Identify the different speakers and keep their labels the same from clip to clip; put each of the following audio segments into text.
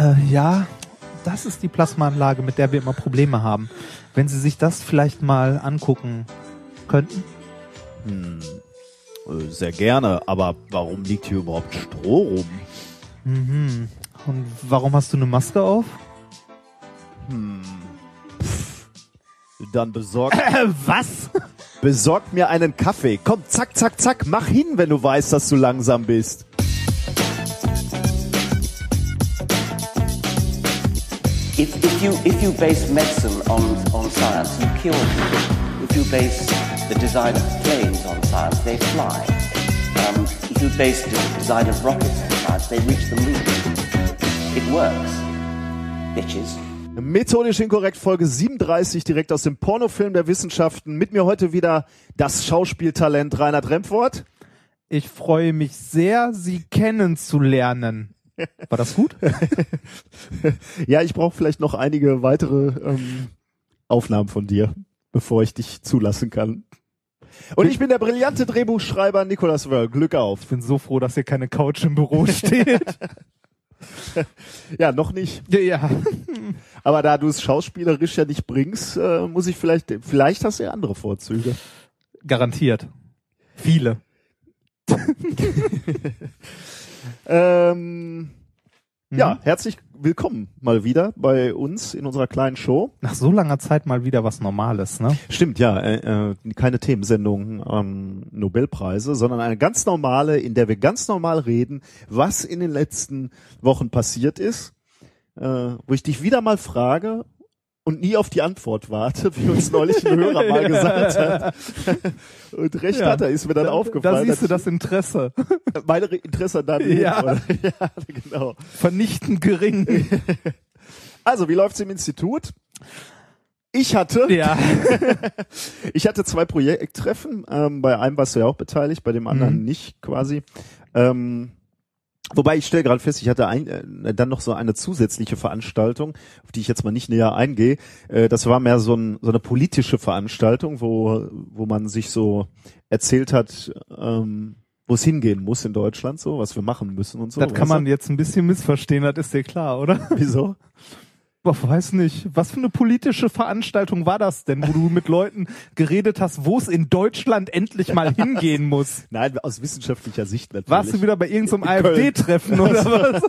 Speaker 1: Äh, ja, das ist die Plasmaanlage, mit der wir immer Probleme haben. Wenn Sie sich das vielleicht mal angucken könnten.
Speaker 2: Hm, äh, sehr gerne, aber warum liegt hier überhaupt Stroh rum?
Speaker 1: Mhm. Und warum hast du eine Maske auf?
Speaker 2: Hm. Dann besorg.
Speaker 1: Äh, was?
Speaker 2: Besorg mir einen Kaffee. Komm, zack, zack, zack. Mach hin, wenn du weißt, dass du langsam bist.
Speaker 3: If, if, you, if you base medicine on, on science, you cure people. If you base the design of planes on science, they fly. Um, if you base the design of rockets on science, they reach the moon. It works, bitches.
Speaker 2: Methodisch inkorrekt Folge 37 direkt aus dem Pornofilm der Wissenschaften. Mit mir heute wieder das Schauspieltalent Reinhard Remfort.
Speaker 1: Ich freue mich sehr, Sie kennenzulernen. War das gut?
Speaker 2: ja, ich brauche vielleicht noch einige weitere ähm, Aufnahmen von dir, bevor ich dich zulassen kann. Und ich bin der brillante Drehbuchschreiber Nicolas Wörl. Glück auf.
Speaker 1: Ich bin so froh, dass hier keine Couch im Büro steht.
Speaker 2: Ja, noch nicht.
Speaker 1: Ja, ja.
Speaker 2: Aber da du es schauspielerisch ja nicht bringst, äh, muss ich vielleicht, vielleicht hast du ja andere Vorzüge.
Speaker 1: Garantiert. Viele.
Speaker 2: ähm, Ja, herzlich willkommen mal wieder bei uns in unserer kleinen Show.
Speaker 1: Nach so langer Zeit mal wieder was Normales, ne?
Speaker 2: Stimmt, ja, äh, äh, keine Themensendung ähm, Nobelpreise, sondern eine ganz normale, in der wir ganz normal reden, was in den letzten Wochen passiert ist, äh, wo ich dich wieder mal frage und nie auf die Antwort warte, wie uns neulich ein Hörer mal gesagt hat. und recht
Speaker 1: Ja.
Speaker 2: hat er, ist mir dann
Speaker 1: Da,
Speaker 2: aufgefallen.
Speaker 1: da siehst du das Interesse.
Speaker 2: meine Interesse Leben,
Speaker 1: Ja.
Speaker 2: oder? ja, genau.
Speaker 1: Vernichtend gering.
Speaker 2: Also, wie läuft's im Institut? Ich hatte,
Speaker 1: ja.
Speaker 2: ich hatte zwei Projekttreffen. Ähm, bei einem warst du ja auch beteiligt, bei dem anderen
Speaker 1: Mhm.
Speaker 2: nicht quasi. Ähm, wobei ich stelle gerade fest, ich hatte ein, äh, dann noch so eine zusätzliche Veranstaltung, auf die ich jetzt mal nicht näher eingehe. Äh, das war mehr so, ein, so eine politische Veranstaltung, wo, wo man sich so erzählt hat, ähm, wo es hingehen muss in Deutschland, so was wir machen müssen und so.
Speaker 1: Das kann man jetzt ein bisschen missverstehen, das ist dir klar, oder?
Speaker 2: Wieso?
Speaker 1: Boah, weiß nicht. Was für eine politische Veranstaltung war das denn, wo du mit Leuten geredet hast, wo es in Deutschland endlich mal hingehen muss?
Speaker 2: Nein, aus wissenschaftlicher Sicht natürlich.
Speaker 1: Warst du wieder bei irgendeinem. AfD-Treffen oder was?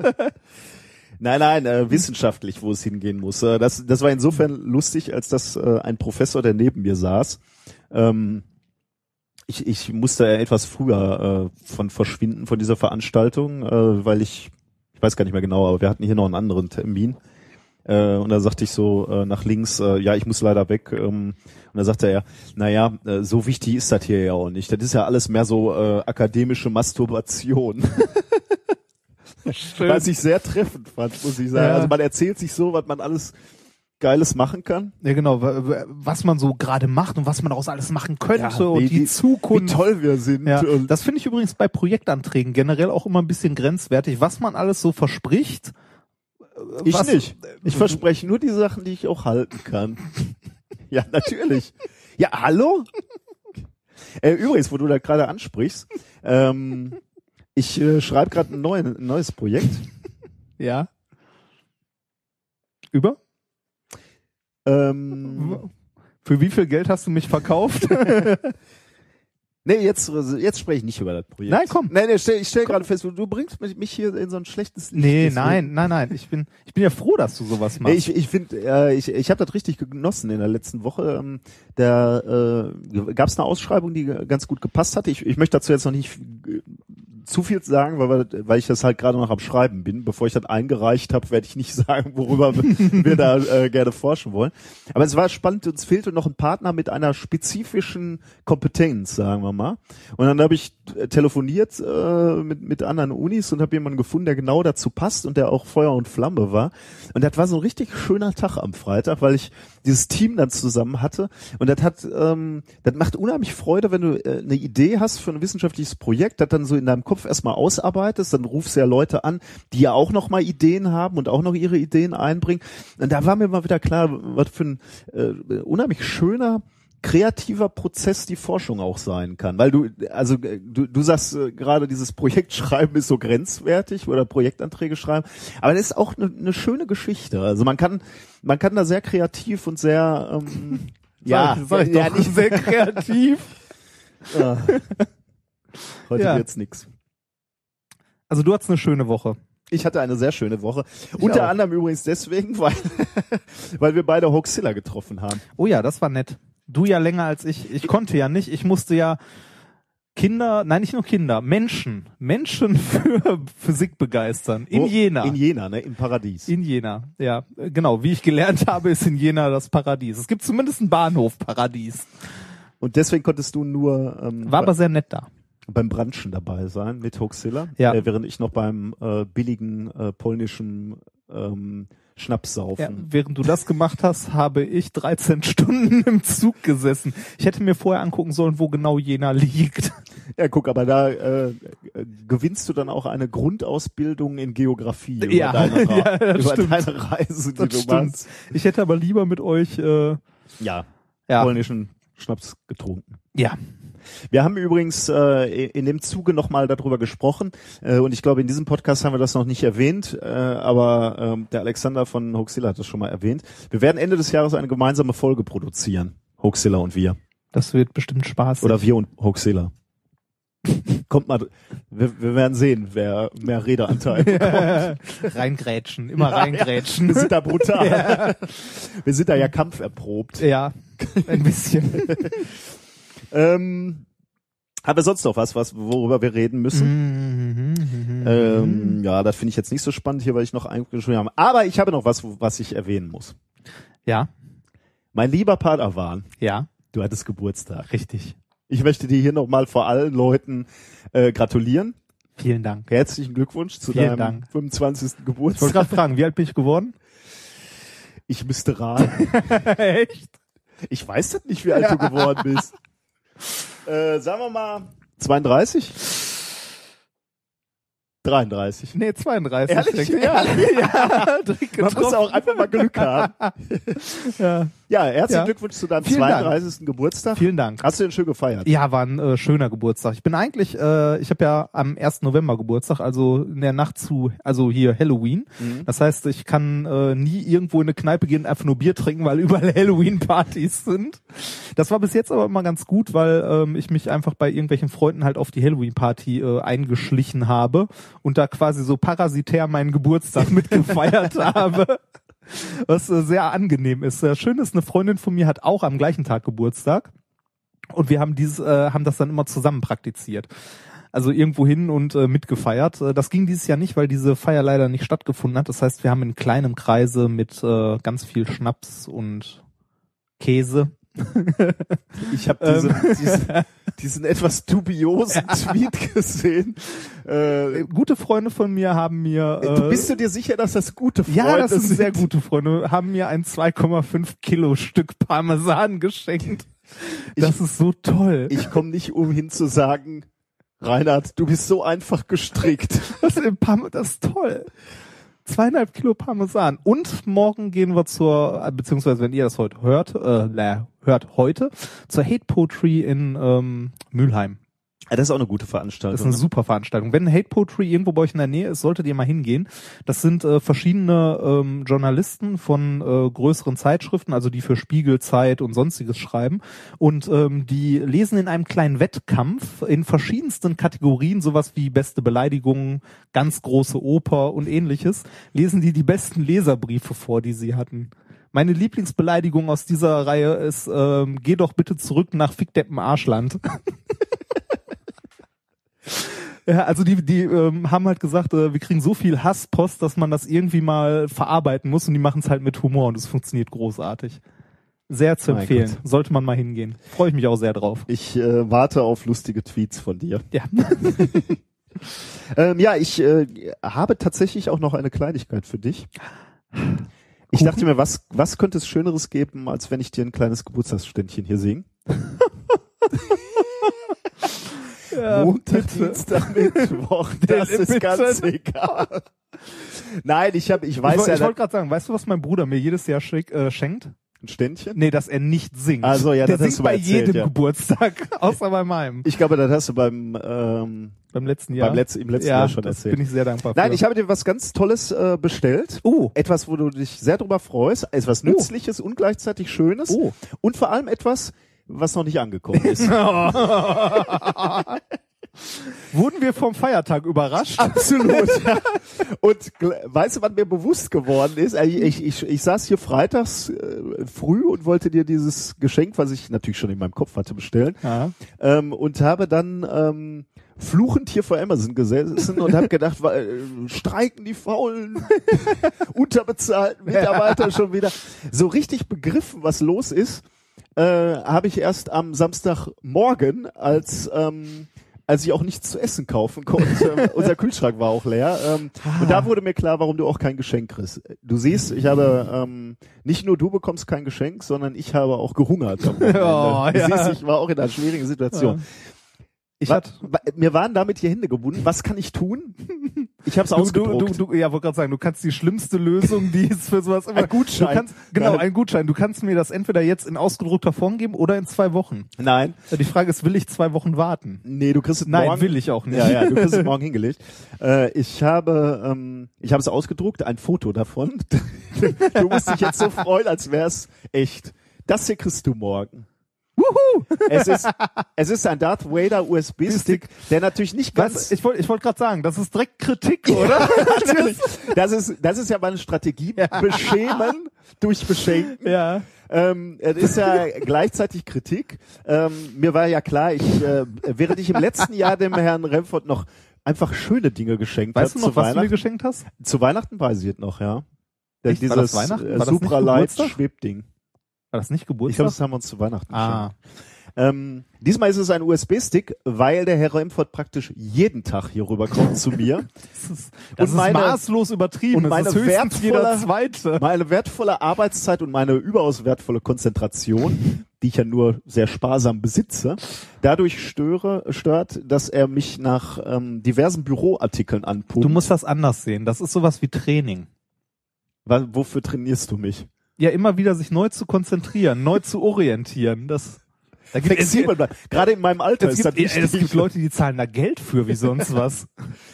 Speaker 2: Nein, nein, äh, wissenschaftlich, wo es hingehen muss. Äh, das, das war insofern lustig, als dass äh, ein Professor, der neben mir saß, ähm, ich, ich musste etwas früher äh, von verschwinden von dieser Veranstaltung, äh, weil ich, ich weiß gar nicht mehr genau, aber wir hatten hier noch einen anderen Termin. Äh, und da sagte ich so äh, nach links, äh, ja, ich muss leider weg. Ähm, und da sagte er, naja, äh, so wichtig ist das hier ja auch nicht. Das ist ja alles mehr so äh, akademische Masturbation. Was ich sehr treffend fand, muss ich sagen.
Speaker 1: Ja.
Speaker 2: Also man erzählt sich so, was man alles Geiles machen kann.
Speaker 1: Ja, genau, wa- wa- was man so gerade macht und was man daraus alles machen könnte und
Speaker 2: wie-
Speaker 1: die
Speaker 2: wie-
Speaker 1: Zukunft.
Speaker 2: Wie toll wir sind.
Speaker 1: Ja,
Speaker 2: Und
Speaker 1: das finde ich übrigens bei Projektanträgen generell auch immer ein bisschen grenzwertig, was man alles so verspricht. Äh,
Speaker 2: ich
Speaker 1: was,
Speaker 2: nicht. Ich verspreche nur die Sachen, die ich auch halten kann. ja, natürlich. Ja, hallo? Äh, übrigens, wo du da gerade ansprichst, ähm, ich äh, schreibe gerade ein, neu, ein neues Projekt.
Speaker 1: Ja. Über?
Speaker 2: Ähm,
Speaker 1: Für wie viel Geld hast du mich verkauft?
Speaker 2: nee, jetzt, jetzt spreche ich nicht über das Projekt.
Speaker 1: Nein, komm.
Speaker 2: Nein, nee, stell, ich stelle gerade fest, du, du bringst mich, mich hier in so ein schlechtes Licht.
Speaker 1: nee, nein, nein, nein. Ich bin, ich bin ja froh, dass du sowas
Speaker 2: Nee,
Speaker 1: machst.
Speaker 2: ich ich finde, äh, ich, ich habe das richtig genossen in der letzten Woche. Ähm, da äh, gab es eine Ausschreibung, die ganz gut gepasst hatte. Ich, ich möchte dazu jetzt noch nicht zu viel sagen, weil, weil ich das halt gerade noch am Schreiben bin. Bevor ich das eingereicht habe, werde ich nicht sagen, worüber wir wir da äh, gerne forschen wollen. Aber es war spannend, uns fehlte noch ein Partner mit einer spezifischen Kompetenz, sagen wir mal. Und dann habe ich äh, telefoniert äh, mit, mit anderen Unis und habe jemanden gefunden, der genau dazu passt und der auch Feuer und Flamme war. Und das war so ein richtig schöner Tag am Freitag, weil ich dieses Team dann zusammen hatte. Und das hat, ähm, das macht unheimlich Freude, wenn du äh, eine Idee hast für ein wissenschaftliches Projekt, das dann so in deinem Kopf erstmal ausarbeitest, dann rufst du ja Leute an, die ja auch noch mal Ideen haben und auch noch ihre Ideen einbringen. Und da war mir mal wieder klar, was für ein äh, unheimlich schöner kreativer Prozess die Forschung auch sein kann, weil du also du, du sagst äh, gerade dieses Projektschreiben ist so grenzwertig oder Projektanträge schreiben, aber das ist auch eine ne schöne Geschichte. Also man kann man kann da sehr kreativ und sehr ähm, ja,
Speaker 1: sag ich, sag ich
Speaker 2: ja
Speaker 1: doch,
Speaker 2: nicht
Speaker 1: sehr kreativ.
Speaker 2: Ah. Heute
Speaker 1: Ja.
Speaker 2: wird's nix.
Speaker 1: Also du hattest eine schöne Woche.
Speaker 2: Ich hatte eine sehr schöne Woche.
Speaker 1: Ich
Speaker 2: Unter
Speaker 1: auch.
Speaker 2: anderem übrigens deswegen, weil, weil wir beide Hoaxilla getroffen haben.
Speaker 1: Oh ja, das war nett. Du ja länger als ich. Ich konnte ja nicht. Ich musste ja Kinder, nein, nicht nur Kinder, Menschen, Menschen für Physik begeistern. In
Speaker 2: Wo-
Speaker 1: Jena.
Speaker 2: In Jena, ne? Im Paradies.
Speaker 1: In Jena, ja, genau. Wie ich gelernt habe, ist in Jena das Paradies. Es gibt zumindest einen Bahnhof Paradies.
Speaker 2: Und deswegen konntest du nur ähm,
Speaker 1: War aber sehr nett da.
Speaker 2: Beim Branchen dabei sein mit Hoaxilla,
Speaker 1: Ja.
Speaker 2: äh, während ich noch beim äh, billigen äh, polnischen ähm, Schnaps
Speaker 1: Ja,
Speaker 2: saufen.
Speaker 1: während du das gemacht hast, habe ich 13 Stunden im Zug gesessen. Ich hätte mir vorher angucken sollen, wo genau Jena liegt.
Speaker 2: Ja, guck, aber da äh, äh, gewinnst du dann auch eine Grundausbildung in Geografie über,
Speaker 1: Ja,
Speaker 2: deine, Ra
Speaker 1: ja,
Speaker 2: über
Speaker 1: stimmt.
Speaker 2: deine Reise, die
Speaker 1: Das
Speaker 2: du
Speaker 1: stimmt.
Speaker 2: machst.
Speaker 1: Ich hätte aber lieber mit euch, äh,
Speaker 2: Ja,
Speaker 1: ja,
Speaker 2: polnischen Schnaps getrunken.
Speaker 1: ja,
Speaker 2: Wir haben übrigens äh, in dem Zuge nochmal darüber gesprochen äh, und ich glaube, in diesem Podcast haben wir das noch nicht erwähnt, äh, aber ähm, der Alexander von Hoaxilla hat das schon mal erwähnt. Wir werden Ende des Jahres eine gemeinsame Folge produzieren, Hoaxilla und wir.
Speaker 1: das wird bestimmt Spaß.
Speaker 2: Oder wir und Hoaxilla. Kommt mal, wir, wir werden sehen, wer mehr Redeanteil bekommt.
Speaker 1: reingrätschen, immer
Speaker 2: Wir
Speaker 1: reingrätschen.
Speaker 2: sind da brutal. Wir sind da ja kampferprobt.
Speaker 1: Ja, ein bisschen.
Speaker 2: Ähm, haben wir sonst noch was, was worüber wir reden müssen?
Speaker 1: Mhm.
Speaker 2: Ähm, ja, das finde ich jetzt nicht so spannend hier, weil ich noch eingeschrieben habe. Aber ich habe noch was, was ich erwähnen muss.
Speaker 1: ja,
Speaker 2: Mein lieber Padawan,
Speaker 1: ja,
Speaker 2: du hattest Geburtstag.
Speaker 1: richtig.
Speaker 2: Ich möchte dir hier nochmal vor allen Leuten äh, gratulieren.
Speaker 1: Vielen Dank.
Speaker 2: Herzlichen Glückwunsch zu
Speaker 1: Vielen
Speaker 2: deinem
Speaker 1: Dank.
Speaker 2: 25.
Speaker 1: Ich wollte
Speaker 2: Geburtstag.
Speaker 1: gerade fragen, wie alt bin ich geworden?
Speaker 2: Ich müsste raten.
Speaker 1: Echt?
Speaker 2: Ich weiß das nicht, wie alt du geworden bist. Äh, sagen wir mal 32? 33.
Speaker 1: Nee, 32.
Speaker 2: Ehrlich?
Speaker 1: denke.
Speaker 2: Ja.
Speaker 1: ja,
Speaker 2: Man muss auch einfach mal Glück haben.
Speaker 1: Ja.
Speaker 2: Ja, herzlichen
Speaker 1: Ja.
Speaker 2: Glückwunsch zu deinem
Speaker 1: Vielen Dank.
Speaker 2: 32. Geburtstag.
Speaker 1: Vielen Dank.
Speaker 2: Hast du den schön gefeiert?
Speaker 1: Ja, war ein äh, schöner Geburtstag. Ich bin eigentlich, äh, ich habe ja am 1. November Geburtstag, also in der Nacht zu, also hier Halloween.
Speaker 2: Mhm.
Speaker 1: Das heißt, ich kann äh, nie irgendwo in eine Kneipe gehen und einfach nur Bier trinken, weil überall Halloween-Partys sind. Das war bis jetzt aber immer ganz gut, weil ähm, ich mich einfach bei irgendwelchen Freunden halt auf die Halloween-Party äh, eingeschlichen habe und da quasi so parasitär meinen Geburtstag mitgefeiert habe. Was äh, sehr angenehm ist. Äh, schön ist, eine Freundin von mir hat auch am gleichen Tag Geburtstag. Und wir haben dieses, äh, haben das dann immer zusammen praktiziert. Also irgendwo hin und äh, mitgefeiert. Äh, Das ging dieses Jahr nicht, weil diese Feier leider nicht stattgefunden hat. Das heißt, wir haben in kleinem Kreise mit äh, ganz viel Schnaps und Käse.
Speaker 2: Ich habe diese, diesen, diesen etwas dubiosen Tweet gesehen. Äh,
Speaker 1: Äh, Gute Freunde von mir haben mir. Äh,
Speaker 2: du bist du dir sicher, dass das gute Freunde
Speaker 1: ja, das sind
Speaker 2: sind?
Speaker 1: sehr gute Freunde. Haben mir ein 2,5 Kilo Stück Parmesan geschenkt. Das ist so toll.
Speaker 2: Ich komme nicht umhin zu sagen, Reinhard, du bist so einfach gestrickt.
Speaker 1: Das, das ist toll. Zweieinhalb Kilo Parmesan. Und morgen gehen wir zur, beziehungsweise wenn ihr das heute hört, äh, hört heute, zur Hate Poetry in ähm, Mülheim.
Speaker 2: Ja, das ist auch eine gute
Speaker 1: Das
Speaker 2: Veranstaltung.
Speaker 1: ist eine super Veranstaltung. Wenn Hate Poetry irgendwo bei euch in der Nähe ist, solltet ihr mal hingehen. Das sind äh, verschiedene ähm, Journalisten von äh, größeren Zeitschriften, also die für Spiegel, Zeit und sonstiges schreiben. Und ähm, die lesen in einem kleinen Wettkampf in verschiedensten Kategorien, sowas wie beste Beleidigungen, ganz große Oper und ähnliches, lesen die die besten Leserbriefe vor, die sie hatten. Meine Lieblingsbeleidigung aus dieser Reihe ist, ähm, geh doch bitte zurück nach Fickdeppen Arschland. Ja, also die, die ähm, haben halt gesagt, äh, wir kriegen so viel Hasspost, dass man das irgendwie mal verarbeiten muss und die machen es halt mit Humor und es funktioniert großartig. Sehr zu empfehlen.
Speaker 2: Gott.
Speaker 1: Sollte man mal hingehen. Freue ich mich auch sehr drauf.
Speaker 2: ich äh, warte auf lustige Tweets von dir.
Speaker 1: Ja.
Speaker 2: Ähm, ja, ich äh, habe tatsächlich auch noch eine Kleinigkeit für dich. Ich
Speaker 1: Kuchen?
Speaker 2: dachte mir, was, was könnte es Schöneres geben, als wenn ich dir ein kleines Geburtstagsständchen hier singe?
Speaker 1: Ja,
Speaker 2: Montag,
Speaker 1: bitte.
Speaker 2: Dienstag, Mittwoch, das ist
Speaker 1: bitte.
Speaker 2: ganz egal. Nein, ich habe, ich weiß
Speaker 1: ich
Speaker 2: ja,
Speaker 1: ich wollte gerade sagen, weißt du, was mein Bruder mir jedes Jahr schick, äh, schenkt?
Speaker 2: ein Ständchen.
Speaker 1: Nee, dass er nicht singt.
Speaker 2: Also, ja,
Speaker 1: Der
Speaker 2: das hast
Speaker 1: singt
Speaker 2: du mal
Speaker 1: bei
Speaker 2: erzählt,
Speaker 1: jedem
Speaker 2: ja.
Speaker 1: Geburtstag, außer bei meinem.
Speaker 2: Ich glaube, das hast du beim ähm,
Speaker 1: Beim letzten Jahr.
Speaker 2: beim letzten, im letzten
Speaker 1: ja,
Speaker 2: Jahr schon
Speaker 1: das
Speaker 2: erzählt.
Speaker 1: bin ich sehr dankbar
Speaker 2: Nein,
Speaker 1: für.
Speaker 2: ich habe dir was ganz Tolles äh, bestellt.
Speaker 1: Oh.
Speaker 2: Etwas, wo du dich sehr drüber freust. Etwas Nützliches und gleichzeitig Schönes.
Speaker 1: Oh.
Speaker 2: Und vor allem etwas, was noch nicht angekommen ist.
Speaker 1: Wurden wir vom Feiertag überrascht?
Speaker 2: Absolut. Und weißt du, was mir bewusst geworden ist? Also Ich, ich, ich saß hier freitags äh, früh und wollte dir dieses Geschenk, was ich natürlich schon in meinem Kopf hatte, bestellen.
Speaker 1: Ja.
Speaker 2: Ähm, und habe dann ähm, fluchend hier vor Amazon gesessen und habe gedacht, äh, streiken die faulen, unterbezahlten Mitarbeiter schon wieder. So richtig begriffen, was los ist, äh, habe ich erst am Samstagmorgen, als ähm, als ich auch nichts zu essen kaufen konnte. Unser Kühlschrank war auch leer. Ähm, und da wurde mir klar, warum du auch kein Geschenk kriegst. Du siehst, ich habe ähm, nicht nur du bekommst kein Geschenk, sondern ich habe auch gehungert.
Speaker 1: Oh,
Speaker 2: du
Speaker 1: ja.
Speaker 2: siehst, ich war auch in einer schwierigen Situation.
Speaker 1: Ich
Speaker 2: Wa-
Speaker 1: hatte,
Speaker 2: wa- mir waren damit die Hände gebunden. Was kann ich tun? Ich habe es
Speaker 1: du, du,
Speaker 2: ausgedruckt.
Speaker 1: du, du, ja, wollte gerade sagen, du kannst die schlimmste Lösung, die es für sowas immer.
Speaker 2: Ein Gutschein.
Speaker 1: Du kannst, genau,
Speaker 2: Nein.
Speaker 1: ein Gutschein. Du kannst mir das entweder jetzt in ausgedruckter Form geben oder in zwei Wochen.
Speaker 2: Nein,
Speaker 1: Die Frage ist, will ich zwei Wochen warten?
Speaker 2: nee, du kriegst es
Speaker 1: Nein,
Speaker 2: morgen.
Speaker 1: will ich auch nicht.
Speaker 2: Ja, ja, du kriegst es morgen hingelegt. Äh, ich habe, ähm, ich habe es ausgedruckt, ein Foto davon. du musst dich jetzt so freuen, als wär's echt. Das hier kriegst du morgen. Wuhu! Es ist, es ist ein Darth Vader USB-Stick, der natürlich nicht ganz,
Speaker 1: Was? Ich wollte ich wollte gerade sagen, das ist direkt Kritik, oder?
Speaker 2: natürlich, das ist, das ist ja meine Strategie, beschämen durch Beschenken.
Speaker 1: ja.
Speaker 2: Ähm, es ist ja gleichzeitig Kritik. Ähm, mir war ja klar, ich, äh, während ich im letzten Jahr dem Herrn Remford noch einfach schöne Dinge geschenkt
Speaker 1: Weißt du
Speaker 2: habe
Speaker 1: noch, was du mir
Speaker 2: Weihnachten.
Speaker 1: geschenkt hast?
Speaker 2: Zu Weihnachten weiß ich es noch, ja. Der,
Speaker 1: nicht
Speaker 2: Supra Light? Schwebding.
Speaker 1: War das nicht
Speaker 2: Ich glaube,
Speaker 1: Geburtstag?
Speaker 2: das haben wir uns zu Weihnachten
Speaker 1: ah.
Speaker 2: Ähm, diesmal ist es ein USB-Stick, weil der Herr Remford praktisch jeden Tag hier rüberkommt zu mir.
Speaker 1: Das ist, das
Speaker 2: Und
Speaker 1: ist
Speaker 2: meine-
Speaker 1: maßlos übertrieben.
Speaker 2: und
Speaker 1: Das
Speaker 2: meine
Speaker 1: ist
Speaker 2: wertvolle-
Speaker 1: zweite.
Speaker 2: Meine wertvolle Arbeitszeit und meine überaus wertvolle Konzentration, die ich ja nur sehr sparsam besitze, dadurch störe, stört, dass er mich nach ähm, diversen Büroartikeln anpumpt.
Speaker 1: Du musst das anders sehen. Das ist sowas wie Training.
Speaker 2: Wa- Wofür trainierst du mich?
Speaker 1: Ja, immer wieder sich neu zu konzentrieren, neu zu orientieren. Das da gibt
Speaker 2: Flexibel bleiben. Gerade in meinem Alter
Speaker 1: es,
Speaker 2: ist das
Speaker 1: gibt,
Speaker 2: wichtig.
Speaker 1: es gibt Leute, die zahlen da Geld für, wie sonst was.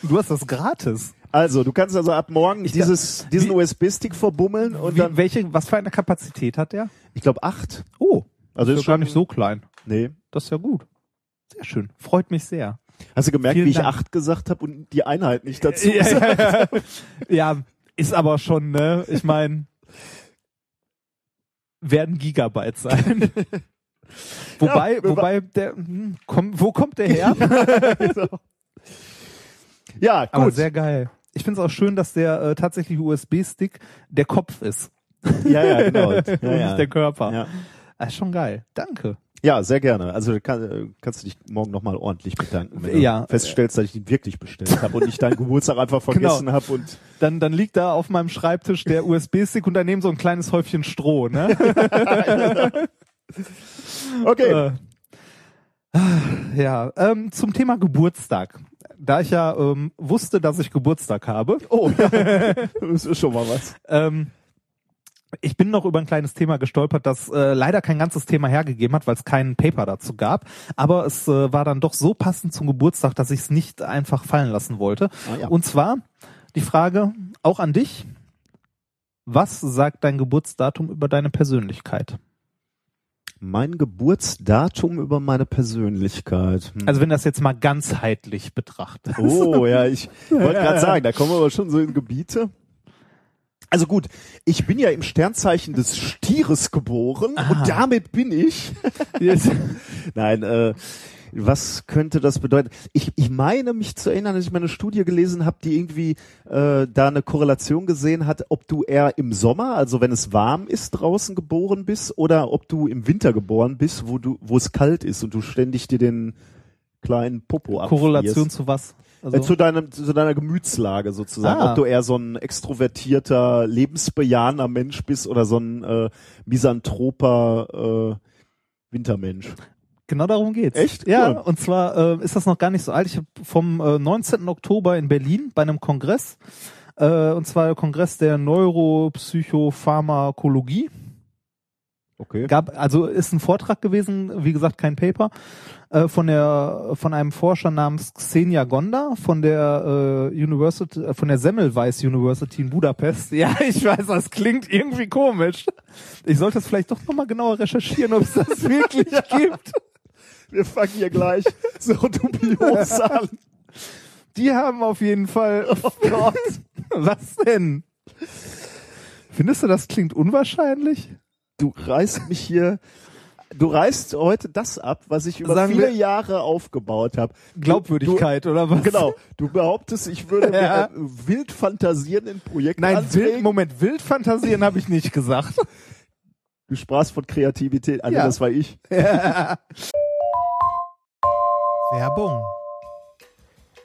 Speaker 1: Du hast das gratis.
Speaker 2: Also, du kannst also ab morgen
Speaker 1: Ich
Speaker 2: dieses, diesen
Speaker 1: wie-
Speaker 2: USB-Stick verbummeln und
Speaker 1: Wie,
Speaker 2: dann,
Speaker 1: welche, was für eine Kapazität hat der?
Speaker 2: ich glaube, acht.
Speaker 1: Oh,
Speaker 2: Also
Speaker 1: ist
Speaker 2: ist
Speaker 1: gar
Speaker 2: schon-
Speaker 1: nicht so klein.
Speaker 2: Nee.
Speaker 1: Das ist ja gut. Sehr schön. Freut mich sehr.
Speaker 2: Hast du gemerkt,
Speaker 1: Vielen
Speaker 2: wie ich
Speaker 1: Dank.
Speaker 2: acht gesagt habe und die Einheit nicht dazu?
Speaker 1: Ja, ja, ja. ja, ist aber schon, ne? Ich meine, werden Gigabyte sein. wobei,
Speaker 2: Ja,
Speaker 1: wobei der, hm, komm, wo kommt der her?
Speaker 2: ja, gut.
Speaker 1: aber sehr geil. Ich finde es auch schön, dass der äh, tatsächlich USB-Stick der Kopf ist
Speaker 2: ja, ja, genau. Ja,
Speaker 1: und
Speaker 2: ja.
Speaker 1: nicht der Körper.
Speaker 2: Ja.
Speaker 1: Das ist schon geil. Danke.
Speaker 2: Ja, sehr gerne. Also kann, äh, kannst du dich morgen nochmal ordentlich bedanken, wenn
Speaker 1: Ja.
Speaker 2: du feststellst, dass ich ihn wirklich bestellt habe und nicht deinen Geburtstag einfach
Speaker 1: Genau.
Speaker 2: vergessen habe und
Speaker 1: Dann, dann liegt da auf meinem Schreibtisch der USB-Stick und daneben so ein kleines Häufchen Stroh, ne?
Speaker 2: okay.
Speaker 1: Äh, ja, ähm, zum Thema Geburtstag. Da ich ja ähm, wusste, dass ich Geburtstag habe,
Speaker 2: Oh, ja. das ist schon mal was.
Speaker 1: ähm, ich bin noch über ein kleines Thema gestolpert, das äh, leider kein ganzes Thema hergegeben hat, weil es keinen Paper dazu gab. Aber es äh, war dann doch so passend zum Geburtstag, dass ich es nicht einfach fallen lassen wollte.
Speaker 2: Ah, ja.
Speaker 1: Und zwar die Frage auch an dich. Was sagt dein Geburtsdatum über deine Persönlichkeit?
Speaker 2: Mein Geburtsdatum über meine Persönlichkeit. Hm.
Speaker 1: Also wenn das jetzt mal ganzheitlich betrachtet.
Speaker 2: Oh, ja, ich wollte gerade sagen, da kommen wir aber schon so in Gebiete. Also gut, ich bin ja im Sternzeichen des Stieres geboren
Speaker 1: Ah.
Speaker 2: und damit bin ich. Nein, äh, was könnte das bedeuten? Ich, ich meine mich zu erinnern, dass ich mal eine Studie gelesen habe, die irgendwie äh, da eine Korrelation gesehen hat, ob du eher im Sommer, also wenn es warm ist, draußen geboren bist, oder ob du im Winter geboren bist, wo du, wo es kalt ist und du ständig dir den kleinen Popo abfrierst.
Speaker 1: Korrelation zu was? Also,
Speaker 2: Äh, zu, deinem, zu deiner Gemütslage sozusagen.
Speaker 1: Ah.
Speaker 2: Ob du eher so ein extrovertierter, lebensbejahender Mensch bist oder so ein äh, misanthroper äh, Wintermensch.
Speaker 1: Genau darum geht's.
Speaker 2: Echt?
Speaker 1: Ja,
Speaker 2: Cool.
Speaker 1: und zwar äh, ist das noch gar nicht so alt. Ich habe vom äh, 19. Oktober in Berlin bei einem Kongress, äh, und zwar der Kongress der Neuropsychopharmakologie.
Speaker 2: Okay.
Speaker 1: Gab, also ist ein Vortrag gewesen, wie gesagt, kein Paper, äh, von der von einem Forscher namens Xenia Gonda von der äh, University, äh, von der Semmelweis University in Budapest. Ja, ich weiß, das klingt irgendwie komisch. Ich sollte es vielleicht doch nochmal genauer recherchieren, ob es das wirklich gibt.
Speaker 2: Wir fangen hier gleich so dubios an.
Speaker 1: Die haben auf jeden Fall. Oh Gott. Was denn? Findest du, das klingt unwahrscheinlich?
Speaker 2: Du reißt mich hier, du reißt heute das ab, was ich über
Speaker 1: Sagen
Speaker 2: viele
Speaker 1: wir-
Speaker 2: Jahre aufgebaut habe.
Speaker 1: Glaubwürdigkeit oder was?
Speaker 2: Genau. Du behauptest, ich würde
Speaker 1: Ja.
Speaker 2: mir, äh, wild fantasieren in Projekten
Speaker 1: Nein, wild, Moment, Wildfantasieren habe ich nicht gesagt.
Speaker 2: Du sprachst von Kreativität. Ah, nee,
Speaker 1: Ja.
Speaker 2: das war ich.
Speaker 1: Werbung.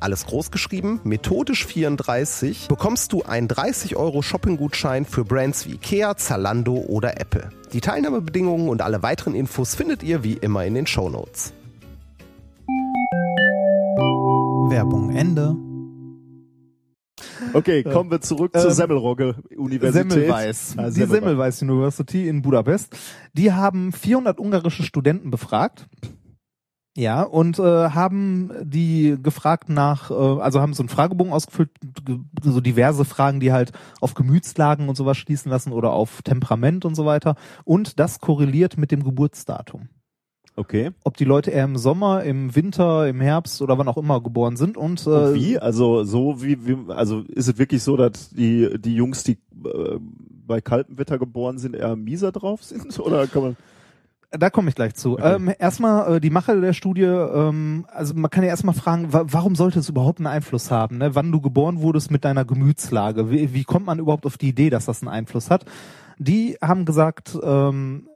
Speaker 4: alles groß geschrieben, methodisch 34, bekommst du einen 30 Euro Shopping-Gutschein für Brands wie Ikea, Zalando oder Apple. Die Teilnahmebedingungen und alle weiteren Infos findet ihr wie immer in den Shownotes.
Speaker 1: Werbung Ende.
Speaker 2: Okay, kommen wir zurück zur
Speaker 1: Ähm,
Speaker 2: Semmelrogge-Universität.
Speaker 1: Semmelweis.
Speaker 2: Ah,
Speaker 1: die Semmelweis University in Budapest. Die haben 400 ungarische Studenten befragt. Ja, und äh, haben die gefragt nach, äh, also haben so einen Fragebogen ausgefüllt, ge- so diverse Fragen, die halt auf Gemütslagen und sowas schließen lassen oder auf Temperament und so weiter. Und das korreliert mit dem Geburtsdatum.
Speaker 2: Okay.
Speaker 1: Ob die Leute eher im Sommer, im Winter, im Herbst oder wann auch immer geboren sind. Und, äh,
Speaker 2: Und wie? Also so wie, wie also ist es wirklich so, dass die die Jungs, die äh, bei kaltem Wetter geboren sind, eher mieser drauf sind? Oder kann man?
Speaker 1: Da komme ich gleich zu.
Speaker 2: Okay.
Speaker 1: Ähm, erstmal äh, die Mache der Studie, ähm, also man kann ja erstmal fragen, wa warum sollte es überhaupt einen Einfluss haben, ne? wann du geboren wurdest mit deiner Gemütslage? Wie, wie kommt man überhaupt auf die Idee, dass das einen Einfluss hat? Die haben gesagt, ähm,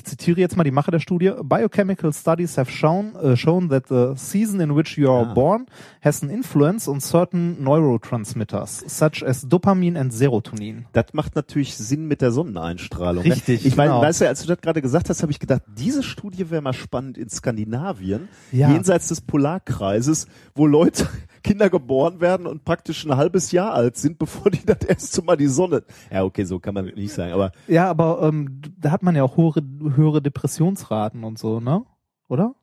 Speaker 1: ich zitiere jetzt mal die Mache der Studie. Biochemical studies have shown, uh, shown that the season in which you are
Speaker 2: Ah.
Speaker 1: born has an influence on certain neurotransmitters, such as Dopamin and Serotonin.
Speaker 2: Das macht natürlich Sinn mit der Sonneneinstrahlung.
Speaker 1: Richtig,
Speaker 2: Ne? Ich meine,
Speaker 1: genau.
Speaker 2: weißt du, als du das gerade gesagt hast, habe ich gedacht, diese Studie wäre mal spannend in Skandinavien,
Speaker 1: Ja.
Speaker 2: jenseits des Polarkreises, wo Leute, Kinder geboren werden und praktisch ein halbes Jahr alt sind, bevor die das erste Mal die Sonne. Ja, okay, so kann man nicht sagen, aber
Speaker 1: Ja, aber ähm, da hat man ja auch höhere, höhere Depressionsraten und so, ne? Oder?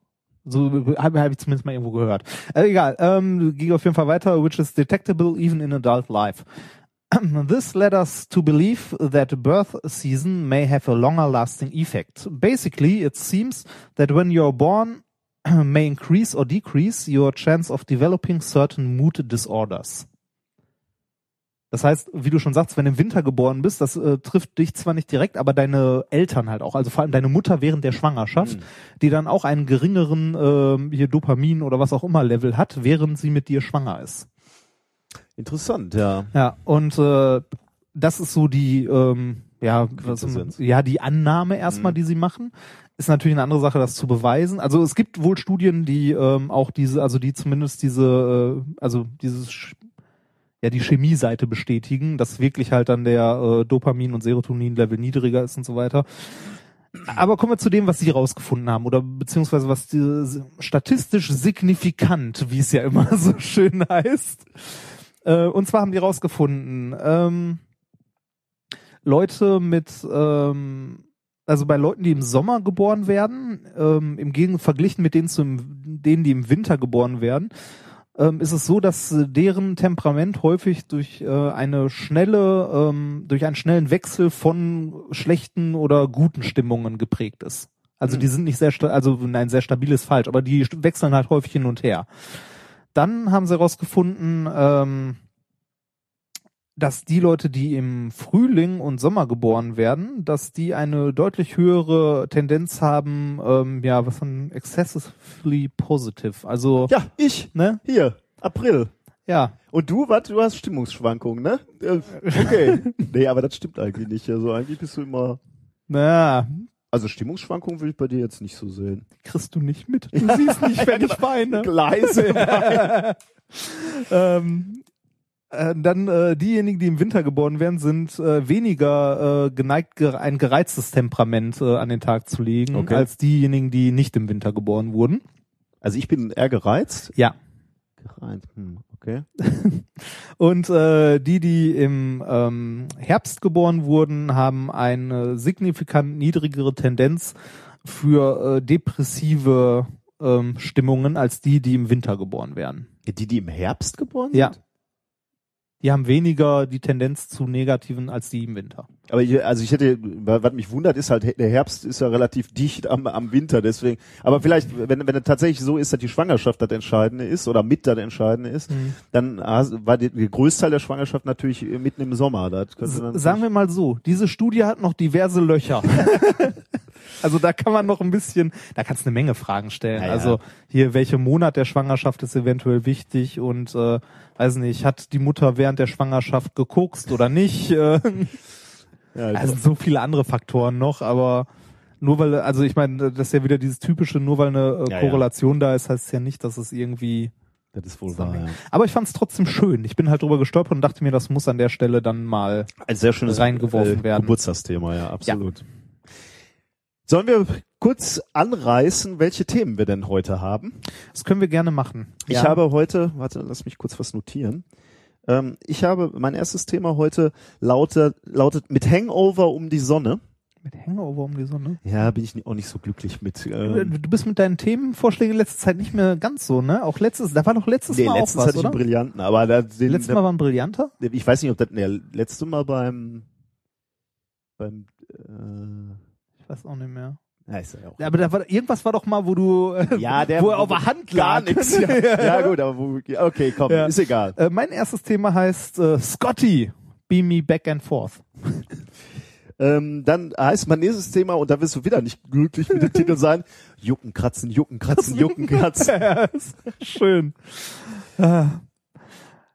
Speaker 1: So habe hab ich zumindest mal irgendwo gehört. Äh, egal, ähm, ging auf jeden Fall weiter, which is detectable even in adult life. This led us to believe that birth season may have a longer lasting effect. Basically, it seems that when you're born may increase or decrease your chance of developing certain mood disorders. Das heißt, wie du schon sagst, wenn du im Winter geboren bist, das äh, trifft dich zwar nicht direkt, aber deine Eltern halt auch, also vor allem deine Mutter während der Schwangerschaft, die dann auch einen geringeren ähm, hier Dopamin oder was auch immer Level hat, während sie mit dir schwanger ist.
Speaker 2: interessant, ja.
Speaker 1: Ja, und äh, das ist so die ähm, ja, was, ja, die Annahme erstmal,
Speaker 2: Mhm.
Speaker 1: die sie machen. Ist natürlich eine andere Sache, das zu beweisen. Also es gibt wohl Studien, die ähm, auch diese, also die zumindest diese, äh, also dieses, ja die Chemie-Seite bestätigen, dass wirklich halt dann der äh, Dopamin- und Serotonin-Level niedriger ist und so weiter. Aber kommen wir zu dem, was Sie rausgefunden haben oder beziehungsweise was die, statistisch signifikant, wie es ja immer so schön heißt. Äh, und zwar haben die rausgefunden, ähm, Leute mit, ähm, also bei Leuten, die im Sommer geboren werden, ähm, im Gegenteil verglichen mit denen, zum, denen, die im Winter geboren werden, ähm, ist es so, dass äh, deren Temperament häufig durch äh, eine schnelle, ähm, durch einen schnellen Wechsel von schlechten oder guten Stimmungen geprägt ist. Also die sind nicht sehr, also nein, sehr stabil ist falsch, aber die wechseln halt häufig hin und her. Dann haben sie herausgefunden, ähm, dass die Leute, die im Frühling und Sommer geboren werden, dass die eine deutlich höhere Tendenz haben, ähm, ja, was von excessively positive. Also,
Speaker 2: Ja, ich.
Speaker 1: ne?
Speaker 2: Hier, April.
Speaker 1: Ja.
Speaker 2: Und du, was? Du hast Stimmungsschwankungen, ne? Äh, Okay. nee, aber das stimmt eigentlich nicht. Also eigentlich bist du immer.
Speaker 1: Na,
Speaker 2: Also Stimmungsschwankungen will ich bei dir jetzt nicht so sehen.
Speaker 1: kriegst du nicht mit. Du siehst nicht, wenn ich weine.
Speaker 2: Leise.
Speaker 1: ähm, äh, dann äh, diejenigen, die im Winter geboren werden, sind äh, weniger äh, geneigt, ge ein gereiztes Temperament äh, an den Tag zu legen,
Speaker 2: Okay.
Speaker 1: als diejenigen, die nicht im Winter geboren wurden.
Speaker 2: Also ich bin eher gereizt.
Speaker 1: Ja.
Speaker 2: Gereizt. Hm, okay.
Speaker 1: Und äh, die, die im ähm, Herbst geboren wurden, haben eine signifikant niedrigere Tendenz für äh, depressive ähm, Stimmungen als die, die im Winter geboren werden.
Speaker 2: Die, die im Herbst geboren
Speaker 1: Ja. Die haben weniger die Tendenz zu negativen als die im Winter.
Speaker 2: Aber ich, also ich hätte, was mich wundert, ist halt, der Herbst ist ja relativ dicht am, am Winter, deswegen. Aber vielleicht, wenn, wenn es tatsächlich so ist, dass die Schwangerschaft das Entscheidende ist oder mit das Entscheidende ist, dann hast- war der Großteil der Schwangerschaft natürlich mitten im Sommer. Das dann
Speaker 1: Sagen wir mal so, diese Studie hat noch diverse Löcher. also da kann man noch ein bisschen, da kannst du eine Menge Fragen stellen.
Speaker 2: Ja, ja.
Speaker 1: Also hier, welcher Monat der Schwangerschaft ist eventuell wichtig und äh, weiß nicht, hat die Mutter während der Schwangerschaft gekokst oder nicht? Äh,
Speaker 2: ja,
Speaker 1: also so viele andere Faktoren noch, aber nur weil, also ich meine, das ist ja wieder dieses typische, nur weil eine äh,
Speaker 2: Ja, ja.
Speaker 1: Korrelation da ist, heißt es ja nicht, dass es irgendwie
Speaker 2: das ist wohl wahr. Ja.
Speaker 1: aber ich fand es trotzdem schön. Ich bin halt drüber gestolpert und dachte mir, das muss an der Stelle dann mal.
Speaker 2: Ein sehr schönes
Speaker 1: reingeworfen werden.
Speaker 2: Geburtstagsthema, ja, absolut. Sollen wir kurz anreißen, welche Themen wir denn heute haben?
Speaker 1: Das können wir gerne machen.
Speaker 2: Ich
Speaker 1: Ja.
Speaker 2: habe heute, warte, lass mich kurz was notieren. Ähm, ich habe, mein erstes Thema heute lautet, lautet mit Hangover um die Sonne.
Speaker 1: mit Hangover um die Sonne.
Speaker 2: Ja, bin ich auch nicht so glücklich mit.
Speaker 1: Du
Speaker 2: Ähm,
Speaker 1: du bist mit deinen Themenvorschlägen in letzter Zeit nicht mehr ganz so, ne? Auch letztes, da war doch letztes
Speaker 2: nee,
Speaker 1: Mal auch
Speaker 2: letztens
Speaker 1: was,
Speaker 2: hatte ich
Speaker 1: oder?
Speaker 2: einen brillanten, aber da, den,
Speaker 1: Letztes Mal war ein brillanter?
Speaker 2: ich weiß nicht, ob das, nee, letzte Mal beim, beim, äh,
Speaker 1: Ich weiß auch nicht mehr.
Speaker 2: ja, ist ja auch.
Speaker 1: Ja, aber da war, irgendwas war doch mal, wo du, äh,
Speaker 2: Ja, der,
Speaker 1: wo er auf der Hand
Speaker 2: gar
Speaker 1: lag.
Speaker 2: nichts. Ja, ja gut, aber wo, okay, komm,
Speaker 1: Ja.
Speaker 2: ist egal.
Speaker 1: Äh, mein erstes Thema heißt äh, Scotty, beam me back and forth.
Speaker 2: Ähm, dann heißt mein nächstes Thema, und da wirst du wieder nicht glücklich mit dem Titel sein, Jucken, Kratzen, Jucken, Kratzen, Jucken, Kratzen.
Speaker 1: Ja, ist schön. Ah.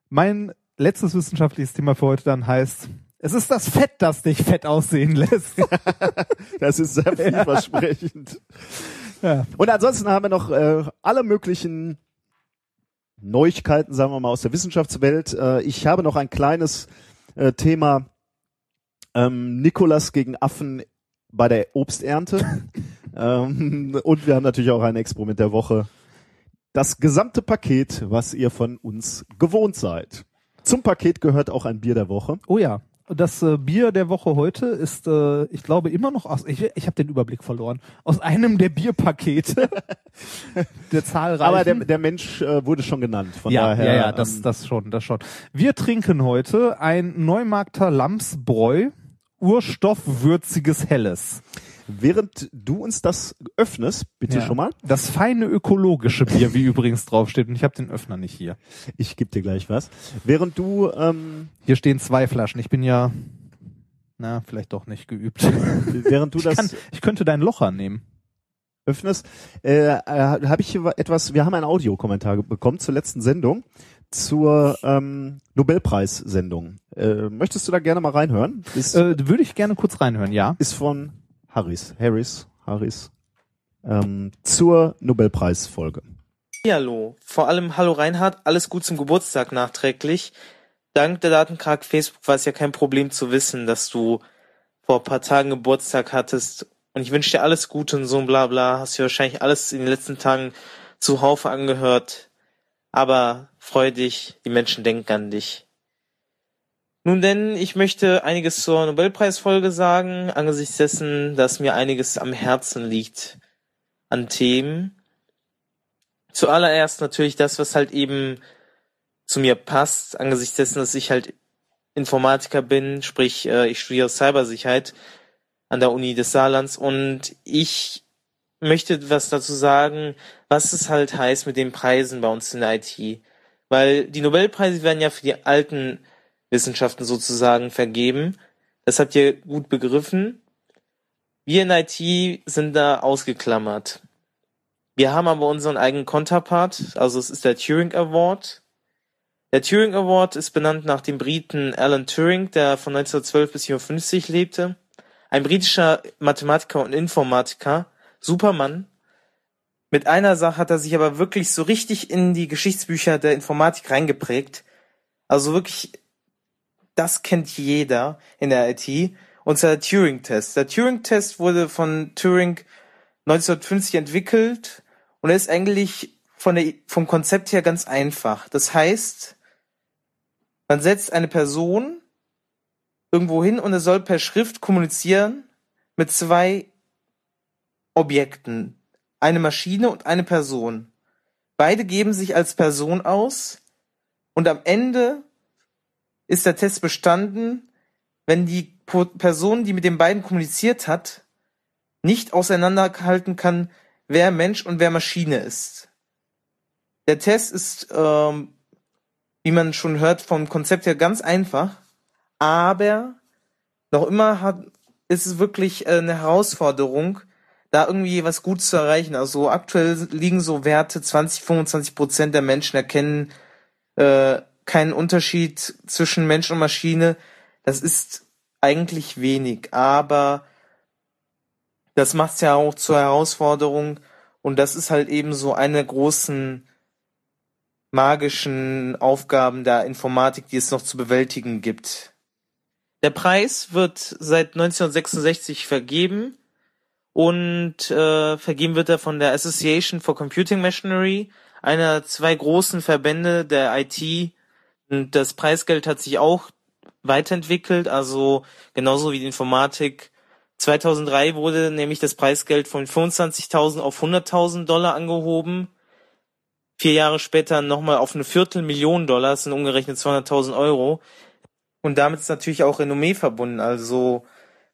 Speaker 1: Mein letztes wissenschaftliches Thema für heute dann heißt, es ist das Fett, das dich fett aussehen lässt.
Speaker 2: Das ist sehr vielversprechend.
Speaker 1: Ja.
Speaker 2: Und ansonsten haben wir noch äh, alle möglichen Neuigkeiten, sagen wir mal, aus der Wissenschaftswelt. Äh, ich habe noch ein kleines äh, Thema ähm, Nikolas gegen Affen bei der Obsternte. ähm, und wir haben natürlich auch ein Experiment der Woche. Das gesamte Paket, was ihr von uns gewohnt seid. Zum Paket gehört auch ein Bier der Woche.
Speaker 1: Oh ja. Das äh, Bier der Woche heute ist, äh, ich glaube, immer noch aus, ich, ich habe den Überblick verloren, aus einem der Bierpakete der zahlreichen.
Speaker 2: Aber der, der Mensch äh, wurde schon genannt. Von
Speaker 1: ja,
Speaker 2: daher,
Speaker 1: ja, ja, das,
Speaker 2: ähm,
Speaker 1: das schon, das schon. Wir trinken heute ein Neumarkter Lamsbräu, Urstoffwürziges Helles.
Speaker 2: Während du uns das öffnest, bitte
Speaker 1: Ja.
Speaker 2: schon mal.
Speaker 1: Das feine ökologische Bier, wie übrigens draufsteht. Und ich habe den Öffner nicht hier.
Speaker 2: Ich gebe dir gleich was. Während du, ähm,
Speaker 1: Hier stehen zwei Flaschen. Ich bin ja, na, vielleicht doch nicht geübt.
Speaker 2: während du
Speaker 1: Ich,
Speaker 2: das
Speaker 1: kann, ich könnte deinen Locher nehmen.
Speaker 2: öffnest, äh, äh, habe ich hier etwas. Wir haben einen Audiokommentar bekommen zur letzten Sendung zur ähm, Nobelpreis-Sendung. Äh, möchtest du da gerne mal reinhören? Ist,
Speaker 1: Äh, würde ich gerne kurz reinhören, ja.
Speaker 2: ist von Harris, Harris, Harris, ähm, zur Nobelpreisfolge.
Speaker 5: Hallo. Vor allem Hallo Reinhard, alles gut zum Geburtstag nachträglich. Dank der Datenkrag Facebook war es ja kein Problem zu wissen, dass du vor ein paar Tagen Geburtstag hattest. Und ich wünsche dir alles Gute und so ein Blabla. Hast du wahrscheinlich alles in den letzten Tagen zuhauf angehört. Aber freu dich, die Menschen denken an dich. Nun denn, ich möchte einiges zur Nobelpreisfolge sagen, angesichts dessen, dass mir einiges am Herzen liegt an Themen. Zuallererst natürlich das, was halt eben zu mir passt, angesichts dessen, dass ich halt Informatiker bin, sprich, äh, ich studiere Cybersicherheit an der Uni des Saarlands und ich möchte was dazu sagen, was es halt heißt mit den Preisen bei uns in der IT. Weil die Nobelpreise werden ja für die alten Wissenschaften sozusagen vergeben. Das habt ihr gut begriffen. Wir in IT sind da ausgeklammert. Wir haben aber unseren eigenen Konterpart, also es ist der Turing Award. Der Turing Award ist benannt nach dem Briten Alan Turing, der von 1912 bis 1950 lebte. Ein britischer Mathematiker und Informatiker, Supermann. Mit einer Sache hat er sich aber wirklich so richtig in die Geschichtsbücher der Informatik reingeprägt. Also wirklich das kennt jeder in der IT, und zwar der Turing-Test. Der Turing-Test wurde von Turing 1950 entwickelt und er ist eigentlich von der, vom Konzept her ganz einfach. Das heißt, man setzt eine Person irgendwo hin und er soll per Schrift kommunizieren mit zwei Objekten. Eine Maschine und eine Person. Beide geben sich als Person aus und am Ende ist der Test bestanden, wenn die Person, die mit den beiden kommuniziert hat, nicht auseinanderhalten kann, wer Mensch und wer Maschine ist. Der Test ist, ähm, wie man schon hört, vom Konzept her ganz einfach, aber noch immer hat, ist es wirklich äh, eine Herausforderung, da irgendwie was gut zu erreichen. Also aktuell liegen so Werte, 20, 25 Prozent der Menschen erkennen äh, keinen Unterschied zwischen Mensch und Maschine. Das ist eigentlich wenig, aber das macht es ja auch zur Herausforderung und das ist halt eben so eine großen magischen Aufgaben der Informatik, die es noch zu bewältigen gibt. Der Preis wird seit 1966 vergeben und äh, vergeben wird er von der Association for Computing Machinery, einer zwei großen Verbände der IT das Preisgeld hat sich auch weiterentwickelt, also genauso wie die Informatik. 2003 wurde nämlich das Preisgeld von 25.000 auf 100.000 Dollar angehoben. Vier Jahre später nochmal auf eine Viertelmillion Dollar, das sind umgerechnet 200.000 Euro. Und damit ist natürlich auch Renommee verbunden. Also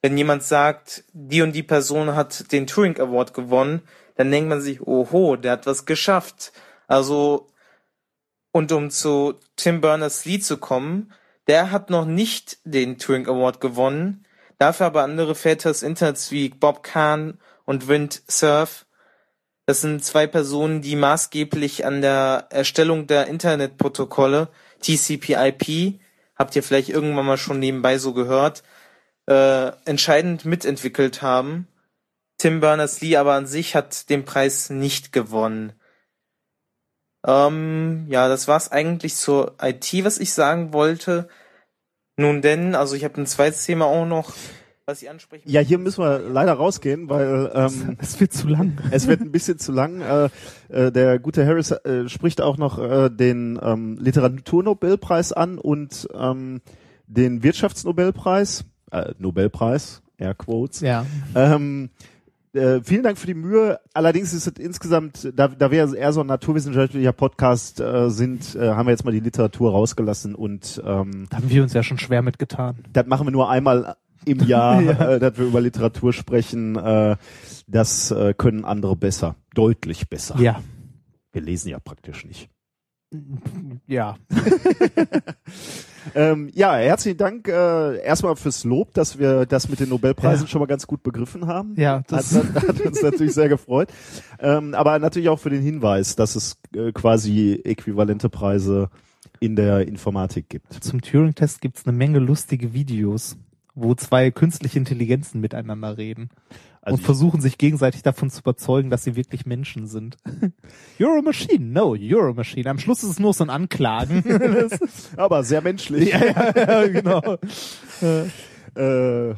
Speaker 5: wenn jemand sagt, die und die Person hat den Turing Award gewonnen, dann denkt man sich, oho, der hat was geschafft. Also und um zu Tim Berners-Lee zu kommen, der hat noch nicht den Turing Award gewonnen, dafür aber andere Väter des Internets wie Bob Kahn und Vint Cerf. Das sind zwei Personen, die maßgeblich an der Erstellung der Internetprotokolle TCP/IP, habt ihr vielleicht irgendwann mal schon nebenbei so gehört, äh, entscheidend mitentwickelt haben. Tim Berners-Lee aber an sich hat den Preis nicht gewonnen. Ähm, ja, das war's eigentlich zur IT, was ich sagen wollte. Nun denn, also ich habe ein zweites Thema auch noch, was ich ansprechen
Speaker 2: Ja, hier müssen wir leider rausgehen, weil ähm,
Speaker 1: Es wird zu lang.
Speaker 2: es wird ein bisschen zu lang. Äh, äh, der gute Harris äh, spricht auch noch äh, den ähm, Literaturnobelpreis an und ähm, den Wirtschaftsnobelpreis, äh, Nobelpreis, Air Quotes.
Speaker 1: Ja.
Speaker 2: Ähm, äh, vielen Dank für die Mühe. Allerdings ist es insgesamt, da, da wir eher so ein naturwissenschaftlicher Podcast äh, sind, äh, haben wir jetzt mal die Literatur rausgelassen und ähm,
Speaker 1: Da haben wir uns ja schon schwer mitgetan.
Speaker 2: das machen wir nur einmal im Jahr, äh, dass wir über Literatur sprechen. Äh, das äh, können andere besser, deutlich besser.
Speaker 1: Ja.
Speaker 2: Wir lesen ja praktisch nicht.
Speaker 1: Ja.
Speaker 2: Ähm, ja, herzlichen Dank äh, erstmal fürs Lob, dass wir das mit den Nobelpreisen
Speaker 1: Ja.
Speaker 2: schon mal ganz gut begriffen haben.
Speaker 1: Ja, das-
Speaker 2: hat, hat uns natürlich sehr gefreut. Ähm, aber natürlich auch für den Hinweis, dass es äh, quasi äquivalente Preise in der Informatik gibt.
Speaker 1: Zum Turing-Test gibt's eine Menge lustige Videos, wo zwei künstliche Intelligenzen miteinander reden.
Speaker 2: Also
Speaker 1: und versuchen sich gegenseitig davon zu überzeugen, dass sie wirklich Menschen sind. You're a machine. No, you're a machine. Am Schluss ist es nur so ein Anklagen.
Speaker 2: Aber sehr menschlich.
Speaker 1: ja, ja, ja, genau.
Speaker 2: Äh,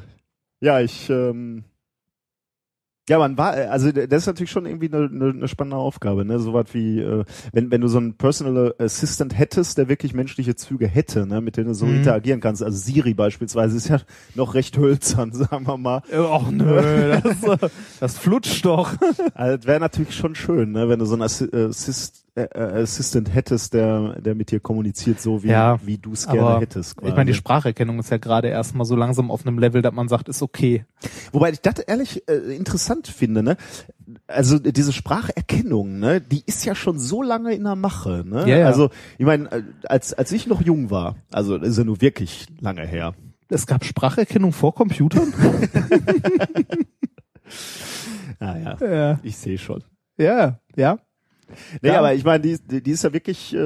Speaker 2: ja, ich, ähm, ja, man war, äh, also das ist natürlich schon irgendwie eine, eine, eine spannende Aufgabe, ne? So was wie, äh, wenn, wenn du so einen Personal Assistant hättest, der wirklich menschliche Züge hätte, ne, mit denen du so
Speaker 1: Mhm.
Speaker 2: interagieren kannst. Also Siri beispielsweise ist ja noch recht hölzern, sagen wir mal.
Speaker 1: Och nö, das, äh, das flutscht doch.
Speaker 2: Also, das wäre natürlich schon schön, ne, wenn du so einen Assi Assist, äh, äh, Assistant hättest, der, der mit dir kommuniziert, so wie,
Speaker 1: Ja,
Speaker 2: wie du es gerne hättest.
Speaker 1: ich meine, die
Speaker 2: quasi.
Speaker 1: Spracherkennung ist ja gerade erstmal so langsam auf einem Level, dass man sagt, ist okay.
Speaker 2: Wobei ich das ehrlich äh, interessant finde, ne? Also diese Spracherkennung, ne, die ist ja schon so lange in der Mache, ne?
Speaker 1: Ja, ja.
Speaker 2: Also ich meine, als als ich noch jung war, also das ist ja nur wirklich lange her.
Speaker 1: Es gab Spracherkennung vor Computern?
Speaker 2: Naja,
Speaker 1: ja.
Speaker 2: ich sehe schon.
Speaker 1: Ja, ja.
Speaker 2: Nee,
Speaker 1: Ja.
Speaker 2: aber ich meine, die, die, ist ja wirklich. Äh,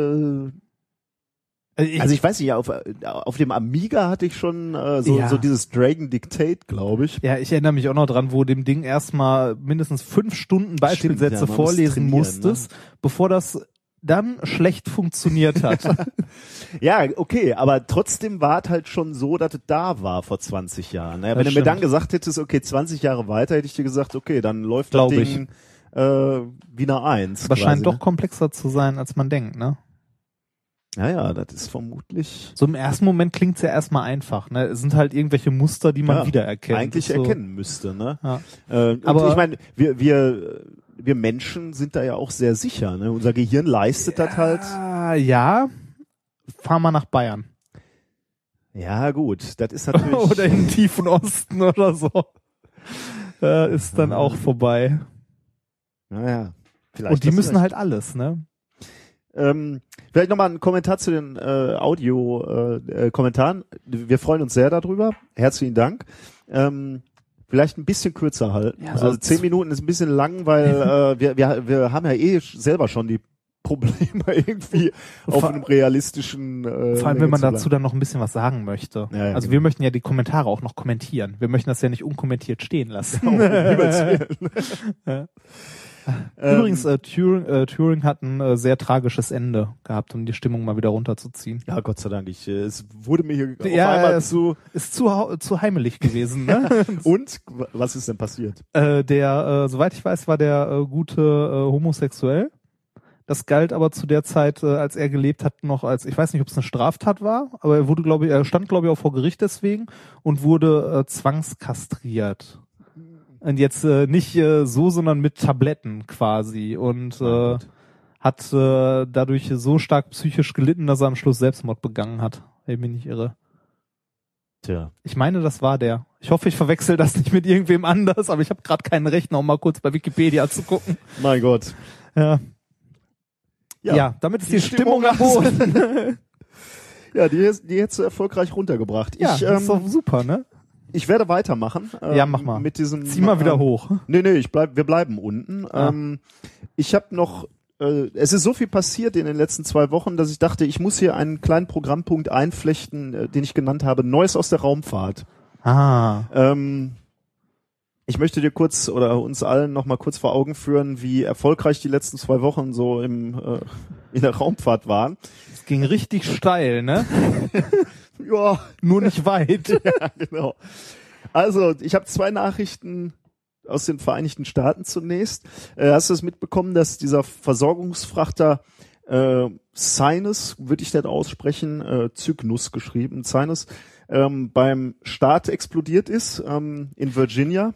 Speaker 1: Also ich,
Speaker 2: also ich weiß nicht, auf, auf dem Amiga hatte ich schon äh, so,
Speaker 1: Ja.
Speaker 2: so dieses Dragon Dictate, glaube ich.
Speaker 1: ja, ich erinnere mich auch noch dran, wo dem Ding erstmal mindestens fünf Stunden Beispielsätze
Speaker 2: ja, man muss
Speaker 1: vorlesen
Speaker 2: trainieren, ne?
Speaker 1: musstest, bevor das dann schlecht funktioniert hat.
Speaker 2: Ja, okay, aber trotzdem war es halt schon so, dass es da war vor 20 Jahren. Ne? Wenn du mir
Speaker 1: stimmt.
Speaker 2: dann gesagt hättest, okay, 20 Jahre weiter, hätte ich dir gesagt, okay, dann läuft
Speaker 1: Glaub
Speaker 2: das
Speaker 1: ich.
Speaker 2: Äh, wie eine Eins.
Speaker 1: Aber scheint doch komplexer zu sein, als man denkt, ne?
Speaker 2: Ne? Ja, ja, das ist vermutlich
Speaker 1: So im ersten Moment klingt's ja erstmal einfach, ne? Es sind halt irgendwelche Muster, die man
Speaker 2: ja,
Speaker 1: wiedererkennt.
Speaker 2: eigentlich
Speaker 1: so,
Speaker 2: erkennen müsste. Ne?
Speaker 1: Ja.
Speaker 2: Äh,
Speaker 1: Aber-
Speaker 2: ich meine, wir, wir, wir Menschen sind da ja auch sehr sicher. Ne? Unser Gehirn leistet das halt.
Speaker 1: Ja. Fahr mal nach Bayern.
Speaker 2: Ja, gut, das ist natürlich.
Speaker 1: oder in den tiefen Osten oder so. Äh, ist dann auch vorbei.
Speaker 2: Naja, vielleicht
Speaker 1: Und die müssen
Speaker 2: recht.
Speaker 1: halt alles, ne?
Speaker 2: Ähm, vielleicht nochmal ein Kommentar zu den äh, Audio-Kommentaren. Äh, Kommentaren. Wir freuen uns sehr darüber. Herzlichen Dank. Ähm, vielleicht ein bisschen kürzer halten.
Speaker 1: Ja, so
Speaker 2: also zehn Minuten ist ein bisschen lang, weil äh, wir, wir, wir haben ja eh selber schon die Probleme irgendwie auf
Speaker 1: vor-
Speaker 2: einem realistischen äh,
Speaker 1: Vor allem, wenn man
Speaker 2: zu
Speaker 1: dazu dann noch ein bisschen was sagen möchte.
Speaker 2: Ja, ja,
Speaker 1: also
Speaker 2: genau.
Speaker 1: wir möchten ja die Kommentare auch noch kommentieren. Wir möchten das ja nicht unkommentiert stehen lassen.
Speaker 2: Ähm,
Speaker 1: Übrigens, äh, Turing, äh, Turing hat ein äh, sehr tragisches Ende gehabt, um die Stimmung mal wieder runterzuziehen.
Speaker 2: ja, Gott sei Dank. Ich, äh, es wurde mir hier auf
Speaker 1: Ja,
Speaker 2: einmal
Speaker 1: es-
Speaker 2: zu.
Speaker 1: Ist zu, zu heimelig gewesen, ne?
Speaker 2: Und was ist denn passiert?
Speaker 1: äh, der, äh, soweit ich weiß, war der äh, gute äh, homosexuell. Das galt aber zu der Zeit, äh, als er gelebt hat, noch als, ich weiß nicht, ob es eine Straftat war, aber er wurde, glaube ich, er stand, glaube ich, auch vor Gericht deswegen und wurde äh, zwangskastriert. Und jetzt äh, nicht äh, so, sondern mit Tabletten quasi und äh, hat äh, dadurch so stark psychisch gelitten, dass er am Schluss Selbstmord begangen hat. Wenn ich mich nicht irre.
Speaker 2: Tja.
Speaker 1: Ich meine, das war der. Ich hoffe, ich verwechsel das nicht mit irgendwem anders, aber ich habe gerade keinen Rechner, um mal kurz bei Wikipedia zu gucken.
Speaker 2: Mein Gott.
Speaker 1: Ja, ja, damit ist die,
Speaker 2: Die
Speaker 1: Stimmung am Boden.
Speaker 2: Ja, die, die hättest du erfolgreich runtergebracht.
Speaker 1: ja,
Speaker 2: ich,
Speaker 1: das ist
Speaker 2: ähm,
Speaker 1: doch super, ne?
Speaker 2: Ich werde weitermachen. Ähm,
Speaker 1: Ja, mach mal.
Speaker 2: Mit diesem,
Speaker 1: Zieh mal wieder
Speaker 2: ähm,
Speaker 1: hoch.
Speaker 2: Nee, nee, ich bleib, wir bleiben unten.
Speaker 1: Ah.
Speaker 2: Ähm, ich habe noch, äh, es ist so viel passiert in den letzten zwei Wochen, dass ich dachte, ich muss hier einen kleinen Programmpunkt einflechten, äh, den ich genannt habe, Neues aus der Raumfahrt.
Speaker 1: Ah,
Speaker 2: Ähm, ich möchte dir kurz oder uns allen noch mal kurz vor Augen führen, wie erfolgreich die letzten zwei Wochen so im, äh, in der Raumfahrt waren.
Speaker 1: es ging richtig steil, ne?
Speaker 2: Ja,
Speaker 1: Nur nicht weit.
Speaker 2: genau. Also, ich habe zwei Nachrichten aus den Vereinigten Staaten zunächst. Äh, hast du es mitbekommen, dass dieser Versorgungsfrachter äh, Sinus, würde ich nicht aussprechen, äh, Cygnus geschrieben, Sinus, ähm, beim Start explodiert ist ähm, in Virginia.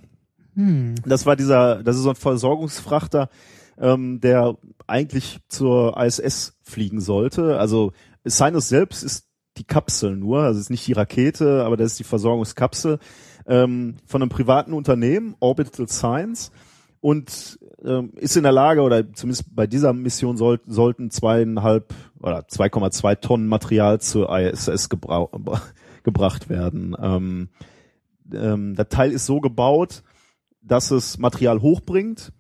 Speaker 1: Hm.
Speaker 2: Das war dieser, das ist so ein Versorgungsfrachter, ähm, der eigentlich zur ISS fliegen sollte. Also Sinus selbst ist die Kapsel nur, also ist nicht die Rakete, aber das ist die Versorgungskapsel ähm, von einem privaten Unternehmen, Orbital Science, und ähm, ist in der Lage, oder zumindest bei dieser Mission soll, sollten zweieinhalb oder 2,2 Tonnen Material zur ISS gebracht werden. Ähm, ähm, der Teil ist so gebaut, dass es Material hochbringt.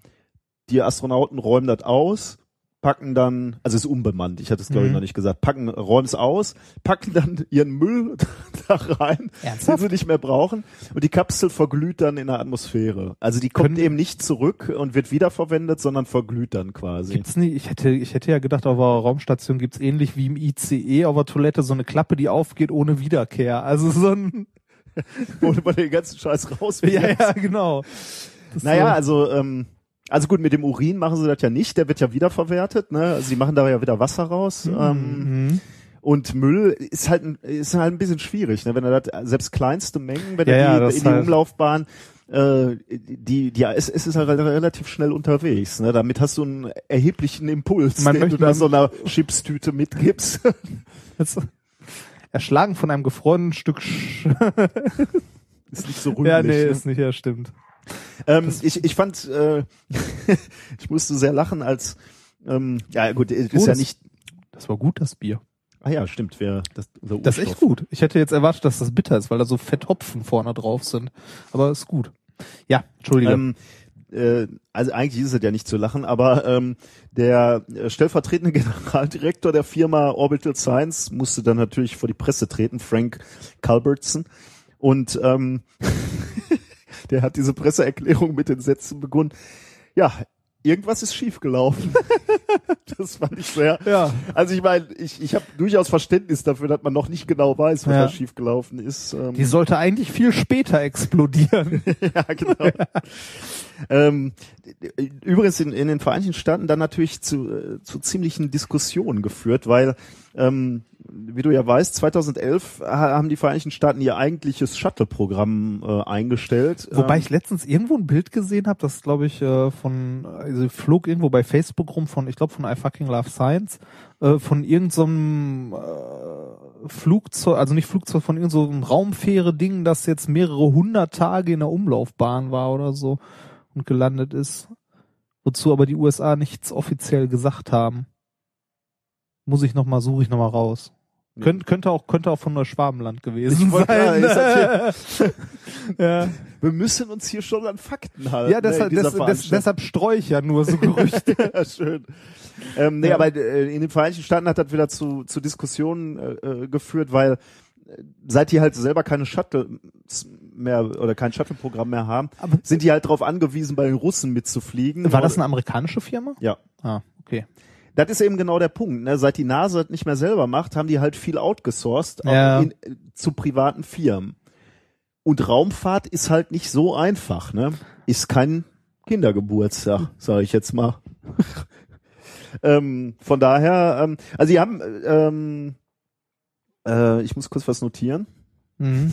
Speaker 2: Die Astronauten räumen das aus, packen dann, also es ist unbemannt, ich hatte es glaube ich
Speaker 1: Mhm.
Speaker 2: noch nicht gesagt, packen, räumen es aus, packen dann ihren Müll da rein, den
Speaker 1: Ernsthaft?
Speaker 2: sie nicht mehr brauchen. Und die Kapsel verglüht dann in der Atmosphäre. Also die kommt
Speaker 1: Können-
Speaker 2: eben nicht zurück und wird wiederverwendet, sondern verglüht dann quasi.
Speaker 1: Gibt's nicht, ich hätte, ich hätte ja gedacht, auf der Raumstation gibt's ähnlich wie im ICE auf der Toilette so eine Klappe, die aufgeht ohne Wiederkehr. Also so ein,
Speaker 2: wo man den ganzen Scheiß raus
Speaker 1: ja, ja, genau. Das
Speaker 2: Naja,
Speaker 1: so-
Speaker 2: also, ähm, also gut, mit dem Urin machen sie das ja nicht, der wird ja wiederverwertet, ne? Also sie machen da ja wieder Wasser raus. Ähm,
Speaker 1: Mhm.
Speaker 2: und Müll ist halt, ein- ist halt ein bisschen schwierig, ne? Wenn er das, selbst kleinste Mengen, wenn
Speaker 1: Ja, ja,
Speaker 2: er die in die
Speaker 1: halt-
Speaker 2: Umlaufbahn, äh, die, die, es, es ist halt relativ schnell unterwegs, ne? Damit hast du einen erheblichen Impuls,
Speaker 1: Man
Speaker 2: den
Speaker 1: möchte-
Speaker 2: du da so einer Chipstüte mitgibst.
Speaker 1: Erschlagen von einem gefrorenen Stück. Sch
Speaker 2: ist nicht so rühmlich.
Speaker 1: ja, nee,
Speaker 2: ne?
Speaker 1: ist nicht, ja, stimmt.
Speaker 2: Ähm, ich, ich fand, äh, ich musste sehr lachen, als, ähm, ja gut, ist
Speaker 1: Oh,
Speaker 2: ja
Speaker 1: das-
Speaker 2: nicht,
Speaker 1: Das war gut, das Bier.
Speaker 2: ah ja, stimmt, wer, das,
Speaker 1: Das ist echt gut. Ich hätte jetzt erwartet, dass das bitter ist, weil da so Fetthopfen vorne drauf sind. Aber ist gut. Ja, Entschuldige.
Speaker 2: Ähm, äh, also eigentlich ist es ja nicht zu lachen, aber ähm, der äh, stellvertretende Generaldirektor der Firma Orbital Science musste dann natürlich vor die Presse treten, Frank Culbertson. Und ähm, der hat diese Presseerklärung mit den Sätzen begonnen. Ja, irgendwas ist schiefgelaufen. das fand ich sehr.
Speaker 1: ja.
Speaker 2: Also ich meine, ich, ich habe durchaus Verständnis dafür, dass man noch nicht genau weiß, was
Speaker 1: Ja.
Speaker 2: da schiefgelaufen ist. Ähm,
Speaker 1: Die sollte eigentlich viel später explodieren.
Speaker 2: ja, genau. ähm, übrigens in, in den Vereinigten Staaten dann natürlich zu, äh, zu ziemlichen Diskussionen geführt, weil, ähm, wie du ja weißt, 2011 ha- haben die Vereinigten Staaten ihr eigentliches Shuttle-Programm äh, eingestellt.
Speaker 1: Wobei
Speaker 2: ähm,
Speaker 1: ich letztens irgendwo ein Bild gesehen habe, das glaube ich äh, von, also flog irgendwo bei Facebook rum von, ich glaube von I fucking love science, äh, von irgendeinem äh, Flugzeug, also nicht Flugzeug, von irgendeinem so Raumfähre-Ding, das jetzt mehrere hundert Tage in der Umlaufbahn war oder so und gelandet ist. Wozu aber die USA nichts offiziell gesagt haben. Muss ich noch mal, suche ich noch mal raus.
Speaker 2: Ja.
Speaker 1: Könnt, könnte auch könnte auch von Neuschwabenland gewesen
Speaker 2: Ich wollte
Speaker 1: sein.
Speaker 2: ist
Speaker 1: ja.
Speaker 2: wir müssen uns hier schon an Fakten halten.
Speaker 1: Ja, deshalb,
Speaker 2: ne,
Speaker 1: des, des, deshalb streue ich ja nur so Gerüchte.
Speaker 2: ja, schön. Ähm, nee,
Speaker 1: Ja.
Speaker 2: aber äh, in den Vereinigten Staaten hat das wieder zu, zu Diskussionen äh, äh, geführt, weil äh, seit die halt selber keine Shuttle mehr oder kein Shuttle-Programm mehr haben,
Speaker 1: Aber-
Speaker 2: sind die halt darauf angewiesen, bei den Russen mitzufliegen.
Speaker 1: War das eine amerikanische Firma?
Speaker 2: Ja.
Speaker 1: Ah, okay.
Speaker 2: Das ist eben genau der Punkt. Ne? Seit die NASA das nicht mehr selber macht, haben die halt viel outgesourced
Speaker 1: Ja.
Speaker 2: in, äh, zu privaten Firmen. Und Raumfahrt ist halt nicht so einfach. Ne? Ist kein Kindergeburtstag, sage ich jetzt mal. ähm, von daher, ähm, also die haben, ähm, äh, ich muss kurz was notieren.
Speaker 1: Mhm.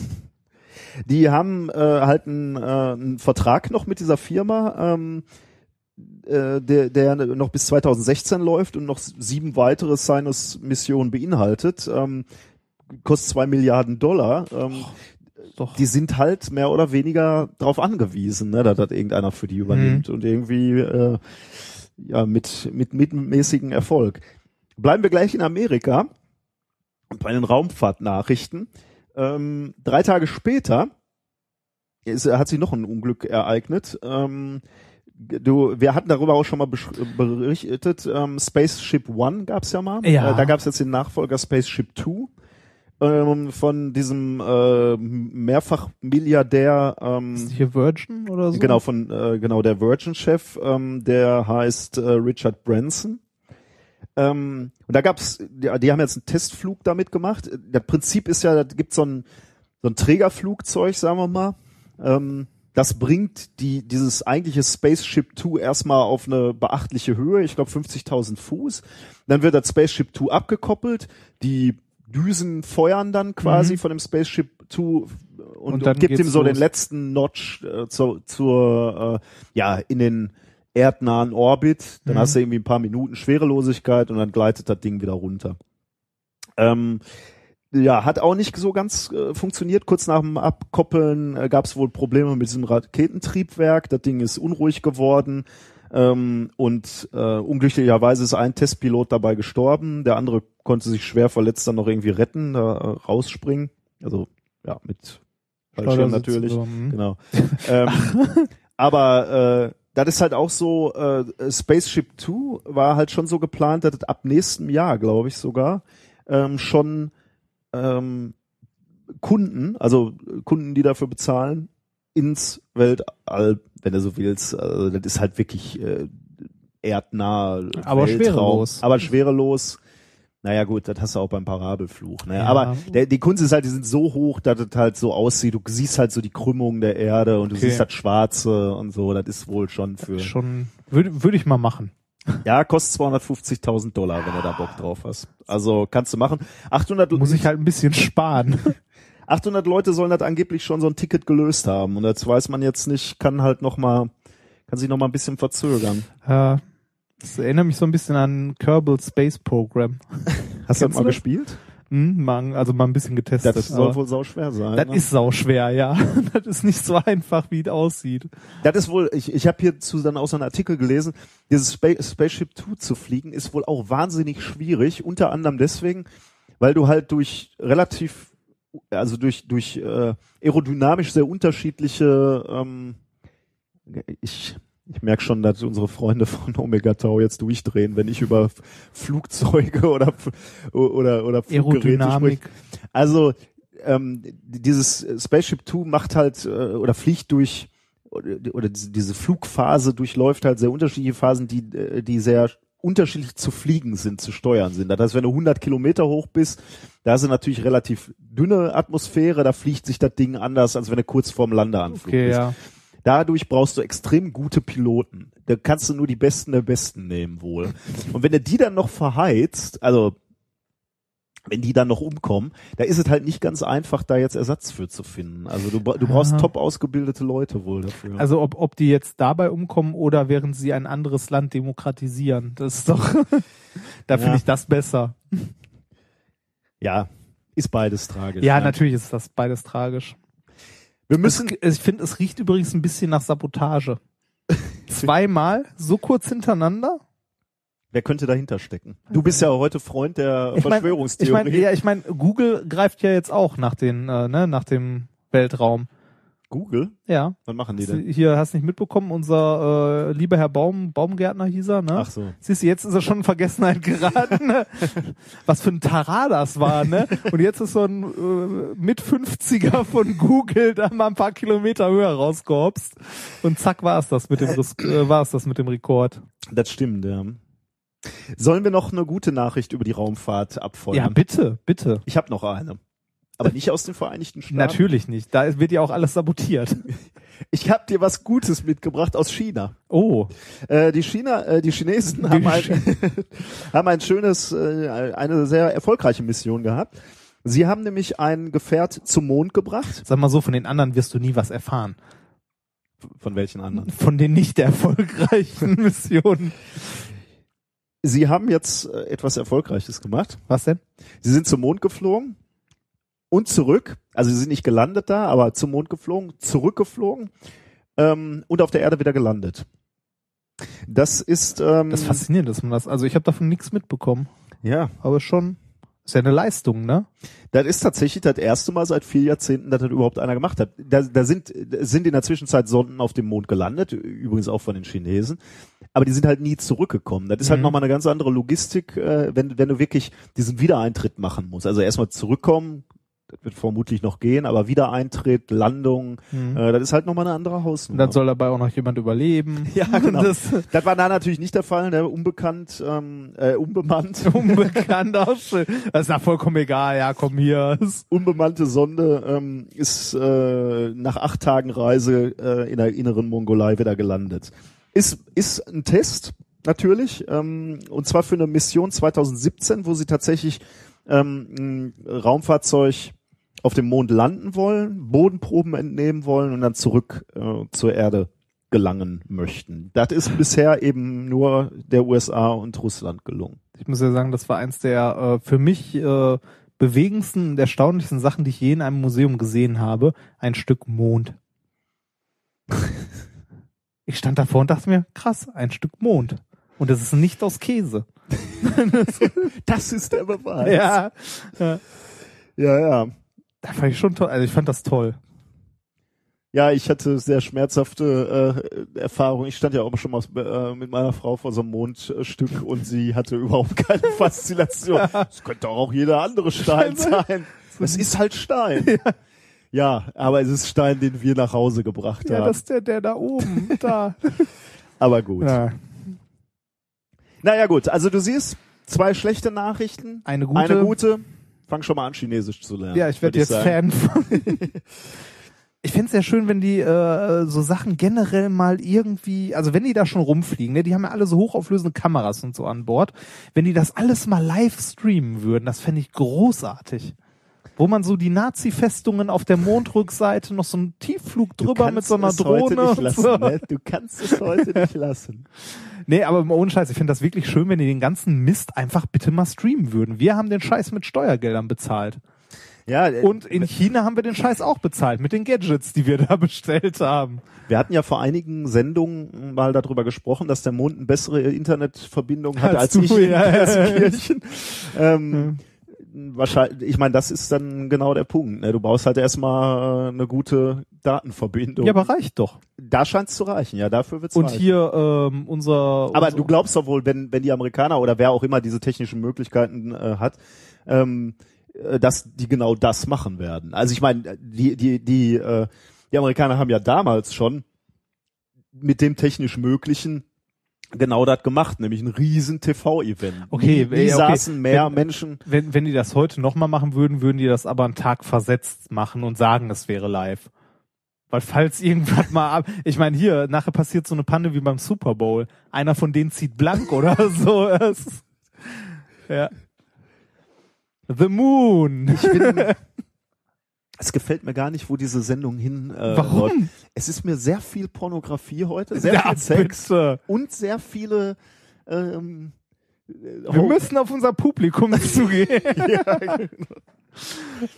Speaker 2: Die haben äh, halt einen, äh, einen Vertrag noch mit dieser Firma, ähm, äh, der, der noch bis 2016 läuft und noch sieben weitere Sinus-Missionen beinhaltet. Ähm, kostet zwei Milliarden Dollar. Ähm,
Speaker 1: Doch.
Speaker 2: die sind halt mehr oder weniger darauf angewiesen, ne, dass das irgendeiner für die übernimmt und irgendwie äh, ja mit mit mittelmäßigen Erfolg. Bleiben wir gleich in Amerika bei den Raumfahrtnachrichten. Ähm, drei Tage später ist, hat sich noch ein Unglück ereignet. Ähm, du, wir hatten darüber auch schon mal berichtet. Ähm, Spaceship One gab's ja mal.
Speaker 1: Ja.
Speaker 2: Äh, da gab's jetzt den Nachfolger Spaceship Two ähm, von diesem äh, Mehrfach-Milliardär. Ähm,
Speaker 1: Ist hier Virgin oder so?
Speaker 2: Genau, von äh, genau der Virgin-Chef, ähm, der heißt äh, Richard Branson. Ähm, und da gab's, die, die haben jetzt einen Testflug damit gemacht. Das Prinzip ist ja, da gibt's so ein, so ein Trägerflugzeug, sagen wir mal. Ähm, das bringt die, dieses eigentliche Spaceship Two erstmal auf eine beachtliche Höhe, ich glaube 50.000 Fuß. Dann wird das Spaceship Two abgekoppelt, die Düsen feuern dann quasi
Speaker 1: Mhm.
Speaker 2: von dem Spaceship Two und,
Speaker 1: Und dann
Speaker 2: und gibt ihm so den
Speaker 1: los.
Speaker 2: letzten Notch äh, zur, zur äh, ja in den erdnahen Orbit. Dann
Speaker 1: Mhm.
Speaker 2: hast du irgendwie ein paar Minuten Schwerelosigkeit und dann gleitet das Ding wieder runter. Ähm, ja, hat auch nicht so ganz äh, funktioniert. Kurz nach dem Abkoppeln äh, gab es wohl Probleme mit diesem Raketentriebwerk. Das Ding ist unruhig geworden. Ähm, und äh, unglücklicherweise ist ein Testpilot dabei gestorben. Der andere konnte sich schwer verletzt dann noch irgendwie retten, da äh, rausspringen. Also ja, mit Fallschirm natürlich.
Speaker 1: oder, hm.
Speaker 2: Genau. ähm, aber äh, das ist halt auch so, äh, Spaceship Two war halt schon so geplant, dass ab nächstem Jahr, glaube ich sogar, ähm, schon ähm, Kunden, also Kunden, die dafür bezahlen, ins Weltall, wenn du so willst. Also das ist halt wirklich äh, erdnah.
Speaker 1: Aber
Speaker 2: Weltraum,
Speaker 1: schwerelos.
Speaker 2: Aber schwerelos. Naja gut, das hast du auch beim Parabelfluch. Ne?
Speaker 1: Ja.
Speaker 2: Aber der, die Kunst ist halt, die sind so hoch, dass es halt so aussieht. Du siehst halt so die Krümmung der Erde und du
Speaker 1: Okay.
Speaker 2: siehst das Schwarze und so. Das ist wohl schon für.
Speaker 1: Schon, würde würde ich mal machen.
Speaker 2: Ja, kostet 250.000 Dollar, wenn du da Bock drauf hast. Also kannst du machen. 800,
Speaker 1: Muss ich halt ein bisschen sparen.
Speaker 2: 800 Leute sollen das angeblich schon so ein Ticket gelöst haben. Und das weiß man jetzt nicht, kann halt noch mal, kann sich noch mal ein bisschen verzögern.
Speaker 1: äh, das erinnert mich so ein bisschen an Kerbal Space Program.
Speaker 2: Hast du das mal
Speaker 1: das?
Speaker 2: gespielt?
Speaker 1: Hm, mal, also mal ein bisschen getestet.
Speaker 2: Das soll wohl sau schwer sein.
Speaker 1: das
Speaker 2: ne?
Speaker 1: ist sau schwer, ja. das ist nicht so einfach, wie es aussieht.
Speaker 2: Das ist wohl, ich, ich habe hierzu dann auch so einen Artikel gelesen, dieses Spa Spaceship Two zu fliegen, ist wohl auch wahnsinnig schwierig, unter anderem deswegen, weil du halt durch relativ, also durch, durch äh, aerodynamisch sehr unterschiedliche, ähm, ich, ich merke schon, dass unsere Freunde von Omega Tau jetzt durchdrehen, wenn ich über Flugzeuge oder oder oder Fluggeräte spreche. Also ähm, dieses Spaceship Two macht halt äh, oder fliegt durch oder, diese, Flugphase durchläuft halt sehr unterschiedliche Phasen, die äh, die sehr unterschiedlich zu fliegen sind, zu steuern sind. Das heißt, wenn du 100 Kilometer hoch bist, da hast du natürlich relativ dünne Atmosphäre, da fliegt sich das Ding anders, als wenn du kurz vorm Landeanflug
Speaker 1: Okay,
Speaker 2: bist.
Speaker 1: ja.
Speaker 2: Dadurch brauchst du extrem gute Piloten. Da kannst du nur die Besten der Besten nehmen wohl. Und wenn du die dann noch verheizt, also wenn die dann noch umkommen, da ist es halt nicht ganz einfach, da jetzt Ersatz für zu finden. Also du, du brauchst
Speaker 1: Aha.
Speaker 2: top ausgebildete Leute wohl dafür.
Speaker 1: Also ob, ob die jetzt dabei umkommen oder während sie ein anderes Land demokratisieren. Das ist doch, da finde
Speaker 2: Ja.
Speaker 1: ich das besser.
Speaker 2: ja, ist beides tragisch.
Speaker 1: Ja,
Speaker 2: ne?
Speaker 1: natürlich ist das beides tragisch.
Speaker 2: Wir müssen,
Speaker 1: es, ich finde, es riecht übrigens ein bisschen nach Sabotage. Zweimal, so kurz hintereinander.
Speaker 2: wer könnte dahinter stecken? Du bist ja heute Freund der
Speaker 1: Ich mein- Ich
Speaker 2: Verschwörungstheorie.
Speaker 1: meine, ja, ich meine, Google greift ja jetzt auch nach den, äh, ne, nach dem Weltraum.
Speaker 2: Google?
Speaker 1: Ja.
Speaker 2: Was machen die denn?
Speaker 1: Hier hast nicht mitbekommen, unser äh, lieber Herr Baum, Baumgärtner hieß er, ne?
Speaker 2: Ach so.
Speaker 1: Siehst du, jetzt ist er schon in Vergessenheit geraten, ne? was für ein Tara das war, ne? Und jetzt ist so ein äh, mit 50er von Google da mal ein paar Kilometer höher rausgehopst und zack war es das mit dem äh, war es das mit dem Rekord.
Speaker 2: Das stimmt, ja. Sollen wir noch eine gute Nachricht über die Raumfahrt abfeuern?
Speaker 1: Ja, bitte, bitte.
Speaker 2: Ich habe noch eine. Aber nicht aus den Vereinigten Staaten.
Speaker 1: Natürlich nicht. Da wird ja auch alles sabotiert.
Speaker 2: Ich habe dir was Gutes mitgebracht aus China.
Speaker 1: Oh,
Speaker 2: Äh, die China, äh, die Chinesen haben ein, haben ein schönes, äh, eine sehr erfolgreiche Mission gehabt. Sie haben nämlich ein Gefährt zum Mond gebracht.
Speaker 1: sag mal so, von den anderen wirst du nie was erfahren.
Speaker 2: Von welchen anderen?
Speaker 1: Von den nicht erfolgreichen Missionen.
Speaker 2: Sie haben jetzt äh, etwas Erfolgreiches gemacht.
Speaker 1: Was denn?
Speaker 2: Sie sind zum Mond geflogen und zurück. Also sie sind nicht gelandet da, aber zum Mond geflogen, zurückgeflogen ähm, und auf der Erde wieder gelandet. Das ist ähm,
Speaker 1: Das ist faszinierend, dass man das. Also ich habe davon nichts mitbekommen.
Speaker 2: ja,
Speaker 1: Aber schon ist ja eine Leistung, ne?
Speaker 2: das ist tatsächlich das erste Mal seit vier Jahrzehnten, dass das überhaupt einer gemacht hat. Da, da sind sind in der Zwischenzeit Sonden auf dem Mond gelandet, übrigens auch von den Chinesen, aber die sind halt nie zurückgekommen. Das ist halt
Speaker 1: Mhm.
Speaker 2: nochmal eine ganz andere Logistik, äh, wenn wenn du wirklich diesen Wiedereintritt machen musst. Also erstmal zurückkommen, das wird vermutlich noch gehen, aber Wiedereintritt, Landung,
Speaker 1: Mhm.
Speaker 2: äh, das ist halt nochmal eine andere Hausnummer.
Speaker 1: dann soll dabei auch noch jemand überleben.
Speaker 2: Ja, genau.
Speaker 1: Das
Speaker 2: das war da natürlich nicht der Fall, ne? unbekannt, ähm, äh, unbemannt.
Speaker 1: unbekannt auch schön. Das ist ja vollkommen egal. Ja, komm hier.
Speaker 2: unbemannte Sonde ähm, ist äh, nach acht Tagen Reise äh, in der inneren Mongolei wieder gelandet. Ist, ist ein Test, natürlich, ähm, und zwar für eine Mission 2017, wo sie tatsächlich ähm, ein Raumfahrzeug auf dem Mond landen wollen, Bodenproben entnehmen wollen und dann zurück äh, zur Erde gelangen möchten. Das ist bisher eben nur der USA und Russland gelungen.
Speaker 1: Ich muss ja sagen, das war eins der äh, für mich äh, bewegendsten und erstaunlichsten Sachen, die ich je in einem Museum gesehen habe. Ein Stück Mond. ich stand davor und dachte mir, krass, ein Stück Mond. Und das ist nicht aus Käse.
Speaker 2: Das ist der Beweis.
Speaker 1: Ja, ja.
Speaker 2: ja. ja.
Speaker 1: Da fand ich schon toll. Also ich fand das toll.
Speaker 2: Ja, ich hatte sehr schmerzhafte äh, Erfahrungen. Ich stand ja auch schon mal äh, mit meiner Frau vor so einem Mondstück und sie hatte überhaupt keine Faszination. Es könnte auch jeder andere Stein sein. Es ist halt Stein. Ja. aber es ist Stein, den wir nach Hause gebracht
Speaker 1: Ja,
Speaker 2: haben.
Speaker 1: das ist der, der da oben, da.
Speaker 2: aber gut.
Speaker 1: Ja.
Speaker 2: Naja gut, also du siehst zwei schlechte Nachrichten,
Speaker 1: Eine gute.
Speaker 2: eine gute. Fang schon mal an, Chinesisch zu lernen.
Speaker 1: Ja, ich werde jetzt
Speaker 2: sagen.
Speaker 1: Fan von. Ich find's sehr schön, wenn die äh, so Sachen generell mal irgendwie, also wenn die da schon rumfliegen, ne, die haben ja alle so hochauflösende Kameras und so an Bord, wenn die das alles mal live streamen würden, das fände ich großartig. Wo man so die Nazi-Festungen auf der Mondrückseite noch so einen Tiefflug drüber mit so einer
Speaker 2: es heute
Speaker 1: Drohne
Speaker 2: nicht lassen,
Speaker 1: so.
Speaker 2: ne? Du kannst es heute nicht lassen.
Speaker 1: Nee, aber ohne Scheiß, ich finde das wirklich schön, wenn die den ganzen Mist einfach bitte mal streamen würden. Wir haben den Scheiß mit Steuergeldern bezahlt.
Speaker 2: Ja, äh,
Speaker 1: Und in China haben wir den Scheiß auch bezahlt mit den Gadgets, die wir da bestellt haben.
Speaker 2: wir hatten ja vor einigen Sendungen mal darüber gesprochen, dass der Mond eine bessere Internetverbindung hat
Speaker 1: Als
Speaker 2: als,
Speaker 1: du,
Speaker 2: ich in
Speaker 1: ja, ja, ja.
Speaker 2: Gelsenkirchen. Ähm, Wahrscheinlich, ich meine, das ist dann genau der Punkt. Ne? Du brauchst halt erstmal äh, eine gute Datenverbindung.
Speaker 1: Ja, aber reicht doch.
Speaker 2: Da scheint es zu reichen, ja, dafür wird's
Speaker 1: Und
Speaker 2: reichen.
Speaker 1: hier ähm, unser.
Speaker 2: Aber
Speaker 1: unser,
Speaker 2: du glaubst doch wohl, wenn, wenn die Amerikaner oder wer auch immer diese technischen Möglichkeiten äh, hat, ähm, äh, dass die genau das machen werden. Also ich meine, die, die, die, äh, die Amerikaner haben ja damals schon mit dem technisch Möglichen genau das gemacht, nämlich ein riesen TV-Event.
Speaker 1: Okay,
Speaker 2: wie
Speaker 1: ja, okay.
Speaker 2: saßen mehr
Speaker 1: Wenn-
Speaker 2: Menschen.
Speaker 1: wenn, wenn die das heute nochmal machen würden, würden die das aber einen Tag versetzt machen und sagen, es wäre live. Weil falls irgendwas mal ab, ich meine hier, nachher passiert so eine Panne wie beim Super Bowl. Einer von denen zieht blank oder so. Ja. The Moon.
Speaker 2: Ich bin, es gefällt mir gar nicht, wo diese Sendung hin äh,
Speaker 1: Warum?
Speaker 2: läuft. Es ist mir sehr viel Pornografie heute, sehr
Speaker 1: Ja,
Speaker 2: viel Sex
Speaker 1: bitte.
Speaker 2: und sehr viele ähm,
Speaker 1: Wir müssen auf unser Publikum zugehen.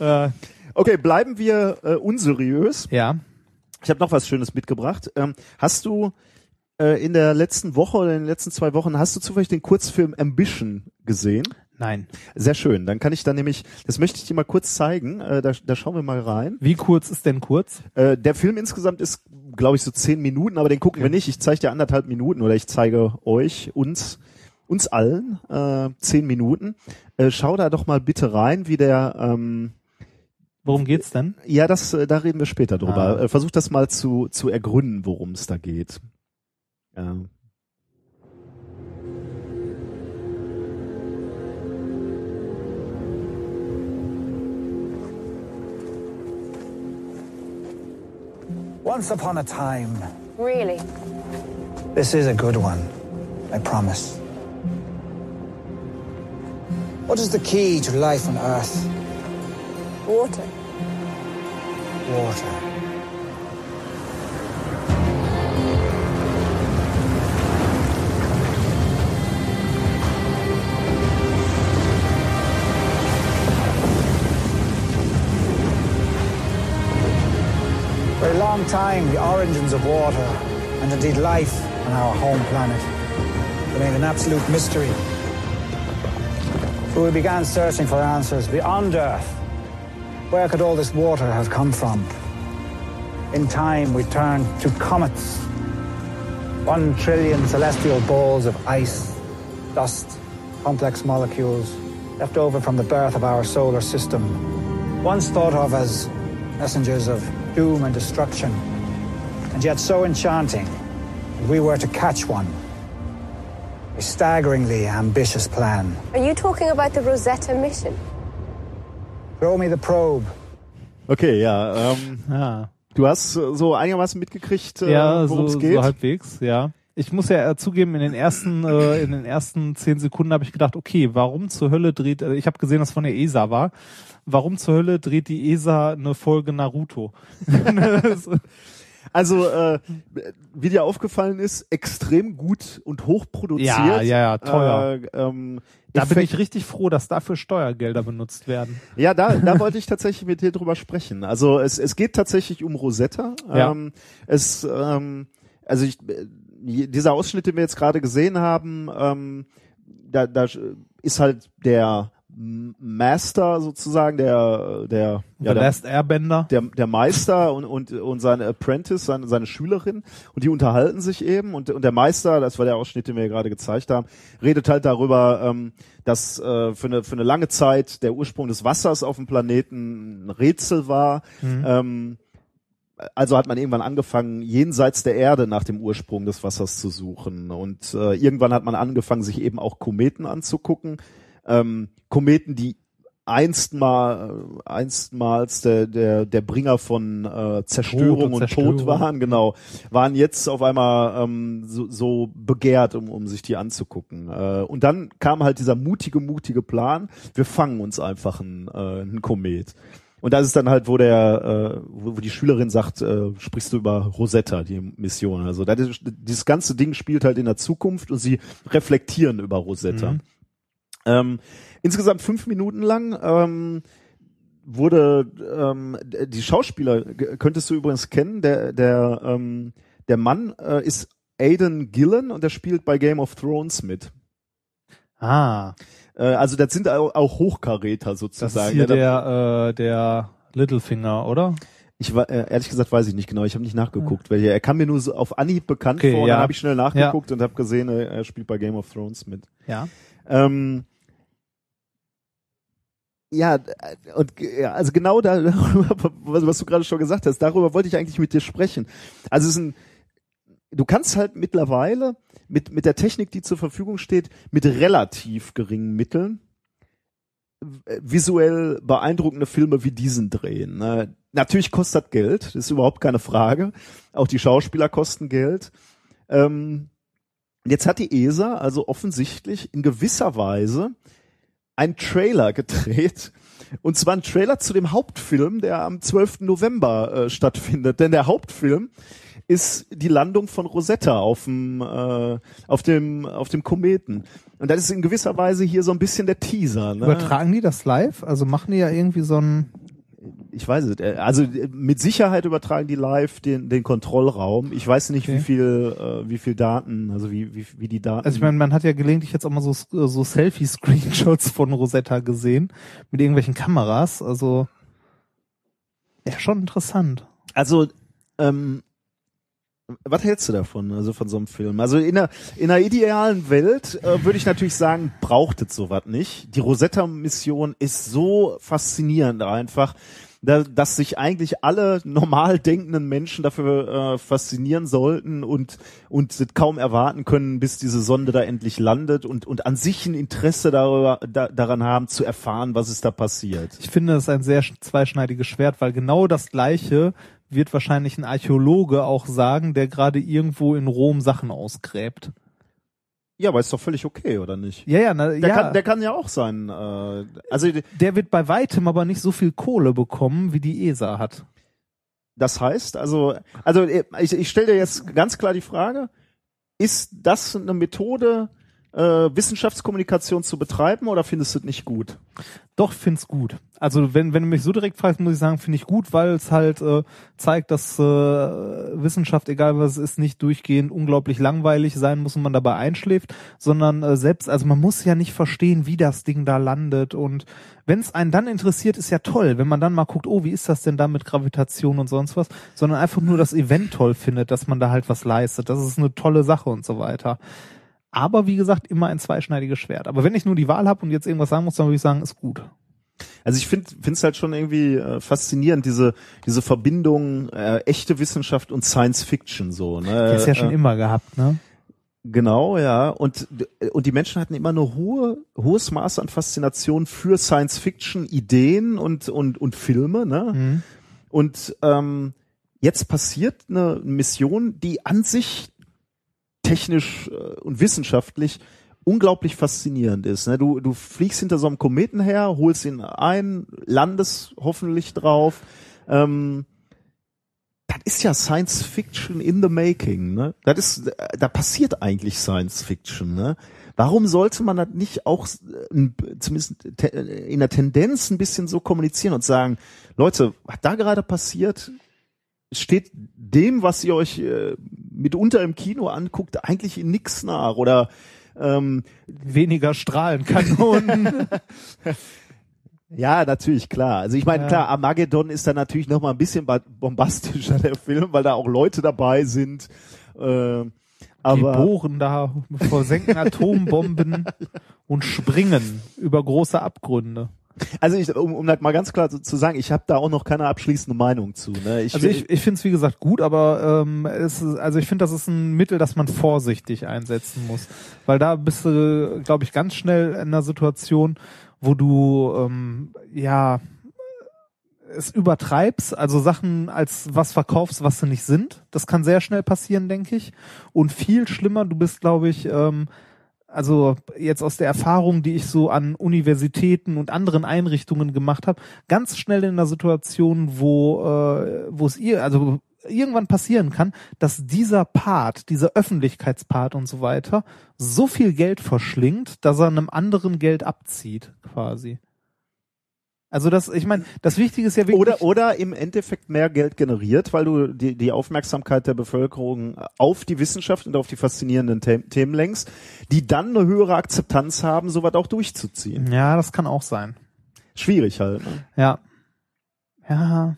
Speaker 1: äh,
Speaker 2: Okay, bleiben wir äh, unseriös.
Speaker 1: ja.
Speaker 2: Ich habe noch was Schönes mitgebracht. Ähm, hast du äh, in der letzten Woche oder in den letzten zwei Wochen, hast du zufällig den Kurzfilm Ambition gesehen?
Speaker 1: Nein.
Speaker 2: Sehr schön. Dann kann ich da nämlich, das möchte ich dir mal kurz zeigen. Äh, da, da schauen wir mal rein.
Speaker 1: Wie kurz ist denn kurz?
Speaker 2: Äh, der Film insgesamt ist, glaube ich, so zehn Minuten, aber den gucken wir nicht. Ich zeige dir anderthalb Minuten oder ich zeige euch, uns, uns allen äh, zehn Minuten. Äh, schau da doch mal bitte rein, wie der ähm,
Speaker 1: Worum geht's denn?
Speaker 2: Ja, das, äh, da reden wir später drüber.
Speaker 1: Ah.
Speaker 2: Äh, Versuch das mal zu, zu ergründen, worum es da geht. Ja.
Speaker 6: Once upon a time,
Speaker 7: Really?
Speaker 6: this is a good one, I promise. What is the key to life on Earth?
Speaker 7: Water.
Speaker 6: Water. For a long time, the origins of water, and indeed life on our home planet, remained an absolute mystery. So we began searching for answers beyond Earth. Where could all this water have come from? In time, we turned to comets. One trillion celestial balls of ice, dust, complex molecules left over from the birth of our solar system. Once thought of as messengers of doom and destruction, and yet so enchanting that we were to catch one. A staggeringly ambitious plan.
Speaker 7: Are you talking about the Rosetta mission?
Speaker 6: Throw me the probe.
Speaker 2: Okay, ja. Ähm,
Speaker 1: Ja.
Speaker 2: du hast so einigermaßen mitgekriegt, äh,
Speaker 1: ja,
Speaker 2: worum
Speaker 1: so,
Speaker 2: es geht.
Speaker 1: so halbwegs, ja. Ich muss ja äh, zugeben, in den ersten, äh, in den ersten zehn Sekunden habe ich gedacht, okay, warum zur Hölle dreht, äh, ich habe gesehen, dass von der ESA war, warum zur Hölle dreht die ESA eine Folge Naruto?
Speaker 2: also, äh, wie dir aufgefallen ist, extrem gut und hoch produziert.
Speaker 1: Ja, ja, ja, teuer.
Speaker 2: Äh, ähm,
Speaker 1: da bin ich richtig froh, dass dafür Steuergelder benutzt werden.
Speaker 2: Ja, da, da wollte ich tatsächlich mit dir drüber sprechen. Also es, es geht tatsächlich um Rosetta.
Speaker 1: Ja.
Speaker 2: Ähm, es, ähm, also ich, äh, dieser Ausschnitt, den wir jetzt gerade gesehen haben, ähm, da, da ist halt der Master sozusagen, der der ja, der,
Speaker 1: Last Airbender.
Speaker 2: der, der Meister und, und, und seine Apprentice, seine, seine Schülerin, und die unterhalten sich eben und, und der Meister, das war der Ausschnitt, den wir gerade gezeigt haben, redet halt darüber, ähm, dass äh, für, eine, für eine lange Zeit der Ursprung des Wassers auf dem Planeten ein Rätsel war. Ähm, also hat man irgendwann angefangen, jenseits der Erde nach dem Ursprung des Wassers zu suchen. Und äh, irgendwann hat man angefangen, sich eben auch Kometen anzugucken. Ähm, Kometen, die einstmal, einstmals der, der, der Bringer von äh, Zerstörung
Speaker 1: Tod und
Speaker 2: und
Speaker 1: Zerstörung.
Speaker 2: Tod waren, genau, waren jetzt auf einmal ähm, so, so begehrt, um, um sich die anzugucken. Äh, und dann kam halt dieser mutige, mutige Plan, wir fangen uns einfach ein, äh, ein Komet. Und das ist dann halt, wo der, äh, wo, wo die Schülerin sagt, äh, sprichst du über Rosetta, die Mission. Also das dieses ganze Ding spielt halt in der Zukunft und sie reflektieren über Rosetta.
Speaker 1: Mhm.
Speaker 2: Ähm, insgesamt fünf Minuten lang ähm, wurde ähm, die Schauspieler könntest du übrigens kennen. Der der ähm, der Mann äh, ist Aidan Gillen und der spielt bei Game of Thrones mit.
Speaker 1: Ah,
Speaker 2: Äh, also das sind auch, auch Hochkaräter
Speaker 1: das
Speaker 2: sozusagen.
Speaker 1: ist hier
Speaker 2: Ja,
Speaker 1: der, äh, der Littlefinger, oder?
Speaker 2: Ich war äh, ehrlich gesagt weiß ich nicht genau. Ich habe nicht nachgeguckt, weil er kam mir nur so auf Anhieb bekannt
Speaker 1: Okay,
Speaker 2: vor. Und
Speaker 1: ja.
Speaker 2: dann habe ich schnell nachgeguckt und habe gesehen, äh, er spielt bei Game of Thrones mit.
Speaker 1: Ja.
Speaker 2: Ähm, ja, äh, und ja, also genau da, was, du gerade schon gesagt hast, darüber wollte ich eigentlich mit dir sprechen. Also es ist ein, du kannst halt mittlerweile mit, mit der Technik, die zur Verfügung steht, mit relativ geringen Mitteln w- visuell beeindruckende Filme wie diesen drehen. Ne? Natürlich kostet das Geld, das ist überhaupt keine Frage. Auch die Schauspieler kosten Geld. Ähm, jetzt hat die ESA also offensichtlich in gewisser Weise einen Trailer gedreht. Und zwar ein Trailer zu dem Hauptfilm, der am 12. November äh, stattfindet. Denn der Hauptfilm ist die Landung von Rosetta auf dem, äh, auf dem, auf dem Kometen. Und das ist in gewisser Weise hier so ein bisschen der Teaser. Ne?
Speaker 1: Übertragen die das live? Also machen die ja irgendwie so ein,
Speaker 2: Ich weiß es. äh, Also äh, mit Sicherheit übertragen die live den, den Kontrollraum. Ich weiß nicht,
Speaker 1: Okay.
Speaker 2: wie viel, äh, wie viel Daten, also wie, wie, wie die Daten.
Speaker 1: also ich meine, man hat ja gelegentlich jetzt auch mal so, so Selfie-Screenshots von Rosetta gesehen, mit irgendwelchen Kameras, also, ja, schon interessant.
Speaker 2: Also, ähm, was hältst du davon, also von so einem Film? Also in einer, in einer idealen Welt äh, würde ich natürlich sagen, braucht es sowas nicht. Die Rosetta-Mission ist so faszinierend einfach, dass sich eigentlich alle normal denkenden Menschen dafür äh, faszinieren sollten und und kaum erwarten können, bis diese Sonde da endlich landet und und an sich ein Interesse darüber, da, daran haben zu erfahren, was ist da passiert.
Speaker 1: Ich finde, das ist ein sehr sch- zweischneidiges Schwert, weil genau das Gleiche wird wahrscheinlich ein Archäologe auch sagen, der gerade irgendwo in Rom Sachen ausgräbt.
Speaker 2: Ja, aber ist doch völlig okay, oder nicht?
Speaker 1: Ja, ja, na,
Speaker 2: Der,
Speaker 1: ja.
Speaker 2: kann, der kann ja auch sein. Äh, also
Speaker 1: der wird bei weitem aber nicht so viel Kohle bekommen, wie die ESA hat.
Speaker 2: das heißt, also, also ich, ich stelle dir jetzt ganz klar die Frage: Ist das eine Methode, äh, Wissenschaftskommunikation zu betreiben, oder findest du es nicht gut?
Speaker 1: Doch, find's gut. Also wenn, wenn du mich so direkt fragst, muss ich sagen, finde ich gut, weil es halt äh, zeigt, dass äh, Wissenschaft, egal was es ist, nicht durchgehend unglaublich langweilig sein muss und man dabei einschläft, sondern äh, selbst, also man muss ja nicht verstehen, wie das Ding da landet und wenn es einen dann interessiert, ist ja toll, wenn man dann mal guckt, oh, wie ist das denn da mit Gravitation und sonst was, sondern einfach nur das Event toll findet, dass man da halt was leistet. Das ist eine tolle Sache und so weiter. Aber wie gesagt, immer ein zweischneidiges Schwert. Aber wenn ich nur die Wahl habe und jetzt irgendwas sagen muss, dann würde ich sagen, ist gut.
Speaker 2: Also ich finde es halt schon irgendwie äh, faszinierend, diese, diese Verbindung äh, echte Wissenschaft und Science Fiction so. Ne?
Speaker 1: Das ist ja schon
Speaker 2: äh,
Speaker 1: immer gehabt, ne?
Speaker 2: Genau, ja. Und, und die Menschen hatten immer eine hohe, hohes Maß an Faszination für Science Fiction, Ideen und, und, und Filme, ne?
Speaker 1: Mhm.
Speaker 2: Und ähm, jetzt passiert eine Mission, die an sich technisch äh, und wissenschaftlich unglaublich faszinierend ist. Ne? Du, du fliegst hinter so einem Kometen her, holst ihn ein, landest hoffentlich drauf. Ähm, das ist ja Science Fiction in the making. Ne? Das ist, da passiert eigentlich Science Fiction. Ne? Warum sollte man das nicht auch äh, zumindest te- in der Tendenz ein bisschen so kommunizieren und sagen, Leute, was da gerade passiert, steht dem, was ihr euch äh, mitunter im Kino anguckt, eigentlich in nix nach oder Ähm,
Speaker 1: Weniger Strahlenkanonen.
Speaker 2: ja, natürlich, klar. Also ich meine,
Speaker 1: Ja.
Speaker 2: klar, Armageddon ist dann natürlich noch mal ein bisschen ba- bombastischer, der Film, weil da auch Leute dabei sind. Äh,
Speaker 1: die
Speaker 2: aber
Speaker 1: bohren da, versenken Atombomben und springen über große Abgründe.
Speaker 2: Also ich, um, um das mal ganz klar zu, zu sagen, ich habe da auch noch keine abschließende Meinung zu. Ne? Ich,
Speaker 1: Also ich, ich finde es wie gesagt gut, aber ähm, es ist, also ich finde, das ist ein Mittel, das man vorsichtig einsetzen muss, weil da bist du, glaube ich, ganz schnell in einer Situation, wo du ähm, ja es übertreibst, also Sachen als was verkaufst, was sie nicht sind. Das kann sehr schnell passieren, denke ich. Und viel schlimmer, du bist, glaube ich, ähm, also jetzt aus der Erfahrung, die ich so an Universitäten und anderen Einrichtungen gemacht habe, ganz schnell in einer Situation, wo äh, wo es ihr also irgendwann passieren kann, dass dieser Part, dieser Öffentlichkeitspart und so weiter, so viel Geld verschlingt, dass er einem anderen Geld abzieht, quasi. Also das, ich meine, das Wichtige ist ja wirklich.
Speaker 2: oder oder im Endeffekt mehr Geld generiert, weil du die, die Aufmerksamkeit der Bevölkerung auf die Wissenschaft und auf die faszinierenden The Themen lenkst, die dann eine höhere Akzeptanz haben, sowas auch durchzuziehen.
Speaker 1: ja, das kann auch sein.
Speaker 2: Schwierig halt. Ne?
Speaker 1: Ja. Ja.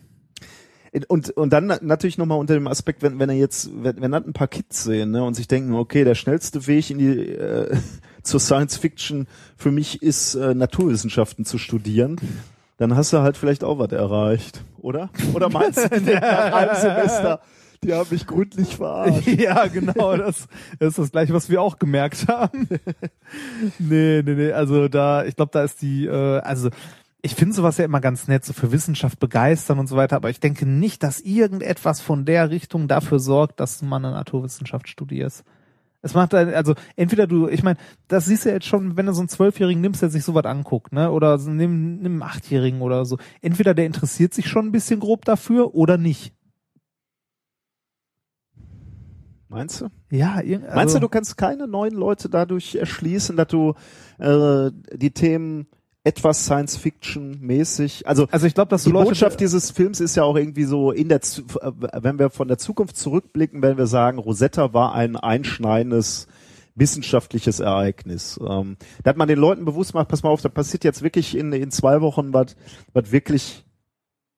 Speaker 2: Und, und dann na- natürlich nochmal unter dem Aspekt, wenn, wenn er jetzt, wenn, wenn dann ein paar Kids sehen ne, und sich denken, okay, der schnellste Weg in die äh, zur Science Fiction für mich ist, äh, Naturwissenschaften zu studieren, dann hast du halt vielleicht auch was erreicht, oder? Oder meinst du, nach einem Semester, die haben mich gründlich verarscht?
Speaker 1: Ja, genau, das, das ist das gleiche, was wir auch gemerkt haben. nee, nee, nee, also da, ich glaube, da ist die, äh, also ich finde sowas ja immer ganz nett, so für Wissenschaft begeistern und so weiter, aber ich denke nicht, dass irgendetwas von der Richtung dafür sorgt, dass du mal eine Naturwissenschaft studierst. Es macht ein- also entweder du, ich meine, das siehst du jetzt schon, wenn du so einen Zwölfjährigen nimmst, der sich sowas anguckt, ne? Oder so nimm, nimm einen Achtjährigen oder so. Entweder der interessiert sich schon ein bisschen grob dafür oder nicht.
Speaker 2: Meinst du?
Speaker 1: Ja, also,
Speaker 2: Meinst du, du kannst keine neuen Leute dadurch erschließen, dass du äh, die Themen etwas Science-Fiction-mäßig, also
Speaker 1: also ich glaube, dass
Speaker 2: die
Speaker 1: Leute,
Speaker 2: Botschaft dieses Films ist ja auch irgendwie so in der, Zu- äh, wenn wir von der Zukunft zurückblicken, wenn wir sagen, Rosetta war ein einschneidendes wissenschaftliches Ereignis. Ähm, da hat man den Leuten bewusst gemacht, pass mal auf, da passiert jetzt wirklich in, in zwei Wochen was, was wirklich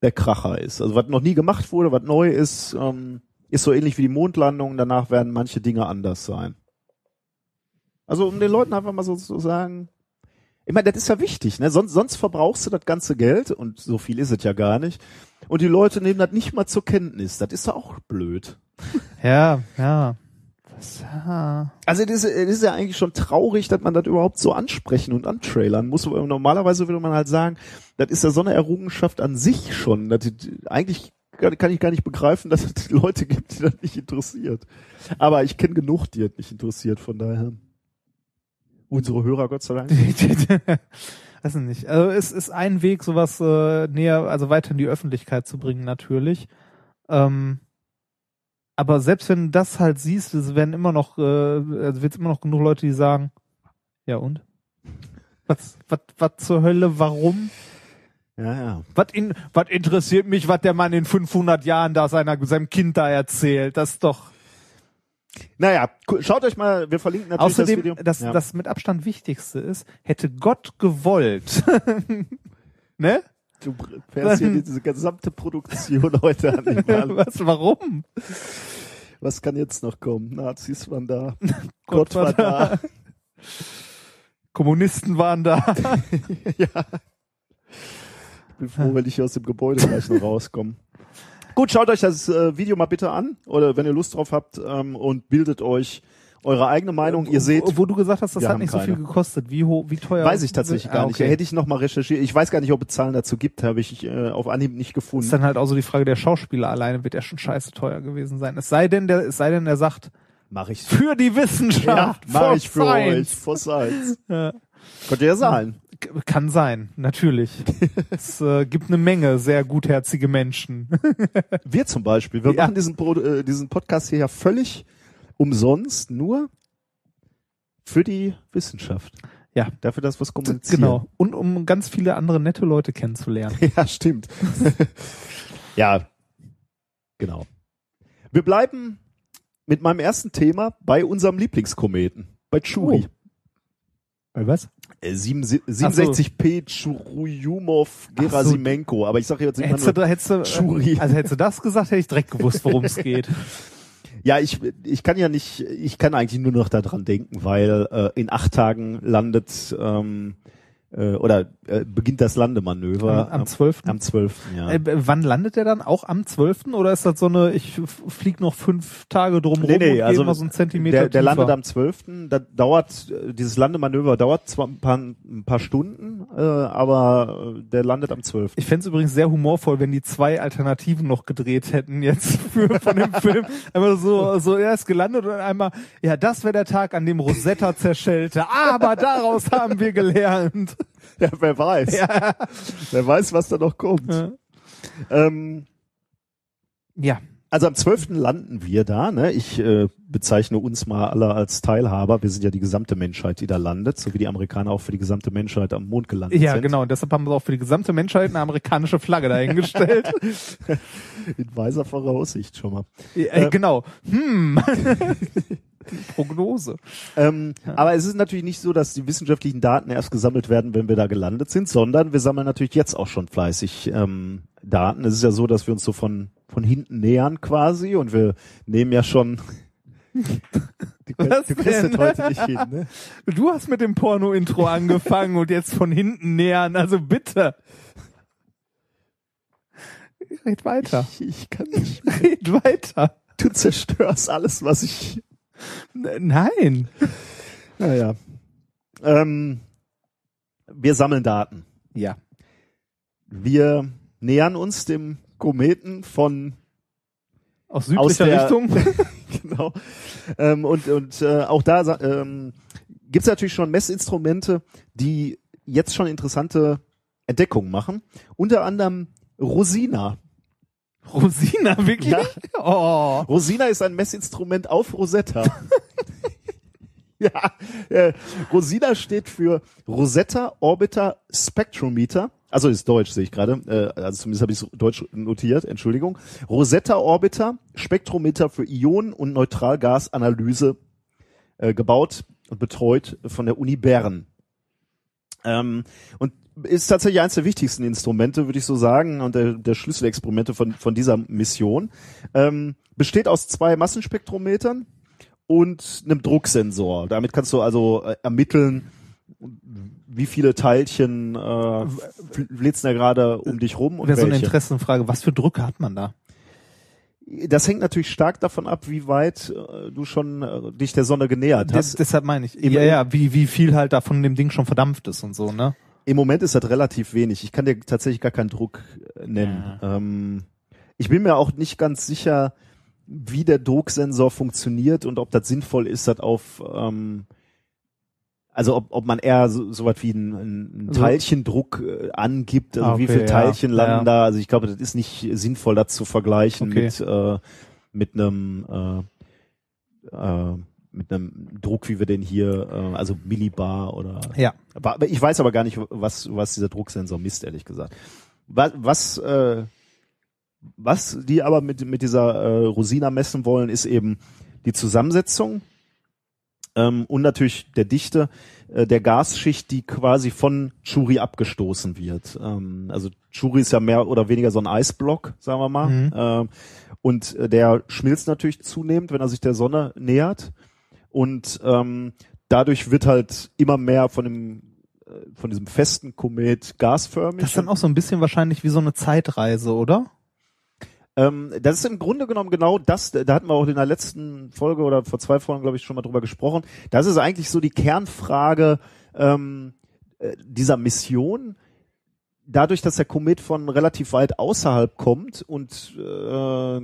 Speaker 2: der Kracher ist. Also was noch nie gemacht wurde, was neu ist, ähm, ist so ähnlich wie die Mondlandung. Danach werden manche Dinge anders sein. Also um den Leuten einfach mal so zu sagen, ich meine, das ist ja wichtig, ne? Sonst, sonst verbrauchst du das ganze Geld und so viel ist es ja gar nicht. Und die Leute nehmen das nicht mal zur Kenntnis. Das ist doch auch blöd.
Speaker 1: Ja, ja. Was, ja.
Speaker 2: Also das ist, das ist ja eigentlich schon traurig, dass man das überhaupt so ansprechen und antrailern muss. Normalerweise würde man halt sagen, das ist ja so eine Errungenschaft an sich schon. Das, eigentlich kann ich gar nicht begreifen, dass es die Leute gibt, die das nicht interessiert. Aber ich kenne genug, die das nicht interessiert, von daher. Unsere Hörer, Gott sei Dank.
Speaker 1: Weiß ich nicht. Also es ist ein Weg, sowas äh, näher, also weiter in die Öffentlichkeit zu bringen, natürlich. Ähm, aber selbst wenn du das halt siehst, es werden immer noch, äh, also wird immer noch genug Leute, die sagen, ja und? Was, was, was zur Hölle, warum?
Speaker 2: Ja, ja.
Speaker 1: Was, in, was interessiert mich, was der Mann in 500 Jahren da seiner, seinem Kind da erzählt? Das ist doch.
Speaker 2: Naja, schaut euch mal, wir verlinken natürlich
Speaker 1: Außerdem,
Speaker 2: das Video.
Speaker 1: das,
Speaker 2: ja.
Speaker 1: das mit Abstand Wichtigste ist, hätte Gott gewollt, ne?
Speaker 2: du fährst hier diese gesamte Produktion heute an den Mann.
Speaker 1: Was, warum?
Speaker 2: Was kann jetzt noch kommen? Nazis waren da.
Speaker 1: Gott
Speaker 2: Gott war da.
Speaker 1: Kommunisten waren da.
Speaker 2: ja. Ich bin froh, wenn ich hier aus dem Gebäude gleich noch rauskomme. Gut, schaut euch das äh, Video mal bitte an oder wenn ihr Lust drauf habt ähm, und bildet euch eure eigene Meinung. Ihr seht,
Speaker 1: wo, wo du gesagt hast, das hat nicht so
Speaker 2: keine.
Speaker 1: viel gekostet. Wie hoch, wie teuer?
Speaker 2: weiß ich tatsächlich
Speaker 1: Ah,
Speaker 2: gar nicht.
Speaker 1: okay.
Speaker 2: Hätte ich noch mal recherchiert. Ich weiß gar nicht, ob es Zahlen dazu gibt. Habe ich äh, auf Anhieb nicht gefunden.
Speaker 1: ist dann halt auch so die Frage der Schauspieler alleine wird ja schon scheiße teuer gewesen sein. Es sei denn, der, es sei denn, der sagt,
Speaker 2: Mach ich.
Speaker 1: für die
Speaker 2: Ja,
Speaker 1: Wissenschaft,
Speaker 2: mach
Speaker 1: for
Speaker 2: ich für euch.
Speaker 1: science.
Speaker 2: For Science.
Speaker 1: Ja.
Speaker 2: Könnt ihr ja sagen.
Speaker 1: Kann sein, natürlich. es äh, gibt eine Menge sehr gutherzige Menschen.
Speaker 2: Wir zum Beispiel. Wir
Speaker 1: Ja.
Speaker 2: machen diesen, Pro, äh, diesen Podcast hier ja völlig umsonst, nur für die Wissenschaft.
Speaker 1: Ja.
Speaker 2: Dafür, dass wir es kommunizieren.
Speaker 1: genau. Und um ganz viele andere nette Leute kennenzulernen.
Speaker 2: Ja, stimmt. ja, genau. Wir bleiben mit meinem ersten Thema bei unserem Lieblingskometen, bei Chewie.
Speaker 1: Äh, Was?
Speaker 2: Äh, sieben- 67p Churuyumov Gerasimenko. Aber ich sage jetzt immer
Speaker 1: Hättest
Speaker 2: nur,
Speaker 1: du, hättest du, äh, also hättest du das gesagt, hätte ich direkt gewusst, worum es geht.
Speaker 2: Ja, ich, ich kann ja nicht, ich kann eigentlich nur noch daran denken, weil äh, in acht Tagen landet ähm, äh, oder äh, beginnt das Landemanöver.
Speaker 1: Am, am 12.
Speaker 2: Am 12. Ja.
Speaker 1: Äh, wann landet der dann? Auch am 12. Oder ist das so eine, ich flieg noch fünf Tage drumrum
Speaker 2: Nee, nee,
Speaker 1: und
Speaker 2: also
Speaker 1: mal so einen Zentimeter
Speaker 2: der, der
Speaker 1: tiefer?
Speaker 2: landet am 12. Da dauert äh, dieses Landemanöver dauert zwar ein paar, ein paar Stunden, äh, aber äh, der landet am 12.
Speaker 1: Ich fänd's übrigens sehr humorvoll, wenn die zwei Alternativen noch gedreht hätten jetzt für, von dem Film. Einmal so, so erst gelandet und einmal, ja, das wäre der Tag, an dem Rosetta zerschellte. Aber daraus haben wir gelernt.
Speaker 2: Ja, wer weiß. Wer weiß, was da noch kommt.
Speaker 1: Ja.
Speaker 2: Ähm,
Speaker 1: Ja.
Speaker 2: Also am 12. landen wir da. Ne? Ich äh, bezeichne uns mal alle als Teilhaber. Wir sind ja die gesamte Menschheit, die da landet, so wie die Amerikaner auch für die gesamte Menschheit am Mond gelandet
Speaker 1: Ja,
Speaker 2: sind.
Speaker 1: genau. Und deshalb haben wir auch für die gesamte Menschheit eine amerikanische Flagge dahingestellt.
Speaker 2: In weiser Voraussicht schon mal.
Speaker 1: äh, genau. Hm. Prognose.
Speaker 2: Ähm, Aber es ist natürlich nicht so, dass die wissenschaftlichen Daten erst gesammelt werden, wenn wir da gelandet sind, sondern wir sammeln natürlich jetzt auch schon fleißig ähm, Daten. Es ist ja so, dass wir uns so von, von hinten nähern quasi und wir nehmen ja schon. Du,
Speaker 1: Was
Speaker 2: du kriegst
Speaker 1: denn?
Speaker 2: heute nicht hin, ne?
Speaker 1: Du hast mit dem Porno-Intro angefangen und jetzt von hinten nähern. Also bitte. Red weiter.
Speaker 2: Ich, ich kann nicht.
Speaker 1: Red weiter.
Speaker 2: Du zerstörst alles, was ich.
Speaker 1: Nein.
Speaker 2: Naja. Ähm, wir sammeln Daten.
Speaker 1: Ja.
Speaker 2: Wir nähern uns dem Kometen von
Speaker 1: Aus
Speaker 2: Aus
Speaker 1: südlicher
Speaker 2: der-
Speaker 1: Richtung.
Speaker 2: genau. Ähm, und und äh, auch da ähm, gibt es natürlich schon Messinstrumente, die jetzt schon interessante Entdeckungen machen. Unter anderem Rosina.
Speaker 1: Rosina, wirklich?
Speaker 2: Ja.
Speaker 1: Oh.
Speaker 2: Rosina ist ein Messinstrument auf Rosetta. ja, äh, Rosina steht für Rosetta Orbiter Spectrometer. Also ist Deutsch, sehe ich gerade. Äh, also zumindest habe ich es Deutsch notiert, Entschuldigung. Rosetta Orbiter Spektrometer für Ionen- und Neutralgasanalyse äh, gebaut und betreut von der Uni Bern. Ähm, und ist tatsächlich eines der wichtigsten Instrumente, würde ich so sagen, und der, der Schlüsselexperimente von, von dieser Mission. Ähm, besteht aus zwei Massenspektrometern und einem Drucksensor. Damit kannst du also äh, ermitteln, wie viele Teilchen äh, flitzen da gerade um dich rum und
Speaker 1: Wäre so eine. Interessenfrage. Was für Drücke hat man da?
Speaker 2: Das hängt natürlich stark davon ab, wie weit äh, du schon äh, dich der Sonne genähert
Speaker 1: Das,
Speaker 2: hast.
Speaker 1: deshalb meine ich.
Speaker 2: Im-
Speaker 1: ja, ja, wie, wie viel halt da von dem Ding schon verdampft ist und so, ne?
Speaker 2: Im Moment ist das relativ wenig. Ich kann dir tatsächlich gar keinen Druck äh, nennen. Ähm, ich bin mir auch nicht ganz sicher, wie der Drucksensor funktioniert und ob das sinnvoll ist, das auf ähm, also ob, ob man eher so, so was wie einen, einen
Speaker 1: Also-
Speaker 2: Teilchendruck äh, angibt, also
Speaker 1: Ah,
Speaker 2: wie
Speaker 1: okay,
Speaker 2: viele
Speaker 1: ja.
Speaker 2: Teilchen landen
Speaker 1: Ja.
Speaker 2: da. Also ich glaube, das ist nicht sinnvoll, das zu vergleichen
Speaker 1: Okay.
Speaker 2: mit äh, mit einem äh, äh, mit einem Druck, wie wir den hier, äh, also Millibar oder
Speaker 1: Ja.
Speaker 2: aber, ich weiß aber gar nicht, was, was dieser Drucksensor misst, ehrlich gesagt. Was, was, äh, was die aber mit, mit dieser äh, Rosina messen wollen, ist eben die Zusammensetzung ähm, und natürlich der Dichte äh, der Gasschicht, die quasi von Churi abgestoßen wird. Ähm, also Churi ist ja mehr oder weniger so ein Eisblock, sagen wir mal.
Speaker 1: Mhm.
Speaker 2: Ähm, und äh, der schmilzt natürlich zunehmend, wenn er sich der Sonne nähert. Und ähm, dadurch wird halt immer mehr von dem äh, von diesem festen Komet gasförmig.
Speaker 1: Das ist dann auch so ein bisschen wahrscheinlich wie so eine Zeitreise, oder?
Speaker 2: Ähm, das ist im Grunde genommen genau das, da hatten wir auch in der letzten Folge oder vor zwei Folgen, glaube ich, schon mal drüber gesprochen. Das ist eigentlich so die Kernfrage ähm, äh, dieser Mission. Dadurch, dass der Komet von relativ weit außerhalb kommt und äh,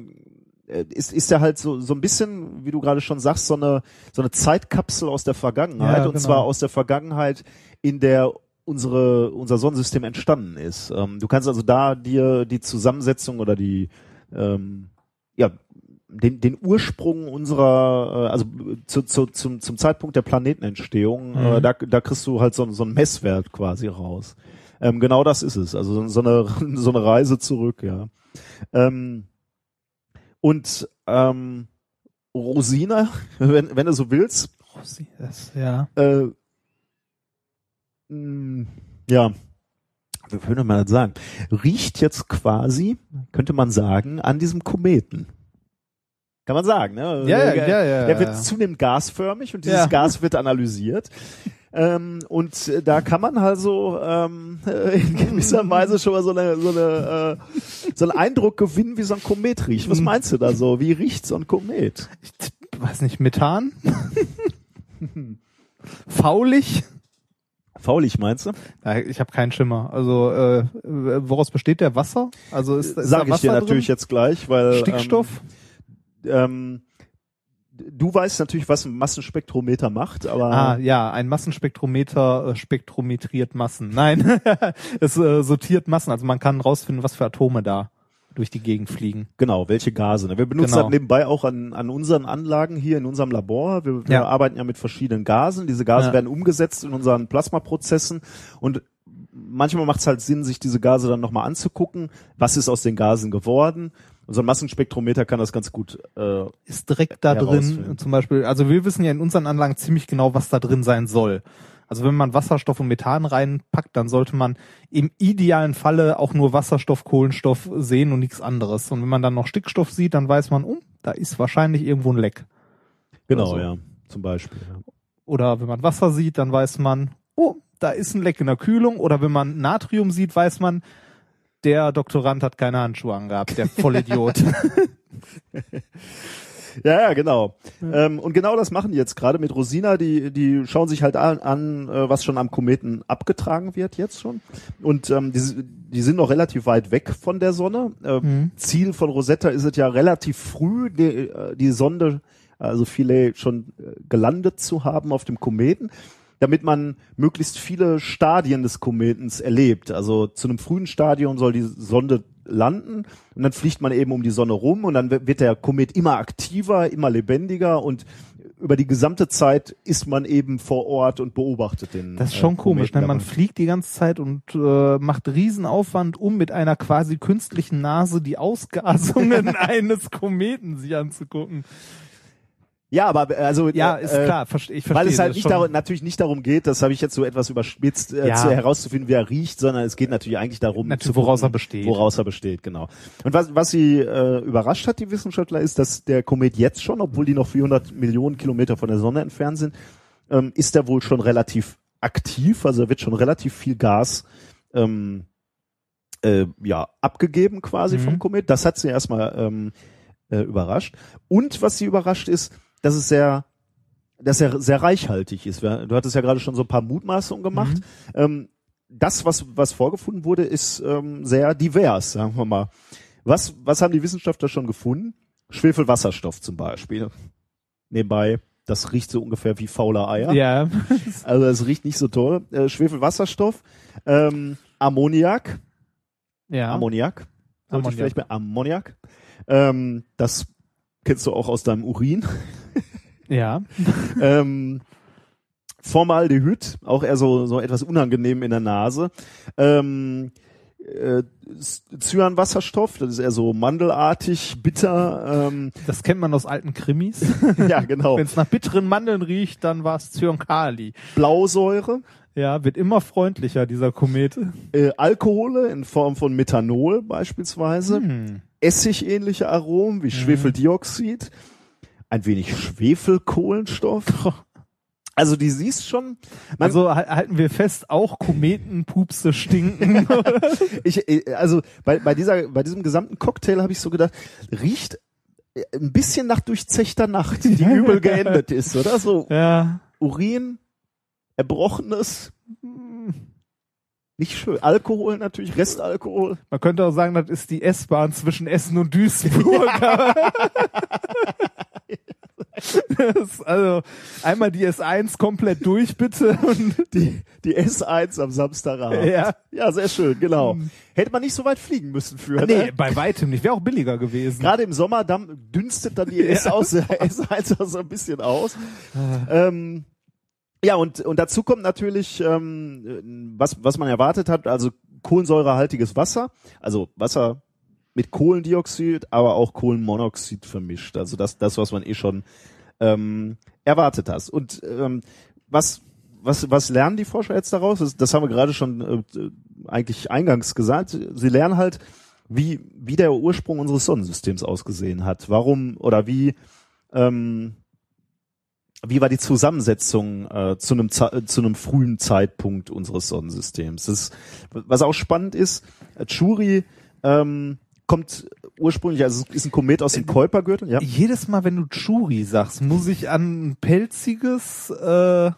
Speaker 2: ist, ist er halt so, so ein bisschen, wie du gerade schon sagst, so eine, so eine Zeitkapsel aus der Vergangenheit
Speaker 1: Ja,
Speaker 2: und
Speaker 1: genau.
Speaker 2: zwar aus der Vergangenheit, in der unsere, unser Sonnensystem entstanden ist. Ähm, du kannst also da dir die Zusammensetzung oder die ähm, ja, den, den Ursprung unserer, äh, also zu, zu, zum, zum Zeitpunkt der Planetenentstehung,
Speaker 1: Mhm.
Speaker 2: äh, da, da kriegst du halt so, so einen Messwert quasi raus. Ähm, genau das ist es. Also so, so eine, so eine Reise zurück, ja. Ähm, und ähm, Rosina, wenn, wenn du so willst,
Speaker 1: Rosi, das, ja.
Speaker 2: äh, mh, ja, wie würde man das sagen? Riecht jetzt quasi, könnte man sagen, an diesem Kometen. Kann man sagen, ne?
Speaker 1: Ja, ja,
Speaker 2: Der-
Speaker 1: ja, ja,
Speaker 2: Der wird
Speaker 1: ja.
Speaker 2: zunehmend gasförmig und dieses
Speaker 1: Ja.
Speaker 2: Gas wird analysiert. Ähm, und äh, da kann man also ähm, äh, in gewisser Weise schon mal so eine, so eine äh, so einen Eindruck gewinnen, wie so ein Komet riecht. Was meinst du da so? Wie riecht so ein Komet?
Speaker 1: Ich weiß nicht, Methan? Faulig?
Speaker 2: Faulig meinst du?
Speaker 1: Ja, ich habe keinen Schimmer. Also äh, woraus besteht der Wasser? Also ist, ist
Speaker 2: Sag
Speaker 1: da
Speaker 2: ich dir
Speaker 1: Wasser
Speaker 2: natürlich
Speaker 1: drin?
Speaker 2: jetzt gleich, weil
Speaker 1: Stickstoff?
Speaker 2: Ähm, ähm, du weißt natürlich, was ein Massenspektrometer macht, aber
Speaker 1: Ah, ja, ein Massenspektrometer äh, spektrometriert Massen. Nein, es äh, sortiert Massen. Also man kann rausfinden, was für Atome da durch die Gegend fliegen.
Speaker 2: Genau, welche Gase. ne? Wir benutzen
Speaker 1: Genau.
Speaker 2: das nebenbei auch an, an unseren Anlagen hier in unserem Labor. Wir, wir
Speaker 1: Ja.
Speaker 2: arbeiten ja mit verschiedenen Gasen. Diese Gase
Speaker 1: Ja.
Speaker 2: werden umgesetzt in unseren Plasmaprozessen und manchmal macht es halt Sinn, sich diese Gase dann nochmal anzugucken. Was ist aus den Gasen geworden? Unser Massenspektrometer kann das ganz gut. Äh,
Speaker 1: Ist direkt da drin, zum Beispiel, also wir wissen ja in unseren Anlagen ziemlich genau, was da drin sein soll. Also wenn man Wasserstoff und Methan reinpackt, dann sollte man im idealen Falle auch nur Wasserstoff, Kohlenstoff sehen und nichts anderes. Und wenn man dann noch Stickstoff sieht, dann weiß man, oh, da ist wahrscheinlich irgendwo ein Leck.
Speaker 2: genau,
Speaker 1: so.
Speaker 2: ja, zum Beispiel. Ja.
Speaker 1: Oder wenn man Wasser sieht, dann weiß man, oh, da ist ein Leck in der Kühlung. Oder wenn man Natrium sieht, weiß man, der Doktorand hat keine Handschuhe angehabt, der Vollidiot.
Speaker 2: Ja, ja, genau. Ähm, und genau das machen die jetzt gerade mit Rosina. Die, die schauen sich halt an, an äh, was schon am Kometen abgetragen wird jetzt schon. Und ähm, die, die sind noch relativ weit weg von der Sonne. Äh,
Speaker 1: Mhm.
Speaker 2: Ziel von Rosetta ist es ja relativ früh, die, äh, die Sonde, also Philae, schon äh, gelandet zu haben auf dem Kometen damit man möglichst viele Stadien des Kometens erlebt. Also zu einem frühen Stadium soll die Sonde landen und dann fliegt man eben um die Sonne rum und dann wird der Komet immer aktiver, immer lebendiger und über die gesamte Zeit ist man eben vor Ort und beobachtet den.
Speaker 1: Das ist schon
Speaker 2: äh,
Speaker 1: komisch, ne?
Speaker 2: Kometen
Speaker 1: Man fliegt die ganze Zeit und äh, macht Riesenaufwand, um mit einer quasi künstlichen Nase die Ausgasungen eines Kometen sich anzugucken.
Speaker 2: Ja, aber äh, also
Speaker 1: Ja,
Speaker 2: äh,
Speaker 1: ist
Speaker 2: äh,
Speaker 1: klar, ich verstehe
Speaker 2: Weil es halt nicht darum, natürlich nicht darum geht, das habe ich jetzt so etwas überspitzt, äh,
Speaker 1: Ja.
Speaker 2: zu, herauszufinden, wie er riecht, sondern es geht natürlich eigentlich darum,
Speaker 1: Natürlich,
Speaker 2: zu
Speaker 1: woraus er besteht.
Speaker 2: Woraus er besteht, genau. Und was, was sie äh, überrascht hat, die Wissenschaftler, ist, dass der Komet jetzt schon, obwohl die noch 400 Millionen Kilometer von der Sonne entfernt sind, ähm, ist er wohl schon relativ aktiv, also er wird schon relativ viel Gas ähm, äh, ja, abgegeben quasi
Speaker 1: Mhm.
Speaker 2: vom Komet. Das hat sie erstmal ähm, äh, überrascht. Und was sie überrascht ist, dass es sehr dass er sehr reichhaltig ist. Du hattest ja gerade schon so ein paar Mutmaßungen gemacht.
Speaker 1: Mhm.
Speaker 2: Ähm, das, was, was vorgefunden wurde, ist ähm, sehr divers, sagen wir mal. Was, was haben die Wissenschaftler schon gefunden? Schwefelwasserstoff zum Beispiel. Nebenbei, das riecht so ungefähr wie fauler Eier.
Speaker 1: Ja.
Speaker 2: Also es riecht nicht so toll. Äh, Schwefelwasserstoff, ähm, Ammoniak,
Speaker 1: ja.
Speaker 2: Ammoniak, sollte
Speaker 1: Ammoniak.
Speaker 2: vielleicht bei Ammoniak. Ähm, das kennst du auch aus deinem Urin.
Speaker 1: Ja.
Speaker 2: ähm, Formaldehyd, auch eher so, so etwas unangenehm in der Nase. Ähm, äh, Cyanwasserstoff, das ist eher so mandelartig, bitter. Ähm,
Speaker 1: Das kennt man aus alten Krimis.
Speaker 2: ja, genau.
Speaker 1: Wenn es nach bitteren Mandeln riecht, dann war es Zyankali.
Speaker 2: Blausäure,
Speaker 1: Ja, wird immer freundlicher, dieser Komet.
Speaker 2: äh, Alkohole in Form von Methanol beispielsweise,
Speaker 1: Hm.
Speaker 2: Essigähnliche Aromen wie Schwefeldioxid, ein wenig Schwefelkohlenstoff. Also die siehst schon,
Speaker 1: Also hal- halten wir fest, auch Kometenpupse stinken.
Speaker 2: ich, äh, also bei, bei dieser, bei diesem gesamten Cocktail habe ich so gedacht, riecht äh, ein bisschen nach durchzechter Nacht, die übel geendet ist, oder? So
Speaker 1: ja.
Speaker 2: Urin, Erbrochenes, nicht schön. Alkohol natürlich, Restalkohol.
Speaker 1: Man könnte auch sagen, das ist die S-Bahn zwischen Essen und Duisburg. also einmal die S1 komplett durch, bitte. Und,
Speaker 2: Die, die S1 am Samstagabend.
Speaker 1: ja.
Speaker 2: Ja, sehr schön, genau. Hätte man nicht so weit fliegen müssen für.
Speaker 1: Nee,
Speaker 2: Ne?
Speaker 1: bei weitem nicht. Wäre auch billiger gewesen.
Speaker 2: Gerade im Sommer dann dünstet dann die S aus, der S1 so ein bisschen aus. Ähm, ja, und, und dazu kommt natürlich, ähm, was, was man erwartet hat, also kohlensäurehaltiges Wasser, also Wasser mit Kohlendioxid, aber auch Kohlenmonoxid vermischt. Also das, das was man eh schon ähm, erwartet hat. Und ähm, was was, was lernen die Forscher jetzt daraus? Das, das haben wir gerade schon äh, eigentlich eingangs gesagt. Sie lernen halt, wie, wie der Ursprung unseres Sonnensystems ausgesehen hat. Warum oder wie, ähm, wie war die Zusammensetzung äh, zu einem zu einem frühen Zeitpunkt unseres Sonnensystems? Das was auch spannend ist, Churi ähm, kommt ursprünglich, also ist ein Komet aus dem Kuipergürtel, ja.
Speaker 1: Jedes Mal, wenn du Churi sagst, muss ich an ein pelziges äh,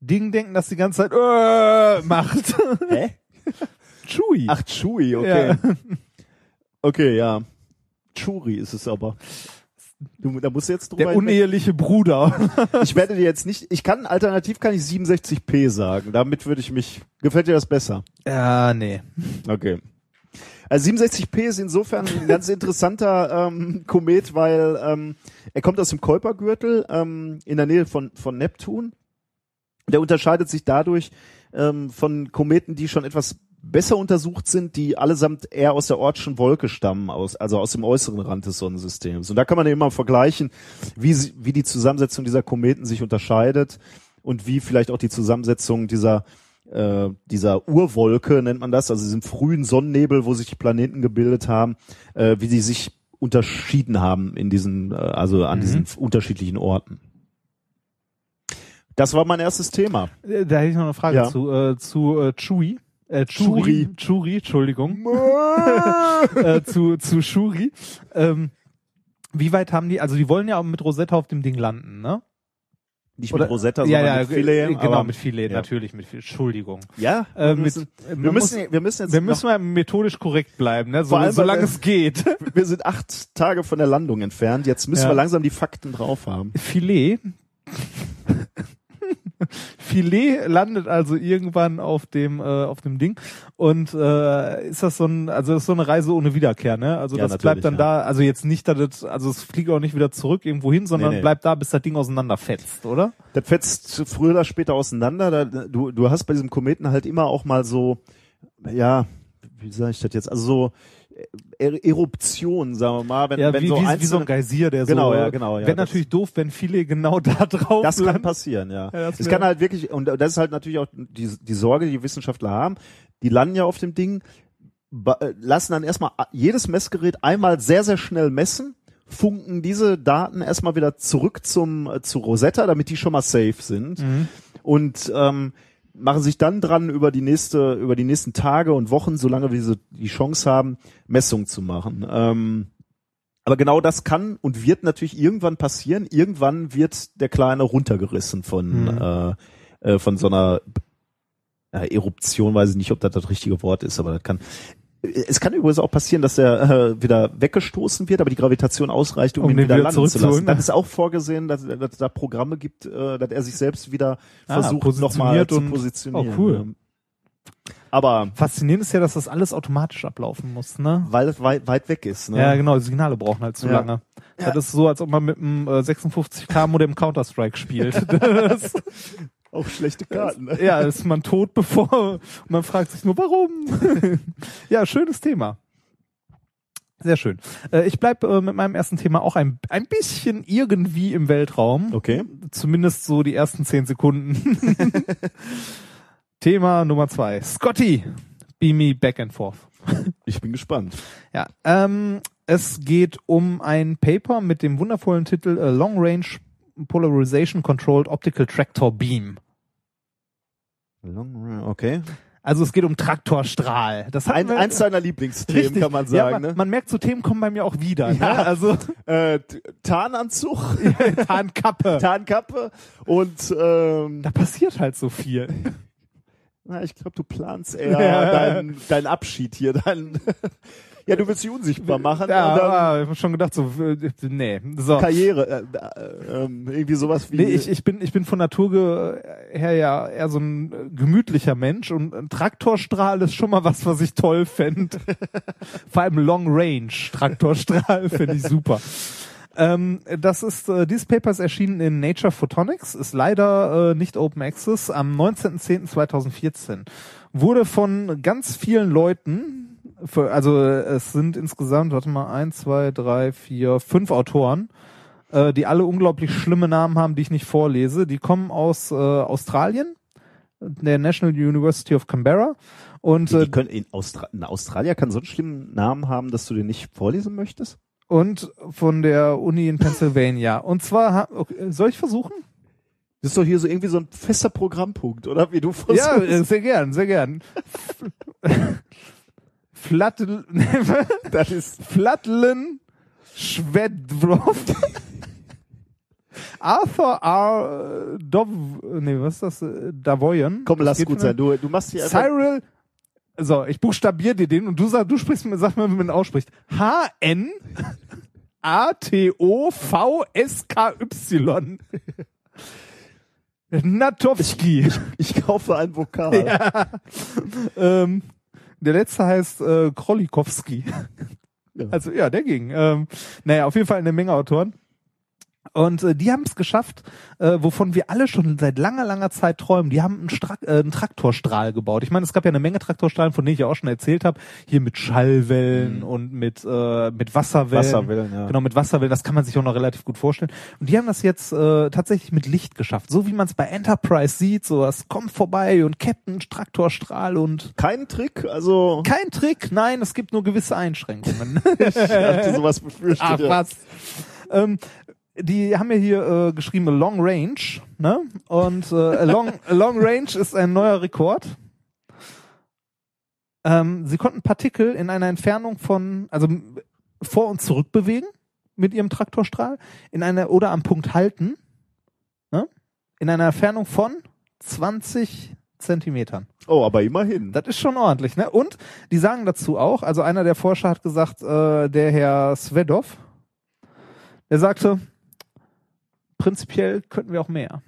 Speaker 1: Ding denken, das die ganze Zeit äh, macht.
Speaker 2: Hä?
Speaker 1: Chui.
Speaker 2: Ach, Chui, okay.
Speaker 1: Ja.
Speaker 2: Okay, ja. Churi ist es aber. Du, da musst du jetzt drüber
Speaker 1: Der uneheliche Bruder.
Speaker 2: Ich werde dir jetzt nicht, ich kann, alternativ kann ich 67p sagen. Damit würde ich mich, gefällt dir das besser?
Speaker 1: ja, nee.
Speaker 2: Okay. Also 67p ist insofern ein ganz interessanter ähm, Komet, weil ähm, er kommt aus dem Kuipergürtel ähm, in der Nähe von, von Neptun. Der unterscheidet sich dadurch ähm, von Kometen, die schon etwas besser untersucht sind, die allesamt eher aus der Ortschen Wolke stammen, aus, also aus dem äußeren Rand des Sonnensystems. Und da kann man mal vergleichen, wie, wie die Zusammensetzung dieser Kometen sich unterscheidet und wie vielleicht auch die Zusammensetzung dieser äh, dieser Urwolke nennt man das, also diesem frühen Sonnennebel, wo sich die Planeten gebildet haben, äh, wie sie sich unterschieden haben in diesen, äh, also an
Speaker 1: Mhm.
Speaker 2: diesen unterschiedlichen Orten. Das war mein erstes Thema.
Speaker 1: Äh, Da hätte ich noch eine Frage
Speaker 2: Ja.
Speaker 1: zu, äh, zu äh, Chui. Äh, Churi.
Speaker 2: Churi.
Speaker 1: Churi, Entschuldigung. äh, zu, zu Shuri. Ähm, wie weit haben die, also die wollen ja auch mit Rosetta auf dem Ding landen, ne?
Speaker 2: Nicht
Speaker 1: Oder-
Speaker 2: mit Rosetta, sondern
Speaker 1: ja,
Speaker 2: mit
Speaker 1: äh, genau, mit Philae,
Speaker 2: ja.
Speaker 1: natürlich mit Philae. Entschuldigung.
Speaker 2: Ja,
Speaker 1: Äh,
Speaker 2: wir
Speaker 1: mit,
Speaker 2: müssen, wir,
Speaker 1: muss-
Speaker 2: müssen, wir müssen jetzt
Speaker 1: wir müssen mal methodisch korrekt bleiben, ne? So,
Speaker 2: allem,
Speaker 1: solange
Speaker 2: wir-
Speaker 1: es geht.
Speaker 2: wir sind acht Tage von der Landung entfernt. Jetzt müssen wir langsam die Fakten drauf haben.
Speaker 1: Filet. Filet landet also irgendwann auf dem äh, auf dem Ding und äh, ist das so ein also das ist so eine Reise ohne Wiederkehr, ne? Also
Speaker 2: Ja,
Speaker 1: das bleibt dann
Speaker 2: ja.
Speaker 1: da, also jetzt nicht, dass das, also es fliegt auch nicht wieder zurück irgendwo hin, sondern
Speaker 2: Nee, nee.
Speaker 1: bleibt da, bis das Ding auseinanderfetzt, oder?
Speaker 2: Das fetzt früher oder später auseinander. Da, du, du hast bei diesem Kometen halt immer auch mal so, ja, wie sage ich das jetzt? Also so Er Eruptionen, sagen wir mal, wenn,
Speaker 1: ja,
Speaker 2: wenn
Speaker 1: wie,
Speaker 2: so
Speaker 1: wie, wie so
Speaker 2: einzelne,
Speaker 1: ein Geysir, der
Speaker 2: Genau,
Speaker 1: so.
Speaker 2: ja, genau, ja,
Speaker 1: Wäre natürlich doof, wenn viele genau da drauf
Speaker 2: Das kann
Speaker 1: landen.
Speaker 2: passieren, ja.
Speaker 1: Ja, das
Speaker 2: es kann halt wirklich, und das ist halt natürlich auch die, die Sorge, die die Wissenschaftler haben, die landen ja auf dem Ding, äh, lassen dann erstmal jedes Messgerät einmal sehr, sehr schnell messen, funken diese Daten erstmal wieder zurück zum äh, zu Rosetta, damit die schon mal safe sind
Speaker 1: Mhm.
Speaker 2: und ähm, machen sich dann dran über die nächste über die nächsten Tage und Wochen, solange wir sie die Chance haben, Messungen zu machen. Ähm, aber genau das kann und wird natürlich irgendwann passieren. Irgendwann wird der Kleine runtergerissen von
Speaker 1: Mhm.
Speaker 2: äh, äh, von so einer äh, Eruption, weiß ich nicht, ob das das richtige Wort ist, aber das kann. Es kann übrigens auch passieren, dass er äh, wieder weggestoßen wird, aber die Gravitation ausreicht, um,
Speaker 1: Um
Speaker 2: ihn wieder
Speaker 1: wieder
Speaker 2: landen zu lassen. Dann ist auch vorgesehen, dass, dass es da Programme gibt, äh, dass er sich selbst wieder
Speaker 1: Ah,
Speaker 2: versucht, nochmal zu positionieren.
Speaker 1: Oh, cool.
Speaker 2: Ja. Aber
Speaker 1: Faszinierend ist ja, dass das alles automatisch ablaufen muss, ne?
Speaker 2: weil es weit, weit weg ist. Ne?
Speaker 1: Ja, genau, die Signale brauchen halt zu
Speaker 2: Ja.
Speaker 1: lange. Das ist so, als ob man mit einem äh, 56k Modem Counter-Strike spielt. das,
Speaker 2: Auch schlechte Karten. Ne?
Speaker 1: ja, ist man tot bevor man fragt sich nur, warum? ja, schönes Thema. Sehr schön. Äh, ich bleib äh, mit meinem ersten Thema auch ein, ein bisschen irgendwie im Weltraum.
Speaker 2: Okay.
Speaker 1: Zumindest so die ersten zehn Sekunden. Thema Nummer zwei. Scotty, beam me back and forth.
Speaker 2: Ich bin gespannt.
Speaker 1: Ja, ähm, es geht um ein Paper mit dem wundervollen Titel äh, Long Range Polarization Controlled Optical Tractor Beam.
Speaker 2: Okay.
Speaker 1: Also es geht um Traktorstrahl. Das
Speaker 2: Ein,
Speaker 1: wir-
Speaker 2: eins deiner Lieblingsthemen,
Speaker 1: Richtig.
Speaker 2: kann man
Speaker 1: Ja,
Speaker 2: sagen.
Speaker 1: man,
Speaker 2: ne?
Speaker 1: man merkt, so Themen kommen bei mir auch wieder.
Speaker 2: Ja.
Speaker 1: Ne? Also
Speaker 2: äh, Tarnanzug,
Speaker 1: Tarnkappe.
Speaker 2: Tarnkappe und ähm,
Speaker 1: Da passiert halt so viel.
Speaker 2: na, ich glaube, du planst eher
Speaker 1: Ja.
Speaker 2: deinen dein Abschied hier. Dein ja, du willst dich unsichtbar machen
Speaker 1: Ja,
Speaker 2: dann
Speaker 1: ich hab schon gedacht, so, nee. So.
Speaker 2: Karriere, äh, äh, irgendwie sowas wie.
Speaker 1: Nee, ich, ich bin ich bin von Natur her ja eher so ein äh, gemütlicher Mensch und ein Traktorstrahl ist schon mal was, was ich toll fänd. Vor allem Long Range Traktorstrahl finde ich super. Ähm, das ist äh, dieses Paper ist erschienen in Nature Photonics, ist leider äh, nicht Open Access am 19.10.2014. Wurde von ganz vielen Leuten, also äh, es sind insgesamt, warte mal, eins, zwei, drei, vier, fünf Autoren äh, die alle unglaublich schlimme Namen haben, die ich nicht vorlese. Die kommen aus äh, Australien, der National University of Canberra. Und,
Speaker 2: Die,
Speaker 1: äh,
Speaker 2: die können in, Austra in Australier kann so einen schlimmen Namen haben, dass du den nicht vorlesen möchtest?
Speaker 1: und von der Uni in Pennsylvania. Und zwar, okay, soll ich versuchen?
Speaker 2: Das ist doch hier so irgendwie so ein fester Programmpunkt, oder? Wie du versuchst.
Speaker 1: Ja, äh, sehr gern, sehr gern. Flattel,
Speaker 2: das ist
Speaker 1: Flatlen Schwedrov. Arthur R. Dov, nee, was ist das? Davoyen.
Speaker 2: Komm, lass gut sein. Du, du machst hier.
Speaker 1: Cyril, so, ich buchstabiere dir den und du sag, du sprichst mir, sag mir, wie man ihn ausspricht. H-N A-T-O-V-S-K-Y. Natowski.
Speaker 2: Ich kaufe ein Vokal.
Speaker 1: ähm, der letzte heißt äh, Krolikowski.
Speaker 2: Ja.
Speaker 1: Also ja, der ging. Ähm, naja, auf jeden Fall eine Menge Autoren. Und äh, die haben es geschafft, äh, wovon wir alle schon seit langer, langer Zeit träumen. Die haben einen, Stra äh, einen Traktorstrahl gebaut. Ich meine, es gab ja eine Menge Traktorstrahlen, von denen ich ja auch schon erzählt habe. Hier mit Schallwellen und mit, äh, mit Wasserwellen.
Speaker 2: Wasserwellen, ja.
Speaker 1: Genau, mit Wasserwellen. Das kann man sich auch noch relativ gut vorstellen. Und die haben das jetzt äh, tatsächlich mit Licht geschafft. So wie man es bei Enterprise sieht. So, es kommt vorbei und Captain Traktorstrahl und
Speaker 2: Kein Trick, also
Speaker 1: kein Trick. Nein, es gibt nur gewisse Einschränkungen.
Speaker 2: ich hatte sowas befürchtet.
Speaker 1: Ach
Speaker 2: ja.
Speaker 1: was. Ähm, die haben ja hier äh, geschrieben Long Range, ne? Und äh, long, long Range ist ein neuer Rekord. Ähm, sie konnten Partikel in einer Entfernung von, also vor und zurück bewegen mit ihrem Traktorstrahl, in einer oder am Punkt halten, ne? In einer Entfernung von 20 Zentimetern.
Speaker 2: Oh, aber immerhin.
Speaker 1: Das ist schon ordentlich, ne? Und die sagen dazu auch, also einer der Forscher hat gesagt, äh, der Herr Svedov, der sagte, prinzipiell könnten wir auch mehr.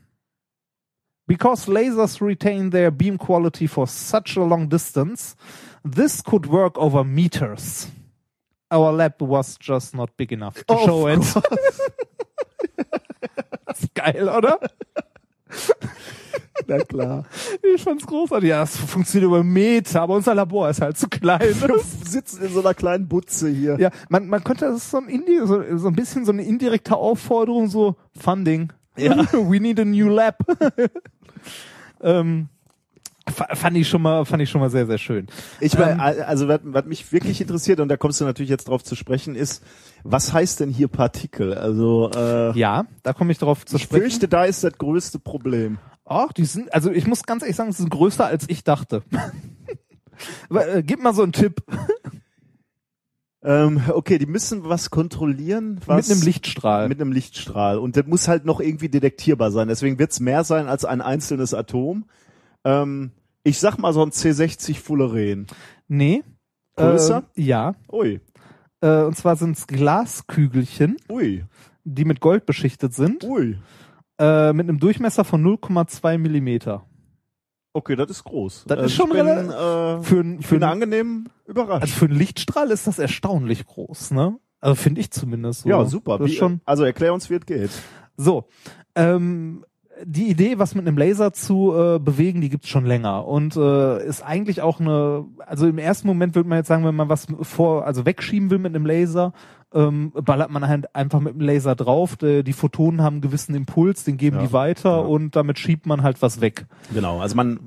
Speaker 1: Because lasers retain their beam quality for such a long distance, this could work over meters. Our lab was just not big enough to
Speaker 2: Oh,
Speaker 1: show it. ist geil, oder?
Speaker 2: Na klar.
Speaker 1: Ich fand's großartig. Ja, das funktioniert über Meter, aber unser Labor ist halt zu klein.
Speaker 2: Wir sitzen in so einer kleinen Butze hier.
Speaker 1: Ja, man, man könnte, das ist so ein, Indi so, so ein bisschen so eine indirekte Aufforderung, so Funding. Ja. We need a new lab. ähm, fand ich schon mal, fand ich schon mal sehr, sehr schön.
Speaker 2: Ich mein,
Speaker 1: Ähm,
Speaker 2: also was, mich wirklich interessiert, und da kommst du natürlich jetzt drauf zu sprechen, ist, was heißt denn hier Partikel? Also äh,
Speaker 1: Ja, da komme ich drauf zu
Speaker 2: ich
Speaker 1: sprechen.
Speaker 2: fürchte, da ist das größte Problem.
Speaker 1: Ach, die sind, also ich muss ganz ehrlich sagen, sie sind größer als ich dachte. Aber, äh, gib mal so einen Tipp.
Speaker 2: Ähm, okay, die müssen was kontrollieren, was
Speaker 1: Mit einem Lichtstrahl.
Speaker 2: mit einem Lichtstrahl. Und das muss halt noch irgendwie detektierbar sein. Deswegen wird's mehr sein als ein einzelnes Atom. Ähm, ich sag mal so ein C60 Fullerene.
Speaker 1: nee.
Speaker 2: Größer?
Speaker 1: Äh, ja.
Speaker 2: Ui,
Speaker 1: Äh, und zwar sind es Glaskügelchen,
Speaker 2: ui,
Speaker 1: die mit Gold beschichtet sind,
Speaker 2: ui.
Speaker 1: äh, mit einem Durchmesser von 0,2 Millimeter.
Speaker 2: Okay, das ist groß.
Speaker 1: Das
Speaker 2: Also
Speaker 1: ist schon
Speaker 2: ich bin,
Speaker 1: relativ-
Speaker 2: äh,
Speaker 1: Für, ein- für,
Speaker 2: bin
Speaker 1: ein-
Speaker 2: angenehm überrascht.
Speaker 1: also für einen Lichtstrahl ist das erstaunlich groß, ne? Also finde ich zumindest so.
Speaker 2: ja, super. Wie,
Speaker 1: schon
Speaker 2: Also erklär uns, wie es geht.
Speaker 1: so. Ähm, die Idee, was mit einem Laser zu äh, bewegen, die gibt's schon länger und äh, ist eigentlich auch eine. Also im ersten Moment würde man jetzt sagen, wenn man was vor, also wegschieben will mit einem Laser, ähm, ballert man halt einfach mit dem Laser drauf. Die, die Photonen haben einen gewissen Impuls, den geben
Speaker 2: Ja,
Speaker 1: die weiter
Speaker 2: ja.
Speaker 1: und damit schiebt man halt was weg.
Speaker 2: Genau, also man,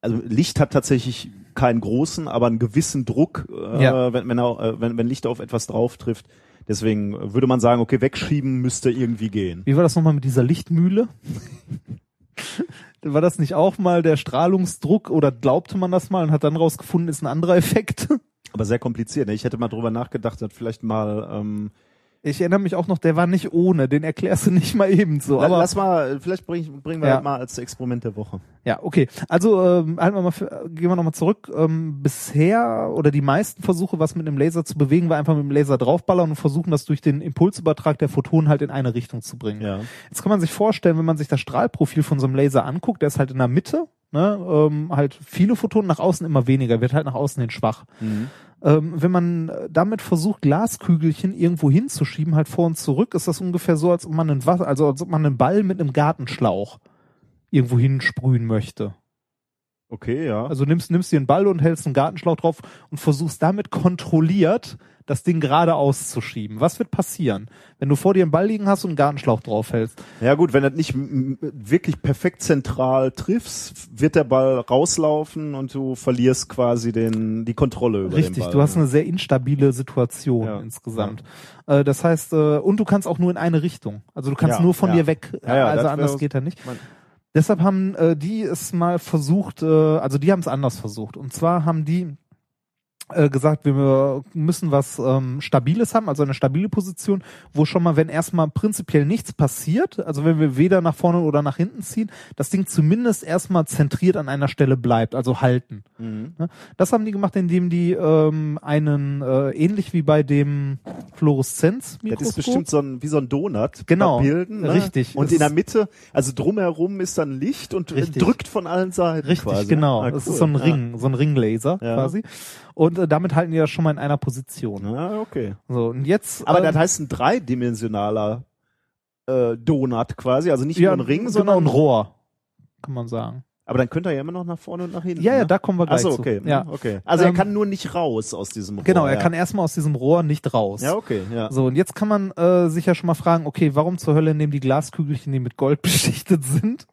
Speaker 2: also Licht hat tatsächlich keinen großen, aber einen gewissen Druck, äh,
Speaker 1: Ja.
Speaker 2: wenn, wenn, er, äh, wenn, wenn Licht auf etwas drauf trifft. Deswegen würde man sagen, okay, wegschieben müsste irgendwie gehen.
Speaker 1: Wie war das nochmal mit dieser Lichtmühle? war das nicht auch mal der Strahlungsdruck oder glaubte man das mal und hat dann rausgefunden, ist ein anderer Effekt?
Speaker 2: Aber sehr kompliziert. Ne? Ich hätte mal drüber nachgedacht, dass vielleicht mal. Ähm,
Speaker 1: Ich erinnere mich auch noch, der war nicht ohne, den erklärst du nicht mal ebenso. Aber
Speaker 2: lass mal, vielleicht bring, bringen wir
Speaker 1: Ja.
Speaker 2: mal als Experiment der Woche.
Speaker 1: ja, okay. Also ähm, halten wir mal, für, gehen wir nochmal zurück. Ähm, bisher oder die meisten Versuche, was mit einem Laser zu bewegen, war einfach mit dem Laser draufballern und versuchen, das durch den Impulsübertrag der Photonen halt in eine Richtung zu bringen.
Speaker 2: Ja.
Speaker 1: Jetzt kann man sich vorstellen, wenn man sich das Strahlprofil von so einem Laser anguckt, der ist halt in der Mitte, ne, ähm, halt viele Photonen nach außen immer weniger, wird halt nach außen hin schwach. Ähm, wenn man äh, damit versucht, Glaskügelchen irgendwo hinzuschieben, halt vor und zurück, ist das ungefähr so, als ob man einen Wasser, also als ob man einen Ball mit einem Gartenschlauch irgendwo hinsprühen möchte.
Speaker 2: Okay, ja.
Speaker 1: Also nimmst, nimmst dir einen Ball und hältst einen Gartenschlauch drauf und versuchst damit kontrolliert das Ding gerade auszuschieben. Was wird passieren, wenn du vor dir einen Ball liegen hast und einen Gartenschlauch draufhältst?
Speaker 2: Ja gut, wenn du das nicht wirklich perfekt zentral triffst, wird der Ball rauslaufen und du verlierst quasi den die Kontrolle über den
Speaker 1: Richtig,
Speaker 2: Ball.
Speaker 1: du hast
Speaker 2: ja.
Speaker 1: eine sehr instabile Situation
Speaker 2: Ja.
Speaker 1: insgesamt. Äh, das heißt, äh, und du kannst auch nur in eine Richtung. Also du kannst
Speaker 2: Ja,
Speaker 1: nur von
Speaker 2: ja.
Speaker 1: dir weg.
Speaker 2: Ja, ja,
Speaker 1: also anders geht er nicht. Deshalb haben äh, die es mal versucht, äh, also die haben es anders versucht. Und zwar haben die gesagt, wir müssen was ähm, Stabiles haben, also eine stabile Position, wo schon mal, wenn erstmal prinzipiell nichts passiert, also wenn wir weder nach vorne oder nach hinten ziehen, das Ding zumindest erstmal zentriert an einer Stelle bleibt, also halten.
Speaker 2: Mhm.
Speaker 1: Ne? Das haben die gemacht, indem die ähm, einen, äh, ähnlich wie bei dem Fluoreszenz-Mikroskop,
Speaker 2: Das ist bestimmt so ein, wie so ein Donut.
Speaker 1: Genau,
Speaker 2: bilden, ne?
Speaker 1: richtig.
Speaker 2: Und in der Mitte, also drumherum ist dann Licht und äh,
Speaker 1: Richtig.
Speaker 2: drückt von allen Seiten
Speaker 1: Richtig,
Speaker 2: quasi.
Speaker 1: genau.
Speaker 2: Ah,
Speaker 1: das
Speaker 2: cool.
Speaker 1: ist so ein
Speaker 2: Ja.
Speaker 1: Ring, so ein Ringlaser
Speaker 2: Ja.
Speaker 1: quasi. Und äh, damit halten die das schon mal in einer Position.
Speaker 2: Ja, okay.
Speaker 1: So, und jetzt.
Speaker 2: Aber
Speaker 1: ähm,
Speaker 2: das heißt ein dreidimensionaler äh, Donut quasi, also nicht
Speaker 1: ja,
Speaker 2: nur ein Ring,
Speaker 1: genau,
Speaker 2: sondern
Speaker 1: ein Rohr, kann man sagen.
Speaker 2: Aber dann könnte er ja immer noch nach vorne und nach hinten.
Speaker 1: Ja, ja,
Speaker 2: ne?
Speaker 1: da kommen wir gleich
Speaker 2: Achso,
Speaker 1: zu.
Speaker 2: okay.
Speaker 1: Ja.
Speaker 2: okay. Also er
Speaker 1: Ähm,
Speaker 2: kann nur nicht raus aus diesem Rohr.
Speaker 1: Genau, er
Speaker 2: ja.
Speaker 1: kann erstmal aus diesem Rohr nicht raus.
Speaker 2: Ja, okay, ja.
Speaker 1: So, und jetzt kann man äh, sich ja schon mal fragen, okay, warum zur Hölle nehmen die Glaskügelchen, die mit Gold beschichtet sind?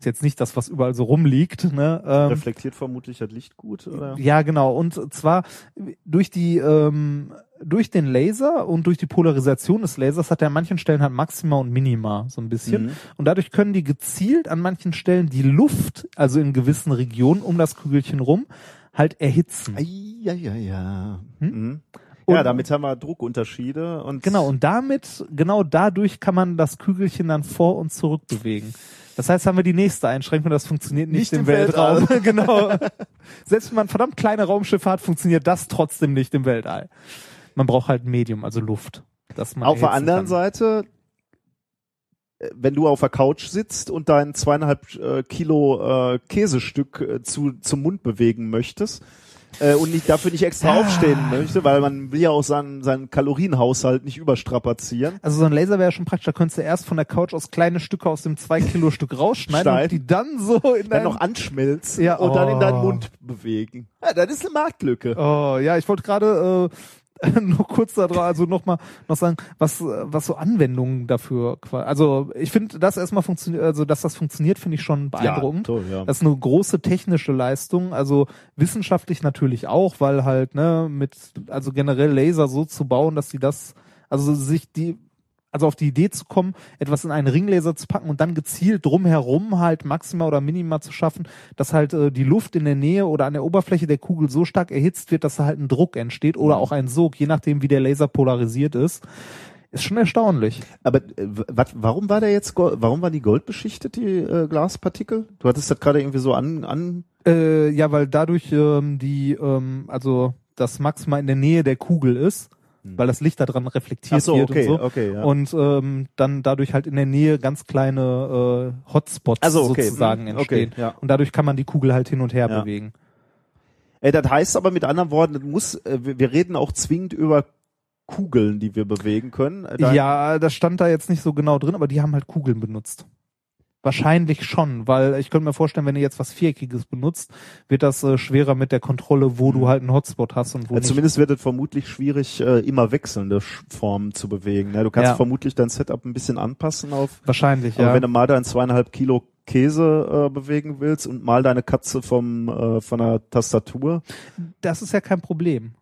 Speaker 1: Ist jetzt nicht das, was überall so rumliegt, ne? Ähm,
Speaker 2: Reflektiert vermutlich das Licht gut, oder?
Speaker 1: Ja, genau. Und zwar durch die ähm, durch den Laser und durch die Polarisation des Lasers hat er an manchen Stellen halt Maxima und Minima so ein bisschen.
Speaker 2: Mhm.
Speaker 1: Und dadurch können die gezielt an manchen Stellen die Luft, also in gewissen Regionen um das Kügelchen rum, halt erhitzen.
Speaker 2: Ja, ja, ja.
Speaker 1: Hm?
Speaker 2: Mhm. Ja, damit haben wir Druckunterschiede und
Speaker 1: Genau, und damit, genau dadurch kann man das Kügelchen dann vor und zurück bewegen. Das heißt, haben wir die nächste Einschränkung, das funktioniert nicht,
Speaker 2: Nicht
Speaker 1: im
Speaker 2: im
Speaker 1: Weltraum. genau. Selbst wenn man verdammt kleine Raumschiffe hat, funktioniert das trotzdem nicht im Weltall. Man braucht halt ein Medium, also Luft. Dass man
Speaker 2: auf der anderen
Speaker 1: kann.
Speaker 2: Seite, äh, wenn du auf der Couch sitzt und dein zweieinhalb äh, Kilo äh, Käsestück äh, zu, zum Mund bewegen möchtest äh, und nicht, dafür nicht extra
Speaker 1: Ah.
Speaker 2: aufstehen möchte, weil man will ja auch seinen, seinen Kalorienhaushalt nicht überstrapazieren.
Speaker 1: Also so ein Laser wäre ja schon praktisch, da könntest du erst von der Couch aus kleine Stücke aus dem 2-Kilo-Stück rausschneiden
Speaker 2: Schneiden.
Speaker 1: und die dann so in
Speaker 2: Dann noch anschmelzen
Speaker 1: Ja,
Speaker 2: und dann in deinen
Speaker 1: oh.
Speaker 2: Mund bewegen. Ja, das ist eine Marktlücke.
Speaker 1: Oh, ja, ich wollte gerade äh, nur kurz da drauf, also nochmal noch sagen, was, was so Anwendungen dafür, also ich finde, das erstmal funktioniert, also dass das funktioniert, finde ich schon beeindruckend.
Speaker 2: toll, ja.
Speaker 1: Das ist eine große technische Leistung, also wissenschaftlich natürlich auch, weil halt, ne, mit, also generell Laser so zu bauen, dass sie das, also sich die, also auf die Idee zu kommen, etwas in einen Ringlaser zu packen und dann gezielt drumherum halt Maxima oder Minima zu schaffen, dass halt äh, die Luft in der Nähe oder an der Oberfläche der Kugel so stark erhitzt wird, dass da halt ein Druck entsteht oder auch ein Sog, je nachdem wie der Laser polarisiert ist. Ist schon erstaunlich.
Speaker 2: Aber äh, wat, warum war der jetzt, Gold, warum war die goldbeschichtet, die äh, Glaspartikel? Du hattest das gerade irgendwie so an, an
Speaker 1: Äh, ja, weil dadurch ähm, die, ähm, also das Maxima in der Nähe der Kugel ist, weil das Licht daran reflektiert
Speaker 2: so,
Speaker 1: wird
Speaker 2: okay,
Speaker 1: und so.
Speaker 2: okay, ja.
Speaker 1: Und ähm, dann dadurch halt in der Nähe ganz kleine äh, Hotspots
Speaker 2: Also, okay,
Speaker 1: sozusagen
Speaker 2: hm,
Speaker 1: entstehen.
Speaker 2: okay, ja.
Speaker 1: Und dadurch kann man die Kugel halt hin und her
Speaker 2: Ja.
Speaker 1: bewegen.
Speaker 2: Äh, das heißt aber mit anderen Worten, muss, äh, wir, wir reden auch zwingend über Kugeln, die wir bewegen können. Äh, da-
Speaker 1: ja, das stand da jetzt nicht so genau drin, aber die haben halt Kugeln benutzt. Wahrscheinlich schon, weil ich könnte mir vorstellen, wenn du jetzt was Viereckiges benutzt, wird das äh, schwerer mit der Kontrolle, wo du halt einen Hotspot hast und wo
Speaker 2: Äh,
Speaker 1: nicht.
Speaker 2: zumindest wird es vermutlich schwierig, äh, immer wechselnde Formen zu bewegen. Ne? Du kannst
Speaker 1: Ja.
Speaker 2: vermutlich dein Setup ein bisschen anpassen auf.
Speaker 1: Wahrscheinlich,
Speaker 2: Aber
Speaker 1: ja.
Speaker 2: wenn du mal dein zweieinhalb Kilo Käse äh, bewegen willst und mal deine Katze vom äh, von der Tastatur.
Speaker 1: Das ist ja kein Problem.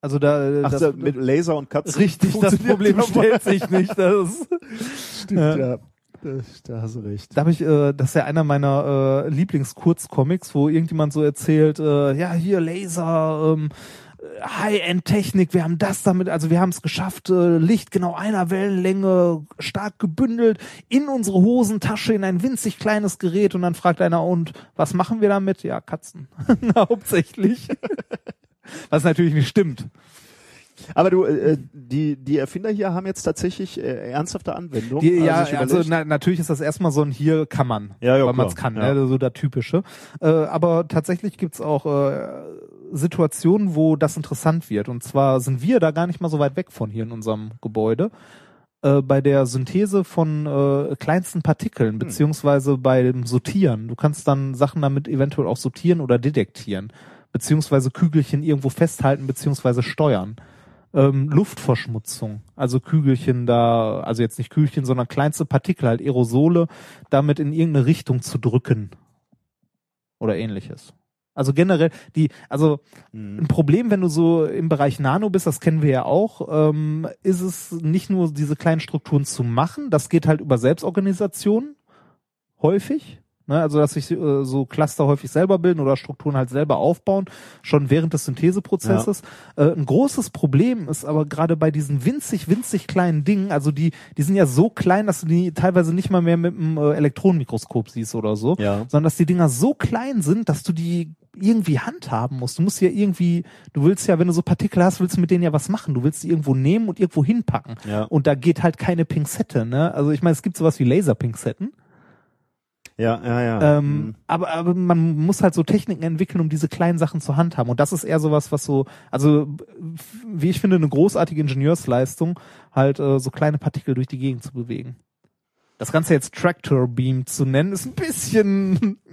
Speaker 1: Also da,
Speaker 2: Ach,
Speaker 1: das,
Speaker 2: da, mit Laser und Katze.
Speaker 1: richtig, das Problem stellt sich nicht. Das,
Speaker 2: Stimmt,
Speaker 1: Ja.
Speaker 2: ja. Da hast du recht.
Speaker 1: da habe ich, äh, das ist ja einer meiner äh, Lieblingskurzcomics, wo irgendjemand so erzählt, äh, ja hier Laser, ähm, High-End-Technik, wir haben das damit, also wir haben es geschafft, äh, Licht genau einer Wellenlänge stark gebündelt in unsere Hosentasche in ein winzig kleines Gerät und dann fragt einer, und was machen wir damit? Ja, Katzen. Hauptsächlich. Was natürlich nicht stimmt.
Speaker 2: Aber du, äh, die, die Erfinder hier haben jetzt tatsächlich äh, ernsthafte Anwendungen.
Speaker 1: Die, ja,
Speaker 2: sich
Speaker 1: also na, natürlich ist das erstmal so ein hier kann man,
Speaker 2: Ja, ja,
Speaker 1: weil man es kann,
Speaker 2: ja.
Speaker 1: ne? so der typische. Äh, aber tatsächlich gibt's auch äh, Situationen, wo das interessant wird. Und zwar sind wir da gar nicht mal so weit weg von hier in unserem Gebäude. äh, bei der Synthese von äh, kleinsten Partikeln, beziehungsweise beim Sortieren. Du kannst dann Sachen damit eventuell auch sortieren oder detektieren, beziehungsweise Kügelchen irgendwo festhalten, beziehungsweise steuern. Ähm, Luftverschmutzung, also Kügelchen da, also jetzt nicht Kügelchen, sondern kleinste Partikel, halt Aerosole, damit in irgendeine Richtung zu drücken. Oder ähnliches. Also generell, die, also ein Problem, wenn du so im Bereich Nano bist, das kennen wir ja auch, ähm, ist es nicht nur diese kleinen Strukturen zu machen, das geht halt über Selbstorganisation häufig. Ne, also dass sich äh, so Cluster häufig selber bilden oder Strukturen halt selber aufbauen, schon während des Syntheseprozesses. Äh, ein großes Problem ist aber gerade bei diesen winzig, winzig kleinen Dingen, also die, die sind ja so klein, dass du die teilweise nicht mal mehr mit einem äh, Elektronenmikroskop siehst oder so,
Speaker 2: Ja.
Speaker 1: sondern dass die Dinger so klein sind, dass du die irgendwie handhaben musst. Du musst ja irgendwie, du willst ja, wenn du so Partikel hast, willst du mit denen ja was machen. Du willst die irgendwo nehmen und irgendwo hinpacken.
Speaker 2: Ja.
Speaker 1: Und da geht halt keine Pinzette, ne? Also ich meine, es gibt sowas wie Laserpinzetten.
Speaker 2: Ja, ja, ja.
Speaker 1: Ähm,
Speaker 2: Mhm.
Speaker 1: aber, aber man muss halt so Techniken entwickeln, um diese kleinen Sachen zu handhaben. Und das ist eher sowas, was so, also wie ich finde, eine großartige Ingenieursleistung, halt äh, so kleine Partikel durch die Gegend zu bewegen. Das Ganze jetzt Tractor Beam zu nennen, ist ein bisschen.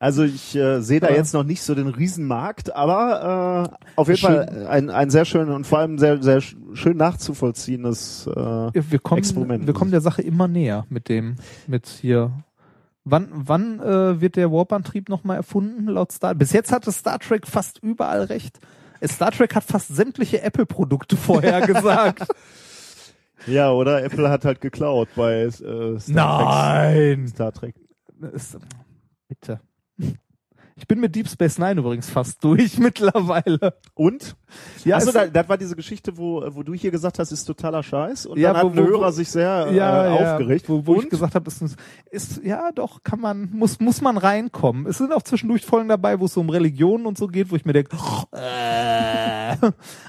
Speaker 2: Also ich äh, sehe da
Speaker 1: Ja.
Speaker 2: jetzt noch nicht so den Riesenmarkt, aber äh, auf jeden
Speaker 1: Schön.
Speaker 2: Fall ein, ein sehr schön und vor allem sehr, sehr sch- schön nachzuvollziehendes äh,
Speaker 1: wir kommen,
Speaker 2: Experiment.
Speaker 1: wir kommen der Sache immer näher mit dem, mit hier. Wann, wann äh, wird der Warp-Antrieb nochmal erfunden, laut Star? Bis jetzt hatte Star Trek fast überall recht. Star Trek hat fast sämtliche Apple-Produkte vorher gesagt.
Speaker 2: Ja, oder? Apple hat halt geklaut bei äh, Star
Speaker 1: Nein!
Speaker 2: Trek. Star Trek.
Speaker 1: Bitte. Ich bin mit Deep Space Nine übrigens fast durch mittlerweile.
Speaker 2: Und?
Speaker 1: Ja, es-
Speaker 2: da, das war diese Geschichte, wo, wo du hier gesagt hast, ist totaler Scheiß. Und
Speaker 1: Ja,
Speaker 2: dann
Speaker 1: wo-
Speaker 2: hat ein
Speaker 1: wo-
Speaker 2: Hörer sich sehr
Speaker 1: ja,
Speaker 2: äh,
Speaker 1: ja,
Speaker 2: aufgeregt.
Speaker 1: Wo, wo ich gesagt habe, ist, ist ja doch, kann man, muss, muss man reinkommen. Es sind auch zwischendurch Folgen dabei, wo es so um Religionen und so geht, wo ich mir denke, äh.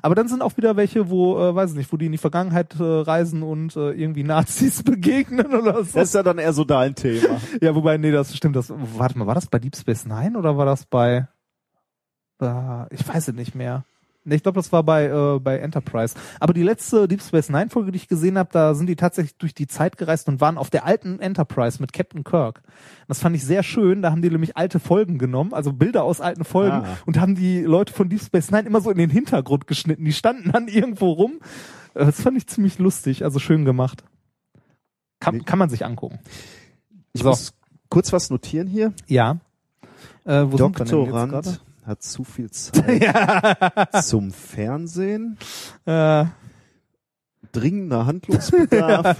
Speaker 1: aber dann sind auch wieder welche, wo, äh, weiß ich nicht, wo die in die Vergangenheit äh, reisen und äh, irgendwie Nazis begegnen oder so.
Speaker 2: das ist ja dann eher so dein Thema.
Speaker 1: ja, wobei, nee, das stimmt. Das, warte mal, war das bei Deep Space Nine oder war das bei, äh, ich weiß es nicht mehr. Ich glaube, das war bei, äh, bei Enterprise. Aber die letzte Deep Space Nine Folge, die ich gesehen habe, da sind die tatsächlich durch die Zeit gereist und waren auf der alten Enterprise mit Captain Kirk. Das fand ich sehr schön. Da haben die nämlich alte Folgen genommen, also Bilder aus alten Folgen
Speaker 2: Ah.
Speaker 1: und haben die Leute von Deep Space Nine immer so in den Hintergrund geschnitten. Die standen dann irgendwo rum. Äh, Das fand ich ziemlich lustig, also schön gemacht. Kann, kann man sich angucken.
Speaker 2: Ich
Speaker 1: So.
Speaker 2: muss kurz was notieren hier.
Speaker 1: Ja. Äh, wo?
Speaker 2: Doktorand hat zu viel Zeit zum Fernsehen.
Speaker 1: Äh,
Speaker 2: Dringender Handlungsbedarf.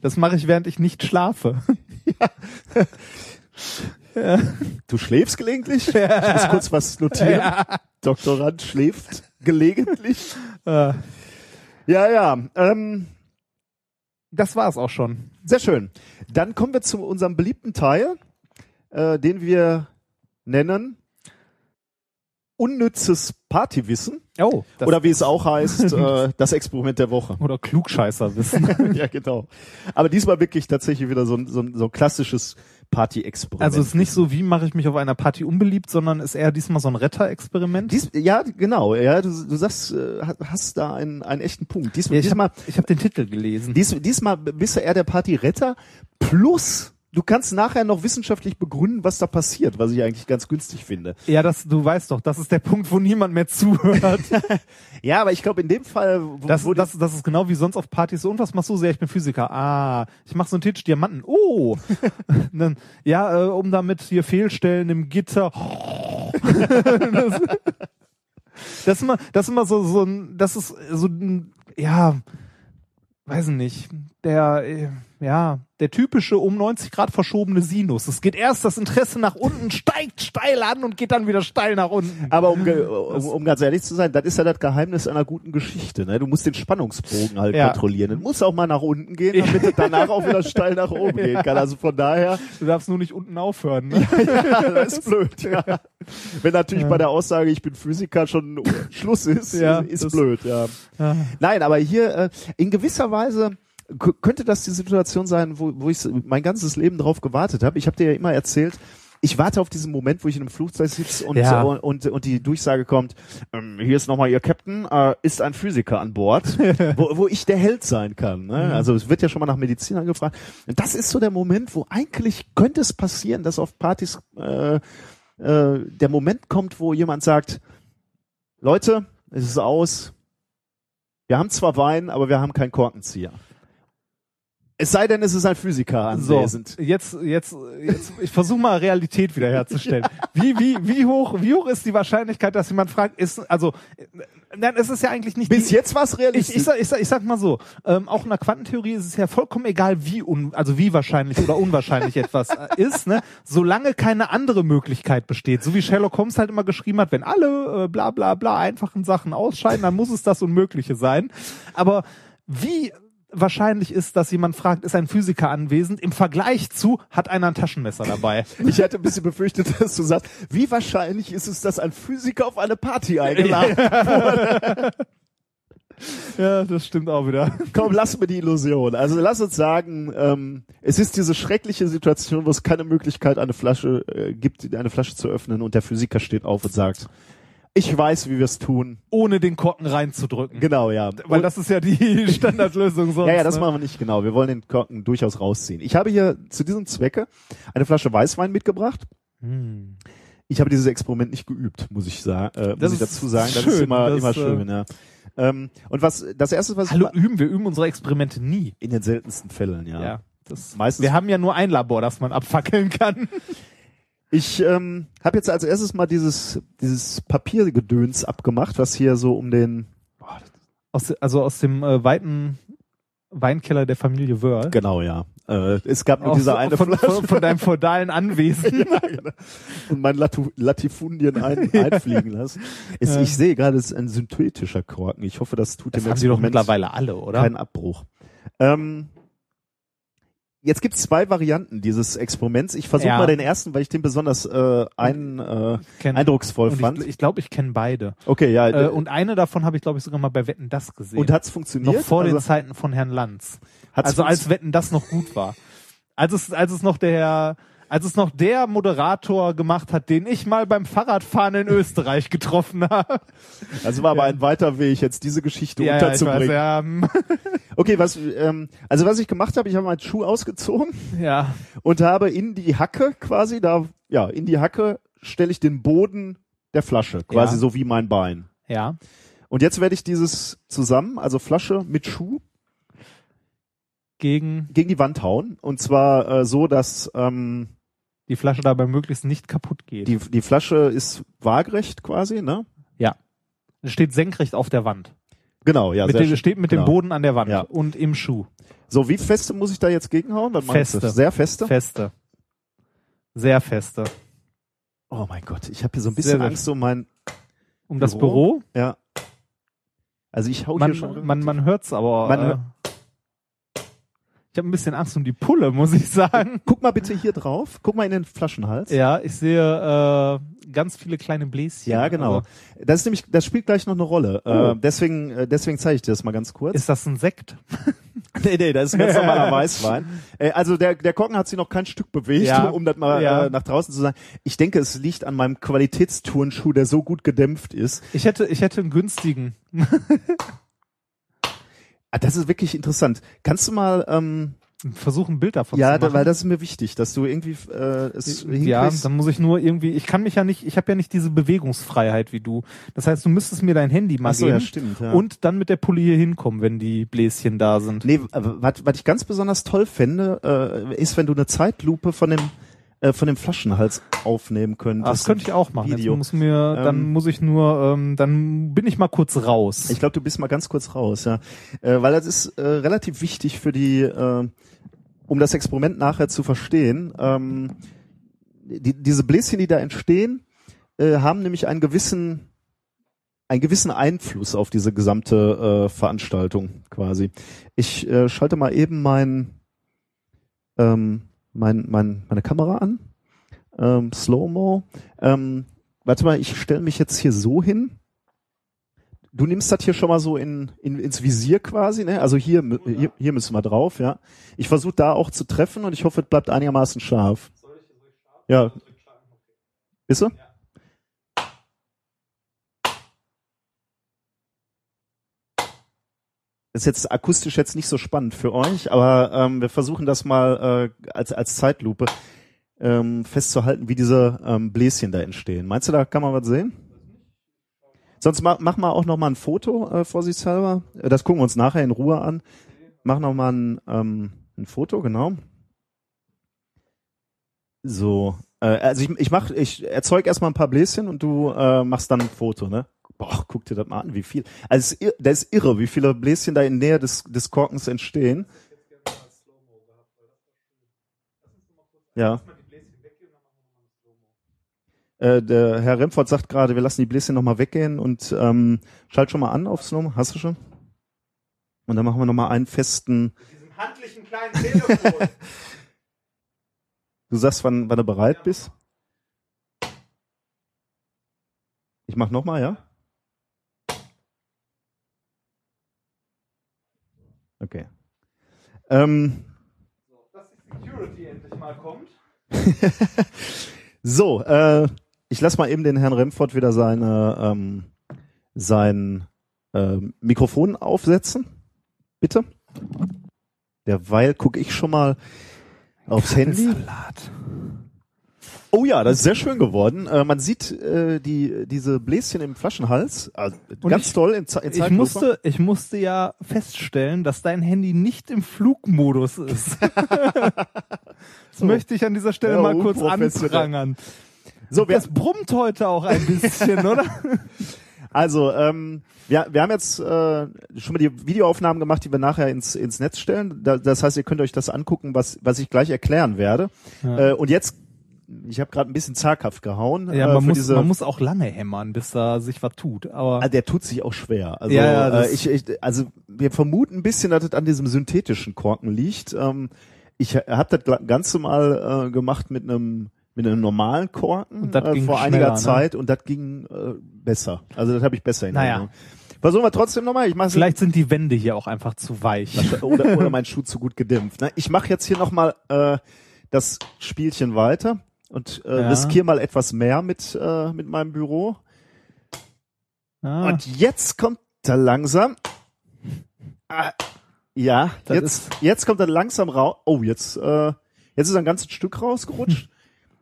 Speaker 1: das mache ich, während ich nicht schlafe.
Speaker 2: Du schläfst gelegentlich? Ich muss kurz was notieren. Doktorand schläft gelegentlich.
Speaker 1: Äh,
Speaker 2: Ja, ja. Ähm,
Speaker 1: das war's auch schon.
Speaker 2: sehr schön. Dann kommen wir zu unserem beliebten Teil, äh, den wir nennen unnützes Partywissen.
Speaker 1: Oh.
Speaker 2: Oder wie es auch heißt, äh, das Experiment der Woche.
Speaker 1: oder Klugscheißerwissen.
Speaker 2: ja, genau. Aber diesmal wirklich tatsächlich wieder so ein, so ein, so ein klassisches Party-Experiment.
Speaker 1: also es ist nicht so, wie mache ich mich auf einer Party unbeliebt, sondern ist eher diesmal so ein Retter-Experiment.
Speaker 2: Dies, ja, genau. Ja, du, du sagst, äh, hast da einen, einen echten Punkt. Dies,
Speaker 1: Ja, ich
Speaker 2: diesmal,
Speaker 1: habe hab den Titel gelesen.
Speaker 2: dies, diesmal bist du eher der Partyretter. Plus, du kannst nachher noch wissenschaftlich begründen, was da passiert, was ich eigentlich ganz günstig finde.
Speaker 1: Ja, das, du weißt doch, das ist der Punkt, wo niemand mehr zuhört.
Speaker 2: Ja, aber ich glaube in dem Fall, wo,
Speaker 1: Das,
Speaker 2: wo
Speaker 1: das, das ist genau wie sonst auf Partys. So, und was machst du? sehr? ich bin Physiker. Ah, ich mache Synthetisch Diamanten. Oh, dann, ja, äh, um damit hier Fehlstellen im Gitter. das, das ist immer, das ist immer so, so ein, das ist so ein, ja, weiß nicht, der, äh, ja, der typische um 90 Grad verschobene Sinus. Es geht erst das Interesse nach unten, steigt steil an und geht dann wieder steil nach unten.
Speaker 2: aber um, um, um ganz ehrlich zu sein, das ist ja das Geheimnis einer guten Geschichte. Ne? Du musst den Spannungsbogen halt
Speaker 1: Ja.
Speaker 2: kontrollieren. Du musst auch mal nach unten gehen, damit es danach auch wieder steil nach oben gehen kann. Also von daher,
Speaker 1: Du darfst nur nicht unten aufhören. Ne?
Speaker 2: ja, das ist blöd. Ja. Wenn natürlich bei der Aussage, ich bin Physiker, schon Schluss ist,
Speaker 1: Ja,
Speaker 2: ist blöd. Ja.
Speaker 1: Ja.
Speaker 2: Nein, aber hier äh, in gewisser Weise könnte das die Situation sein, wo, wo ich mein ganzes Leben drauf gewartet habe. Ich habe dir ja immer erzählt, ich warte auf diesen Moment, wo ich in einem Flugzeug sitze und,
Speaker 1: Ja.
Speaker 2: und, und, und die Durchsage kommt, ähm, hier ist nochmal Ihr Captain, äh, ist ein Physiker an Bord, wo, wo ich der Held sein kann. Ne?
Speaker 1: Mhm.
Speaker 2: Also es wird ja schon mal nach Medizinern gefragt. Und das ist so der Moment, wo eigentlich könnte es passieren, dass auf Partys äh, äh, der Moment kommt, wo jemand sagt, Leute, es ist aus, wir haben zwar Wein, aber wir haben keinen Korkenzieher. Es sei denn, es ist ein Physiker
Speaker 1: So,
Speaker 2: anwesend.
Speaker 1: jetzt, jetzt, jetzt, ich versuche mal Realität wiederherzustellen. Wie, wie, wie hoch, wie hoch ist die Wahrscheinlichkeit, dass jemand fragt, ist, also, äh, nein, es ist ja eigentlich nicht
Speaker 2: Bis
Speaker 1: die,
Speaker 2: jetzt war es
Speaker 1: ich,
Speaker 2: realistisch.
Speaker 1: ich, sag, ich, sag, ich sag mal so, ähm, auch in der Quantentheorie ist es ja vollkommen egal, wie un, also wie wahrscheinlich oder unwahrscheinlich etwas äh, ist, ne? solange keine andere Möglichkeit besteht. So wie Sherlock Holmes halt immer geschrieben hat, wenn alle äh, bla bla bla einfachen Sachen ausscheiden, dann muss es das Unmögliche sein. Aber wie wahrscheinlich ist, dass jemand fragt, ist ein Physiker anwesend, im Vergleich zu, hat einer ein Taschenmesser dabei.
Speaker 2: Ich hätte ein bisschen befürchtet, dass du sagst, wie wahrscheinlich ist es, dass ein Physiker auf eine Party eingeladen wird?
Speaker 1: Ja, das stimmt auch wieder.
Speaker 2: Komm, lass mir die Illusion. Also lass uns sagen, ähm, es ist diese schreckliche Situation, wo es keine Möglichkeit eine Flasche äh, gibt, eine Flasche zu öffnen und der Physiker steht auf und sagt, ich weiß, wie wir es tun.
Speaker 1: Ohne den Korken reinzudrücken.
Speaker 2: Genau, ja.
Speaker 1: Weil das ist ja die Standardlösung sonst.
Speaker 2: ja, ja, das
Speaker 1: ne?
Speaker 2: machen wir nicht genau. Wir wollen den Korken durchaus rausziehen. Ich habe hier zu diesem Zwecke eine Flasche Weißwein mitgebracht.
Speaker 1: Hm.
Speaker 2: Ich habe dieses Experiment nicht geübt, muss ich sagen, äh, muss
Speaker 1: Das
Speaker 2: ich
Speaker 1: ist
Speaker 2: dazu sagen. Das ist
Speaker 1: schön,
Speaker 2: immer,
Speaker 1: das,
Speaker 2: immer
Speaker 1: äh,
Speaker 2: schön, ja. Ähm, und was, das erste, was
Speaker 1: Hallo, üben, wir üben unsere Experimente nie.
Speaker 2: in den seltensten Fällen, ja.
Speaker 1: Ja. Das,
Speaker 2: Meistens-
Speaker 1: wir haben ja nur ein Labor, das man abfackeln kann.
Speaker 2: Ich ähm, habe jetzt als erstes mal dieses, dieses Papiergedöns abgemacht, was hier so um den,
Speaker 1: Aus, also aus dem äh, weiten Weinkeller der Familie Wörl.
Speaker 2: genau, ja. Äh, es gab nur diese eine
Speaker 1: von,
Speaker 2: Flasche
Speaker 1: von, von deinem feudalen Anwesen.
Speaker 2: ja, genau. und mein Latu Latifundien ein, einfliegen lassen. Es,
Speaker 1: Ja.
Speaker 2: Ich sehe gerade, es ist ein synthetischer Korken. Ich hoffe, das tut
Speaker 1: Das
Speaker 2: dem
Speaker 1: haben die doch mittlerweile alle, oder?
Speaker 2: keinen Abbruch. Ähm, jetzt gibt es zwei Varianten dieses Experiments. Ich versuche
Speaker 1: Ja.
Speaker 2: mal den ersten, weil ich den besonders äh, ein, äh,
Speaker 1: Kenn-
Speaker 2: eindrucksvoll fand.
Speaker 1: ich ich glaube, ich kenne beide.
Speaker 2: okay, ja.
Speaker 1: Äh, und eine davon habe ich, glaube ich, sogar mal bei Wetten das gesehen.
Speaker 2: und hat's funktioniert?
Speaker 1: noch vor
Speaker 2: also,
Speaker 1: den Zeiten von Herrn Lanz.
Speaker 2: hat's
Speaker 1: also als Wetten das noch gut war. Als es, als es noch der, als es noch der Moderator gemacht hat, den ich mal beim Fahrradfahren in Österreich getroffen habe.
Speaker 2: Also war aber ein weiter Weg, jetzt diese Geschichte
Speaker 1: Ja, ja, ich weiß,
Speaker 2: unterzubringen.
Speaker 1: ja,
Speaker 2: Okay, was, ähm, also was ich gemacht habe, ich habe meinen Schuh ausgezogen
Speaker 1: ja.
Speaker 2: und habe in die Hacke quasi, da, ja, in die Hacke stelle ich den Boden der Flasche, quasi
Speaker 1: Ja.
Speaker 2: so wie mein Bein.
Speaker 1: Ja.
Speaker 2: Und jetzt werde ich dieses zusammen, also Flasche mit Schuh,
Speaker 1: Gegen
Speaker 2: gegen die Wand hauen. Und zwar äh, so, dass ähm,
Speaker 1: die Flasche dabei möglichst nicht kaputt geht.
Speaker 2: die, die Flasche ist waagerecht quasi, ne?
Speaker 1: Es steht senkrecht auf der Wand.
Speaker 2: Genau, ja.
Speaker 1: mit dem, steht mit
Speaker 2: Genau.
Speaker 1: dem Boden an der Wand
Speaker 2: Ja.
Speaker 1: und im Schuh.
Speaker 2: So, wie feste muss ich da jetzt gegenhauen? Du?
Speaker 1: Feste.
Speaker 2: Sehr feste?
Speaker 1: Feste. Sehr feste.
Speaker 2: Oh mein Gott, ich habe hier so ein bisschen
Speaker 1: sehr
Speaker 2: Angst um mein,
Speaker 1: Um das
Speaker 2: Büro?
Speaker 1: Büro.
Speaker 2: ja. Also ich hau hier schon.
Speaker 1: Man, man, man hört's aber.
Speaker 2: Man
Speaker 1: äh, ich habe ein bisschen Angst um die Pulle, muss ich sagen.
Speaker 2: Guck mal bitte hier drauf. Guck mal in den Flaschenhals.
Speaker 1: Ja, ich sehe äh, ganz viele kleine Bläschen.
Speaker 2: Ja, genau. Das ist nämlich, das spielt gleich noch eine Rolle.
Speaker 1: Oh.
Speaker 2: Äh, deswegen, äh, deswegen zeige ich dir das mal ganz kurz.
Speaker 1: ist das ein Sekt?
Speaker 2: nee, nee, das ist ein ganz normaler Weißwein. Äh, also der, der Korken hat sich noch kein Stück bewegt,
Speaker 1: Ja.
Speaker 2: um das mal
Speaker 1: Ja.
Speaker 2: äh, nach draußen zu sagen. Ich denke, es liegt an meinem Qualitätsturnschuh, der so gut gedämpft ist.
Speaker 1: Ich hätte, ich hätte einen günstigen.
Speaker 2: Ah, das ist wirklich interessant. Kannst du mal, ähm,
Speaker 1: Versuch ein Bild davon
Speaker 2: ja,
Speaker 1: zu
Speaker 2: da,
Speaker 1: machen.
Speaker 2: weil das ist mir wichtig, dass du irgendwie äh, es
Speaker 1: ja,
Speaker 2: hinkriegst.
Speaker 1: dann muss ich nur irgendwie, ich kann mich ja nicht, ich habe ja nicht diese Bewegungsfreiheit wie du. Das heißt, du müsstest mir dein Handy mal
Speaker 2: Ach so,
Speaker 1: geben
Speaker 2: ja, stimmt. Ja.
Speaker 1: und dann mit der Pulle hier hinkommen, wenn die Bläschen da sind.
Speaker 2: Nee, was, was ich ganz besonders toll fände, äh, ist, wenn du eine Zeitlupe von dem äh, von dem Flaschenhals aufnehmen könntest.
Speaker 1: Ah, das könnte ich auch machen. Jetzt
Speaker 2: Video.
Speaker 1: muss mir, dann
Speaker 2: Ähm,
Speaker 1: muss ich nur, ähm, dann bin ich mal kurz raus.
Speaker 2: Ich glaube, du bist mal ganz kurz raus, ja, äh, weil das ist äh, relativ wichtig für die, äh, um das Experiment nachher zu verstehen. Ähm, die, diese Bläschen, die da entstehen, äh, haben nämlich einen gewissen einen gewissen Einfluss auf diese gesamte äh, Veranstaltung quasi. Ich äh, schalte mal eben mein, ähm, mein, mein, meine Kamera an. Ähm, Slow-Mo. Ähm, warte mal, ich stelle mich jetzt hier so hin. Du nimmst das hier schon mal so in, in, ins Visier quasi, ne? Also hier, hier, hier müssen wir drauf, ja. Ich versuche da auch zu treffen und ich hoffe, es bleibt einigermaßen scharf. Ja, Bist du? Ist jetzt akustisch jetzt nicht so spannend für euch, aber ähm, wir versuchen das mal äh, als, als Zeitlupe ähm, festzuhalten, wie diese ähm, Bläschen da entstehen. Meinst du, da kann man was sehen? Sonst ma mach mal auch noch mal ein Foto äh, vorsichtshalber. Äh, Das gucken wir uns nachher in Ruhe an. Mach noch mal ein, ähm, ein Foto, genau. So, äh, also ich, ich mach, ich erzeug erstmal ein paar Bläschen und du äh, machst dann ein Foto, ne? Boah, guck dir das mal an, wie viel. Also ist das ist irre, wie viele Bläschen da in Nähe des, des Korkens entstehen. Ja. Äh, der Herr Remford sagt gerade, wir lassen die Bläschen nochmal weggehen und ähm, schalt schon mal an auf Slow. Hast du schon? Und dann machen wir nochmal einen festen.
Speaker 1: Diesem handlichen kleinen Telefon.
Speaker 2: Du sagst, wann, wann du bereit bist. Ich mach nochmal, ja? Okay. Ähm,
Speaker 1: Dass die Security endlich mal kommt.
Speaker 2: so, äh, ich lass mal eben den Herrn Remford wieder seine ähm, sein äh, Mikrofon aufsetzen. Bitte. Derweil gucke ich schon mal aufs Handy.
Speaker 1: Salat.
Speaker 2: Oh ja, das ist sehr schön geworden. Äh, man sieht äh, die diese Bläschen im Flaschenhals. Also, ganz
Speaker 1: ich-
Speaker 2: toll in, Ze- in
Speaker 1: Ich musste, ich musste ja feststellen, dass dein Handy nicht im Flugmodus ist. das möchte ich an dieser Stelle
Speaker 2: Ja,
Speaker 1: mal kurz anprangern.
Speaker 2: So, wir,
Speaker 1: Das brummt heute auch ein bisschen, oder?
Speaker 2: Also, ähm, wir, wir haben jetzt äh, schon mal die Videoaufnahmen gemacht, die wir nachher ins, ins Netz stellen. Da, das heißt, ihr könnt euch das angucken, was, was ich gleich erklären werde. Äh, und jetzt, ich habe gerade ein bisschen zaghaft gehauen.
Speaker 1: Ja,
Speaker 2: äh,
Speaker 1: man
Speaker 2: für
Speaker 1: muss, man muss auch lange hämmern, bis da sich was tut. Aber
Speaker 2: Ah, der tut sich auch schwer. Also,
Speaker 1: Ja, ja,
Speaker 2: äh,
Speaker 1: das-
Speaker 2: ich, ich, also wir vermuten ein bisschen, dass es an diesem synthetischen Korken liegt. Ähm, ich habe das Ganze mal äh, gemacht mit einem mit einem normalen Korken
Speaker 1: Und das
Speaker 2: äh, vor einiger
Speaker 1: ne?
Speaker 2: Zeit und das ging äh, besser. Also das habe ich besser in
Speaker 1: Naja.
Speaker 2: Erinnerung. Versuchen wir trotzdem nochmal. Ich mache
Speaker 1: vielleicht sind die Wände hier auch einfach zu weich.
Speaker 2: oder, oder mein Schuh zu gut gedämpft. Ne? Ich mache jetzt hier nochmal äh, das Spielchen weiter und äh,
Speaker 1: Ja.
Speaker 2: riskiere mal etwas mehr mit, äh, mit meinem Büro.
Speaker 1: Ah,
Speaker 2: Und jetzt kommt er langsam. Ah, ja,
Speaker 1: Das
Speaker 2: jetzt, jetzt kommt er langsam raus. Oh, jetzt, äh, jetzt ist ein ganzes Stück rausgerutscht.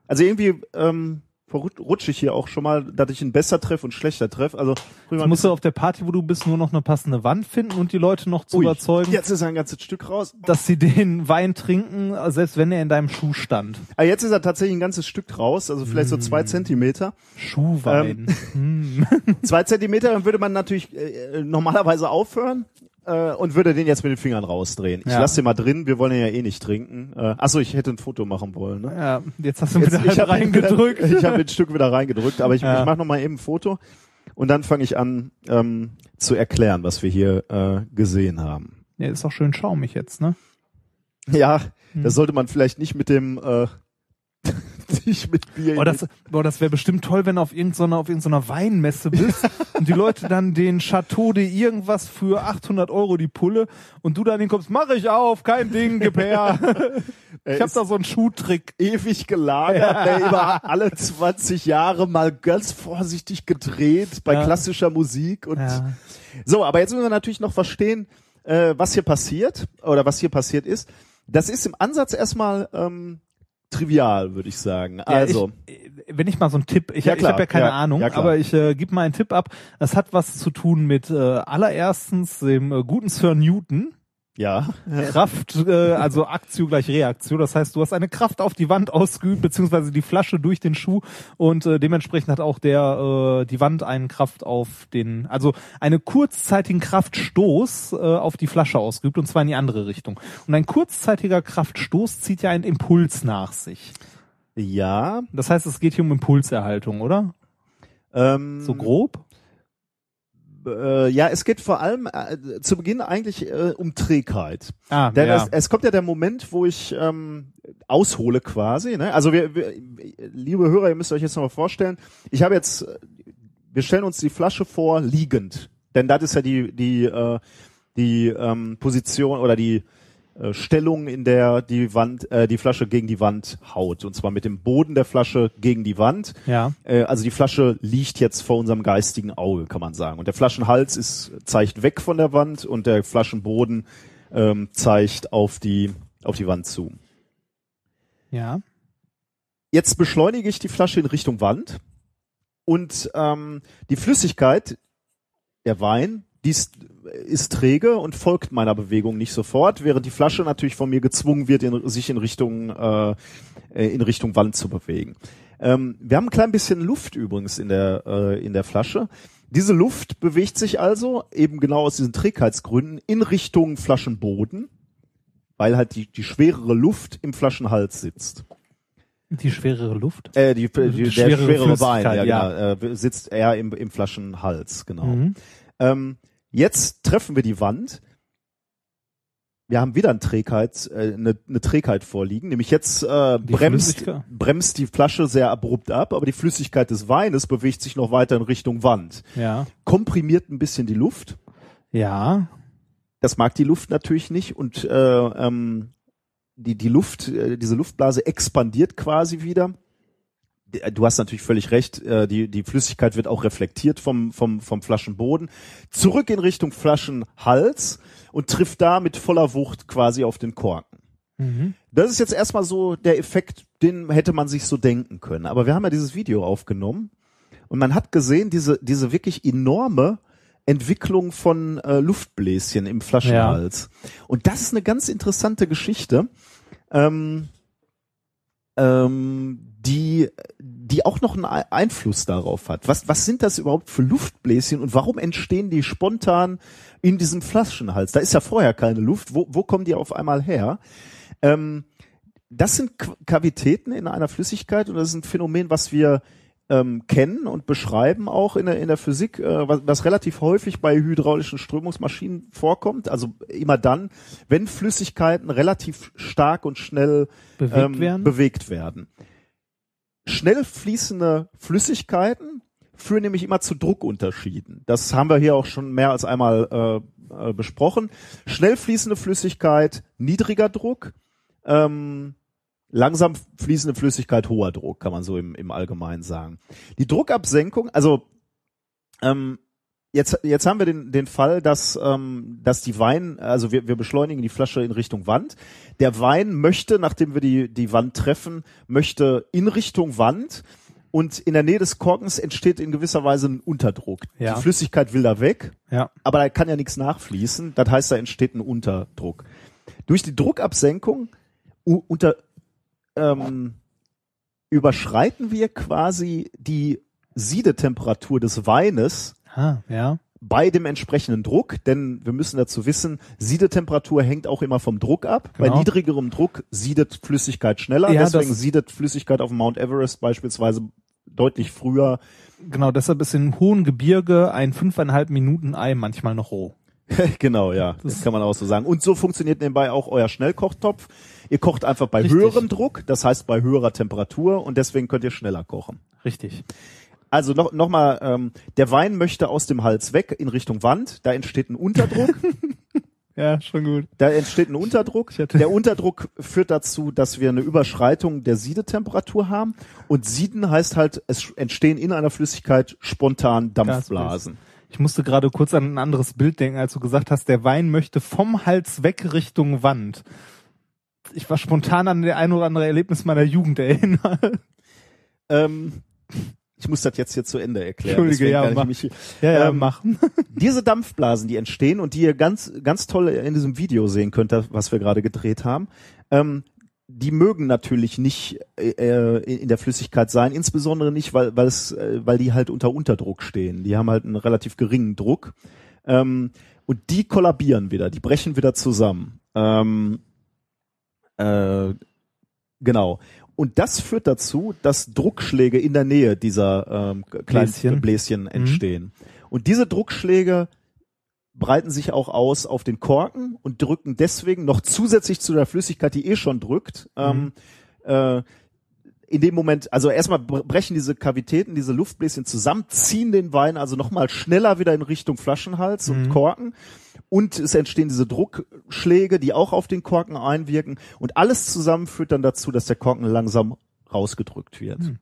Speaker 2: Also irgendwie ähm, verrut- rutsche ich hier auch schon mal, dass ich ihn besser treffe und schlechter treffe. Also
Speaker 1: Jetzt musst du auf der Party, wo du bist, nur noch eine passende Wand finden und die Leute noch zu
Speaker 2: Ui,
Speaker 1: überzeugen,
Speaker 2: Jetzt ist ein ganzes Stück raus.
Speaker 1: dass sie den Wein trinken, selbst wenn er in deinem Schuh stand.
Speaker 2: Ah, jetzt ist er tatsächlich ein ganzes Stück raus, also vielleicht so
Speaker 1: Mm.
Speaker 2: zwei Zentimeter.
Speaker 1: Schuhwein. Hm.
Speaker 2: Zwei Zentimeter, dann würde man natürlich äh, normalerweise aufhören äh, und würde den jetzt mit den Fingern rausdrehen. Ich
Speaker 1: Ja.
Speaker 2: lasse den mal drin, wir wollen ihn ja eh nicht trinken. Äh, achso, ich hätte ein Foto machen wollen. Ne?
Speaker 1: Ja, jetzt hast du
Speaker 2: Jetzt,
Speaker 1: wieder halt
Speaker 2: hab
Speaker 1: reingedrückt.
Speaker 2: Wieder, ich habe ein Stück wieder reingedrückt, aber ich,
Speaker 1: Ja.
Speaker 2: ich mache noch mal eben ein Foto und dann fange ich an ähm, zu erklären, was wir hier äh, gesehen haben.
Speaker 1: Ja, ist auch schön schaumig jetzt, ne?
Speaker 2: Ja,
Speaker 1: Hm.
Speaker 2: das sollte man vielleicht nicht mit dem äh, nicht mit Bier.
Speaker 1: Boah, das, boah, das wäre bestimmt toll, wenn du auf irgendeiner, auf irgendeiner Weinmesse bist und die Leute dann den Chateau de irgendwas für 800 Euro die Pulle und du dann hinkommst, mach ich auf, kein Ding, gib her. Ich hab da so einen Schuhtrick.
Speaker 2: ewig gelagert, ne, über alle 20 Jahre mal ganz vorsichtig gedreht bei
Speaker 1: Ja.
Speaker 2: klassischer Musik und
Speaker 1: Ja.
Speaker 2: so, aber jetzt müssen wir natürlich noch verstehen, äh, was hier passiert oder was hier passiert ist. Das ist im Ansatz erstmal ähm, trivial, würde ich sagen. Also,
Speaker 1: ich, wenn ich mal so einen Tipp, ich,
Speaker 2: Ja,
Speaker 1: ich habe ja keine
Speaker 2: ja,
Speaker 1: Ahnung,
Speaker 2: ja,
Speaker 1: aber ich äh, gebe mal einen Tipp ab. Das hat was zu tun mit äh, allererstens dem äh, guten Sir Newton.
Speaker 2: Ja,
Speaker 1: Kraft, äh, also Aktio gleich Reaktio. Das heißt, du hast eine Kraft auf die Wand ausgeübt, beziehungsweise die Flasche durch den Schuh und äh, dementsprechend hat auch der äh, die Wand einen Kraft auf den, also einen kurzzeitigen Kraftstoß äh, auf die Flasche ausgeübt und zwar in die andere Richtung. Und ein kurzzeitiger Kraftstoß zieht ja einen Impuls nach sich.
Speaker 2: ja.
Speaker 1: Das heißt, es geht hier um Impulserhaltung, oder?
Speaker 2: Ähm,
Speaker 1: So grob?
Speaker 2: Äh, ja, es geht vor allem äh, zu Beginn eigentlich äh, um Trägheit.
Speaker 1: Ah,
Speaker 2: Denn
Speaker 1: ja.
Speaker 2: es, es kommt ja der Moment, wo ich ähm, aushole quasi. Ne? Also wir, wir, liebe Hörer, ihr müsst euch jetzt noch mal vorstellen, ich habe jetzt, wir stellen uns die Flasche vor liegend, denn das ist ja die die äh, die ähm, Position oder die äh, Stellung, in der die Wand, äh, die Flasche gegen die Wand haut. Und zwar mit dem Boden der Flasche gegen die Wand.
Speaker 1: Ja.
Speaker 2: Äh, also die Flasche liegt jetzt vor unserem geistigen Auge, kann man sagen. Und der Flaschenhals ist zeigt weg von der Wand und der Flaschenboden ähm, zeigt auf die auf die Wand zu.
Speaker 1: Ja.
Speaker 2: Jetzt beschleunige ich die Flasche in Richtung Wand und ähm, die Flüssigkeit, der Wein, die ist, ist träge und folgt meiner Bewegung nicht sofort, während die Flasche natürlich von mir gezwungen wird, in, sich in Richtung äh, in Richtung Wand zu bewegen. Ähm, wir haben ein klein bisschen Luft übrigens in der äh, in der Flasche. Diese Luft bewegt sich also eben genau aus diesen Trägheitsgründen in Richtung Flaschenboden, weil halt die, die schwerere Luft im Flaschenhals sitzt.
Speaker 1: Die schwerere Luft.
Speaker 2: Äh, die, die, der
Speaker 1: schwerere
Speaker 2: schwerere Wein, ja,
Speaker 1: ja.
Speaker 2: Genau, äh, sitzt eher im, im Flaschenhals, genau.
Speaker 1: Mhm.
Speaker 2: Ähm, jetzt treffen wir die Wand. Wir haben wieder eine Trägheit, äh, eine, eine Trägheit vorliegen. Nämlich jetzt äh,
Speaker 1: Die
Speaker 2: bremst, bremst die Flasche sehr abrupt ab, aber die Flüssigkeit des Weines bewegt sich noch weiter in Richtung Wand.
Speaker 1: Ja.
Speaker 2: Komprimiert ein bisschen die Luft.
Speaker 1: Ja.
Speaker 2: Das mag die Luft natürlich nicht und äh, ähm, die, die Luft, äh, diese Luftblase expandiert quasi wieder. Du hast natürlich völlig recht, äh, die, die Flüssigkeit wird auch reflektiert vom, vom, vom Flaschenboden, zurück in Richtung Flaschenhals und trifft da mit voller Wucht quasi auf den Korken.
Speaker 1: Mhm.
Speaker 2: Das ist jetzt erstmal so der Effekt, den hätte man sich so denken können. Aber wir haben ja dieses Video aufgenommen und man hat gesehen, diese, diese wirklich enorme Entwicklung von äh, Luftbläschen im Flaschenhals. Und das ist eine ganz interessante Geschichte, ähm, ähm, die, die auch noch einen Ei- Einfluss darauf hat. Was, was sind das überhaupt für Luftbläschen und warum entstehen die spontan in diesem Flaschenhals? Da ist ja vorher keine Luft. Wo, wo kommen die auf einmal her? Ähm, das sind Kavitäten in einer Flüssigkeit und das ist ein Phänomen, was wir ähm, kennen und beschreiben auch in der, in der Physik, äh, was, was relativ häufig bei hydraulischen Strömungsmaschinen vorkommt. Also immer dann, wenn Flüssigkeiten relativ stark und schnell
Speaker 1: Bewegt
Speaker 2: ähm,
Speaker 1: werden?
Speaker 2: bewegt werden. Schnell fließende Flüssigkeiten führen nämlich immer zu Druckunterschieden. Das haben wir hier auch schon mehr als einmal äh, äh, besprochen. Schnell fließende Flüssigkeit, niedriger Druck, ähm, langsam fließende Flüssigkeit, hoher Druck, kann man so im, im Allgemeinen sagen. Die Druckabsenkung, also ähm, jetzt, jetzt haben wir den, den Fall, dass, ähm, dass die Wein, also wir, wir beschleunigen die Flasche in Richtung Wand. Der Wein möchte, nachdem wir die, die Wand treffen, möchte in Richtung Wand und in der Nähe des Korkens entsteht in gewisser Weise ein Unterdruck.
Speaker 1: Ja.
Speaker 2: Die Flüssigkeit will da weg,
Speaker 1: Ja.
Speaker 2: aber da kann ja nichts nachfließen. Das heißt, da entsteht ein Unterdruck. Durch die Druckabsenkung unter, ähm, überschreiten wir quasi die Siedetemperatur des Weines
Speaker 1: Ah, ja.
Speaker 2: bei dem entsprechenden Druck, denn wir müssen dazu wissen, Siedetemperatur hängt auch immer vom Druck ab. Bei
Speaker 1: Genau.
Speaker 2: niedrigerem Druck siedet Flüssigkeit schneller,
Speaker 1: Ja,
Speaker 2: deswegen
Speaker 1: das-
Speaker 2: siedet Flüssigkeit auf Mount Everest beispielsweise deutlich früher.
Speaker 1: Genau, deshalb ist in hohen Gebirge ein fünfeinhalb Minuten Ei manchmal noch roh.
Speaker 2: genau, ja, das kann man auch so sagen. Und so funktioniert nebenbei auch euer Schnellkochtopf. Ihr kocht einfach bei
Speaker 1: Richtig.
Speaker 2: höherem Druck, das heißt bei höherer Temperatur und deswegen könnt ihr schneller kochen.
Speaker 1: Richtig.
Speaker 2: Also noch, noch mal, ähm, der Wein möchte aus dem Hals weg in Richtung Wand, da entsteht ein Unterdruck.
Speaker 1: Ja, schon gut.
Speaker 2: Da entsteht ein Unterdruck. Der Unterdruck führt dazu, dass wir eine Überschreitung der Siedetemperatur haben. Und Sieden heißt halt, es entstehen in einer Flüssigkeit spontan Dampfblasen.
Speaker 1: Ich musste gerade kurz an ein anderes Bild denken, als du gesagt hast, der Wein möchte vom Hals weg Richtung Wand. Ich war spontan an der ein oder andere Erlebnis meiner Jugend erinnert.
Speaker 2: Ähm, ich muss das jetzt hier zu Ende erklären.
Speaker 1: Entschuldige, ja, mach.
Speaker 2: mich-
Speaker 1: Ja, ja,
Speaker 2: Ähm,
Speaker 1: machen.
Speaker 2: Diese Dampfblasen, die entstehen und die ihr ganz, ganz toll in diesem Video sehen könnt, was wir gerade gedreht haben, ähm, die mögen natürlich nicht äh, in der Flüssigkeit sein, insbesondere nicht, weil, weil es, äh, weil die halt unter Unterdruck stehen. Die haben halt einen relativ geringen Druck. Ähm, und die kollabieren wieder, die brechen wieder zusammen. Ähm, äh, genau. Und das führt dazu, dass Druckschläge in der Nähe dieser ähm, kleinen
Speaker 1: Bläschen.
Speaker 2: Bläschen, entstehen. Und diese Druckschläge breiten sich auch aus auf den Korken und drücken deswegen noch zusätzlich zu der Flüssigkeit, die eh schon drückt, ähm, äh, in dem Moment, also erstmal bre- brechen diese Kavitäten, diese Luftbläschen zusammen, ziehen den Wein also nochmal schneller wieder in Richtung Flaschenhals und
Speaker 1: Mhm.
Speaker 2: Korken. Und es entstehen diese Druckschläge, die auch auf den Korken einwirken und alles zusammen führt dann dazu, dass der Korken langsam rausgedrückt wird.
Speaker 1: Hm.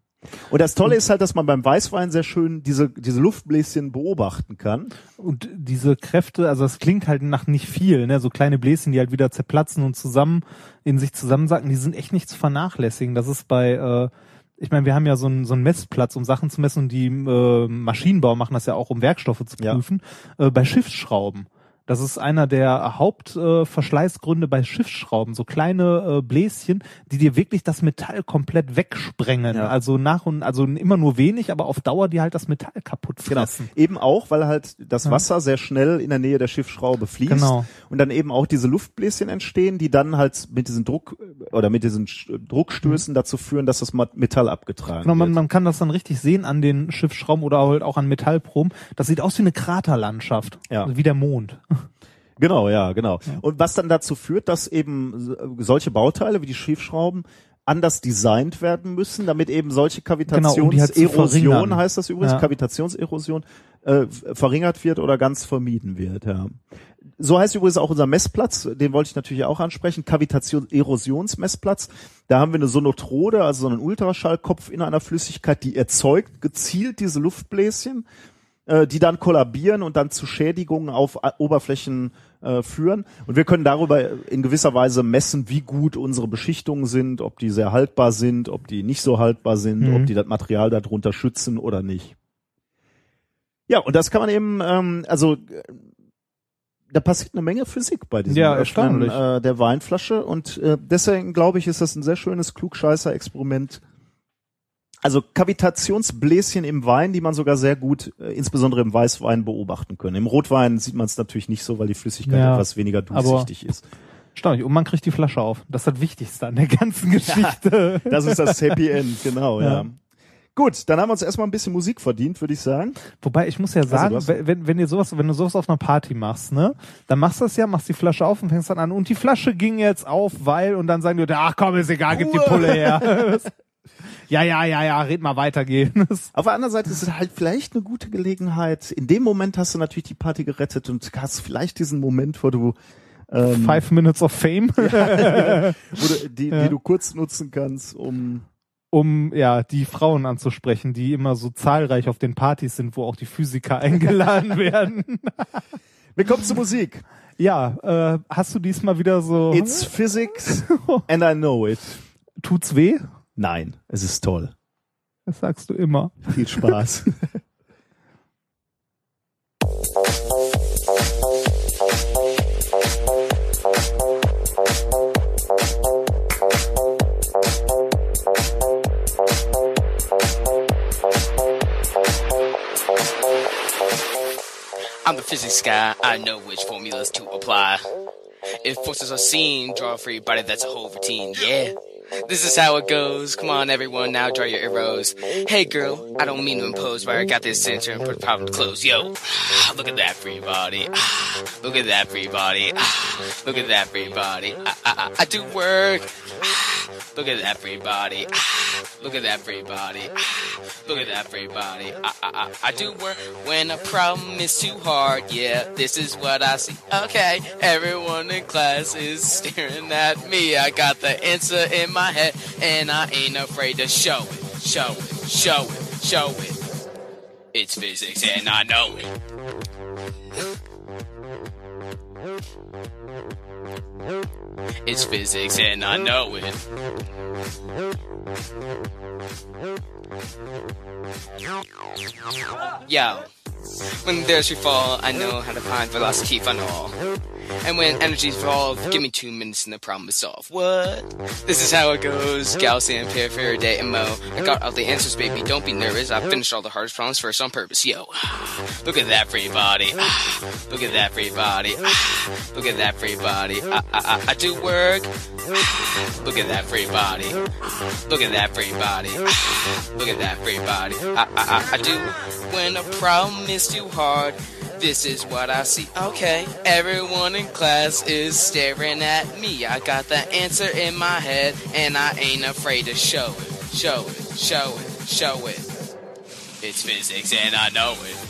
Speaker 2: Und das Tolle ist halt, dass man beim Weißwein sehr schön diese, diese Luftbläschen beobachten kann.
Speaker 1: Und diese Kräfte, also es klingt halt nach nicht viel, ne? So kleine Bläschen, die halt wieder zerplatzen und zusammen in sich zusammensacken, die sind echt nicht zu vernachlässigen. Das ist bei, äh, ich meine, wir haben ja so einen so einen Messplatz, um Sachen zu messen und die äh, Maschinenbau machen das ja auch, um Werkstoffe zu
Speaker 2: Ja.
Speaker 1: prüfen. Äh, bei Schiffsschrauben. Das ist einer der Hauptverschleißgründe äh, bei Schiffsschrauben. So kleine äh, Bläschen, die dir wirklich das Metall komplett wegsprengen.
Speaker 2: Ja.
Speaker 1: Also nach und also immer nur wenig, aber auf Dauer die halt das Metall kaputt
Speaker 2: Genau.
Speaker 1: fressen.
Speaker 2: Eben auch, weil halt das
Speaker 1: Ja.
Speaker 2: Wasser sehr schnell in der Nähe der Schiffsschraube fließt
Speaker 1: Genau.
Speaker 2: und dann eben auch diese Luftbläschen entstehen, die dann halt mit diesen Druck oder mit diesen Druckstößen dazu führen, dass das Metall abgetragen
Speaker 1: Genau, man,
Speaker 2: wird.
Speaker 1: man kann das dann richtig sehen an den Schiffsschrauben oder halt auch an Metallproben. Das sieht aus wie eine Kraterlandschaft.
Speaker 2: Ja.
Speaker 1: Also wie der Mond.
Speaker 2: Genau, ja, genau. Und was dann dazu führt, dass eben so- solche Bauteile wie die Schiffsschrauben anders designt werden müssen, damit eben solche
Speaker 1: Genau, um halt
Speaker 2: Kavitationserosion, heißt das übrigens,
Speaker 1: Ja.
Speaker 2: Kavitationserosion, äh, verringert wird oder ganz vermieden wird, ja. So heißt übrigens auch unser Messplatz, den wollte ich natürlich auch ansprechen, Kavitation-Erosionsmessplatz. Da haben wir eine Sonotrode, also so einen Ultraschallkopf in einer Flüssigkeit, die erzeugt gezielt diese Luftbläschen äh, die dann kollabieren und dann zu Schädigungen auf A- Oberflächen äh, führen. Und wir können darüber in gewisser Weise messen, wie gut unsere Beschichtungen sind, ob die sehr haltbar sind, ob die nicht so haltbar sind,
Speaker 1: Mhm.
Speaker 2: ob die das Material darunter schützen oder nicht. Ja, und das kann man eben, ähm, also äh, da passiert eine Menge Physik bei diesem
Speaker 1: Ja,
Speaker 2: Öffnen äh, der Weinflasche und äh, deswegen glaube ich, ist das ein sehr schönes Klugscheißer-Experiment, also Kavitationsbläschen im Wein, die man sogar sehr gut, äh, insbesondere im Weißwein, beobachten können. Im Rotwein sieht man es natürlich nicht so, weil die Flüssigkeit
Speaker 1: Ja,
Speaker 2: etwas weniger durchsichtig ist.
Speaker 1: Erstaunlich. Und man kriegt die Flasche auf. Das ist das Wichtigste an der ganzen Geschichte.
Speaker 2: Das ist das Happy End, genau, ja.
Speaker 1: Ja.
Speaker 2: Gut, dann haben wir uns erstmal ein bisschen Musik verdient, würde ich sagen.
Speaker 1: Wobei ich muss ja sagen,
Speaker 2: Also du hast-
Speaker 1: wenn, wenn, ihr sowas, wenn du sowas auf einer Party machst, ne, dann machst du das ja, machst die Flasche auf und fängst dann an. Und die Flasche ging jetzt auf, weil und dann sagen die, Leute, ach komm, ist egal, gib die. Pulle her. ja, ja, ja, ja, red mal weitergehen.
Speaker 2: Auf der anderen Seite ist es halt vielleicht eine gute Gelegenheit. In dem Moment hast du natürlich die Party gerettet und hast vielleicht diesen Moment, wo du, ähm,
Speaker 1: Five Minutes of Fame,
Speaker 2: wo du die,
Speaker 1: Ja.
Speaker 2: die du kurz nutzen kannst, um
Speaker 1: um ja die Frauen anzusprechen, die immer so zahlreich auf den Partys sind, wo auch die Physiker eingeladen werden.
Speaker 2: Wir kommen zur Musik.
Speaker 1: Ja, äh, hast du diesmal wieder so
Speaker 2: It's physics and I know it.
Speaker 1: tut's weh?
Speaker 2: Nein, es ist toll.
Speaker 1: Das sagst du immer.
Speaker 2: Viel Spaß.
Speaker 8: I'm the physics guy. I know which formulas to apply. If forces are seen, draw a free body, that's a whole routine. Yeah. This is how it goes. Come on, everyone, now draw your arrows. Hey, girl, I don't mean to impose, but I got this center and put the problem to close. Yo, look at that free body. Ah, look at that free body. Ah, look at that free body. I, I, I, I do work. Ah, look at that free body. Look at that free body. Look at that free body. I, I, I, I do work when a problem is too hard. Yeah, this is what I see. Okay, everyone in class is staring at me. I got the answer in my head, and I ain't afraid to show it, show it, show it, show it. It's physics, and I know it. It's physics, and I know it. Yo, when there's free fall, I know how to find velocity fun all. And when energy's evolved, give me two minutes and the problem is solved. What? This is how it goes. Gauss, Ampere, Faraday, and Mo. I got all the answers, baby. Don't be nervous. I finished all the hardest problems first on purpose. Yo, look at that free body. Look at that free body. Look at that free body. I, I, I, I do work. Look at that free body. Look at that free body. Look at that free body. I, I, I, I do. When a problem is too hard, this is what I see. Okay, everyone in class is staring at me. I got the answer in my head, and I ain't afraid to show it. Show it, show it, show it. It's physics, and I know it.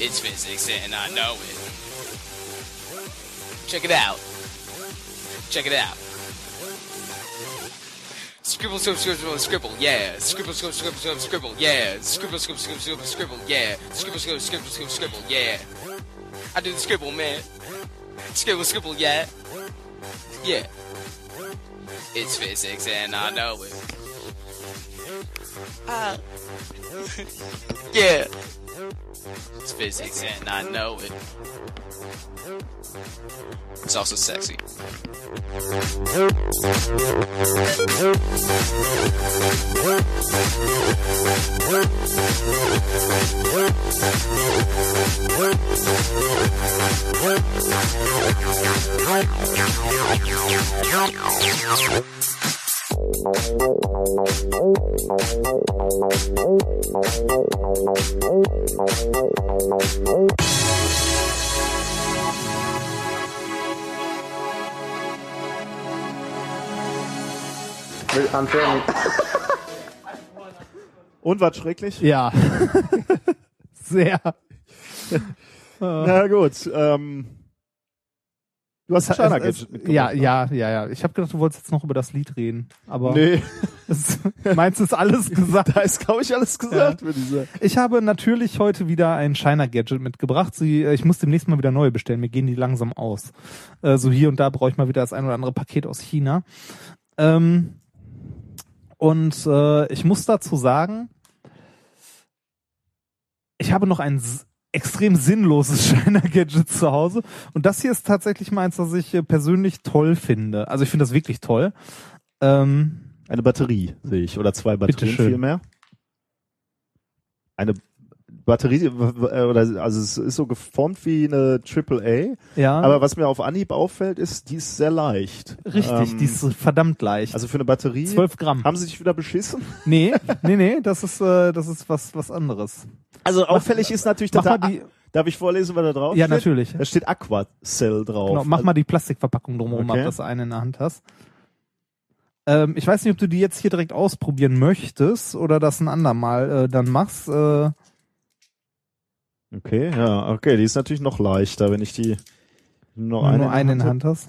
Speaker 8: It's physics and I know it. Check it out. Check it out. Scribble, scribble, scribble, scribble, yeah. Scribble, scribble, scribble, scribble, scribble, yeah. Scribble, scribble, scribble, scribble, scribble, yeah. Scribble, scribble, scribble, scribble, scribble, yeah. I do the scribble, man. Scribble, scribble, yeah. Yeah. It's physics and I know it. Ah. yeah. It's physics and I know it. It's also sexy.
Speaker 2: Und was schrecklich?
Speaker 1: Ja. Sehr.
Speaker 2: Na gut. Ähm, du hast ein China Gadget mitgebracht.
Speaker 1: Ja,
Speaker 2: ne?
Speaker 1: ja, ja, ja. Ich habe gedacht, du wolltest jetzt noch über das Lied reden. Aber
Speaker 2: Nee,
Speaker 1: es, meinst du ist alles gesagt?
Speaker 2: da ist, glaube ich, alles gesagt für diese.
Speaker 1: Ich habe natürlich heute wieder ein Shiner Gadget mitgebracht. Sie, äh, ich muss demnächst mal wieder neue bestellen. Mir gehen die langsam aus. Äh, so hier und da brauche ich mal wieder das ein oder andere Paket aus China. Ähm, und äh, ich muss dazu sagen, ich habe noch ein extrem sinnloses Shiner Gadget zu Hause. Und das hier ist tatsächlich meins, das ich äh, persönlich toll finde. Also ich finde das wirklich toll. Ähm,
Speaker 2: Eine Batterie sehe ich. Oder zwei Batterien vielmehr. Eine Batterie, w- oder also es ist so geformt wie eine AAA.
Speaker 1: ja,
Speaker 2: Aber was mir auf Anhieb auffällt, ist, die ist sehr leicht.
Speaker 1: richtig,
Speaker 2: Ähm,
Speaker 1: die ist verdammt leicht.
Speaker 2: Also für eine Batterie.
Speaker 1: 12 Gramm.
Speaker 2: Haben sie sich wieder beschissen?
Speaker 1: Nee, nee, nee, das ist, äh, das ist was, was anderes.
Speaker 2: Also auffällig ist natürlich, dass
Speaker 1: Mach
Speaker 2: da,
Speaker 1: die,
Speaker 2: darf ich vorlesen, was da drauf
Speaker 1: ja,
Speaker 2: steht?
Speaker 1: natürlich.
Speaker 2: Da steht Aquacell drauf.
Speaker 1: Genau, mach mal die Plastikverpackung drumherum
Speaker 2: Okay.
Speaker 1: ab, dass du eine in der Hand hast. Ähm, ich weiß nicht, ob du die jetzt hier direkt ausprobieren möchtest oder das ein andermal äh, dann machst. Äh,
Speaker 2: Okay, ja, okay, die ist natürlich noch leichter, wenn ich die nur
Speaker 1: wenn
Speaker 2: eine,
Speaker 1: du nur eine in der. Hand hast.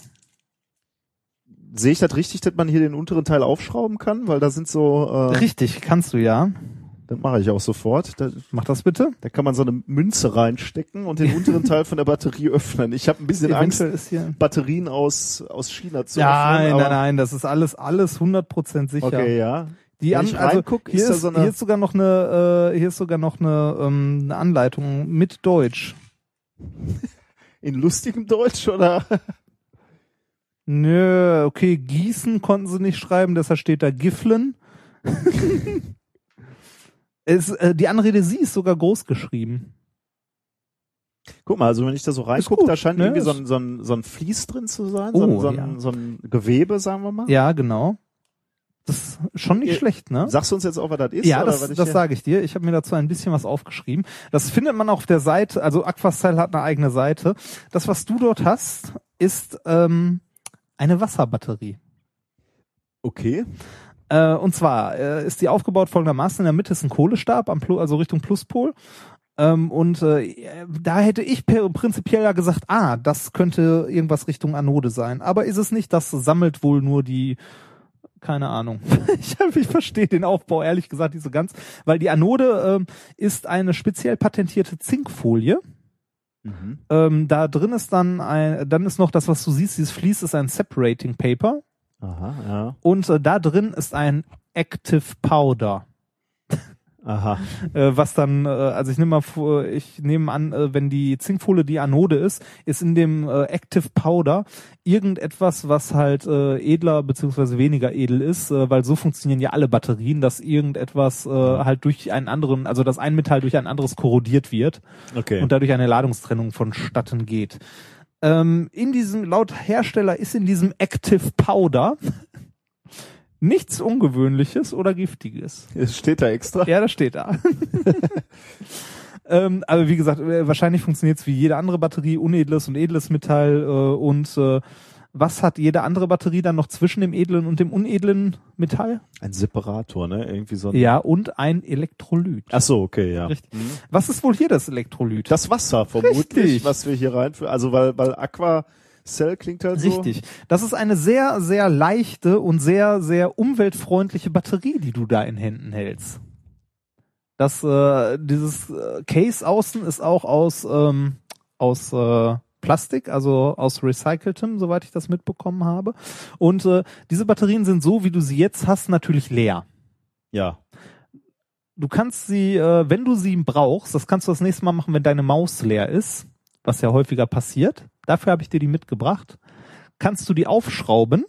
Speaker 2: Sehe ich das richtig, dass man hier den unteren Teil aufschrauben kann? Weil da sind so, äh,
Speaker 1: Richtig, kannst du ja.
Speaker 2: das mache ich auch sofort. Da,
Speaker 1: Mach das bitte.
Speaker 2: da kann man so eine Münze reinstecken und den unteren Teil von der Batterie öffnen. Ich habe ein bisschen Angst,
Speaker 1: Eventuell ist hier.
Speaker 2: Batterien aus, aus China zu öffnen.
Speaker 1: nein,
Speaker 2: aber-
Speaker 1: nein, nein, das ist alles, alles 100% sicher.
Speaker 2: Okay, ja.
Speaker 1: Die
Speaker 2: Wenn
Speaker 1: an, also
Speaker 2: reinguck,
Speaker 1: hier
Speaker 2: ist
Speaker 1: ist,
Speaker 2: so
Speaker 1: hier ist sogar noch eine, äh, hier ist sogar noch eine, ähm, eine Anleitung mit Deutsch.
Speaker 2: In lustigem Deutsch oder?
Speaker 1: Nö, okay, Gießen konnten sie nicht schreiben, deshalb steht da Giflen. es, äh, die Anrede sie ist sogar groß geschrieben.
Speaker 2: Guck mal, also wenn ich da so reingucke, da scheint
Speaker 1: ne?
Speaker 2: irgendwie so ein, so, ein, so ein Vlies drin zu sein, so, ein,
Speaker 1: Oh,
Speaker 2: so,
Speaker 1: ja.
Speaker 2: ein, so ein Gewebe, sagen wir mal.
Speaker 1: Ja, genau. Das ist schon nicht schlecht, ne?
Speaker 2: Sagst du uns jetzt auch, was das ist?
Speaker 1: Ja,
Speaker 2: oder
Speaker 1: das, das sage ich dir. Ich habe mir dazu ein bisschen was aufgeschrieben. Das findet man auf der Seite, also Aquastyle hat eine eigene Seite. Das, was du dort hast, ist ähm, eine Wasserbatterie.
Speaker 2: Okay.
Speaker 1: Äh, und zwar äh, ist die aufgebaut folgendermaßen. In der Mitte ist ein Kohlestab, am also Richtung Pluspol. Ähm, und äh, da hätte ich prinzipiell ja gesagt, ah, das könnte irgendwas Richtung Anode sein. Aber ist es nicht, das sammelt wohl nur die, keine Ahnung. ich, ich verstehe den Aufbau ehrlich gesagt nicht so ganz, weil die Anode ähm, ist eine speziell patentierte Zinkfolie.
Speaker 2: Mhm.
Speaker 1: Ähm, da drin ist dann ein, dann ist noch das, was du siehst, dieses Vlies ist ein Separating Paper.
Speaker 2: Aha, ja.
Speaker 1: Und äh, da drin ist ein Active Powder.
Speaker 2: Aha.
Speaker 1: Äh, was dann, äh, also ich nehme mal vor, ich nehme an, äh, wenn die Zinkfolie die Anode ist, ist in dem äh, Active Powder irgendetwas, was halt äh, edler beziehungsweise weniger edel ist, äh, weil so funktionieren ja alle Batterien, dass irgendetwas äh, halt durch einen anderen, also dass ein Metall durch ein anderes korrodiert wird
Speaker 2: Okay.
Speaker 1: und dadurch eine Ladungstrennung vonstatten geht. Ähm, in diesem, laut Hersteller ist in diesem Active Powder nichts Ungewöhnliches oder Giftiges.
Speaker 2: es steht da extra.
Speaker 1: Ja, das steht da. ähm, aber wie gesagt, äh, wahrscheinlich funktioniert es wie jede andere Batterie, unedles und edles Metall äh, und äh, was hat jede andere Batterie dann noch zwischen dem edlen und dem unedlen Metall?
Speaker 2: Ein Separator, ne? Irgendwie so ein.
Speaker 1: Ja, und ein Elektrolyt.
Speaker 2: Ach so, okay, ja.
Speaker 1: Richtig. Was ist wohl hier das Elektrolyt?
Speaker 2: Das Wasser vermutlich,
Speaker 1: Richtig.
Speaker 2: was wir hier reinführen. Also weil, weil Aqua Cell klingt halt so.
Speaker 1: Richtig. Das ist eine sehr, sehr leichte und sehr, sehr umweltfreundliche Batterie, die du da in Händen hältst. Das, äh, dieses äh, Case außen ist auch aus, ähm, aus äh, Plastik, also aus recyceltem, soweit ich das mitbekommen habe. Und äh, diese Batterien sind so, wie du sie jetzt hast, natürlich leer.
Speaker 2: Ja.
Speaker 1: Du kannst sie, äh, wenn du sie brauchst, das kannst du das nächste Mal machen, wenn deine Maus leer ist, was ja häufiger passiert. Dafür habe ich dir die mitgebracht. Kannst du die aufschrauben,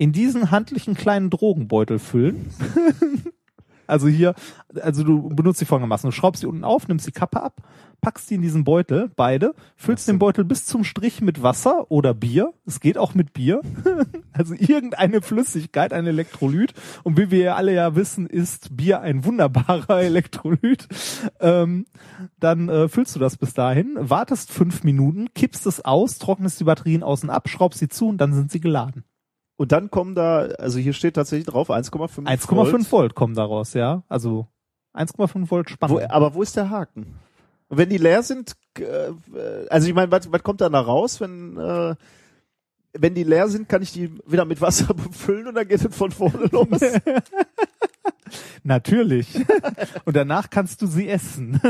Speaker 1: in diesen handlichen kleinen Drogenbeutel füllen. also hier, also du benutzt die folgendermaßen. Du schraubst die unten auf, nimmst die Kappe ab, packst die in diesen Beutel, beide, füllst den Beutel bis zum Strich mit Wasser oder Bier. Es geht auch mit Bier. also irgendeine Flüssigkeit, ein Elektrolyt. Und wie wir ja alle ja wissen, ist Bier ein wunderbarer Elektrolyt. Ähm, dann äh, füllst du das bis dahin, wartest fünf Minuten, kippst es aus, trocknest die Batterien außen ab, schraubst sie zu und dann sind sie geladen.
Speaker 2: Und dann kommen da, also hier steht tatsächlich drauf 1,5
Speaker 1: 1,5
Speaker 2: Volt.
Speaker 1: Volt kommen daraus, ja. Also 1,5 Volt Spannung.
Speaker 2: Wo, aber wo ist der Haken? Und wenn die leer sind, äh, also ich meine, was, was kommt dann da raus, wenn äh, wenn die leer sind, kann ich die wieder mit Wasser befüllen und dann geht es von vorne los.
Speaker 1: Natürlich. und danach kannst du sie essen.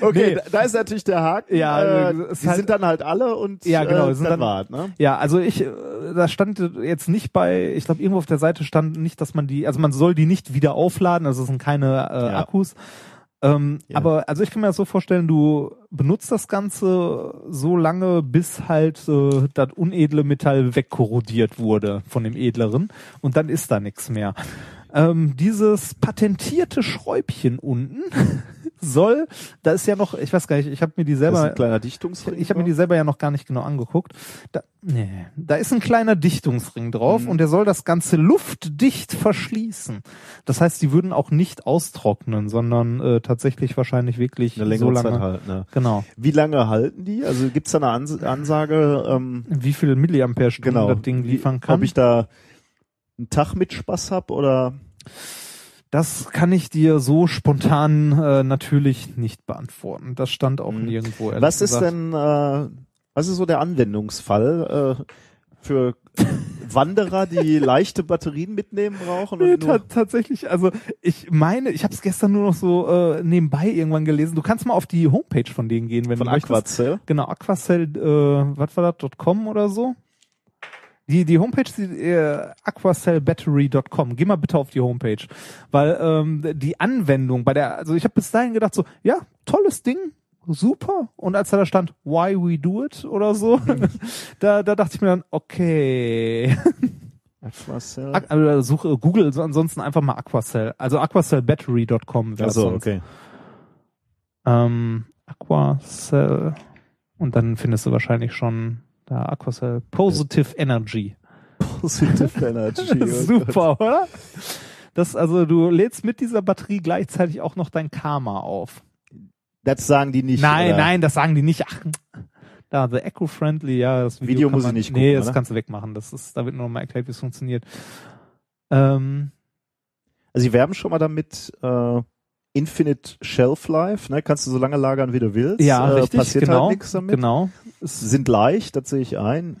Speaker 2: Okay,
Speaker 1: Nee.
Speaker 2: da, da ist natürlich der Haken.
Speaker 1: Ja,
Speaker 2: äh, die
Speaker 1: halt-
Speaker 2: sind dann halt alle und
Speaker 1: Ja, genau,
Speaker 2: äh,
Speaker 1: sind
Speaker 2: dann wart, ne?
Speaker 1: Ja, also ich, äh, da stand jetzt nicht bei, ich glaube irgendwo auf der Seite stand nicht, dass man die, also man soll die nicht wieder aufladen, also es sind keine äh,
Speaker 2: Ja.
Speaker 1: Akkus. Ähm,
Speaker 2: Ja.
Speaker 1: Aber also ich kann mir das so vorstellen, du benutzt das Ganze so lange, bis halt äh, das unedle Metall wegkorrodiert wurde von dem edleren und dann ist da nichts mehr. Ähm, dieses patentierte Schräubchen unten soll, da ist ja noch, ich weiß gar nicht, ich habe mir die
Speaker 2: Das ist
Speaker 1: selber
Speaker 2: ein kleiner Dichtungsring.
Speaker 1: ich habe mir die selber ja noch gar nicht genau angeguckt. Da, nee, da ist ein kleiner Dichtungsring drauf
Speaker 2: Mhm.
Speaker 1: und der soll das Ganze luftdicht verschließen. Das heißt, die würden auch nicht austrocknen, sondern äh, tatsächlich wahrscheinlich wirklich
Speaker 2: eine längere
Speaker 1: so lange.
Speaker 2: Zeit halt, ne?
Speaker 1: Genau.
Speaker 2: Wie lange halten die? Also gibt's da eine Ans Ansage, ähm,
Speaker 1: Wie viel Milliampere-Stunden
Speaker 2: genau,
Speaker 1: das Ding liefern kann.
Speaker 2: ob ich da einen Tag mit Spaß hab oder
Speaker 1: das kann ich dir so spontan äh, natürlich nicht beantworten. Das stand auch
Speaker 2: Mhm.
Speaker 1: nirgendwo.
Speaker 2: was ist
Speaker 1: gesagt.
Speaker 2: denn, äh, was ist so der Anwendungsfall äh, für Wanderer, die leichte Batterien mitnehmen brauchen?
Speaker 1: Nee,
Speaker 2: Und nur,
Speaker 1: tatsächlich, also ich meine, ich habe es gestern nur noch so äh, nebenbei irgendwann gelesen. Du kannst mal auf die Homepage von denen gehen, wenn
Speaker 2: von
Speaker 1: du möchtest.
Speaker 2: Aquacell?
Speaker 1: Genau, Aquacell, äh, was war das, .com oder so? Die, die Homepage, die, äh, aquacellbattery.com. Geh mal bitte auf die Homepage. Weil ähm, die Anwendung bei der, also ich habe bis dahin gedacht so, ja, tolles Ding, super. Und als da stand, why we do it oder so, da, da dachte ich mir dann, okay.
Speaker 2: Aquacell?
Speaker 1: Also suche Google so ansonsten einfach mal Aquacell. Also aquacellbattery.com wäre sonst.
Speaker 2: okay.
Speaker 1: Ähm, Aquacell. Und dann findest du wahrscheinlich schon da Aquacell Positive Energy.
Speaker 2: Positive Energy.
Speaker 1: Super, oder? Das, also du lädst mit dieser Batterie gleichzeitig auch noch dein Karma auf.
Speaker 2: Das sagen die nicht.
Speaker 1: nein,
Speaker 2: oder?
Speaker 1: nein, das sagen die nicht. Ach, da, the eco-friendly, ja, das Video,
Speaker 2: Video muss ich
Speaker 1: man,
Speaker 2: nicht
Speaker 1: Nee,
Speaker 2: gucken,
Speaker 1: das
Speaker 2: oder?
Speaker 1: kannst du wegmachen. Das ist, da wird nur noch mal erklärt, wie es funktioniert. Ähm,
Speaker 2: Also sie werben schon mal damit äh, Infinite Shelf Life, ne? Kannst du so lange lagern, wie du willst.
Speaker 1: ja,
Speaker 2: äh,
Speaker 1: richtig,
Speaker 2: Passiert
Speaker 1: genau.
Speaker 2: halt nichts damit.
Speaker 1: Genau. Es,
Speaker 2: Sind leicht, das sehe ich ein.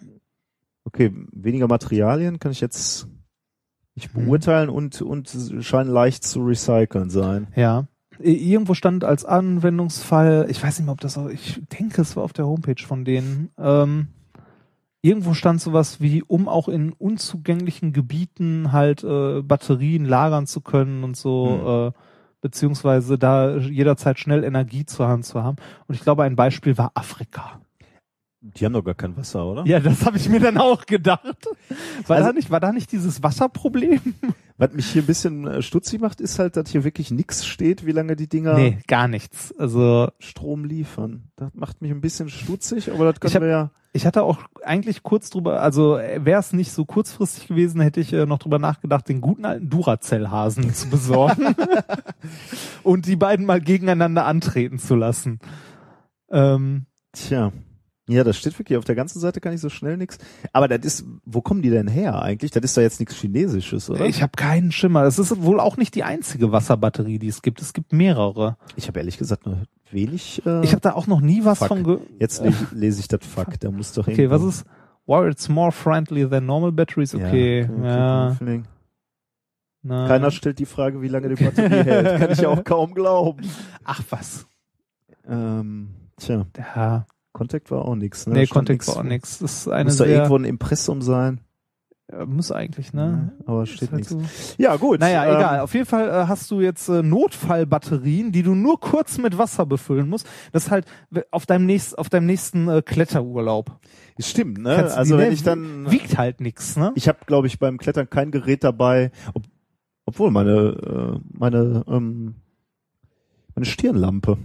Speaker 2: Okay, weniger Materialien kann ich jetzt nicht
Speaker 1: Mhm.
Speaker 2: beurteilen und und scheinen leicht zu recyceln sein.
Speaker 1: Ja. Irgendwo stand als Anwendungsfall, ich weiß nicht mehr, ob das auch, ich denke, es war auf der Homepage von denen, ähm, irgendwo stand sowas wie, um auch in unzugänglichen Gebieten halt äh, Batterien lagern zu können und so, äh, beziehungsweise da jederzeit schnell Energie zur Hand zu haben. Und ich glaube, ein Beispiel war Afrika.
Speaker 2: Die haben doch gar kein Wasser, oder?
Speaker 1: Ja, das habe ich mir dann auch gedacht. War,
Speaker 2: Also-
Speaker 1: da nicht, war da nicht dieses Wasserproblem?
Speaker 2: Was mich hier ein bisschen äh, stutzig macht, ist halt, dass hier wirklich nichts steht, wie lange die Dinger
Speaker 1: Nee, gar nichts. Also
Speaker 2: Strom liefern. Das macht mich ein bisschen stutzig, aber das können
Speaker 1: hab-
Speaker 2: wir ja.
Speaker 1: Ich hatte auch eigentlich kurz drüber, also wäre es nicht so kurzfristig gewesen, hätte ich äh, noch drüber nachgedacht, den guten alten Duracell-Hasen zu besorgen und die beiden mal gegeneinander antreten zu lassen. Ähm,
Speaker 2: Tja. Ja, das steht wirklich auf der ganzen Seite kann ich so schnell nix. Aber das ist, wo kommen die denn her eigentlich? Das ist doch jetzt nichts Chinesisches, oder?
Speaker 1: Ich habe keinen Schimmer. Das ist wohl auch nicht die einzige Wasserbatterie, die es gibt. Es gibt mehrere.
Speaker 2: Ich habe ehrlich gesagt nur wenig. Äh,
Speaker 1: Ich habe da auch noch nie was
Speaker 2: Fuck.
Speaker 1: von ge
Speaker 2: jetzt lese, lese ich das Fuck. Da muss doch
Speaker 1: Okay, was ist While it's more friendly than normal batteries, okay.
Speaker 2: Ja,
Speaker 1: Ja.
Speaker 2: Keiner stellt die Frage, wie lange die Batterie hält. Kann ich ja auch kaum glauben.
Speaker 1: Ach was.
Speaker 2: Ähm, tja,
Speaker 1: Ja.
Speaker 2: Contact war auch nix. Ne?
Speaker 1: Nee,
Speaker 2: nix.
Speaker 1: war auch eine
Speaker 2: Muss da irgendwo ein Impressum sein.
Speaker 1: Muss eigentlich, ne?
Speaker 2: Aber steht
Speaker 1: halt
Speaker 2: nichts.
Speaker 1: so.
Speaker 2: Ja, gut.
Speaker 1: Naja,
Speaker 2: ähm,
Speaker 1: egal. Auf jeden Fall äh, hast du jetzt äh, Notfallbatterien, die du nur kurz mit Wasser befüllen musst. Das ist halt auf deinem nächsten, auf deinem nächsten äh, Kletterurlaub.
Speaker 2: Stimmt, ne?
Speaker 1: Kannst
Speaker 2: Also
Speaker 1: die-
Speaker 2: wenn ich dann,
Speaker 1: wiegt halt nix, ne?
Speaker 2: ich habe, glaube ich, beim Klettern kein Gerät dabei, ob, obwohl meine, äh, meine, ähm, meine Stirnlampe.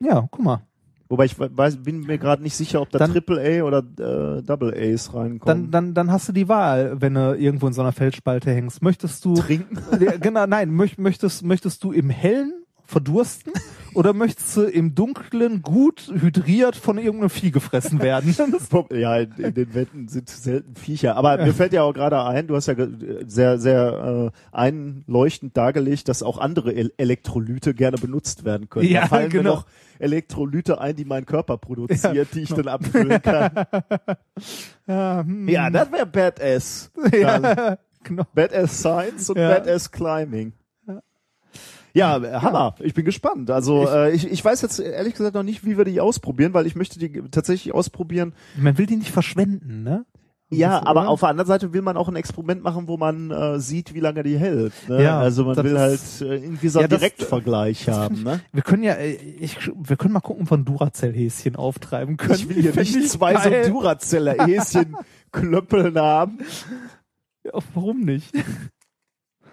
Speaker 1: Ja, guck mal.
Speaker 2: Wobei ich weiß, bin mir gerade nicht sicher, ob da
Speaker 1: Dann-
Speaker 2: Triple A oder äh, Double A's reinkommen.
Speaker 1: Dann, dann, dann hast du die Wahl, wenn du irgendwo in so einer Felsspalte hängst. Möchtest du
Speaker 2: trinken.
Speaker 1: Genau, nein, möcht, möchtest, möchtest du im Hellen verdursten oder möchtest du im Dunklen gut hydriert von irgendeinem Vieh gefressen werden?
Speaker 2: Ja, in, in den Wänden sind selten Viecher. Aber mir fällt ja auch gerade ein, du hast ja sehr, sehr äh, einleuchtend dargelegt, dass auch andere El Elektrolyte gerne benutzt werden können.
Speaker 1: Ja,
Speaker 2: da fallen
Speaker 1: genau.
Speaker 2: mir noch Elektrolyte ein, die mein Körper produziert, die ich dann abfüllen kann.
Speaker 1: ja, hm.
Speaker 2: ja, das wäre Badass.
Speaker 1: ja, genau.
Speaker 2: Badass Science und
Speaker 1: Ja.
Speaker 2: Badass Climbing. Ja, äh, Hammer. Ich bin gespannt. Also äh, ich, ich weiß jetzt ehrlich gesagt noch nicht, wie wir die ausprobieren, weil ich möchte die tatsächlich ausprobieren,
Speaker 1: Man will die nicht verschwenden, ne?
Speaker 2: Ja,
Speaker 1: Das,
Speaker 2: aber auf der anderen Seite will man auch ein Experiment machen, wo man äh, sieht, wie lange die hält. Ne?
Speaker 1: Ja,
Speaker 2: also man
Speaker 1: das
Speaker 2: will halt äh, irgendwie so
Speaker 1: Ja,
Speaker 2: einen
Speaker 1: das-
Speaker 2: Direktvergleich haben. Ne?
Speaker 1: Wir können ja, äh, ich, wir können mal gucken, ob wir ein Duracell-Häschen auftreiben können.
Speaker 2: Ich will hier
Speaker 1: Fänd
Speaker 2: nicht
Speaker 1: ich
Speaker 2: zwei so
Speaker 1: geil.
Speaker 2: Durazeller-Häschen klöppeln haben.
Speaker 1: Ja, warum nicht?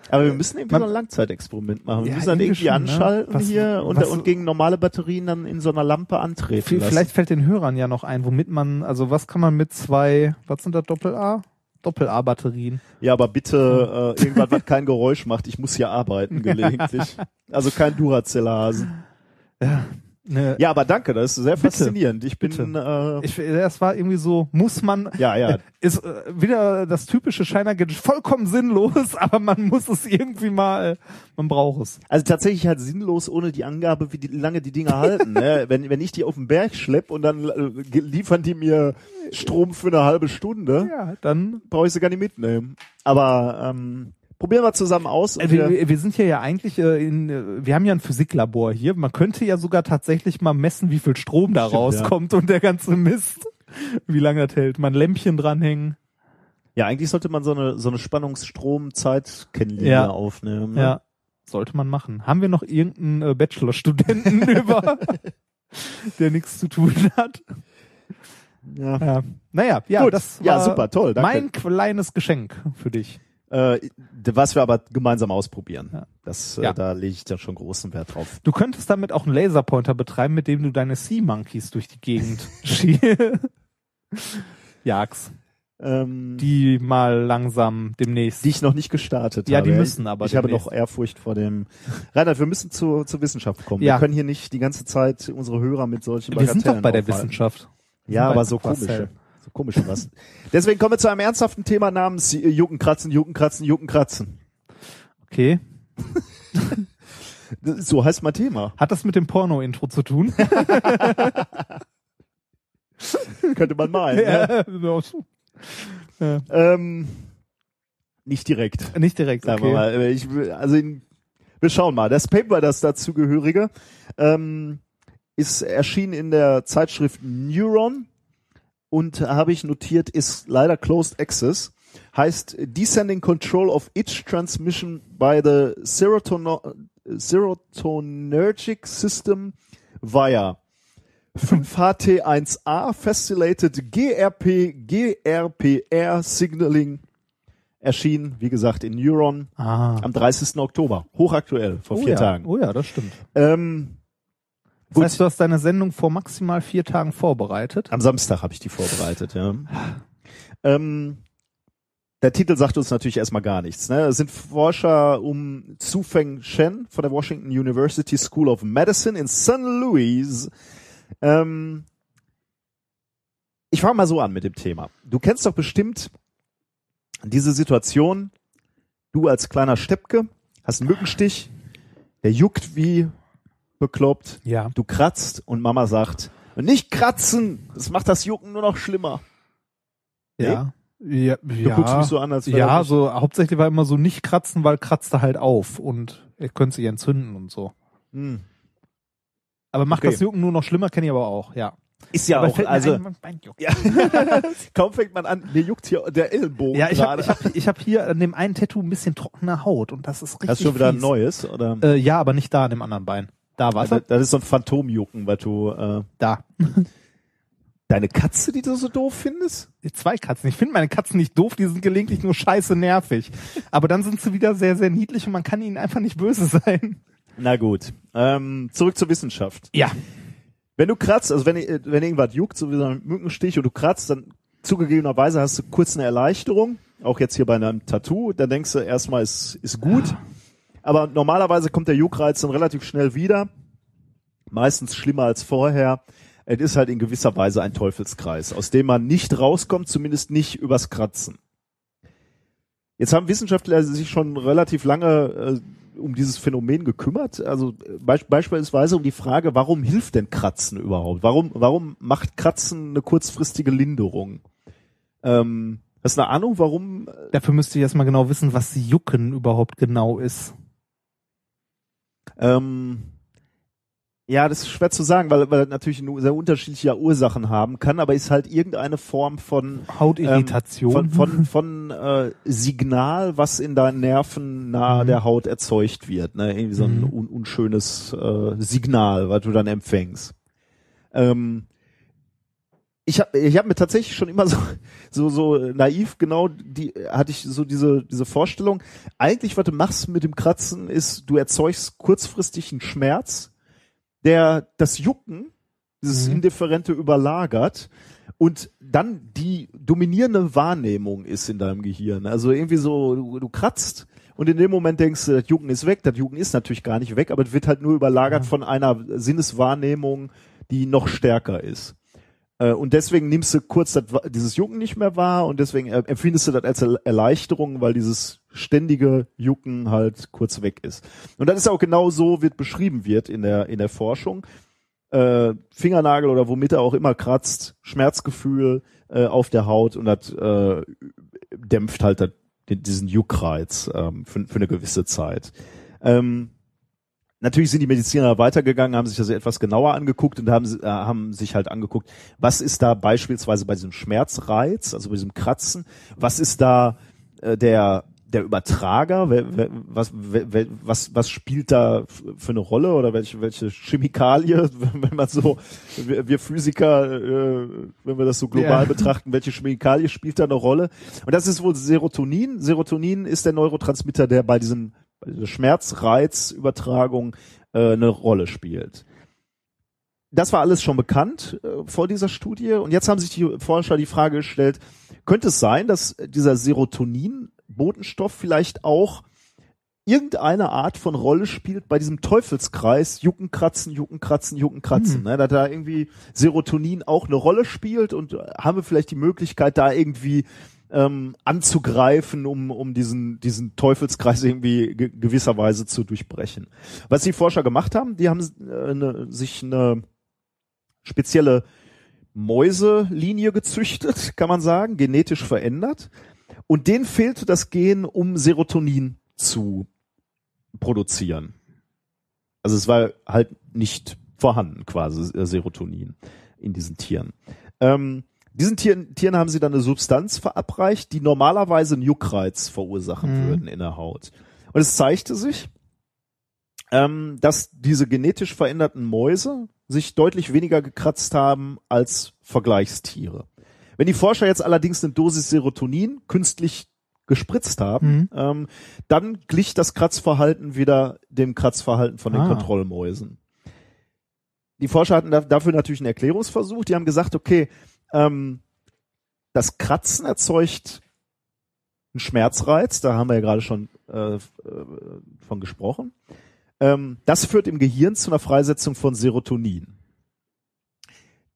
Speaker 2: Aber wir müssen irgendwie
Speaker 1: Man-
Speaker 2: so ein Langzeitexperiment machen. Wir
Speaker 1: Ja,
Speaker 2: müssen dann
Speaker 1: irgendwie schon, ne?
Speaker 2: anschalten
Speaker 1: Was-
Speaker 2: hier und,
Speaker 1: was-
Speaker 2: und gegen normale Batterien dann in so einer Lampe antreten lassen.
Speaker 1: Vielleicht fällt den Hörern ja noch ein, womit man, also was kann man mit zwei, was sind da Doppel-A? Doppel-A-Batterien.
Speaker 2: Ja, aber bitte äh, irgendwas, was kein Geräusch macht. Ich muss hier arbeiten gelegentlich. Also kein Durazellerhasen.
Speaker 1: Ja, ne,
Speaker 2: Ja, aber danke, das ist sehr
Speaker 1: Bitte.
Speaker 2: faszinierend. Ich bin
Speaker 1: Bitte.
Speaker 2: äh,
Speaker 1: ich, das war irgendwie so, muss man,
Speaker 2: ja, ja,
Speaker 1: ist äh, wieder das typische Shiner Gadget, vollkommen sinnlos, aber man muss es irgendwie mal, man braucht es.
Speaker 2: Also tatsächlich halt sinnlos ohne die Angabe, wie die, lange die Dinger halten. Ne? Wenn, wenn ich die auf den Berg schlepp und dann äh, liefern die mir Strom für eine halbe Stunde,
Speaker 1: Ja, dann,
Speaker 2: brauche ich sie gar nicht mitnehmen. Aber ähm, probieren wir zusammen aus. Und
Speaker 1: äh, wir,
Speaker 2: wir,
Speaker 1: sind hier ja eigentlich äh, in, äh, wir haben ja ein Physiklabor hier, man könnte ja sogar tatsächlich mal messen, wie viel Strom da
Speaker 2: Stimmt,
Speaker 1: rauskommt und der ganze Mist, wie lange das hält, mal ein Lämpchen dranhängen.
Speaker 2: ja, eigentlich sollte man so eine so eine Spannungsstrom-Zeit-Kennlinie
Speaker 1: Ja.
Speaker 2: aufnehmen. Ne?
Speaker 1: Ja, sollte man machen. Haben wir noch irgendeinen äh, Bachelorstudenten über, der nichts zu tun hat?
Speaker 2: Ja.
Speaker 1: Ja. Naja, ja,
Speaker 2: Gut.
Speaker 1: das war
Speaker 2: Ja, super, toll, danke.
Speaker 1: mein kleines Geschenk für dich.
Speaker 2: Äh, was wir aber gemeinsam ausprobieren.
Speaker 1: Ja.
Speaker 2: Das, äh,
Speaker 1: Ja.
Speaker 2: Da lege ich dann schon großen Wert drauf.
Speaker 1: Du könntest damit auch einen Laserpointer betreiben, mit dem du deine Sea Monkeys durch die Gegend jagst.
Speaker 2: Ähm, die,
Speaker 1: mal langsam demnächst.
Speaker 2: die ich noch nicht gestartet
Speaker 1: Ja,
Speaker 2: habe.
Speaker 1: die müssen aber
Speaker 2: Ich habe
Speaker 1: demnächst.
Speaker 2: noch Ehrfurcht vor dem. Reinhard, wir müssen zur, zur Wissenschaft kommen.
Speaker 1: Ja.
Speaker 2: Wir können hier nicht die ganze Zeit unsere Hörer mit solchen
Speaker 1: wir sind doch bei der. Wissenschaft. Wir
Speaker 2: Ja, aber so komische. So komische was. Deswegen kommen wir zu einem ernsthaften Thema namens äh, Juckenkratzen, Juckenkratzen, Juckenkratzen.
Speaker 1: Okay.
Speaker 2: So heißt mein Thema.
Speaker 1: Hat das mit dem Porno-Intro zu tun?
Speaker 2: Könnte man meinen. ne?
Speaker 1: ja, ja.
Speaker 2: ähm, nicht direkt.
Speaker 1: Nicht direkt, okay.
Speaker 2: mal. Ich, also in, wir schauen mal. Das Paper, das dazugehörige, ähm, ist erschienen in der Zeitschrift Neuron und habe ich notiert, ist leider closed access. Heißt Descending Control of Itch Transmission by the Serotono Serotonergic System via 5HT1A Facilated GRP GRPR Signaling erschien, wie gesagt, in Neuron
Speaker 1: Ah.
Speaker 2: am 30. Oktober. Hochaktuell, vor
Speaker 1: oh
Speaker 2: vier
Speaker 1: ja.
Speaker 2: Tagen.
Speaker 1: Oh ja, das stimmt.
Speaker 2: Ähm,
Speaker 1: Das heißt, du hast deine Sendung vor maximal vier Tagen vorbereitet.
Speaker 2: am Samstag habe ich die vorbereitet, ja. Ähm, der Titel sagt uns natürlich erstmal gar nichts. Ne? Es sind Forscher um Zufeng Shen von der Washington University School of Medicine in St. Louis. Ähm, Ich fange mal so an mit dem Thema. Du kennst doch bestimmt diese Situation, du als kleiner Steppke hast einen Mückenstich, der juckt wie bekloppt,
Speaker 1: Ja.
Speaker 2: du kratzt und Mama sagt, nicht kratzen, das macht das Jucken nur noch schlimmer.
Speaker 1: Ja. Ja,
Speaker 2: Du
Speaker 1: ja.
Speaker 2: guckst mich so an, als wäre
Speaker 1: ja, so hauptsächlich war immer so nicht kratzen, weil kratzte halt auf und er könnte sich entzünden und so.
Speaker 2: Hm.
Speaker 1: Aber macht
Speaker 2: Okay.
Speaker 1: das Jucken nur noch schlimmer, kenne ich aber auch, ja.
Speaker 2: Ist ja
Speaker 1: aber
Speaker 2: auch, also,
Speaker 1: ein, mein
Speaker 2: ja. kaum fängt man an, mir juckt hier der Ellbogen
Speaker 1: Ja, ich habe ich hab, ich hab hier an dem einen Tattoo ein bisschen trockene Haut und das ist richtig
Speaker 2: Hast du schon wieder ein
Speaker 1: fies.
Speaker 2: neues, oder?
Speaker 1: Äh, ja, aber nicht da an dem anderen Bein. Da,
Speaker 2: das,
Speaker 1: warte.
Speaker 2: das ist so ein Phantomjucken, weil du, äh,
Speaker 1: Da.
Speaker 2: deine Katze, die du so doof findest?
Speaker 1: Zwei Katzen. Ich finde meine Katzen nicht doof, die sind gelegentlich nur scheiße nervig. Aber dann sind sie wieder sehr, sehr niedlich und man kann ihnen einfach nicht böse sein.
Speaker 2: Na gut. Ähm, zurück zur Wissenschaft.
Speaker 1: Ja.
Speaker 2: Wenn du kratzt, also wenn, wenn irgendwas juckt, so wie so ein Mückenstich und du kratzt, dann zugegebenerweise hast du kurz eine Erleichterung. Auch jetzt hier bei einem Tattoo, da denkst du erstmal, ist, ist gut. Aber normalerweise kommt der Juckreiz dann relativ schnell wieder. Meistens schlimmer als vorher. Es ist halt in gewisser Weise ein Teufelskreis, aus dem man nicht rauskommt, zumindest nicht übers Kratzen. Jetzt haben Wissenschaftler sich schon relativ lange äh, um dieses Phänomen gekümmert. Also äh, be beispielsweise um die Frage, warum hilft denn Kratzen überhaupt? Warum, warum macht Kratzen eine kurzfristige Linderung? Ähm, hast du eine Ahnung, warum?
Speaker 1: Dafür müsste ich erstmal genau wissen, was Jucken überhaupt genau ist.
Speaker 2: Ähm, ja, das ist schwer zu sagen, weil, weil natürlich nur sehr unterschiedliche Ursachen haben kann, aber ist halt irgendeine Form von
Speaker 1: Hautirritation.
Speaker 2: Ähm, von von, von äh, Signal, was in deinen Nerven nahe
Speaker 1: Mhm.
Speaker 2: der Haut erzeugt wird. Ne? Irgendwie so ein
Speaker 1: Mhm.
Speaker 2: un unschönes äh, Signal, was du dann empfängst. Ähm, ich habe ich hab mir tatsächlich schon immer so so so naiv genau die hatte ich so diese diese Vorstellung eigentlich was du machst mit dem Kratzen ist du erzeugst kurzfristig einen Schmerz der das Jucken dieses
Speaker 1: Mhm.
Speaker 2: indifferente überlagert und dann die dominierende Wahrnehmung ist in deinem Gehirn also irgendwie so du, du kratzt und in dem Moment denkst du, das Jucken ist weg. Das Jucken ist natürlich gar nicht weg, aber es wird halt nur überlagert
Speaker 1: Ja.
Speaker 2: von einer Sinneswahrnehmung, die noch stärker ist. Äh, Und deswegen nimmst du kurz das, dieses Jucken nicht mehr wahr und deswegen empfindest du das als Er- Erleichterung, weil dieses ständige Jucken halt kurz weg ist. Und das ist auch genau so, wird beschrieben wird in der, in der Forschung. Äh, Fingernagel oder womit er auch immer kratzt, Schmerzgefühl äh, auf der Haut und das äh, dämpft halt den- diesen Juckreiz ähm, für, für eine gewisse Zeit. Ähm, Natürlich sind die Mediziner weitergegangen, haben sich das etwas genauer angeguckt und haben, äh, haben sich halt angeguckt, was ist da beispielsweise bei diesem Schmerzreiz, also bei diesem Kratzen, was ist da äh, der der Übertrager, was, was, was spielt da für eine Rolle oder welche, welche Chemikalie, wenn man so, wir, wir Physiker, äh, wenn wir das so global
Speaker 1: Ja.
Speaker 2: betrachten, welche Chemikalie spielt da eine Rolle? Und das ist wohl Serotonin. Serotonin ist der Neurotransmitter, der bei diesem dieser Schmerzreizübertragung äh, eine Rolle spielt. Das war alles schon bekannt äh, vor dieser Studie und jetzt haben sich die Forscher die Frage gestellt, könnte es sein, dass dieser Serotonin-Botenstoff vielleicht auch irgendeine Art von Rolle spielt bei diesem Teufelskreis Jucken, Kratzen, Jucken, Kratzen, Jucken, Kratzen,
Speaker 1: Hm.
Speaker 2: ne? dass da irgendwie Serotonin auch eine Rolle spielt und haben wir vielleicht die Möglichkeit, da irgendwie ähm, anzugreifen, um, um diesen, diesen Teufelskreis irgendwie ge gewisserweise zu durchbrechen. Was die Forscher gemacht haben, die haben äh, ne, sich eine spezielle Mäuselinie gezüchtet, kann man sagen, genetisch verändert. Und denen fehlte das Gen, um Serotonin zu produzieren. Also es war halt nicht vorhanden, quasi äh, Serotonin in diesen Tieren. Ähm, diesen Tieren, Tieren haben sie dann eine Substanz verabreicht, die normalerweise einen Juckreiz verursachen
Speaker 1: Mhm.
Speaker 2: würden in der Haut. Und es zeigte sich, ähm, dass diese genetisch veränderten Mäuse sich deutlich weniger gekratzt haben als Vergleichstiere. Wenn die Forscher jetzt allerdings eine Dosis Serotonin künstlich gespritzt haben,
Speaker 1: Mhm.
Speaker 2: ähm, dann glich das Kratzverhalten wieder dem Kratzverhalten von den
Speaker 1: Ah.
Speaker 2: Kontrollmäusen. Die Forscher hatten da, dafür natürlich einen Erklärungsversuch. Die haben gesagt, okay, ähm, das Kratzen erzeugt einen Schmerzreiz, da haben wir ja gerade schon äh, äh, von gesprochen. Ähm, das führt im Gehirn zu einer Freisetzung von Serotonin.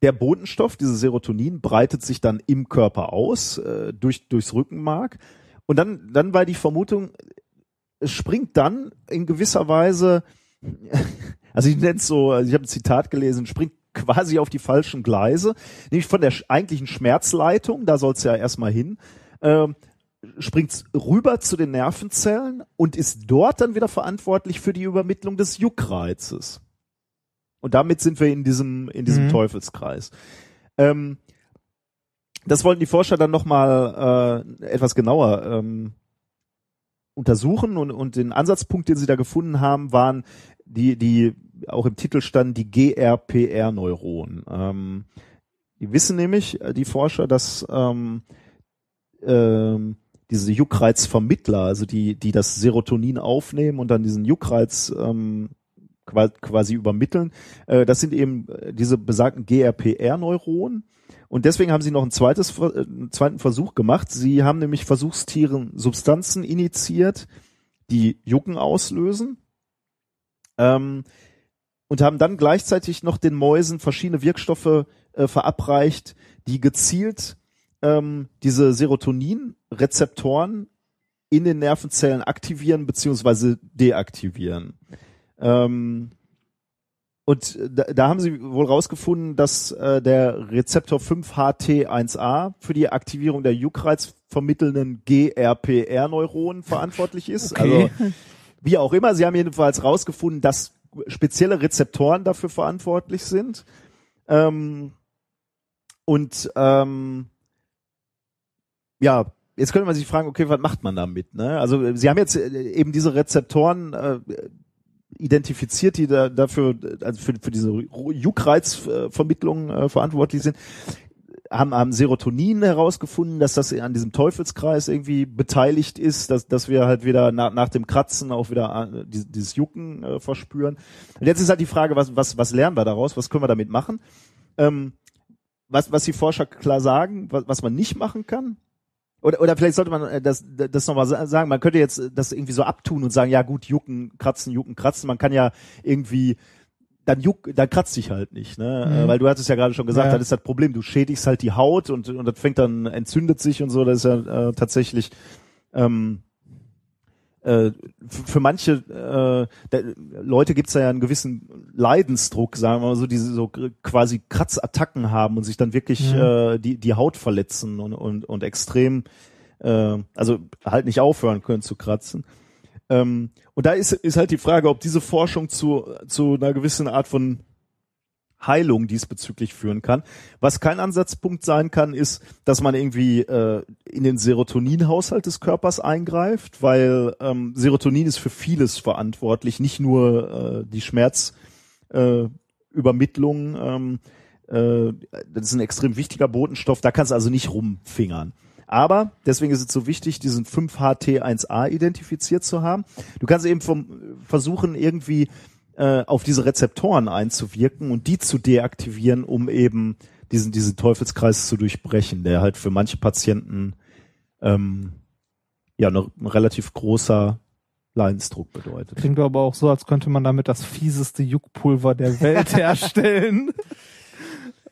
Speaker 2: der Botenstoff, dieses Serotonin, breitet sich dann im Körper aus, äh, durch, durchs Rückenmark. Und dann, dann war die Vermutung, es springt dann in gewisser Weise, also ich nenne es so, also ich habe ein Zitat gelesen, springt quasi auf die falschen Gleise, nämlich von der eigentlichen Schmerzleitung, da soll es ja erstmal hin, ähm, springt rüber zu den Nervenzellen und ist dort dann wieder verantwortlich für die Übermittlung des Juckreizes. Und damit sind wir in diesem, in diesem
Speaker 1: Mhm.
Speaker 2: Teufelskreis. Ähm, das wollten die Forscher dann nochmal äh, etwas genauer ähm, untersuchen und, und den Ansatzpunkt, den sie da gefunden haben, waren die, die auch im Titel standen, die GRPR-Neuronen. Ähm, die wissen nämlich, äh, die Forscher, dass ähm, ähm, diese Juckreizvermittler, also die, die das Serotonin aufnehmen und dann diesen Juckreiz ähm, qua- quasi übermitteln, äh, das sind eben äh, diese besagten GRPR-Neuronen. Und deswegen haben sie noch ein zweites, äh, einen zweiten Versuch gemacht. Sie haben nämlich Versuchstieren Substanzen initiiert, die Jucken auslösen. Ähm, und haben dann gleichzeitig noch den Mäusen verschiedene Wirkstoffe äh, verabreicht, die gezielt ähm, diese Serotonin-Rezeptoren in den Nervenzellen aktivieren beziehungsweise deaktivieren. Ähm, und da, da haben sie wohl rausgefunden, dass äh, der Rezeptor 5-HT1A für die Aktivierung der Juckreiz vermittelnden GRPR-Neuronen verantwortlich ist.
Speaker 1: Okay.
Speaker 2: Also wie auch immer, sie haben jedenfalls rausgefunden, dass spezielle Rezeptoren dafür verantwortlich sind. Ähm, und ähm, ja, jetzt könnte man sich fragen, okay, was macht man damit? Ne? Also sie haben jetzt äh, eben diese Rezeptoren äh, identifiziert, die da, dafür, also für, für diese Juckreizvermittlung äh, verantwortlich sind, haben, haben Serotonin herausgefunden, dass das an diesem Teufelskreis irgendwie beteiligt ist, dass, dass wir halt wieder nach, nach dem Kratzen auch wieder äh, dieses, Jucken äh, verspüren. Und jetzt ist halt die Frage, was, was, was lernen wir daraus? Was können wir damit machen? Ähm, was, was die Forscher klar sagen, was, was man nicht machen kann, oder, oder vielleicht sollte man äh, das, das nochmal sagen, man könnte jetzt das irgendwie so abtun und sagen, ja gut, jucken, kratzen, jucken, kratzen. Man kann ja irgendwie, dann juck, dann kratzt dich halt nicht, ne?
Speaker 1: Mhm.
Speaker 2: Äh, Weil du hattest ja gerade schon gesagt,
Speaker 1: Ja.
Speaker 2: das ist das Problem, du schädigst halt die Haut und, und das fängt dann, entzündet sich und so, das ist ja äh, tatsächlich ähm, äh, für manche äh, da, Leute gibt's da ja einen gewissen Leidensdruck, sagen wir mal so, die so quasi Kratzattacken haben und sich dann wirklich
Speaker 1: Mhm.
Speaker 2: äh, die, die Haut verletzen und, und, und extrem, äh, also halt nicht aufhören können zu kratzen. Ähm, und da ist, ist halt die Frage, ob diese Forschung zu, zu einer gewissen Art von Heilung diesbezüglich führen kann. Was kein Ansatzpunkt sein kann, ist, dass man irgendwie äh, in den Serotoninhaushalt des Körpers eingreift, weil ähm, Serotonin ist für vieles verantwortlich, nicht nur äh, die Schmerzübermittlung. Äh, ähm, äh, das ist ein extrem wichtiger Botenstoff, da kannst du also nicht rumfingern. Aber deswegen ist es so wichtig, diesen 5-HT1A identifiziert zu haben. Du kannst eben vom, versuchen, irgendwie äh, auf diese Rezeptoren einzuwirken und die zu deaktivieren, um eben diesen, diesen Teufelskreis zu durchbrechen, der halt für manche Patienten ähm, ja noch ein relativ großer Leidensdruck bedeutet.
Speaker 1: Klingt aber auch so, als könnte man damit das fieseste Juckpulver der Welt herstellen.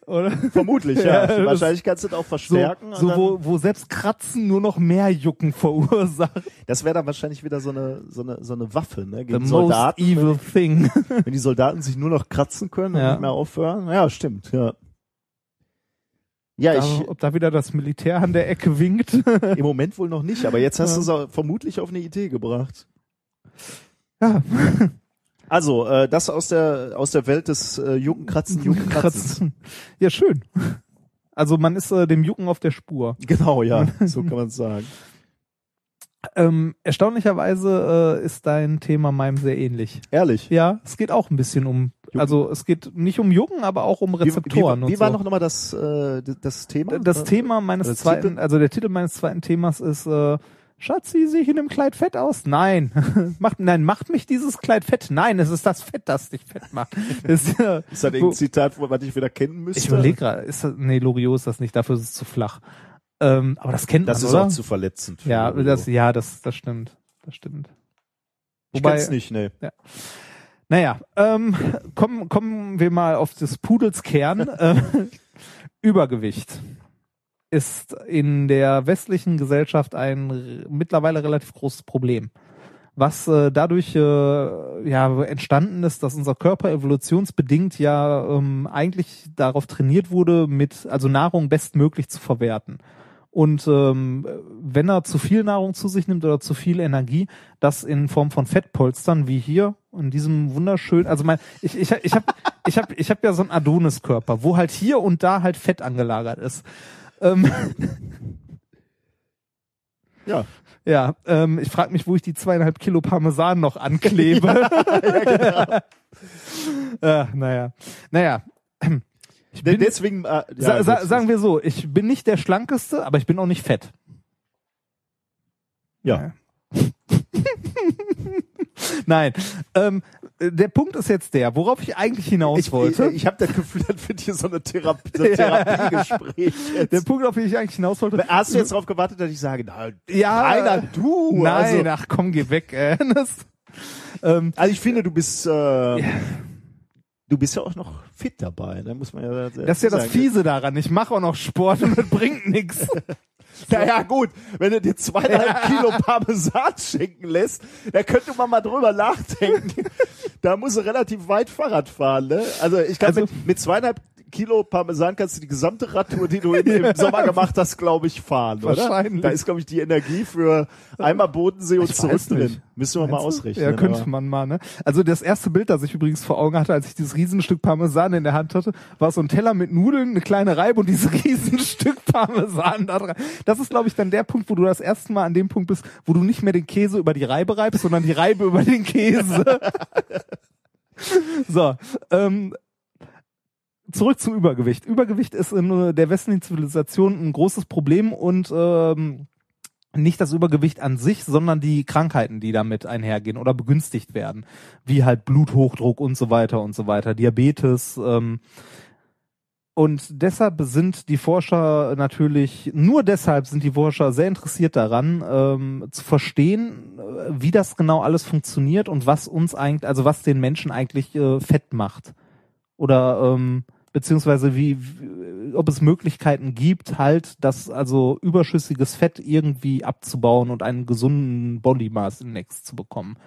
Speaker 1: Oder?
Speaker 2: Vermutlich,
Speaker 1: Ja,
Speaker 2: ja. Wahrscheinlich kannst du das auch
Speaker 1: So,
Speaker 2: verstärken.
Speaker 1: so
Speaker 2: dann-
Speaker 1: wo, wo selbst Kratzen nur noch mehr Jucken verursacht.
Speaker 2: das wäre dann wahrscheinlich wieder so eine, so eine, so eine Waffe, ne?
Speaker 1: The
Speaker 2: Gegen
Speaker 1: most
Speaker 2: Soldaten.
Speaker 1: evil thing.
Speaker 2: Wenn die Soldaten sich nur noch kratzen können und
Speaker 1: Ja.
Speaker 2: nicht mehr aufhören. Ja, stimmt, ja. Ja,
Speaker 1: Da,
Speaker 2: ich,
Speaker 1: ob da wieder das Militär an der Ecke winkt.
Speaker 2: im Moment wohl noch nicht, aber jetzt hast
Speaker 1: Ja.
Speaker 2: du es vermutlich auf eine Idee gebracht.
Speaker 1: ja,
Speaker 2: Also, äh, das aus der, aus der Welt des äh, Juckenkratzen, Juckenkratzens.
Speaker 1: Kratzen. Ja, schön. Also man ist äh, dem Jucken auf der Spur.
Speaker 2: Genau, ja, so kann man es sagen.
Speaker 1: Ähm, erstaunlicherweise äh, ist dein Thema meinem sehr ähnlich.
Speaker 2: Ehrlich.
Speaker 1: Ja, es geht auch ein bisschen um,
Speaker 2: Jucken.
Speaker 1: also es geht nicht um Jucken, aber auch um
Speaker 2: Wie,
Speaker 1: Rezeptoren
Speaker 2: wie,
Speaker 1: und
Speaker 2: wie war
Speaker 1: so.
Speaker 2: noch nochmal das, äh, das Thema?
Speaker 1: das Thema meines zweiten, also der Titel meines zweiten Themas ist äh, Schatzi, sehe ich in dem Kleid fett aus? Nein. macht, nein, macht mich dieses Kleid fett? Nein, es ist das Fett, das dich fett macht. Das, ist, äh,
Speaker 2: Ist das irgendein Zitat, was ich wieder kennen müsste?
Speaker 1: ich überlege gerade, ist das, nee, Loriot ist das nicht, dafür ist es zu flach. Ähm, aber das kennt
Speaker 2: Das
Speaker 1: man,
Speaker 2: ist
Speaker 1: oder?
Speaker 2: auch zu verletzend.
Speaker 1: ja,
Speaker 2: Loriot.
Speaker 1: das, ja, das, das stimmt. Das stimmt.
Speaker 2: ich
Speaker 1: Wobei,
Speaker 2: kenn's nicht, ne.
Speaker 1: Naja, ähm, kommen, kommen wir mal auf des Pudels Kern. äh, Übergewicht ist in der westlichen Gesellschaft ein mittlerweile relativ großes Problem. Was äh, dadurch äh, ja entstanden ist, dass unser Körper evolutionsbedingt ja ähm, eigentlich darauf trainiert wurde, mit also Nahrung bestmöglich zu verwerten. Und ähm, wenn er zu viel Nahrung zu sich nimmt oder zu viel Energie, das in Form von Fettpolstern wie hier in diesem wunderschönen, also mein, ich ich ich habe ich habe ich habe ja so einen Adonis-Körper, wo halt hier und da halt Fett angelagert ist. Ähm,
Speaker 2: Ja.
Speaker 1: ja, ähm, ich frage mich, wo ich die zweieinhalb Kilo Parmesan noch anklebe. ja, naja, naja. Ich bin,
Speaker 2: Deswegen, äh,
Speaker 1: sa
Speaker 2: ja,
Speaker 1: sa
Speaker 2: gut.
Speaker 1: sagen wir so, ich bin nicht der schlankeste, aber ich bin auch nicht fett.
Speaker 2: ja.
Speaker 1: Nein, ähm, der Punkt ist jetzt der, worauf ich eigentlich hinaus
Speaker 2: Ich,
Speaker 1: wollte.
Speaker 2: ich, ich habe das Gefühl, das wird hier so eine Therapie, so ein. Therapiegespräch.
Speaker 1: der
Speaker 2: Jetzt.
Speaker 1: Punkt, auf den ich eigentlich hinaus wollte.
Speaker 2: Hast du jetzt darauf gewartet, dass ich sage, na,
Speaker 1: Ja,
Speaker 2: Rainer, du?
Speaker 1: Nein,
Speaker 2: Also,
Speaker 1: ach komm, geh weg. Äh, das, ähm,
Speaker 2: also ich finde, du bist, äh, du bist ja auch noch fit dabei. Da muss man ja.
Speaker 1: das ist ja das. Fiese daran. Ich mache auch noch Sport und das bringt nichts.
Speaker 2: Naja, gut, wenn du dir zweieinhalb Kilo Parmesan schenken lässt, da könnte man mal drüber nachdenken. Da musst du relativ weit Fahrrad fahren, ne? Also ich kann
Speaker 1: Also-
Speaker 2: mit, mit zweieinhalb Kilo Parmesan kannst du die gesamte Radtour, die du im, Sommer gemacht hast, glaube ich, fahren, oder?
Speaker 1: Wahrscheinlich.
Speaker 2: Da ist, glaube ich, die Energie für einmal Bodensee und
Speaker 1: Ich
Speaker 2: zurück drin.
Speaker 1: nicht.
Speaker 2: Müssen wir mal
Speaker 1: Meinst du?
Speaker 2: ausrichten.
Speaker 1: Ja, könnte
Speaker 2: aber-
Speaker 1: man mal, ne? Also das erste Bild, das ich übrigens vor Augen hatte, als ich dieses Riesenstück Parmesan in der Hand hatte, war so ein Teller mit Nudeln, eine kleine Reibe und dieses Riesenstück Parmesan da dran. Das ist, glaube ich, dann der Punkt, wo du das erste Mal an dem Punkt bist, wo du nicht mehr den Käse über die Reibe reibst, sondern die Reibe über den Käse. so, ähm, zurück zum Übergewicht. Übergewicht ist in äh, der westlichen Zivilisation ein großes Problem und ähm, nicht das Übergewicht an sich, sondern die Krankheiten, die damit einhergehen oder begünstigt werden, wie halt Bluthochdruck und so weiter und so weiter, Diabetes. Ähm, und deshalb sind die Forscher natürlich, nur deshalb sind die Forscher sehr interessiert daran, ähm, zu verstehen, äh, wie das genau alles funktioniert und was uns eigentlich, also was den Menschen eigentlich äh, fett macht. Oder ähm, beziehungsweise wie, wie, ob es Möglichkeiten gibt, halt das also überschüssiges Fett irgendwie abzubauen und einen gesunden Body Mass Index zu bekommen.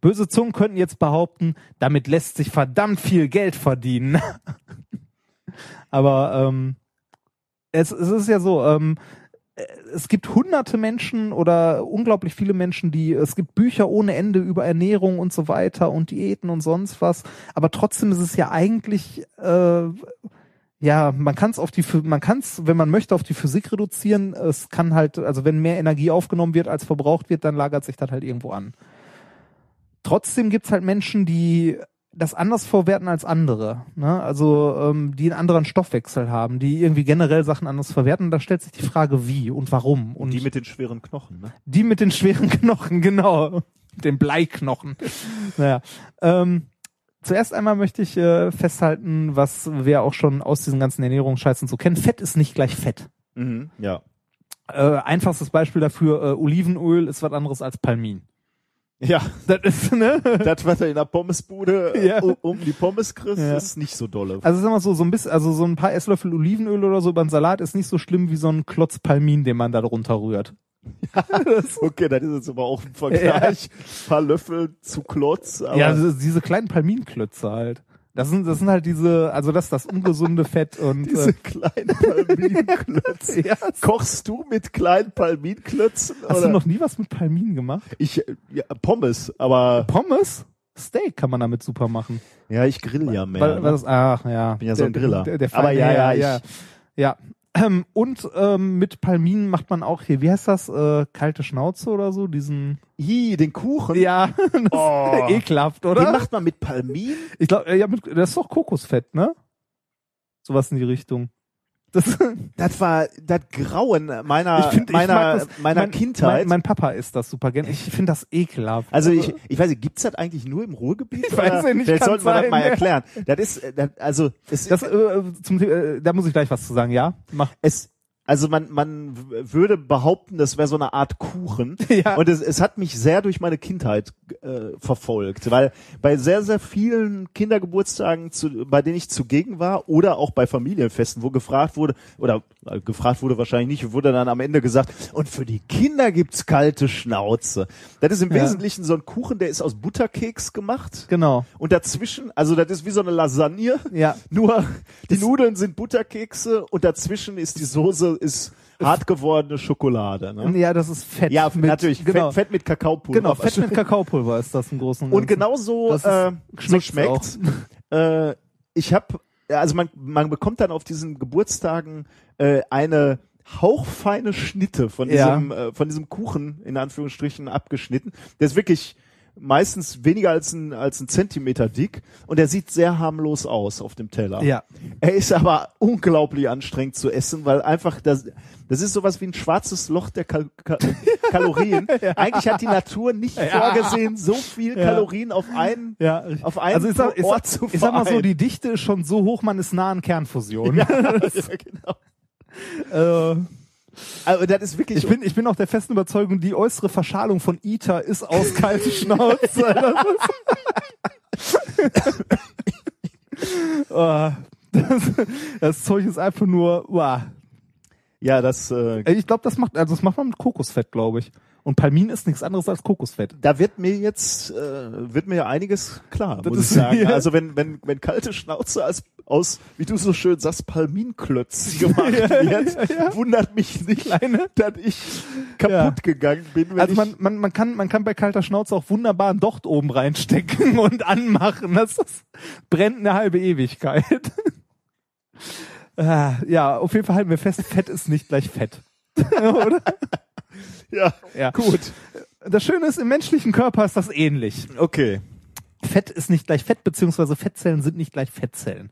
Speaker 1: Böse Zungen könnten jetzt behaupten, damit lässt sich verdammt viel Geld verdienen. Aber ähm, es, es ist ja so, ähm, äh, es gibt hunderte Menschen oder unglaublich viele Menschen, die, es gibt Bücher ohne Ende über Ernährung und so weiter und Diäten und sonst was, aber trotzdem ist es ja eigentlich, äh, ja, man kann es auf die, man kann es, wenn man möchte, auf die Physik reduzieren. Es kann halt, also wenn mehr Energie aufgenommen wird, als verbraucht wird, dann lagert sich das halt irgendwo an. Trotzdem gibt's halt Menschen, die das anders verwerten als andere. Ne? Also ähm, die einen anderen Stoffwechsel haben, die irgendwie generell Sachen anders verwerten. Da stellt sich die Frage, wie und warum. Und
Speaker 2: Die mit den schweren Knochen, ne?
Speaker 1: die mit den schweren Knochen, genau. Den Bleiknochen. naja. Ähm, zuerst einmal möchte ich äh, festhalten, was wir auch schon aus diesen ganzen Ernährungsscheißen so kennen. Fett ist nicht gleich Fett.
Speaker 2: Mhm. Ja.
Speaker 1: Äh, einfachstes Beispiel dafür, äh, Olivenöl ist was anderes als Palmin.
Speaker 2: Ja,
Speaker 1: Das ist, ne?
Speaker 2: das, was du in der Pommesbude
Speaker 1: Ja.
Speaker 2: äh, um, um die Pommes kriegst,
Speaker 1: Ja.
Speaker 2: ist nicht so dolle.
Speaker 1: Also sag mal so, so ein bisschen, also so ein paar Esslöffel Olivenöl oder so über einen Salat ist nicht so schlimm wie so ein Klotz Palmin, den man da drunter rührt.
Speaker 2: Okay, das ist jetzt aber auch ein Vergleich. paar Löffel zu Klotz. Aber
Speaker 1: ja, also diese kleinen Palminklötze halt. Das sind, das sind halt diese, also das ist das ungesunde Fett und
Speaker 2: diese
Speaker 1: äh,
Speaker 2: kleinen Palminklötze.
Speaker 1: ja.
Speaker 2: Kochst du mit kleinen Palminklötzen?
Speaker 1: Hast
Speaker 2: oder?
Speaker 1: du noch nie was mit Palmin gemacht?
Speaker 2: Ich, ja, Pommes, aber
Speaker 1: Pommes? Steak kann man damit super machen.
Speaker 2: ja, ich grill ja mehr.
Speaker 1: Weil,
Speaker 2: ne?
Speaker 1: weil das, ach ja.
Speaker 2: Bin ja so ein Griller.
Speaker 1: Der, der, der
Speaker 2: Aber ja, ja,
Speaker 1: ja.
Speaker 2: ich-
Speaker 1: Ja. Ähm, und ähm, mit Palminen macht man auch hier, wie heißt das, äh, kalte Schnauze oder so, diesen
Speaker 2: Ih, den Kuchen.
Speaker 1: Ja, das
Speaker 2: Oh.
Speaker 1: ekelhaft, oder?
Speaker 2: Den macht man mit Palmin?
Speaker 1: ich glaube, ja, mit, das ist doch Kokosfett, ne? Sowas in die Richtung. Das,
Speaker 2: Das war das Grauen meiner,
Speaker 1: find,
Speaker 2: meiner,
Speaker 1: das,
Speaker 2: meiner
Speaker 1: mein,
Speaker 2: Kindheit.
Speaker 1: Mein, mein Papa isst das super gern. Ich finde das ekelhaft.
Speaker 2: also ich, ich weiß nicht, gibt's das eigentlich nur im Ruhrgebiet?
Speaker 1: Ich weiß ja nicht,
Speaker 2: Vielleicht sollten wir das mal erklären. Das ist, das, also, es,
Speaker 1: das, äh, zum, äh, da muss ich gleich was zu sagen, ja? Mach.
Speaker 2: es, Also man, man würde behaupten, das wäre so eine Art Kuchen.
Speaker 1: Ja.
Speaker 2: Und es, es hat mich sehr durch meine Kindheit äh, verfolgt, weil bei sehr, sehr vielen Kindergeburtstagen, zu, bei denen ich zugegen war oder auch bei Familienfesten, wo gefragt wurde, oder äh, gefragt wurde wahrscheinlich nicht, wurde dann am Ende gesagt, und für die Kinder gibt's kalte Schnauze. Das ist im
Speaker 1: Ja.
Speaker 2: Wesentlichen so ein Kuchen, der ist aus Butterkeks gemacht.
Speaker 1: Genau.
Speaker 2: Und dazwischen, also das ist wie so eine Lasagne,
Speaker 1: Ja.
Speaker 2: nur die Nudeln sind Butterkekse und dazwischen ist die Soße ist hart gewordene Schokolade. Ne?
Speaker 1: Ja, das ist Fett.
Speaker 2: Ja,
Speaker 1: mit,
Speaker 2: natürlich.
Speaker 1: Genau.
Speaker 2: Fett, Fett mit Kakaopulver.
Speaker 1: Genau, Fett mit Kakaopulver ist das im Großen und
Speaker 2: Und
Speaker 1: Ganzen.
Speaker 2: genau so,
Speaker 1: Das ist-
Speaker 2: äh, so schmeckt. Äh, ich habe, also man, man bekommt dann auf diesen Geburtstagen äh, eine hauchfeine Schnitte von
Speaker 1: Ja.
Speaker 2: diesem, äh, von diesem Kuchen in Anführungsstrichen abgeschnitten. Der ist wirklich meistens weniger als ein, als ein Zentimeter dick und er sieht sehr harmlos aus auf dem Teller.
Speaker 1: Ja.
Speaker 2: Er ist aber unglaublich anstrengend zu essen, weil einfach das, das ist sowas wie ein schwarzes Loch der Kal Ka Kalorien. Eigentlich hat die Natur nicht vorgesehen, so viel
Speaker 1: Ja.
Speaker 2: Kalorien auf einen,
Speaker 1: Ja,
Speaker 2: auf einen
Speaker 1: also ich sag, ich,
Speaker 2: Ort
Speaker 1: sag,
Speaker 2: zu
Speaker 1: ich sag mal so, die Dichte ist schon so hoch, man ist nah an Kernfusion.
Speaker 2: ja, genau.
Speaker 1: Äh,
Speaker 2: Also das ist wirklich
Speaker 1: ich bin, ich bin auch der festen Überzeugung, die äußere Verschalung von ITER ist aus kalte Schnauze. Oh, das, das Zeug ist einfach nur, wow.
Speaker 2: ja das äh,
Speaker 1: Ich glaube, das macht, also das macht man mit Kokosfett, glaube ich. Und Palmin ist nichts anderes als Kokosfett.
Speaker 2: da wird mir jetzt äh, wird mir ja einiges klar,
Speaker 1: Das
Speaker 2: muss ich sagen.
Speaker 1: ja.
Speaker 2: Also wenn wenn wenn kalte Schnauze als aus wie du so schön sagst Palminklötz gemacht wird, wundert mich nicht, dass ich kaputt
Speaker 1: Ja.
Speaker 2: gegangen bin.
Speaker 1: Also man, man, man, kann, man kann bei kalter Schnauze auch wunderbar einen Docht oben reinstecken und anmachen. Das ist, brennt eine halbe Ewigkeit. Ah, ja, auf jeden Fall halten wir fest, Fett ist nicht gleich Fett. Oder?
Speaker 2: Ja,
Speaker 1: Ja.
Speaker 2: gut.
Speaker 1: Das Schöne ist, im menschlichen Körper ist das ähnlich.
Speaker 2: Okay.
Speaker 1: Fett ist nicht gleich Fett, beziehungsweise Fettzellen sind nicht gleich Fettzellen.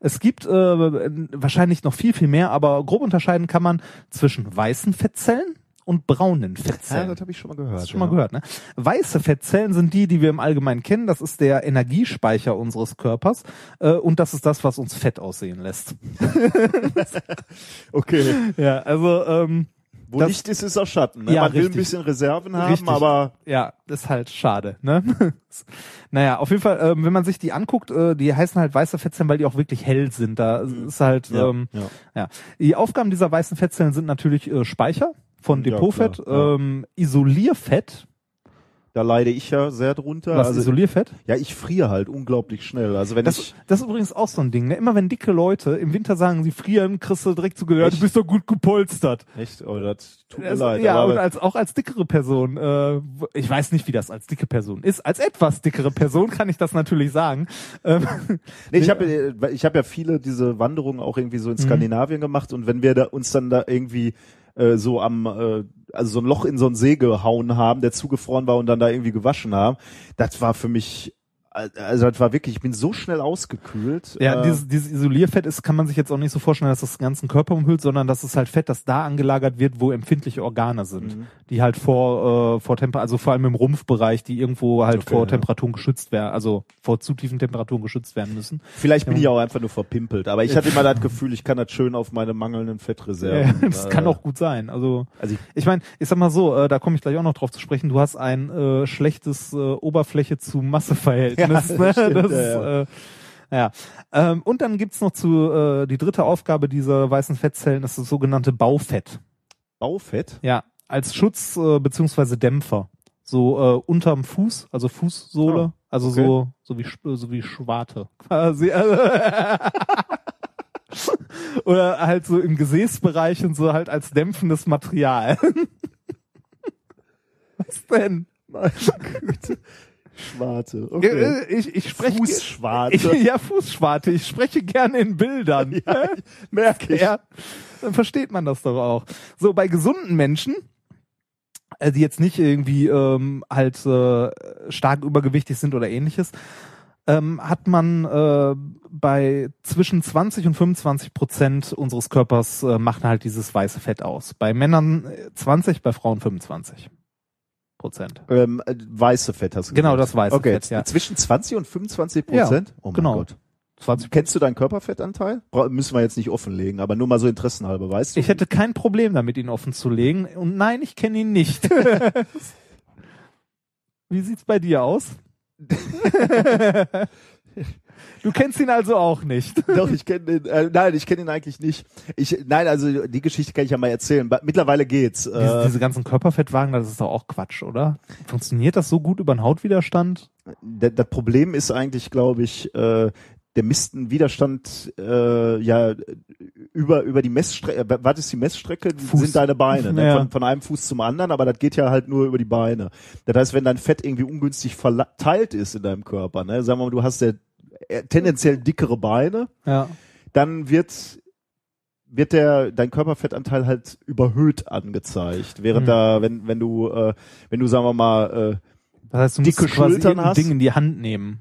Speaker 1: Es gibt äh, wahrscheinlich noch viel, viel mehr, aber grob unterscheiden kann man zwischen weißen Fettzellen und braunen
Speaker 2: Ja,
Speaker 1: Fettzellen.
Speaker 2: das habe ich schon mal gehört.
Speaker 1: Hast du schon mal gehört, ne? Weiße Fettzellen sind die, die wir im Allgemeinen kennen. Das ist der Energiespeicher unseres Körpers. Äh, und das ist das, was uns fett aussehen lässt.
Speaker 2: Okay.
Speaker 1: Ja, also, ähm,
Speaker 2: Wo
Speaker 1: Das-
Speaker 2: Licht ist, ist auch Schatten. Ne?
Speaker 1: Ja,
Speaker 2: Man will ein
Speaker 1: richtig.
Speaker 2: bisschen Reserven haben,
Speaker 1: Richtig.
Speaker 2: aber
Speaker 1: ja, ist halt schade, ne? naja, auf jeden Fall, ähm, wenn man sich die anguckt, äh, die heißen halt weiße Fettzellen, weil die auch wirklich hell sind. Da ist halt,
Speaker 2: Ja,
Speaker 1: ähm,
Speaker 2: ja.
Speaker 1: ja. Die Aufgaben dieser weißen Fettzellen sind natürlich äh, Speicher von Depotfett, ähm, Isolierfett.
Speaker 2: Da leide ich ja sehr drunter.
Speaker 1: Was
Speaker 2: also,
Speaker 1: Isolierfett?
Speaker 2: ja, ich friere halt unglaublich schnell. Also wenn
Speaker 1: Das,
Speaker 2: ich
Speaker 1: das ist übrigens auch so ein Ding. Ne? Immer wenn dicke Leute im Winter sagen, sie frieren, kriegst du direkt so gehört, du bist doch gut gepolstert.
Speaker 2: echt, oh, das tut mir
Speaker 1: Also,
Speaker 2: leid.
Speaker 1: ja, und als, auch als dickere Person, äh, ich weiß nicht, wie das als dicke Person ist. Als etwas dickere Person kann ich das natürlich sagen. Ähm,
Speaker 2: Nee, ich habe ich hab ja viele diese Wanderungen auch irgendwie
Speaker 1: Mhm.
Speaker 2: so in Skandinavien gemacht und wenn wir da uns dann da irgendwie äh, so am äh, also so ein Loch in so einen See gehauen haben, der zugefroren war und dann da irgendwie gewaschen haben, das war für mich also das war wirklich, ich bin so schnell ausgekühlt.
Speaker 1: Ja,
Speaker 2: äh,
Speaker 1: dieses, dieses Isolierfett ist, kann man sich jetzt auch nicht so vorstellen, dass das den ganzen Körper umhüllt, sondern das ist halt Fett, das da angelagert wird, wo empfindliche Organe sind,
Speaker 2: Mhm.
Speaker 1: die halt vor, äh, vor Temper, also vor allem im Rumpfbereich, die irgendwo halt
Speaker 2: Okay,
Speaker 1: vor
Speaker 2: ja.
Speaker 1: Temperaturen geschützt werden, also vor zu tiefen Temperaturen geschützt werden müssen.
Speaker 2: vielleicht bin
Speaker 1: Ja.
Speaker 2: ich auch einfach nur verpimpelt, aber ich hatte immer das Gefühl, ich kann das schön auf meine mangelnden
Speaker 1: Ja,
Speaker 2: Fettreserven.
Speaker 1: das
Speaker 2: äh,
Speaker 1: kann auch gut sein. Also
Speaker 2: Also ich,
Speaker 1: ich meine, ich sag mal so, äh, da komme ich gleich auch noch drauf zu sprechen. Du hast ein äh, schlechtes äh, Oberfläche zu Masseverhältnis.
Speaker 2: Ja,
Speaker 1: ne?
Speaker 2: das stimmt,
Speaker 1: das
Speaker 2: ja, ja.
Speaker 1: Äh, ja. Ähm, und dann gibt's noch zu äh, die dritte Aufgabe dieser weißen Fettzellen, das ist das sogenannte Baufett.
Speaker 2: Baufett.
Speaker 1: Ja, als Schutz äh, beziehungsweise Dämpfer. So äh, unterm Fuß, also Fußsohle,
Speaker 2: Oh,
Speaker 1: also
Speaker 2: okay.
Speaker 1: so so wie so wie Schwarte quasi. Also Oder halt so im Gesäßbereich und so halt als dämpfendes Material. Was denn?
Speaker 2: Meine Güte. Schwarte. Okay.
Speaker 1: Äh, Ich, ich spreche
Speaker 2: Fußschwarte.
Speaker 1: Ich, ja, Fußschwarte. Ich spreche gerne in Bildern.
Speaker 2: Ja, merke ich.
Speaker 1: Ja, dann versteht man das doch auch. So, bei gesunden Menschen, äh, die jetzt nicht irgendwie ähm, halt äh, stark übergewichtig sind oder ähnliches, ähm, hat man äh, bei zwischen 20 und 25 Prozent unseres Körpers äh, macht halt dieses weiße Fett aus. Bei Männern äh, 20, bei Frauen 25 Prozent.
Speaker 2: Ähm, äh, weiße Fett hast du
Speaker 1: Genau,
Speaker 2: gesagt.
Speaker 1: das weiße
Speaker 2: okay,
Speaker 1: Fett, ja.
Speaker 2: Zwischen 20 und 25 Prozent?
Speaker 1: Ja,
Speaker 2: oh mein
Speaker 1: genau.
Speaker 2: Gott.
Speaker 1: 20
Speaker 2: Kennst du deinen Körperfettanteil? Bra müssen wir jetzt nicht offenlegen, aber nur mal so interessenhalber, weißt du?
Speaker 1: Ich hätte kein Problem damit, ihn offen zu legen. Und nein, ich kenne ihn nicht. Wie sieht's bei dir aus? du kennst ihn also auch nicht.
Speaker 2: Doch, ich kenne ihn, äh, nein, ich kenne ihn eigentlich nicht. Ich, nein, also die Geschichte kann ich ja mal erzählen. Mittlerweile geht's.
Speaker 1: Diese,
Speaker 2: Äh,
Speaker 1: diese ganzen Körperfettwagen, das ist doch auch Quatsch, oder? Funktioniert das so gut über den Hautwiderstand?
Speaker 2: d- das Problem ist eigentlich, glaube ich, äh, der misst einen Widerstand äh, ja über über die Messstrecke. Äh, was ist die Messstrecke?
Speaker 1: Fuß.
Speaker 2: Sind deine Beine ne?
Speaker 1: Ja.
Speaker 2: von, von einem Fuß zum anderen, aber das geht ja halt nur über die Beine. Das heißt, wenn dein Fett irgendwie ungünstig verteilt ist in deinem Körper, ne, sagen wir mal, du hast ja äh, tendenziell dickere Beine,
Speaker 1: Ja.
Speaker 2: dann wird wird der dein Körperfettanteil halt überhöht angezeigt, während
Speaker 1: Mhm.
Speaker 2: da wenn wenn du äh, wenn du sagen wir mal äh,
Speaker 1: Das heißt, du
Speaker 2: Dicke
Speaker 1: musst
Speaker 2: Schultern hast?
Speaker 1: Ding in die Hand nehmen.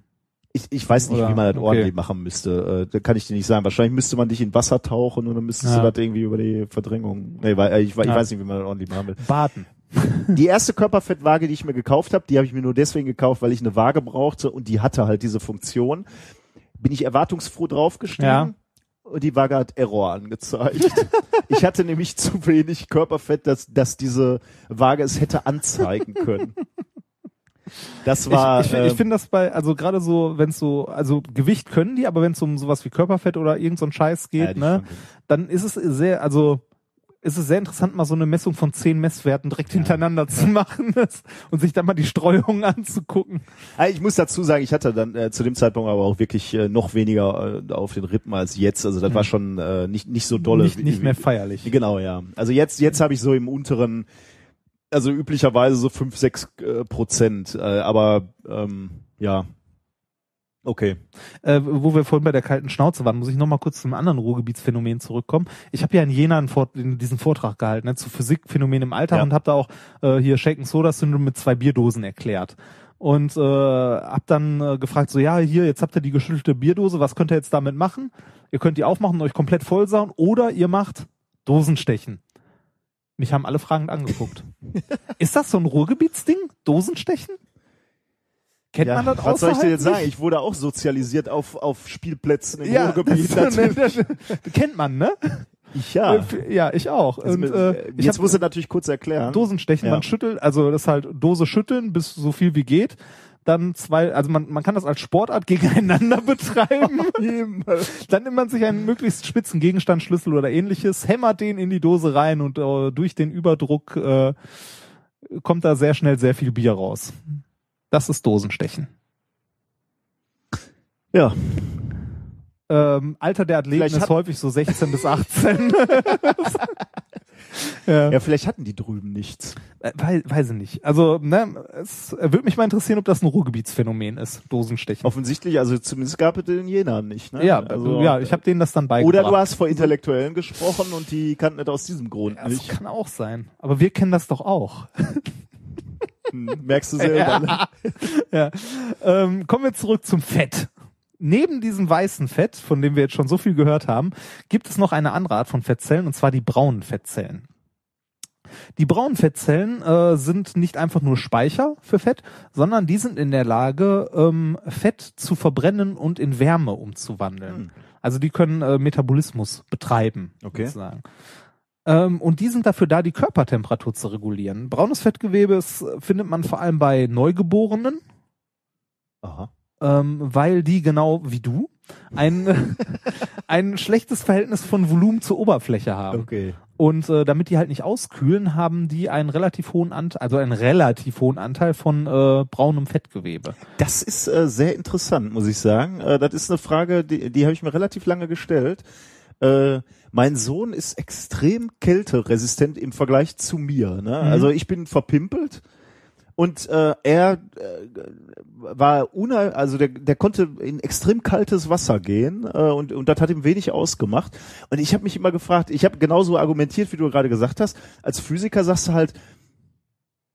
Speaker 2: Ich, ich weiß nicht,
Speaker 1: Oder-
Speaker 2: wie man das
Speaker 1: okay.
Speaker 2: ordentlich machen müsste. Äh, da kann ich dir nicht sagen. Wahrscheinlich müsste man dich in Wasser tauchen und dann müsstest
Speaker 1: Ja.
Speaker 2: du das irgendwie über die Verdrängung. Nee, weil, äh, ich, ich
Speaker 1: Ja.
Speaker 2: weiß nicht, wie man das ordentlich machen will.
Speaker 1: Baden.
Speaker 2: Die erste Körperfettwaage, die ich mir gekauft habe, die habe ich mir nur deswegen gekauft, weil ich eine Waage brauchte und die hatte halt diese Funktion. Bin ich erwartungsfroh draufgestiegen.
Speaker 1: Ja.
Speaker 2: Und die Waage hat Error angezeigt. ich hatte nämlich zu wenig Körperfett, dass, dass diese Waage es hätte anzeigen können. Das war.
Speaker 1: ich ich,
Speaker 2: äh,
Speaker 1: ich finde das bei, also gerade so, wenn es so, also Gewicht können die, aber wenn es um sowas wie Körperfett oder irgend so ein Scheiß
Speaker 2: ja,
Speaker 1: geht,
Speaker 2: die
Speaker 1: ne, dann ist es sehr, also ist es sehr interessant, mal so eine Messung von zehn Messwerten direkt hintereinander zu machen und sich dann mal die Streuung anzugucken.
Speaker 2: Ich muss dazu sagen, ich hatte dann äh, zu dem Zeitpunkt aber auch wirklich äh, noch weniger äh, auf den Rippen als jetzt. Also das war schon äh, nicht nicht so dolle.
Speaker 1: nicht, nicht mehr feierlich.
Speaker 2: Genau, ja. Also jetzt jetzt habe ich so im unteren, also üblicherweise so fünf sechs äh, Prozent. Äh, aber ähm, ja, okay.
Speaker 1: Äh, wo wir vorhin bei der kalten Schnauze waren, muss ich noch mal kurz zum anderen Ruhrgebietsphänomen zurückkommen. Ich habe ja in Jena einen Vort in diesen Vortrag gehalten ne, zu Physikphänomen im Alltag
Speaker 2: Ja.
Speaker 1: und habe da auch äh, hier Shaken Soda Syndrom mit zwei Bierdosen erklärt. Und äh, hab dann äh, gefragt, so ja, hier, jetzt habt ihr die geschüttelte Bierdose, was könnt ihr jetzt damit machen? Ihr könnt die aufmachen und euch komplett vollsauen oder ihr macht Dosenstechen. Mich haben alle fragend angeguckt. Ist das so ein Ruhrgebietsding? Dosenstechen? Kennt
Speaker 2: ja,
Speaker 1: man das
Speaker 2: was soll ich dir jetzt sagen? Ich wurde auch sozialisiert auf auf Spielplätzen im
Speaker 1: Ja,
Speaker 2: Ruhrgebiet.
Speaker 1: das,
Speaker 2: natürlich.
Speaker 1: kennt man, ne?
Speaker 2: Ich ja.
Speaker 1: Äh, ja, ich auch.
Speaker 2: Also,
Speaker 1: und,
Speaker 2: mit-
Speaker 1: äh, ich
Speaker 2: jetzt
Speaker 1: hab
Speaker 2: muss ich natürlich kurz erklären.
Speaker 1: Dosenstechen,
Speaker 2: Ja.
Speaker 1: man schüttelt, also das ist halt Dose schütteln bis so viel wie geht. Dann zwei, also man, man kann das als Sportart gegeneinander betreiben. Dann nimmt man sich einen möglichst spitzen Gegenstand, Schlüssel oder ähnliches, hämmert den in die Dose rein und äh, durch den Überdruck äh, kommt da sehr schnell sehr viel Bier raus. Das ist Dosenstechen.
Speaker 2: Ja.
Speaker 1: Ähm, Alter der Athleten
Speaker 2: Vielleicht
Speaker 1: ist häufig so 16 bis 18. ja.
Speaker 2: ja, vielleicht hatten die drüben nichts.
Speaker 1: Äh, Weiß, weiß ich nicht. Also, ne, es äh, würde mich mal interessieren, ob das ein Ruhrgebietsphänomen ist, Dosenstechen.
Speaker 2: Offensichtlich, also zumindest gab es in Jena nicht. Ne?
Speaker 1: ja,
Speaker 2: also,
Speaker 1: ja, ich habe denen das dann beigebracht.
Speaker 2: Oder du hast vor Intellektuellen gesprochen und die kannten das aus diesem Grund
Speaker 1: das
Speaker 2: nicht.
Speaker 1: kann auch sein. Aber wir kennen das doch auch.
Speaker 2: Hm, Merkst du selber. ne?
Speaker 1: ja. ähm, kommen wir zurück zum Fett. Neben diesem weißen Fett, von dem wir jetzt schon so viel gehört haben, gibt es noch eine andere Art von Fettzellen, und zwar die braunen Fettzellen. Die braunen Fettzellen äh, sind nicht einfach nur Speicher für Fett, sondern die sind in der Lage, ähm, Fett zu verbrennen und in Wärme umzuwandeln.
Speaker 2: Hm.
Speaker 1: Also die können äh, Metabolismus betreiben,
Speaker 2: Okay.
Speaker 1: sozusagen. Ähm, und die sind dafür da, die Körpertemperatur zu regulieren. Braunes Fettgewebe ist, äh, findet man vor allem bei Neugeborenen,
Speaker 2: Aha.
Speaker 1: ähm, weil die genau wie du ein, ein schlechtes Verhältnis von Volumen zur Oberfläche haben.
Speaker 2: Okay.
Speaker 1: Und äh, damit die halt nicht auskühlen, haben die einen relativ hohen Anteil, also einen relativ hohen Anteil von äh, braunem Fettgewebe.
Speaker 2: Das ist äh, sehr interessant, muss ich sagen. Äh, das ist eine Frage, die, die habe ich mir relativ lange gestellt. Äh, mein Sohn ist extrem kälteresistent im Vergleich zu mir. Ne?
Speaker 1: Mhm.
Speaker 2: Also ich bin verpimpelt und äh, er äh, war una, also der, der konnte in extrem kaltes Wasser gehen äh, und, und das hat ihm wenig ausgemacht. Und ich habe mich immer gefragt, ich habe genauso argumentiert, wie du gerade gesagt hast. Als Physiker sagst du halt,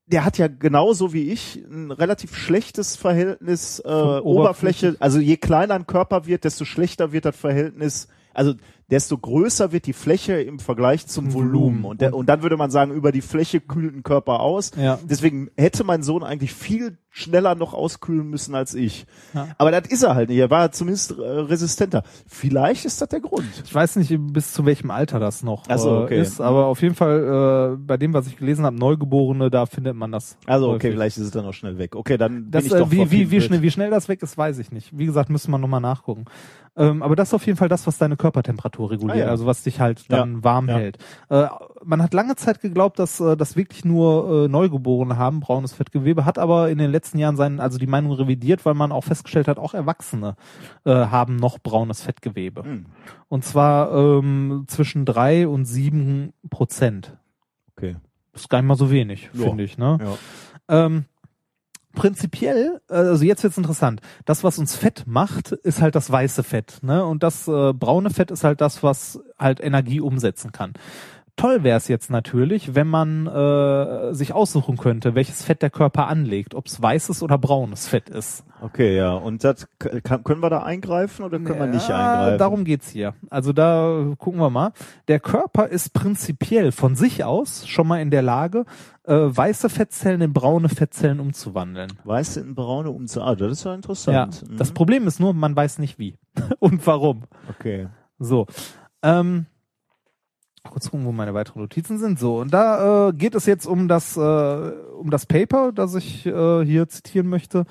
Speaker 2: der hat ja genauso wie ich ein relativ schlechtes Verhältnis äh,
Speaker 1: Von
Speaker 2: Oberfläche. Also je kleiner ein Körper wird, desto schlechter wird das Verhältnis. Also desto größer wird die Fläche im Vergleich zum
Speaker 1: Volumen.
Speaker 2: Und, der, und dann würde man sagen, über die Fläche kühlt ein Körper aus.
Speaker 1: Ja.
Speaker 2: Deswegen hätte mein Sohn eigentlich viel schneller noch auskühlen müssen als ich.
Speaker 1: Ja.
Speaker 2: Aber das ist er halt nicht. Er war zumindest äh, resistenter. Vielleicht ist das der Grund.
Speaker 1: Ich weiß nicht, bis zu welchem Alter das noch
Speaker 2: Ach so,
Speaker 1: äh,
Speaker 2: okay.
Speaker 1: ist, aber auf jeden Fall, äh, bei dem, was ich gelesen habe, Neugeborene, da findet man das.
Speaker 2: Also okay,
Speaker 1: häufig.
Speaker 2: vielleicht ist es dann auch schnell weg. Okay, dann
Speaker 1: Das,
Speaker 2: bin ich doch
Speaker 1: äh, wie, wie, wie,
Speaker 2: verpinselt.
Speaker 1: schnell, wie schnell das weg ist, weiß ich nicht. Wie gesagt, müsste man nochmal nachgucken. Ähm, aber das ist auf jeden Fall das, was deine Körpertemperatur reguliert,
Speaker 2: Ah, ja.
Speaker 1: also was dich halt dann
Speaker 2: Ja,
Speaker 1: warm
Speaker 2: ja.
Speaker 1: hält. Äh, man hat lange Zeit geglaubt, dass äh, das wirklich nur äh, Neugeborene haben, braunes Fettgewebe, hat aber in den letzten Jahren seinen, also die Meinung revidiert, weil man auch festgestellt hat, auch Erwachsene äh, haben noch braunes Fettgewebe.
Speaker 2: Hm.
Speaker 1: Und zwar ähm, zwischen drei und sieben Prozent.
Speaker 2: Okay.
Speaker 1: Das ist gar nicht mal so wenig, finde ich. Ne?
Speaker 2: Ja.
Speaker 1: Ähm, prinzipiell, äh, also jetzt wird's interessant. Das, was uns Fett macht, ist halt das weiße Fett, ne? Und das äh, braune Fett ist halt das, was halt Energie umsetzen kann. Toll wäre es jetzt natürlich, wenn man äh, sich aussuchen könnte, welches Fett der Körper anlegt, ob es weißes oder braunes Fett ist.
Speaker 2: Okay, ja. Und das kann, können wir da eingreifen oder können wir nicht
Speaker 1: Ja,
Speaker 2: eingreifen?
Speaker 1: Darum geht's hier. Also da gucken wir mal. Der Körper ist prinzipiell von sich aus schon mal in der Lage, äh, weiße Fettzellen in braune Fettzellen umzuwandeln.
Speaker 2: Weiße in braune umzu. Ah, das ist ja
Speaker 1: Ja,
Speaker 2: interessant. Mhm.
Speaker 1: das Problem ist nur, man weiß nicht wie und warum.
Speaker 2: Okay.
Speaker 1: So, ähm, kurz gucken, wo meine weiteren Notizen sind. So, und da äh, geht es jetzt um das äh, um das Paper, das ich äh, hier zitieren möchte.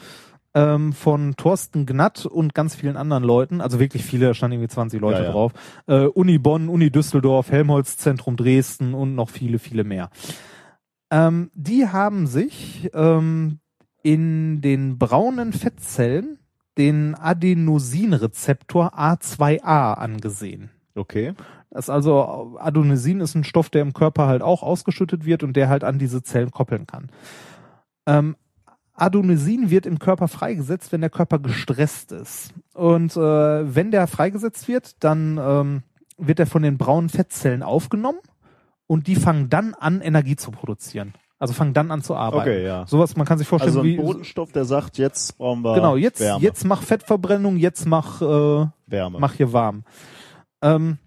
Speaker 1: Ähm, von Thorsten Gnatt und ganz vielen anderen Leuten, also wirklich viele, da standen irgendwie 20 Leute
Speaker 2: Ja, ja.
Speaker 1: drauf. Äh, Uni Bonn, Uni Düsseldorf, Helmholtz Zentrum Dresden und noch viele, viele mehr. Ähm, die haben sich ähm, in den braunen Fettzellen den Adenosinrezeptor A2A angesehen.
Speaker 2: Okay.
Speaker 1: Das ist also Adenosin ist ein Stoff, der im Körper halt auch ausgeschüttet wird und der halt an diese Zellen koppeln kann. Ähm, Adenosin wird im Körper freigesetzt, wenn der Körper gestresst ist. Und äh, wenn der freigesetzt wird, dann ähm, wird er von den braunen Fettzellen aufgenommen und die fangen dann an, Energie zu produzieren. Also fangen dann an zu arbeiten.
Speaker 2: Okay, ja.
Speaker 1: Sowas, man kann sich vorstellen,
Speaker 2: Also ein
Speaker 1: wie
Speaker 2: Bodenstoff, der sagt, jetzt brauchen wir
Speaker 1: genau, jetzt,
Speaker 2: Wärme.
Speaker 1: jetzt mach Fettverbrennung, jetzt mach äh,
Speaker 2: Wärme.
Speaker 1: mach hier warm. Ähm,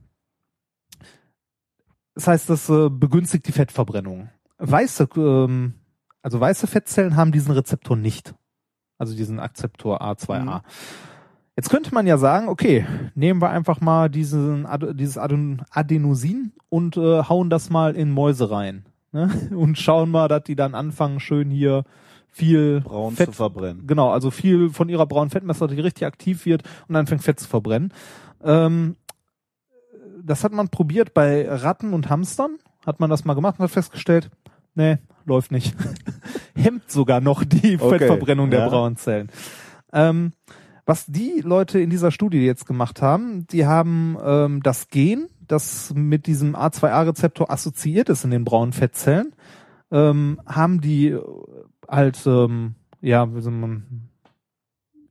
Speaker 1: das heißt, das äh, begünstigt die Fettverbrennung. Weiße, ähm, also weiße Fettzellen haben diesen Rezeptor nicht. Also diesen Akzeptor A2A.
Speaker 2: Mhm.
Speaker 1: Jetzt könnte man ja sagen, okay, nehmen wir einfach mal diesen, dieses Aden Adenosin und äh, hauen das mal in Mäuse rein. Ne? Und schauen mal, dass die dann anfangen, schön hier viel
Speaker 2: braun
Speaker 1: Fett
Speaker 2: zu verbrennen.
Speaker 1: Genau, also viel von ihrer braunen Fettmesser, die richtig aktiv wird und dann fängt Fett zu verbrennen. Ähm, das hat man probiert bei Ratten und Hamstern, hat man das mal gemacht und hat festgestellt, nee, läuft nicht. Hemmt sogar noch die
Speaker 2: Okay,
Speaker 1: Fettverbrennung der
Speaker 2: ja.
Speaker 1: braunen Zellen. Ähm, was die Leute in dieser Studie jetzt gemacht haben, die haben ähm, das Gen, das mit diesem A2A-Rezeptor assoziiert ist in den braunen Fettzellen, ähm, haben die halt, ähm, ja, wie soll man,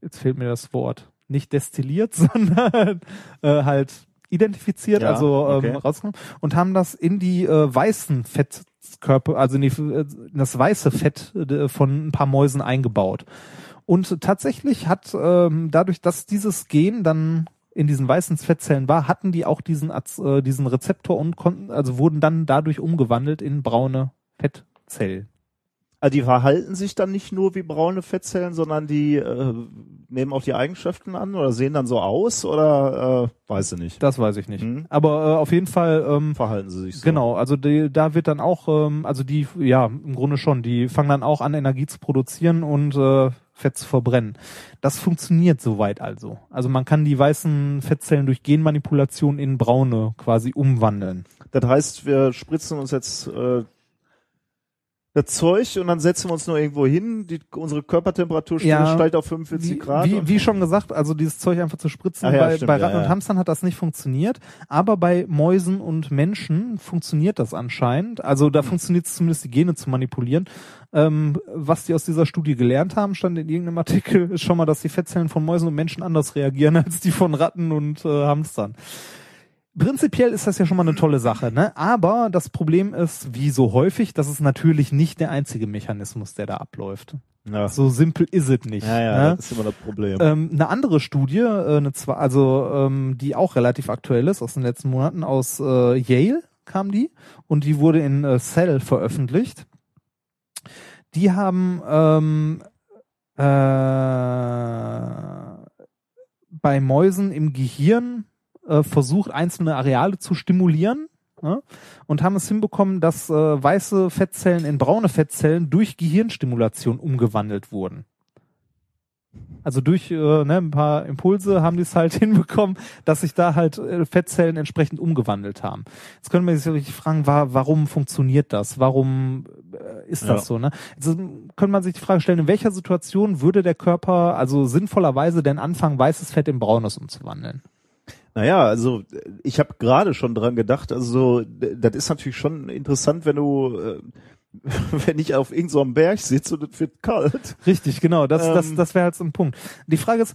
Speaker 1: jetzt fehlt mir das Wort, nicht destilliert, sondern äh, halt identifiziert,
Speaker 2: Ja,
Speaker 1: also ähm,
Speaker 2: okay.
Speaker 1: rausgenommen und haben das in die äh, weißen Fettkörper, also in, die, äh, in das weiße Fett äh, von ein paar Mäusen eingebaut. Und tatsächlich hat ähm, dadurch, dass dieses Gen dann in diesen weißen Fettzellen war, hatten die auch diesen äh, diesen Rezeptor und konnten also wurden dann dadurch umgewandelt in braune Fettzellen.
Speaker 2: Also die verhalten sich dann nicht nur wie braune Fettzellen, sondern die äh, nehmen auch die Eigenschaften an oder sehen dann so aus oder äh, weiß ich nicht.
Speaker 1: Das weiß ich nicht.
Speaker 2: Mhm.
Speaker 1: Aber äh, auf jeden Fall ähm,
Speaker 2: Verhalten sie sich so.
Speaker 1: Genau, also die, da wird dann auch, ähm, also die, ja, im Grunde schon, die fangen dann auch an, Energie zu produzieren und äh, Fett zu verbrennen. Das funktioniert soweit also. Also man kann die weißen Fettzellen durch Genmanipulation in braune quasi umwandeln.
Speaker 2: Das heißt, wir spritzen uns jetzt äh, das Zeug und dann setzen wir uns nur irgendwo hin. Die, unsere Körpertemperatur
Speaker 1: Ja.
Speaker 2: steigt auf 45
Speaker 1: Wie,
Speaker 2: Grad.
Speaker 1: wie, wie schon gesagt, also dieses Zeug einfach zu spritzen,
Speaker 2: Ach ja,
Speaker 1: bei,
Speaker 2: stimmt,
Speaker 1: bei Ratten
Speaker 2: ja.
Speaker 1: und Hamstern hat das nicht funktioniert, aber bei Mäusen und Menschen funktioniert das anscheinend. Also da funktioniert es zumindest, die Gene zu manipulieren. Ähm, was die aus dieser Studie gelernt haben, stand in irgendeinem Artikel, ist schon mal, dass die Fettzellen von Mäusen und Menschen anders reagieren als die von Ratten und äh, Hamstern. Prinzipiell ist das ja schon mal eine tolle Sache, ne? Aber das Problem ist, wie so häufig, das ist natürlich nicht der einzige Mechanismus, der da abläuft.
Speaker 2: Ja,
Speaker 1: So simpel ist es nicht.
Speaker 2: ja, ja
Speaker 1: ne?
Speaker 2: das ist immer das Problem.
Speaker 1: Ähm, eine andere Studie, äh, eine zwar, also ähm, die auch relativ aktuell ist aus den letzten Monaten aus äh, Yale kam die und die wurde in äh, Cell veröffentlicht. Die haben ähm, äh, bei Mäusen im Gehirn äh, versucht, einzelne Areale zu stimulieren ne? und haben es hinbekommen, dass äh, weiße Fettzellen in braune Fettzellen durch Gehirnstimulation umgewandelt wurden. Also durch äh, ne, ein paar Impulse haben die es halt hinbekommen, dass sich da halt äh, Fettzellen entsprechend umgewandelt haben. Jetzt können wir sich fragen, wa warum funktioniert das? Warum äh, ist das
Speaker 2: Ja.
Speaker 1: so? Ne? Also können man sich die Frage stellen, in welcher Situation würde der Körper also sinnvollerweise denn anfangen, weißes Fett in braunes umzuwandeln?
Speaker 2: Naja, also ich habe gerade schon dran gedacht, also das ist natürlich schon interessant, wenn du, äh, wenn ich auf irgendeinem so Berg sitze und es wird kalt.
Speaker 1: Richtig, genau. Das, das,
Speaker 2: Ähm.
Speaker 1: das wäre halt so ein Punkt. Die Frage ist,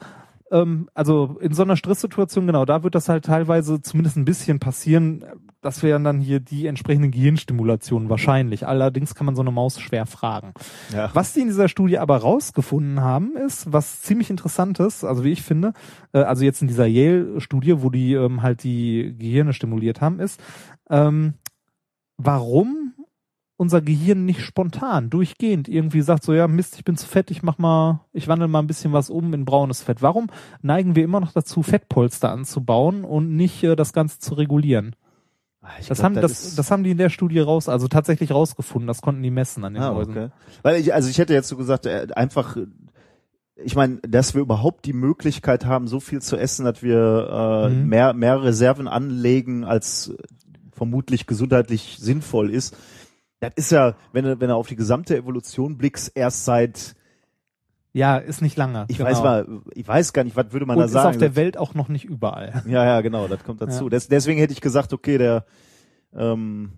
Speaker 1: ähm, also in so einer Stresssituation, genau, da wird das halt teilweise zumindest ein bisschen passieren. Das wären dann hier die entsprechenden Gehirnstimulationen wahrscheinlich. Allerdings kann man so eine Maus schwer fragen.
Speaker 2: Ja.
Speaker 1: Was die in dieser Studie aber rausgefunden haben, ist, was ziemlich interessant ist, also wie ich finde, äh, also jetzt in dieser Yale-Studie, wo die ähm, halt die Gehirne stimuliert haben, ist, ähm, warum unser Gehirn nicht spontan, durchgehend irgendwie sagt so, ja Mist, ich bin zu fett, ich mach mal, ich wandle mal ein bisschen was um in braunes Fett. Warum neigen wir immer noch dazu, Fettpolster anzubauen und nicht äh, das Ganze zu regulieren?
Speaker 2: Ich
Speaker 1: Das
Speaker 2: glaub,
Speaker 1: haben, das, das haben die in der Studie raus, also tatsächlich rausgefunden, das konnten die messen an den
Speaker 2: Ah,
Speaker 1: Mäusen.
Speaker 2: okay. Weil ich, also ich hätte jetzt so gesagt, äh, einfach, ich meine, dass wir überhaupt die Möglichkeit haben, so viel zu essen, dass wir äh,
Speaker 1: Mhm.
Speaker 2: mehr, mehr Reserven anlegen, als vermutlich gesundheitlich sinnvoll ist. Das ist ja, wenn du, wenn du auf die gesamte Evolution blickst, erst seit,
Speaker 1: Ja, ist nicht lange.
Speaker 2: ich
Speaker 1: genau.
Speaker 2: weiß mal, ich weiß gar nicht, was würde man
Speaker 1: Und
Speaker 2: da
Speaker 1: ist
Speaker 2: sagen?
Speaker 1: auf der Welt auch noch nicht überall.
Speaker 2: Ja, ja, genau, das kommt dazu.
Speaker 1: Ja.
Speaker 2: Des, deswegen hätte ich gesagt, okay, der, ähm,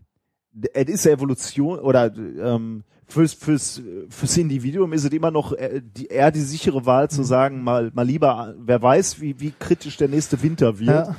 Speaker 2: es ist Evolution oder ähm, fürs, fürs, fürs Individuum ist es immer noch äh, die, eher die sichere Wahl
Speaker 1: Mhm.
Speaker 2: zu sagen, mal, mal lieber, wer weiß, wie, wie kritisch der nächste Winter wird,
Speaker 1: Ja.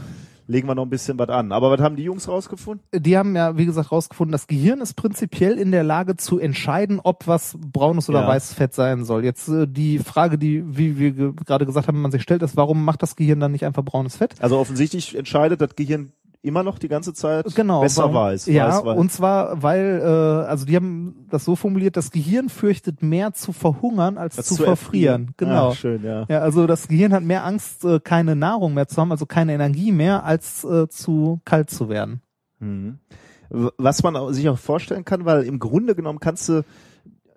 Speaker 2: Legen wir noch ein bisschen was an. Aber was haben die Jungs rausgefunden?
Speaker 1: Die haben ja, wie gesagt, rausgefunden, das Gehirn ist prinzipiell in der Lage zu entscheiden, ob was braunes oder
Speaker 2: Ja.
Speaker 1: weißes Fett sein soll. Jetzt äh, die Frage, die, wie wir ge- gerade gesagt haben, man sich stellt, ist, warum macht das Gehirn dann nicht einfach braunes Fett?
Speaker 2: Also offensichtlich entscheidet das Gehirn immer noch die ganze Zeit
Speaker 1: Genau.
Speaker 2: besser
Speaker 1: warum?
Speaker 2: weiß.
Speaker 1: Ja,
Speaker 2: weiß, weiß.
Speaker 1: und zwar, weil, äh, also die haben das so formuliert, das Gehirn fürchtet mehr zu verhungern als zu,
Speaker 2: zu
Speaker 1: verfrieren.
Speaker 2: erfrieren.
Speaker 1: Genau.
Speaker 2: Ah, schön, ja.
Speaker 1: Ja, also das Gehirn hat mehr Angst, äh, keine Nahrung mehr zu haben, also keine Energie mehr, als äh, zu kalt zu werden.
Speaker 2: Mhm. Was man sich auch vorstellen kann, weil im Grunde genommen kannst du,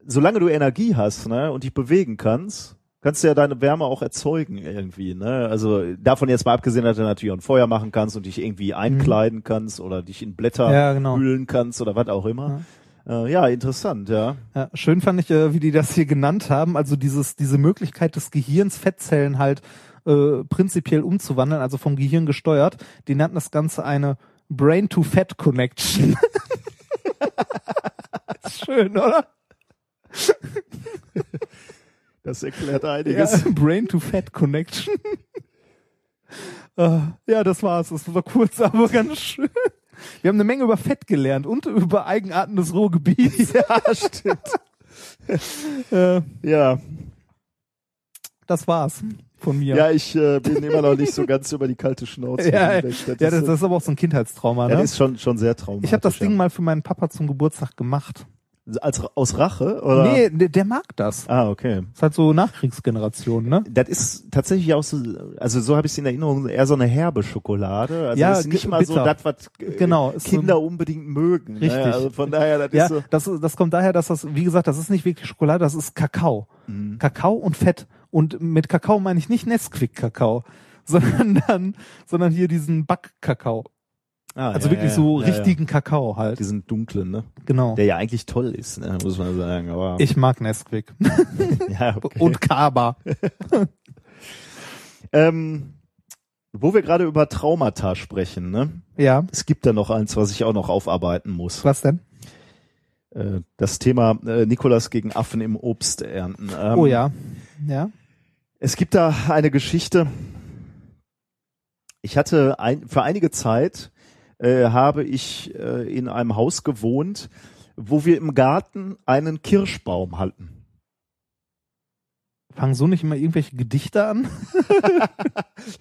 Speaker 2: solange du Energie hast ne, und dich bewegen kannst, kannst du ja deine Wärme auch erzeugen irgendwie. Ne? Also davon jetzt mal abgesehen, dass du natürlich auch ein Feuer machen kannst und dich irgendwie einkleiden kannst oder dich in Blätter
Speaker 1: Ja, genau.
Speaker 2: hüllen kannst oder was auch immer. Ja, äh, ja interessant, ja.
Speaker 1: Ja, schön fand ich, äh, wie die das hier genannt haben. Also dieses, diese Möglichkeit des Gehirns, Fettzellen halt äh, prinzipiell umzuwandeln, also vom Gehirn gesteuert. Die nannten das Ganze eine Brain-to-Fat-Connection. Schön, oder?
Speaker 2: Das erklärt
Speaker 1: Ja,
Speaker 2: einiges.
Speaker 1: Brain-to-Fat-Connection. äh, ja, das war's. Das war kurz, aber ganz schön. Wir haben eine Menge über Fett gelernt und über Eigenarten des Ruhrgebiets.
Speaker 2: Ja, stimmt.
Speaker 1: äh,
Speaker 2: Ja,
Speaker 1: das war's von mir.
Speaker 2: ja, ich äh, bin immer noch nicht so ganz über die kalte Schnauze.
Speaker 1: Ja,
Speaker 2: hinweg.
Speaker 1: ja, das,
Speaker 2: ist,
Speaker 1: das ist aber auch so ein Kindheitstrauma.
Speaker 2: ja,
Speaker 1: Ne?
Speaker 2: das ist schon, schon sehr traumatisch.
Speaker 1: Ich habe das Ding
Speaker 2: ja.
Speaker 1: mal für meinen Papa zum Geburtstag gemacht.
Speaker 2: Als, aus Rache? Oder?
Speaker 1: Nee, der, der mag das.
Speaker 2: Ah, okay.
Speaker 1: ist halt so Nachkriegsgeneration, ne?
Speaker 2: Das ist tatsächlich auch so, also so habe ich es in Erinnerung, eher so eine herbe Schokolade. Also
Speaker 1: Ja,
Speaker 2: das ist nicht mal so
Speaker 1: bitter.
Speaker 2: das, was äh,
Speaker 1: Genau, ist so-
Speaker 2: Kinder unbedingt mögen.
Speaker 1: Richtig.
Speaker 2: Ne? Also von daher, das
Speaker 1: Ja,
Speaker 2: ist so.
Speaker 1: das, das kommt daher, dass das, wie gesagt, das ist nicht wirklich Schokolade, das ist Kakao.
Speaker 2: Mhm.
Speaker 1: Kakao und Fett. Und mit Kakao meine ich nicht Nesquik-Kakao, sondern dann, sondern hier diesen Backkakao.
Speaker 2: Ah,
Speaker 1: Also
Speaker 2: ja,
Speaker 1: wirklich
Speaker 2: ja,
Speaker 1: so
Speaker 2: ja,
Speaker 1: richtigen Kakao halt.
Speaker 2: Diesen dunklen, ne?
Speaker 1: Genau.
Speaker 2: Der ja eigentlich toll ist, ne? muss man sagen. Aber
Speaker 1: Ich mag Nesquik.
Speaker 2: ja, okay.
Speaker 1: Und Kaba.
Speaker 2: ähm, wo wir gerade über Traumata sprechen, ne?
Speaker 1: Ja.
Speaker 2: Es gibt da noch eins, was ich auch noch aufarbeiten muss.
Speaker 1: Was denn?
Speaker 2: Äh, das Thema äh, Nikolas gegen Affen im Obst ernten. Ähm,
Speaker 1: Oh ja. Ja.
Speaker 2: Es gibt da eine Geschichte. Ich hatte ein, für einige Zeit äh, habe ich äh, in einem Haus gewohnt, wo wir im Garten einen Kirschbaum hatten.
Speaker 1: Fangen so nicht immer irgendwelche Gedichte an?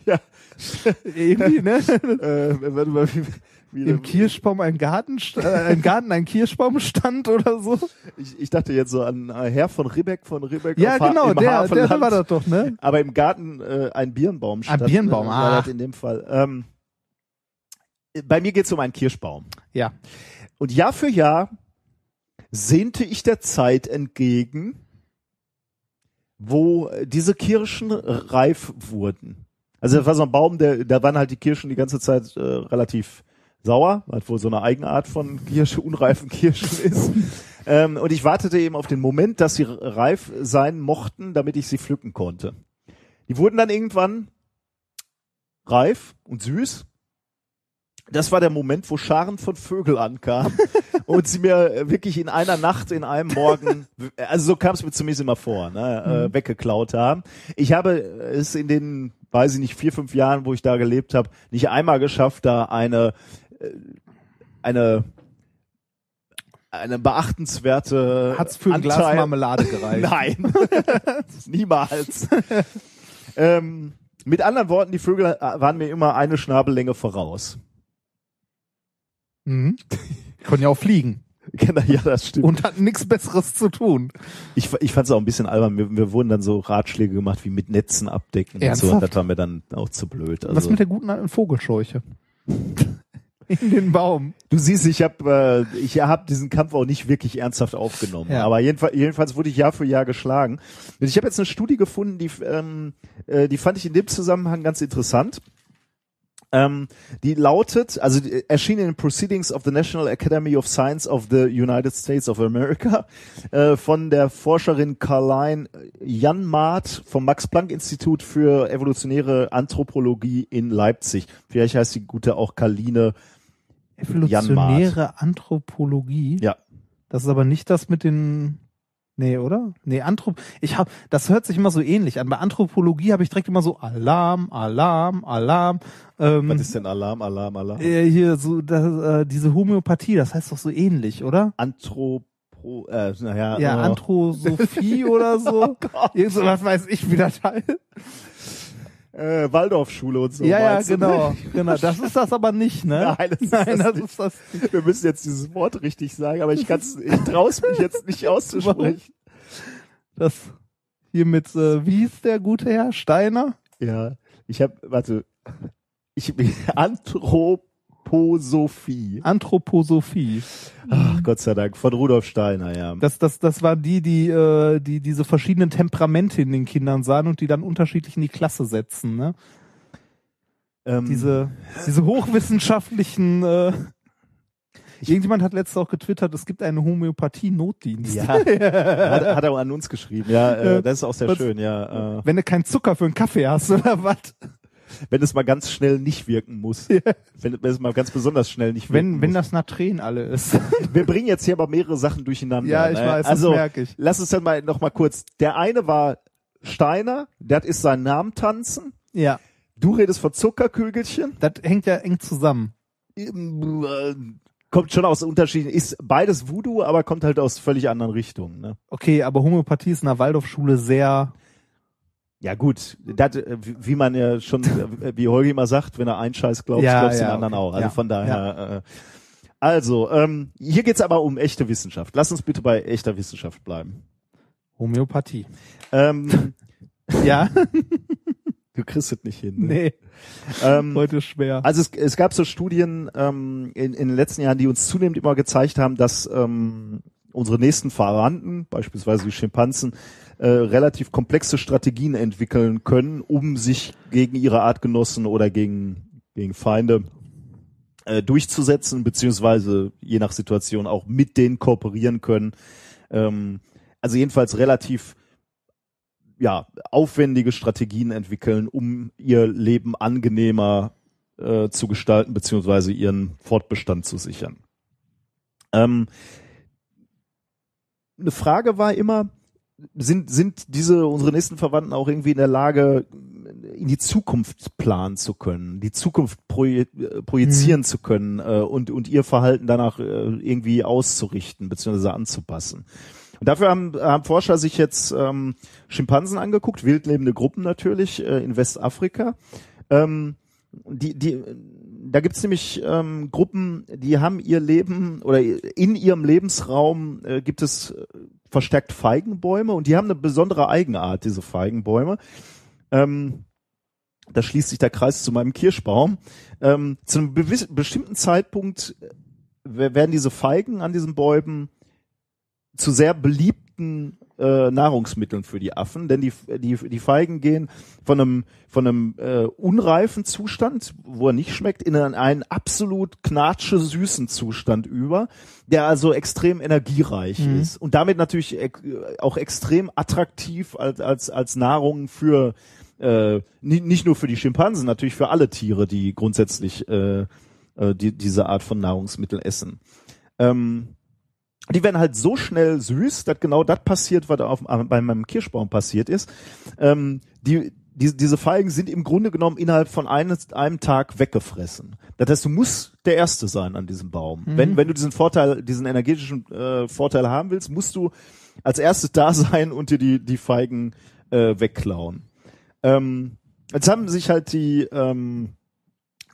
Speaker 2: Ja.
Speaker 1: Irgendwie, ne?
Speaker 2: Äh, warte mal, wie, wie,
Speaker 1: Im Kirschbaum ein Garten, äh, ein Garten, ein Kirschbaum stand oder so.
Speaker 2: ich, ich dachte jetzt so an äh, Herr von Ribbeck von Ribbeck.
Speaker 1: Ja, genau, der, der war das doch, ne?
Speaker 2: Aber im Garten äh, ein Birnbaum stand.
Speaker 1: Birnbaum,
Speaker 2: äh, war
Speaker 1: ah.
Speaker 2: das in dem Fall. Ähm, bei mir geht's um einen Kirschbaum.
Speaker 1: Ja.
Speaker 2: Und Jahr für Jahr sehnte ich der Zeit entgegen, wo diese Kirschen reif wurden. Also das war so ein Baum, der, da waren halt die Kirschen die ganze Zeit äh, relativ sauer, was wohl so eine Eigenart von Kirsche, unreifen Kirschen ist. ähm, und ich wartete eben auf den Moment, dass sie reif sein mochten, damit ich sie pflücken konnte. Die wurden dann irgendwann reif und süß. Das war der Moment, wo Scharen von Vögeln ankamen und sie mir äh, wirklich in einer Nacht, in einem Morgen, also so kam es mir zumindest immer vor, ne, äh, weggeklaut haben. Ich habe es in den, weiß ich nicht, vier, fünf Jahren, wo ich da gelebt habe, nicht einmal geschafft, da eine, äh, eine, eine beachtenswerte
Speaker 1: Hat's für ein Glas
Speaker 2: Anteil-
Speaker 1: Marmelade gereicht?
Speaker 2: Nein, niemals. ähm, mit anderen Worten, die Vögel waren mir immer eine Schnabellänge voraus.
Speaker 1: Mhm. Können ja auch fliegen.
Speaker 2: ja, das stimmt.
Speaker 1: Und hatten nichts Besseres zu tun.
Speaker 2: ich, ich fand es auch ein bisschen albern. Wir, wir wurden dann so Ratschläge gemacht wie mit Netzen abdecken und so.
Speaker 1: Ernsthaft?
Speaker 2: Und das war mir dann auch zu blöd. Also,
Speaker 1: Was mit der guten alten Vogelscheuche? In den Baum.
Speaker 2: du siehst, ich habe äh, ich hab diesen Kampf auch nicht wirklich ernsthaft aufgenommen.
Speaker 1: Ja.
Speaker 2: Aber jedenfalls, jedenfalls wurde ich Jahr für Jahr geschlagen. Und ich habe jetzt eine Studie gefunden, die, ähm, äh, die fand ich in dem Zusammenhang ganz interessant. Ähm, die lautet, also die, erschien in den Proceedings of the National Academy of Science of the United States of America äh, von der Forscherin Carline Janmaat vom Max-Planck-Institut für evolutionäre Anthropologie in Leipzig. Vielleicht heißt die gute auch Karline.
Speaker 1: Evolutionäre Anthropologie.
Speaker 2: Ja.
Speaker 1: Das ist aber nicht das mit den. Nee, oder? Nee, Anthrop. Ich hab, das hört sich immer so ähnlich an. Bei Anthropologie habe ich direkt immer so Alarm, Alarm, Alarm. Ähm,
Speaker 2: Was ist denn Alarm, Alarm, Alarm?
Speaker 1: äh, hier so das, äh, diese Homöopathie, das heißt doch so ähnlich, oder?
Speaker 2: Anthropo, äh, naja.
Speaker 1: Ja,
Speaker 2: äh,
Speaker 1: Anthrosophie oder so. Irgend so was weiß ich, wie das heißt.
Speaker 2: Äh, Waldorfschule und so.
Speaker 1: ja, ja,
Speaker 2: du?
Speaker 1: genau, genau. Das ist das aber nicht, ne?
Speaker 2: Nein, das ist
Speaker 1: Nein,
Speaker 2: das
Speaker 1: das ist das.
Speaker 2: Wir müssen jetzt dieses Wort richtig sagen, aber ich kann's, ich trau's mich jetzt nicht auszusprechen.
Speaker 1: Das hier mit, äh, wie hieß der gute Herr Steiner?
Speaker 2: Ja, ich habe, warte, ich Anthroposophie.
Speaker 1: Anthroposophie.
Speaker 2: Ach, Gott sei Dank, von Rudolf Steiner, ja.
Speaker 1: Das, das, das war die, die, äh, die diese verschiedenen Temperamente in den Kindern sahen und die dann unterschiedlich in die Klasse setzen, ne?
Speaker 2: Ähm,
Speaker 1: Diese, diese hochwissenschaftlichen, äh, Irgendjemand hat letztes auch getwittert, es gibt einen Homöopathie-Notdienst.
Speaker 2: ja, hat, hat er auch an uns geschrieben. Ja, äh, das ist auch sehr
Speaker 1: Was-
Speaker 2: schön, ja. Äh,
Speaker 1: Wenn du keinen Zucker für einen Kaffee hast oder was?
Speaker 2: Wenn es mal ganz schnell nicht wirken muss. Wenn, wenn es mal ganz besonders schnell nicht wirken
Speaker 1: Wenn, wenn
Speaker 2: muss.
Speaker 1: das Natren alle ist.
Speaker 2: Wir bringen jetzt hier aber mehrere Sachen durcheinander.
Speaker 1: Ja, ich
Speaker 2: ne?
Speaker 1: weiß, das
Speaker 2: also,
Speaker 1: merke ich.
Speaker 2: Lass uns dann mal noch mal kurz. Der eine war Steiner, das ist sein Namen tanzen.
Speaker 1: ja.
Speaker 2: Du redest von Zuckerkügelchen.
Speaker 1: Das hängt ja eng zusammen.
Speaker 2: Äh, Kommt schon aus Unterschieden. Ist beides Voodoo, aber kommt halt aus völlig anderen Richtungen. Ne?
Speaker 1: Okay, aber Homöopathie ist in der Waldorfschule sehr,
Speaker 2: Ja gut, dat, äh, wie man ja schon, äh, wie Holgi immer sagt, wenn er einen Scheiß glaubt,
Speaker 1: Ja,
Speaker 2: glaubst du
Speaker 1: ja,
Speaker 2: den anderen
Speaker 1: okay.
Speaker 2: auch. Also
Speaker 1: Ja,
Speaker 2: von daher. Äh, also, ähm, hier geht's aber um echte Wissenschaft. Lass uns bitte bei echter Wissenschaft bleiben.
Speaker 1: Homöopathie.
Speaker 2: Ähm,
Speaker 1: Ja,
Speaker 2: du kriegst es nicht hin. Ne?
Speaker 1: nee,
Speaker 2: Ähm,
Speaker 1: heute schwer.
Speaker 2: Also es, es gab so Studien ähm, in, in den letzten Jahren, die uns zunehmend immer gezeigt haben, dass ähm, unsere nächsten Verwandten, beispielsweise die Schimpansen, äh, relativ komplexe Strategien entwickeln können, um sich gegen ihre Artgenossen oder gegen, gegen Feinde äh, durchzusetzen, beziehungsweise je nach Situation auch mit denen kooperieren können. Ähm, also jedenfalls relativ ja, aufwendige Strategien entwickeln, um ihr Leben angenehmer äh, zu gestalten, beziehungsweise ihren Fortbestand zu sichern. Ähm, eine Frage war immer, sind, sind diese, unsere nächsten Verwandten auch irgendwie in der Lage, in die Zukunft planen zu können, die Zukunft proje äh, projizieren zu können äh, und, und ihr Verhalten danach äh, irgendwie auszurichten, beziehungsweise anzupassen. Und dafür haben, haben Forscher sich jetzt ähm, Schimpansen angeguckt, wildlebende Gruppen natürlich äh, in Westafrika. Ähm, die, die, da gibt's nämlich ähm, Gruppen, die haben ihr Leben oder in ihrem Lebensraum äh, gibt es äh, verstärkt Feigenbäume und die haben eine besondere Eigenart, diese Feigenbäume. Ähm, da schließt sich der Kreis zu meinem Kirschbaum. Ähm, zu einem bestimmten Zeitpunkt äh, werden diese Feigen an diesen Bäumen zu sehr beliebten äh, Nahrungsmitteln für die Affen, denn die, die, die Feigen gehen von einem, von einem äh, unreifen Zustand, wo er nicht schmeckt, in einen, einen absolut knatsche süßen Zustand über, der also extrem energiereich
Speaker 1: Mhm.
Speaker 2: ist und damit natürlich ex auch extrem attraktiv als, als, als Nahrung für äh, nicht, nicht nur für die Schimpansen, natürlich für alle Tiere, die grundsätzlich äh, äh, die, diese Art von Nahrungsmittel essen. Ähm, die werden halt so schnell süß, dass genau das passiert, was auf, bei meinem Kirschbaum passiert ist. Ähm, die, die, diese Feigen sind im Grunde genommen innerhalb von eines, einem Tag weggefressen. Das heißt, du musst der Erste sein an diesem Baum. Wenn, wenn du diesen Vorteil, diesen energetischen äh, Vorteil haben willst, musst du als erstes da sein und dir die, die Feigen äh, wegklauen. Ähm, jetzt haben sich halt die, ähm,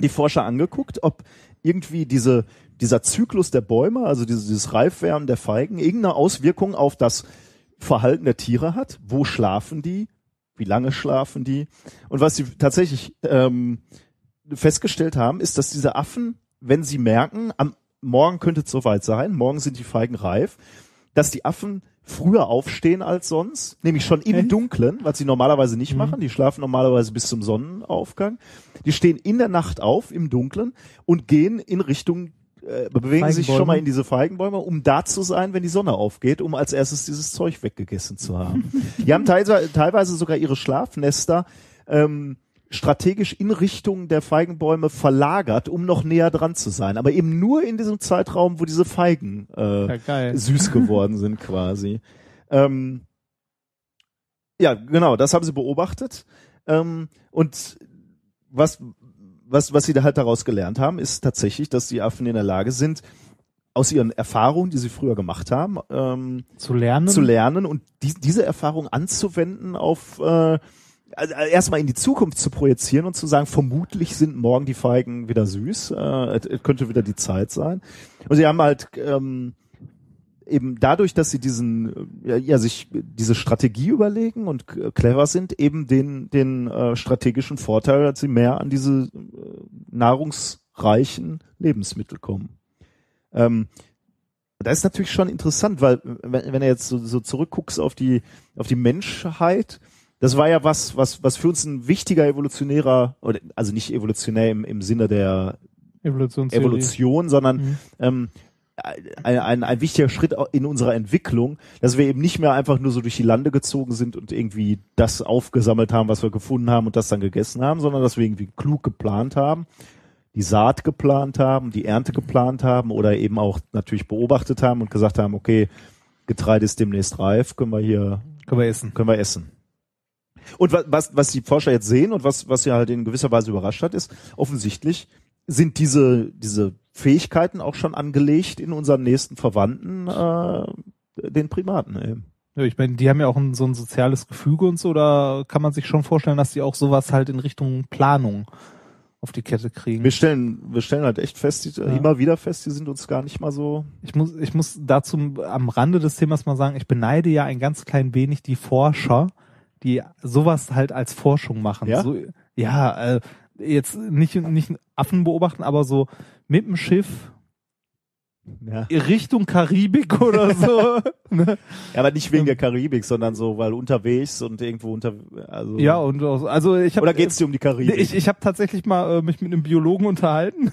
Speaker 2: die Forscher angeguckt, ob irgendwie diese, dieser Zyklus der Bäume, also dieses, dieses Reifwerden der Feigen, irgendeine Auswirkung auf das Verhalten der Tiere hat. Wo schlafen die? Wie lange schlafen die? Und was sie tatsächlich ähm, festgestellt haben, ist, dass diese Affen, wenn sie merken, am Morgen könnte es soweit sein, morgen sind die Feigen reif, dass die Affen früher aufstehen als sonst, nämlich schon im
Speaker 1: Echt?
Speaker 2: Dunklen, was sie normalerweise nicht
Speaker 1: Mhm.
Speaker 2: machen. Die schlafen normalerweise bis zum Sonnenaufgang. Die stehen in der Nacht auf, im Dunklen, und gehen in Richtung, äh, bewegen sich schon mal in diese Feigenbäume, um da zu sein, wenn die Sonne aufgeht, um als erstes dieses Zeug weggegessen zu haben. die haben teilweise, teilweise sogar ihre Schlafnester ähm, strategisch in Richtung der Feigenbäume verlagert, um noch näher dran zu sein. Aber eben nur in diesem Zeitraum, wo diese Feigen äh,
Speaker 1: Ja,
Speaker 2: süß geworden sind quasi. Ähm, ja, genau, das haben sie beobachtet. Ähm, und was, was, was sie da halt daraus gelernt haben, ist tatsächlich, dass die Affen in der Lage sind, aus ihren Erfahrungen, die sie früher gemacht haben, ähm,
Speaker 1: Zu lernen.
Speaker 2: zu lernen und die, diese Erfahrung anzuwenden auf äh, also erstmal in die Zukunft zu projizieren und zu sagen, vermutlich sind morgen die Feigen wieder süß, äh, könnte wieder die Zeit sein. Und sie haben halt ähm, eben dadurch, dass sie diesen, ja, ja sich diese Strategie überlegen und clever sind, eben den, den äh, strategischen Vorteil, dass sie mehr an diese äh, nahrungsreichen Lebensmittel kommen. Ähm, das ist natürlich schon interessant, weil wenn, wenn du jetzt so, so zurückguckst auf die auf die Menschheit, das war ja was was was für uns ein wichtiger evolutionärer oder also nicht evolutionär im, im Sinne der. Evolution, sondern
Speaker 1: Mhm.
Speaker 2: ähm, ein, ein, ein wichtiger Schritt in unserer Entwicklung, dass wir eben nicht mehr einfach nur so durch die Lande gezogen sind und irgendwie das aufgesammelt haben, was wir gefunden haben und das dann gegessen haben, sondern dass wir irgendwie klug geplant haben, die Saat geplant haben, die Ernte geplant haben oder eben auch natürlich beobachtet haben und gesagt haben, okay, Getreide ist demnächst reif, können wir hier
Speaker 1: Können wir essen.
Speaker 2: können wir essen. Und was, was, was die Forscher jetzt sehen und was, was sie halt in gewisser Weise überrascht hat, ist, offensichtlich sind diese, diese Fähigkeiten auch schon angelegt in unseren nächsten Verwandten, äh, den Primaten eben.
Speaker 1: Ja, ich meine, die haben ja auch ein, so ein soziales Gefüge und so, da kann man sich schon vorstellen, dass die auch sowas halt in Richtung Planung auf die Kette kriegen.
Speaker 2: Wir stellen, wir stellen halt echt fest, die,
Speaker 1: Ja.
Speaker 2: immer wieder fest, die sind uns gar nicht mal so.
Speaker 1: Ich muss, ich muss dazu am Rande des Themas mal sagen, ich beneide ja ein ganz klein wenig die Forscher, die sowas halt als Forschung machen.
Speaker 2: Ja?
Speaker 1: So, ja, äh, jetzt nicht, nicht Affen beobachten, aber so mit dem Schiff
Speaker 2: Ja.
Speaker 1: Richtung Karibik oder so. ne?
Speaker 2: ja, aber nicht wegen der Karibik, sondern so, weil unterwegs und irgendwo unter, also.
Speaker 1: Ja, und auch- also ich habe
Speaker 2: Oder geht's dir um die Karibik?
Speaker 1: Ich, ich habe tatsächlich mal äh, mich mit einem Biologen unterhalten.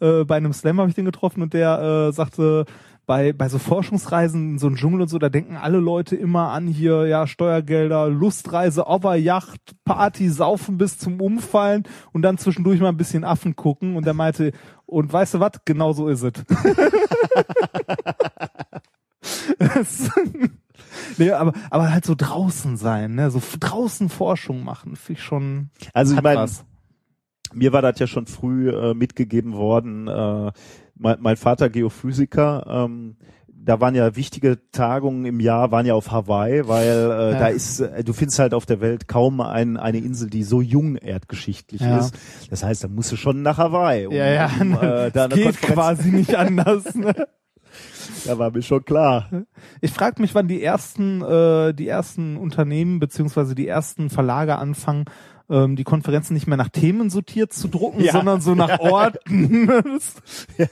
Speaker 1: äh, bei einem Slam habe ich den getroffen und der äh, sagte, bei, bei so Forschungsreisen in so einem Dschungel und so, da denken alle Leute immer an hier, ja, Steuergelder, Lustreise, Overjacht, Party, Saufen bis zum Umfallen und dann zwischendurch mal ein bisschen Affen gucken. Und der meinte, und weißt du was, genau so ist es. Nee, aber, aber halt so draußen sein, ne? So draußen Forschung machen, finde ich schon.
Speaker 2: Also ich meine,
Speaker 1: was.
Speaker 2: mir war das ja schon früh äh, mitgegeben worden. Äh, mein, mein Vater Geophysiker, ähm, da waren ja wichtige Tagungen im Jahr, waren ja auf Hawaii, weil äh,
Speaker 1: Ja.
Speaker 2: da ist, äh, du findest halt auf der Welt kaum ein, eine Insel, die so jung erdgeschichtlich
Speaker 1: Ja.
Speaker 2: ist. Das heißt, da musst du schon nach Hawaii. Um,
Speaker 1: Ja, ja,
Speaker 2: um, äh, da
Speaker 1: das
Speaker 2: eine
Speaker 1: geht
Speaker 2: Konferenz-
Speaker 1: quasi nicht anders. Ne?
Speaker 2: Da war mir schon klar.
Speaker 1: Ich frage mich, wann die ersten, äh, die ersten Unternehmen beziehungsweise die ersten Verlage anfangen, ähm, die Konferenzen nicht mehr nach Themen sortiert zu drucken,
Speaker 2: Ja.
Speaker 1: sondern so nach Orten.
Speaker 2: Ja,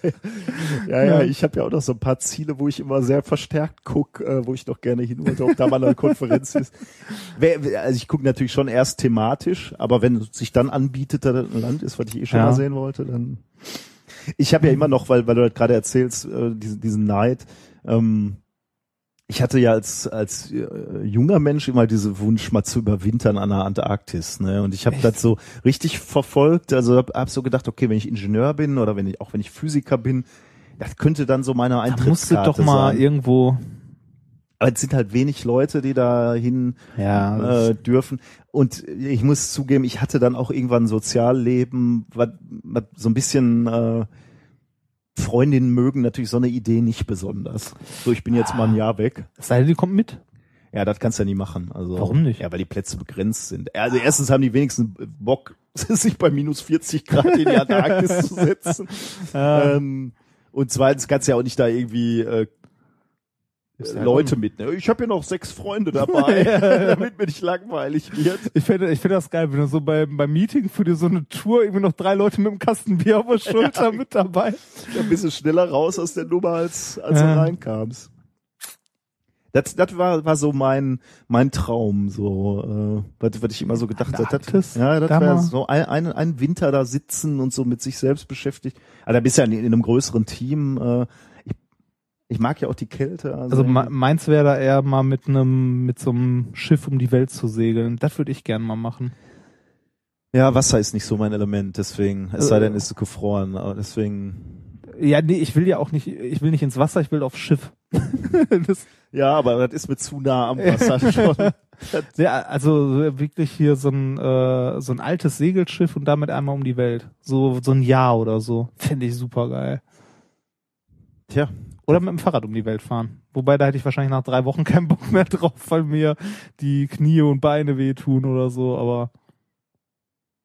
Speaker 2: ja,
Speaker 1: Ja.
Speaker 2: ich habe ja auch noch so ein paar Ziele, wo ich immer sehr verstärkt guck, äh, wo ich noch gerne hin wollte, ob da mal eine Konferenz ist. Also ich gucke natürlich schon erst thematisch, aber wenn es sich dann anbietet, da ein Land ist, was ich eh schon
Speaker 1: Ja.
Speaker 2: mal sehen wollte, dann. Ich habe ja immer noch, weil, weil du halt gerade erzählst, äh, diesen, diesen Neid, ähm, ich hatte ja als als äh, junger Mensch immer diese Wunsch mal zu überwintern an der Antarktis, ne? Und ich habe das so richtig verfolgt, also hab, hab so gedacht, okay, wenn ich Ingenieur bin oder wenn ich auch wenn ich Physiker bin, das könnte dann so meine
Speaker 1: Da musst du
Speaker 2: Eintrittskarte
Speaker 1: doch mal
Speaker 2: sein.
Speaker 1: irgendwo.
Speaker 2: Aber es sind halt wenig Leute, die da hin
Speaker 1: Ja,
Speaker 2: äh, dürfen. Und ich muss zugeben, ich hatte dann auch irgendwann ein Sozialleben, was, was so ein bisschen äh, Freundinnen mögen natürlich so eine Idee nicht besonders. So, ich bin jetzt mal ein Jahr weg.
Speaker 1: es sei denn, die kommt mit.
Speaker 2: Ja, das kannst du ja nie machen. Also,
Speaker 1: Warum nicht?
Speaker 2: Ja, weil die Plätze begrenzt sind. Also erstens haben die wenigsten Bock, sich bei minus 40 Grad in die Antarktis zu setzen. Ähm, und zweitens kannst du ja auch nicht da irgendwie äh,
Speaker 1: ja
Speaker 2: Leute mitnehmen. Ich habe hier noch sechs Freunde dabei, damit mir nicht langweilig wird.
Speaker 1: Ich finde, ich finde das geil, wenn du so beim, beim Meeting für dir so eine Tour irgendwie noch drei Leute mit dem Kasten Bier auf der Schulter mit dabei.
Speaker 2: Ja, ein bisschen schneller raus aus der Nummer, als, als
Speaker 1: Ja.
Speaker 2: du reinkamst. Das, das war, war so mein, mein Traum, so, äh, was, was ich immer so gedacht Das, ja, das
Speaker 1: mal.
Speaker 2: so ein, ein, ein Winter da sitzen und so mit sich selbst beschäftigt. Aber da bist du ja in, in einem größeren Team. Äh, ich, mag ja auch die Kälte. Also,
Speaker 1: Also me- meins wäre da eher mal mit einem, mit so einem Schiff um die Welt zu segeln. Das würde ich gern mal machen.
Speaker 2: ja, Wasser ist nicht so mein Element, deswegen, es sei
Speaker 1: Äh.
Speaker 2: denn, ist es gefroren, aber deswegen.
Speaker 1: Ja, nee, ich will ja auch nicht, ich will nicht ins Wasser, ich will aufs Schiff.
Speaker 2: Ja, aber das ist mir zu nah am Wasser schon.
Speaker 1: ja, also wirklich hier so ein, äh, so ein altes Segelschiff und damit einmal um die Welt. So, so ein Jahr oder so. Finde ich super geil.
Speaker 2: Tja,
Speaker 1: Oder mit dem Fahrrad um die Welt fahren. Wobei da hätte ich wahrscheinlich nach drei Wochen keinen Bock mehr drauf, weil mir die Knie und Beine wehtun oder so, aber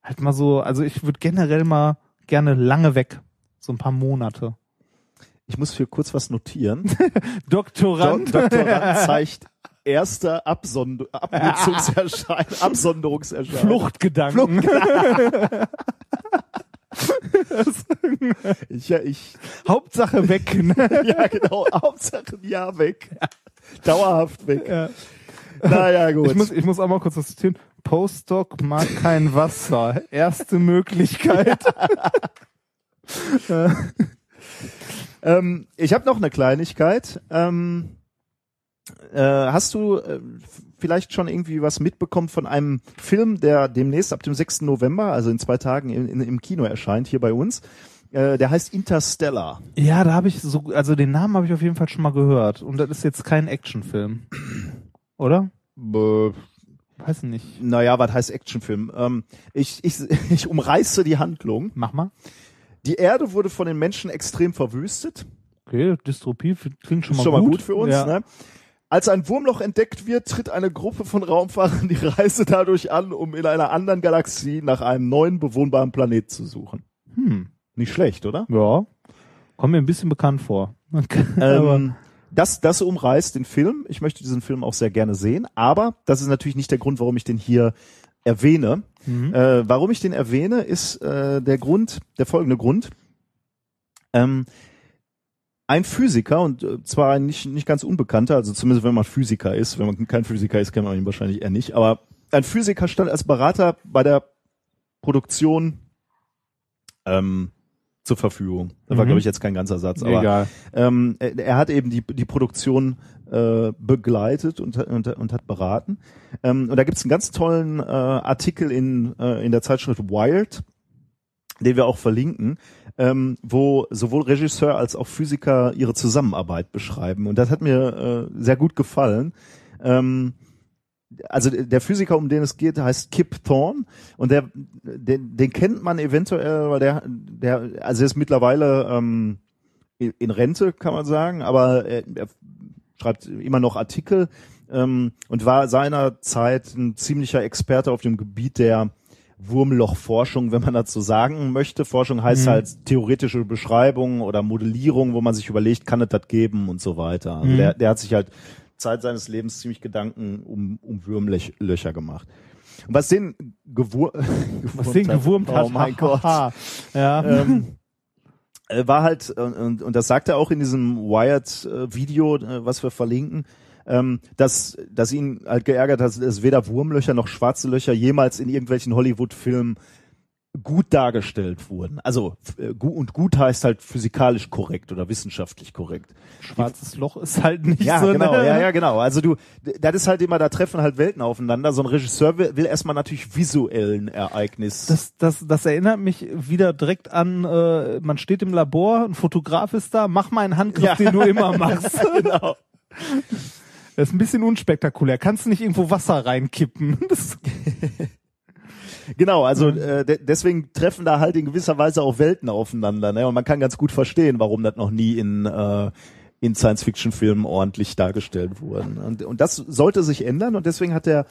Speaker 1: halt mal so, also ich würde generell mal gerne lange weg. So ein paar Monate.
Speaker 2: ich muss hier kurz was notieren.
Speaker 1: Doktorand.
Speaker 2: Do Doktorand zeigt erster Absond Abnutzungserschein Absonderungserscheinung.
Speaker 1: Fluchtgedanken.
Speaker 2: Ich, ja, ich,
Speaker 1: Hauptsache weg. Ne?
Speaker 2: ja, genau. Hauptsache ein Jahr weg. Dauerhaft weg.
Speaker 1: Ja.
Speaker 2: Naja, gut.
Speaker 1: Ich muss, ich muss auch mal kurz was zitieren. Postdoc mag kein Wasser. Erste Möglichkeit.
Speaker 2: ähm, ich habe noch eine Kleinigkeit. Ähm, äh, hast du äh, vielleicht schon irgendwie was mitbekommen von einem Film, der demnächst ab dem 6. November, also in zwei Tagen in, in, im Kino erscheint, hier bei uns? Äh, der heißt Interstellar.
Speaker 1: Ja, da habe ich so, also den Namen habe ich auf jeden Fall schon mal gehört. Und das ist jetzt kein Actionfilm. Oder?
Speaker 2: Äh,
Speaker 1: Weiß nicht.
Speaker 2: naja, was heißt Actionfilm? Ähm, ich, ich, ich umreiße die Handlung.
Speaker 1: Mach mal.
Speaker 2: Die Erde wurde von den Menschen extrem verwüstet.
Speaker 1: Okay, Dystropie klingt schon mal
Speaker 2: schon
Speaker 1: gut.
Speaker 2: mal gut für uns.
Speaker 1: Ja.
Speaker 2: Ne? Als ein Wurmloch entdeckt wird, tritt eine Gruppe von Raumfahrern die Reise dadurch an, um in einer anderen Galaxie nach einem neuen bewohnbaren Planet zu suchen.
Speaker 1: Hm.
Speaker 2: Nicht schlecht, oder?
Speaker 1: Ja. Kommt mir ein bisschen bekannt vor.
Speaker 2: Ähm, das, das umreißt den Film. Ich möchte diesen Film auch sehr gerne sehen, aber das ist natürlich nicht der Grund, warum ich den hier erwähne.
Speaker 1: mhm.
Speaker 2: Äh, warum ich den erwähne, ist äh, der Grund, der folgende Grund. Ähm, ein Physiker, und äh, zwar ein nicht, nicht ganz unbekannter, also zumindest wenn man Physiker ist, wenn man kein Physiker ist, kennt man ihn wahrscheinlich eher nicht, aber ein Physiker stand als Berater bei der Produktion ähm, zur Verfügung. Das war,
Speaker 1: Mhm.
Speaker 2: glaube ich, jetzt kein ganzer Satz, aber
Speaker 1: Egal.
Speaker 2: ähm, er, er hat eben die, die Produktion äh, begleitet und, und, und hat beraten. Ähm, und da gibt's einen ganz tollen äh, Artikel in, äh, in der Zeitschrift Wired, den wir auch verlinken, ähm, wo sowohl Regisseur als auch Physiker ihre Zusammenarbeit beschreiben. Und das hat mir äh, sehr gut gefallen. Ähm, also der Physiker, um den es geht, heißt Kip Thorne und der, den, den kennt man eventuell, weil der, der, also er ist mittlerweile ähm, in, Rente, kann man sagen, aber er, er schreibt immer noch Artikel ähm, und war seinerzeit ein ziemlicher Experte auf dem Gebiet der Wurmlochforschung, wenn man dazu sagen möchte. Forschung heißt
Speaker 1: Mhm.
Speaker 2: halt theoretische Beschreibung oder Modellierung, wo man sich überlegt, kann es das geben und so weiter. Also
Speaker 1: Mhm.
Speaker 2: der, der hat sich halt Zeit seines Lebens ziemlich Gedanken um, um Würmlöcher gemacht. Und was den gewur
Speaker 1: Was den gewurmt hat.
Speaker 2: Oh mein Gott.
Speaker 1: Ja.
Speaker 2: ähm, äh, war halt, äh, und, und das sagt er auch in diesem Wired-Video, äh, was wir verlinken, ähm, dass, dass ihn halt geärgert hat, dass weder Wurmlöcher noch schwarze Löcher jemals in irgendwelchen Hollywood-Filmen gut dargestellt wurden. Also äh, und gut heißt halt physikalisch korrekt oder wissenschaftlich korrekt.
Speaker 1: Schwarzes Loch ist halt nicht
Speaker 2: Ja,
Speaker 1: so.
Speaker 2: genau,
Speaker 1: ne?
Speaker 2: ja, ja, genau. Also du, das ist halt immer, da treffen halt Welten aufeinander. So ein Regisseur will, will erstmal natürlich visuellen Ereignis.
Speaker 1: Das, das, das erinnert mich wieder direkt an, äh, man steht im Labor, ein Fotograf ist da, mach mal einen Handgriff,
Speaker 2: Ja.
Speaker 1: den du immer machst.
Speaker 2: genau.
Speaker 1: Das ist ein bisschen unspektakulär. Kannst du nicht irgendwo Wasser reinkippen?
Speaker 2: Genau, also äh, de deswegen treffen da halt in gewisser Weise auch Welten aufeinander. Ne? Und man kann ganz gut verstehen, warum das noch nie in, äh, in Science-Fiction-Filmen ordentlich dargestellt wurde. Und, und das sollte sich ändern und deswegen hat der,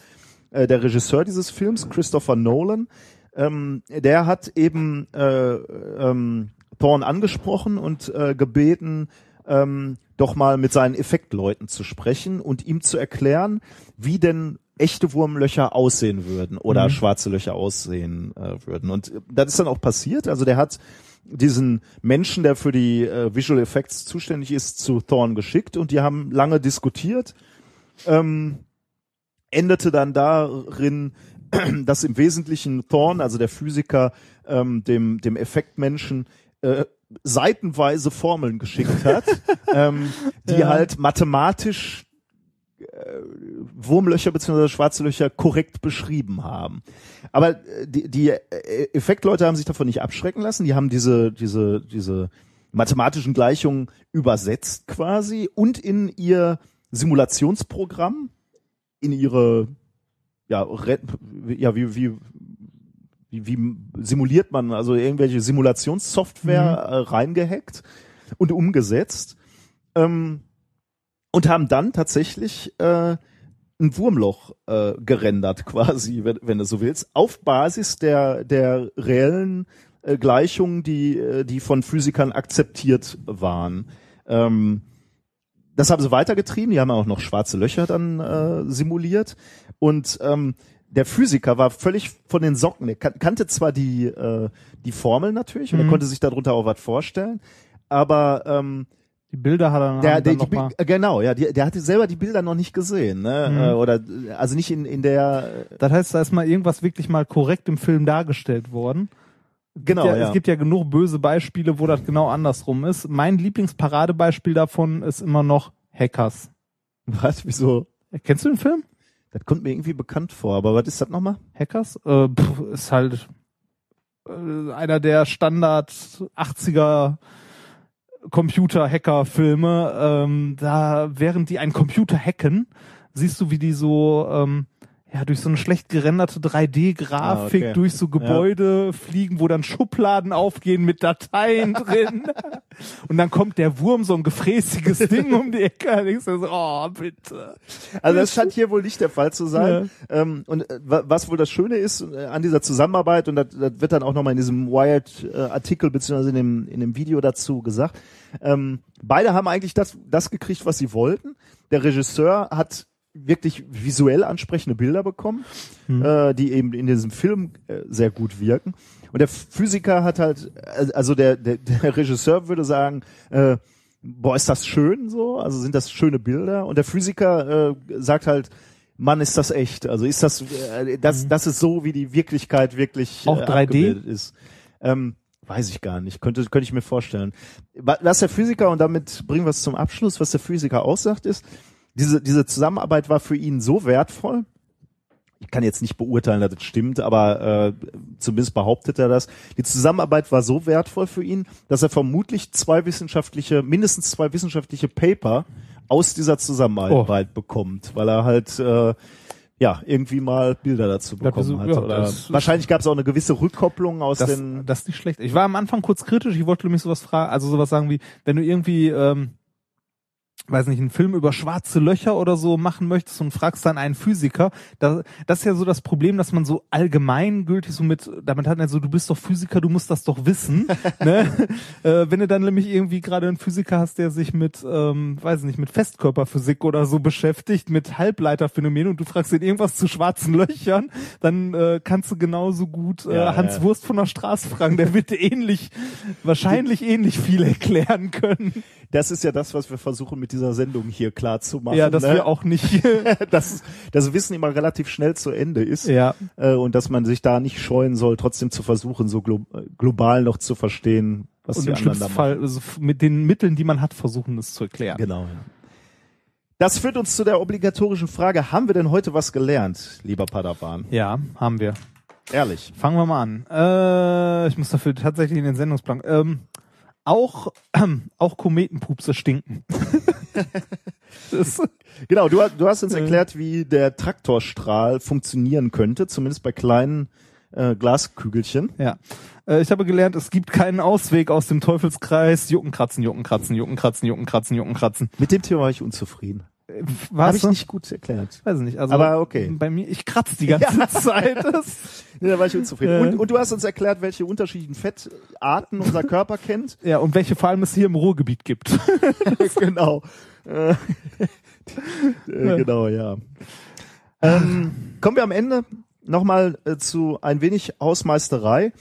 Speaker 2: äh, der Regisseur dieses Films, Christopher Nolan, ähm, der hat eben äh, ähm, Thorne angesprochen und äh, gebeten, ähm, doch mal mit seinen Effektleuten zu sprechen und ihm zu erklären, wie denn echte Wurmlöcher aussehen würden oder
Speaker 1: Mhm.
Speaker 2: schwarze Löcher aussehen äh, würden. Und äh, das ist dann auch passiert. Also der hat diesen Menschen, der für die äh, Visual Effects zuständig ist, zu Thorne geschickt und die haben lange diskutiert. Ähm, endete dann darin, dass im Wesentlichen Thorne, also der Physiker, ähm, dem, dem Effektmenschen, äh, seitenweise Formeln geschickt hat, ähm, die
Speaker 1: Ja.
Speaker 2: halt mathematisch äh, Wurmlöcher bzw. schwarze Löcher korrekt beschrieben haben. Aber äh, die, die äh, Effektleute haben sich davon nicht abschrecken lassen. Die haben diese, diese, diese mathematischen Gleichungen übersetzt quasi und in ihr Simulationsprogramm, in ihre, ja, ja wie, wie, wie, wie simuliert man, also irgendwelche Simulationssoftware äh, reingehackt und umgesetzt. Ähm, und haben dann tatsächlich äh, ein Wurmloch äh, gerendert quasi, wenn, wenn du so willst, auf Basis der der reellen äh, Gleichungen, die äh, die von Physikern akzeptiert waren. Ähm, das haben sie weitergetrieben. Die haben auch noch schwarze Löcher dann äh, simuliert und ähm, der Physiker war völlig von den Socken. Er kan kannte zwar die die die Formel natürlich und er
Speaker 1: Mhm.
Speaker 2: konnte sich darunter auch was vorstellen, aber ähm,
Speaker 1: die Bilder hat er
Speaker 2: der, der, die,
Speaker 1: noch.
Speaker 2: Bi- äh, genau, ja, die, der hatte selber die Bilder noch nicht gesehen, ne?
Speaker 1: Mhm.
Speaker 2: Äh, oder äh, also nicht in in der äh,
Speaker 1: Das heißt, da ist mal irgendwas wirklich mal korrekt im Film dargestellt worden.
Speaker 2: genau,
Speaker 1: ja,
Speaker 2: ja.
Speaker 1: Es gibt ja genug böse Beispiele, wo das genau andersrum ist. Mein Lieblingsparadebeispiel davon ist immer noch Hackers.
Speaker 2: was, wieso?
Speaker 1: Kennst du den Film?
Speaker 2: Das kommt mir irgendwie bekannt vor, aber was ist das nochmal?
Speaker 1: Hackers? Äh, pff, ist halt äh, einer der Standard 80er Computer-Hacker-Filme. Ähm, da, während die einen Computer hacken, siehst du, wie die so ähm, ja durch so eine schlecht gerenderte 3D-Grafik
Speaker 2: Ah, okay.
Speaker 1: durch so Gebäude fliegen, wo dann Schubladen aufgehen mit Dateien drin. Und dann kommt der Wurm, so ein gefräßiges Ding um die Ecke. Da denkst du so, oh, bitte.
Speaker 2: Also das scheint hier wohl nicht der Fall zu sein. Ähm, und äh, wa- was wohl das Schöne ist äh, an dieser Zusammenarbeit, und das, das wird dann auch nochmal in diesem Wired-Artikel beziehungsweise in dem, in dem Video dazu gesagt, ähm, beide haben eigentlich das, das gekriegt, was sie wollten. Der Regisseur hat wirklich visuell ansprechende Bilder bekommen, äh, die eben in diesem Film äh, sehr gut wirken. Und der Physiker hat halt, äh, also der, der, der Regisseur würde sagen, äh, boah, ist das schön so? Also sind das schöne Bilder? Und der Physiker äh, sagt halt, Mann, ist das echt? Also ist das, äh, das, das ist so, wie die Wirklichkeit wirklich
Speaker 1: Auch
Speaker 2: äh,
Speaker 1: 3D?
Speaker 2: abgebildet ist. Ähm, weiß ich gar nicht. Könnte, könnte ich mir vorstellen. Wa- Was der Physiker, und damit bringen wir es zum Abschluss, was der Physiker aussagt, ist, diese, diese Zusammenarbeit war für ihn so wertvoll, ich kann jetzt nicht beurteilen, dass das stimmt, aber äh, zumindest behauptet er das. Die Zusammenarbeit war so wertvoll für ihn, dass er vermutlich zwei wissenschaftliche, mindestens zwei wissenschaftliche Paper aus dieser Zusammenarbeit bekommt, weil er halt äh, ja, irgendwie mal Bilder dazu bekommen
Speaker 1: so-
Speaker 2: hat.
Speaker 1: ja,
Speaker 2: Oder
Speaker 1: das-
Speaker 2: wahrscheinlich gab es auch eine gewisse Rückkopplung aus
Speaker 1: Das,
Speaker 2: den.
Speaker 1: das ist nicht schlecht. Ich war am Anfang kurz kritisch. Ich wollte nämlich sowas fragen, also sowas sagen wie, wenn du irgendwie, ähm, weiß nicht, einen Film über schwarze Löcher oder so machen möchtest und fragst dann einen Physiker, da, das ist ja so das Problem, dass man so allgemeingültig so mit, damit hat er so, du bist doch Physiker, du musst das doch wissen. ne? äh, wenn du dann nämlich irgendwie gerade einen Physiker hast, der sich mit, ähm, weiß nicht, mit Festkörperphysik oder so beschäftigt, mit Halbleiterphänomenen und du fragst ihn irgendwas zu schwarzen Löchern, dann äh, kannst du genauso gut äh,
Speaker 2: Ja,
Speaker 1: Hans
Speaker 2: ja.
Speaker 1: Wurst von der Straße fragen, der wird ähnlich, wahrscheinlich ähnlich viel erklären können.
Speaker 2: Das ist ja das, was wir versuchen mit dieser Sendung hier klar zu machen.
Speaker 1: ja, dass
Speaker 2: ne?
Speaker 1: wir auch nicht,
Speaker 2: dass das Wissen immer relativ schnell zu Ende ist.
Speaker 1: ja,
Speaker 2: äh, und dass man sich da nicht scheuen soll, trotzdem zu versuchen, so glo äh, global noch zu verstehen, was
Speaker 1: und
Speaker 2: die
Speaker 1: im
Speaker 2: anderen da machen.
Speaker 1: Fall also mit den Mitteln, die man hat, versuchen es zu erklären.
Speaker 2: Genau. Ja. Das führt uns zu der obligatorischen Frage, haben wir denn heute was gelernt, lieber Padawan?
Speaker 1: Ja, haben wir.
Speaker 2: Ehrlich.
Speaker 1: Fangen wir mal an. Äh, ich muss dafür tatsächlich in den Sendungsplan. Ähm, auch, ähm, auch Kometenpupse stinken.
Speaker 2: Genau, du, hast- du hast uns erklärt, wie der Traktorstrahl funktionieren könnte, zumindest bei kleinen äh, Glaskügelchen.
Speaker 1: ja. Äh, ich habe gelernt, es gibt keinen Ausweg aus dem Teufelskreis. Jucken, kratzen, jucken, kratzen, jucken, kratzen, jucken, kratzen, jucken, kratzen.
Speaker 2: Mit dem Thema war ich unzufrieden.
Speaker 1: Äh,
Speaker 2: Habe
Speaker 1: Was?
Speaker 2: ich nicht gut erklärt.
Speaker 1: Weiß ich nicht. Also
Speaker 2: Aber okay.
Speaker 1: Bei mir, ich kratze die ganze Zeit. Das,
Speaker 2: Nee, da war ich unzufrieden.
Speaker 1: Äh.
Speaker 2: Und, und du hast uns erklärt, welche unterschiedlichen Fettarten unser Körper kennt.
Speaker 1: ja, und welche vor allem es hier im Ruhrgebiet gibt.
Speaker 2: genau. Äh, genau, ja. Ähm, kommen wir am Ende nochmal äh, zu ein wenig Hausmeisterei.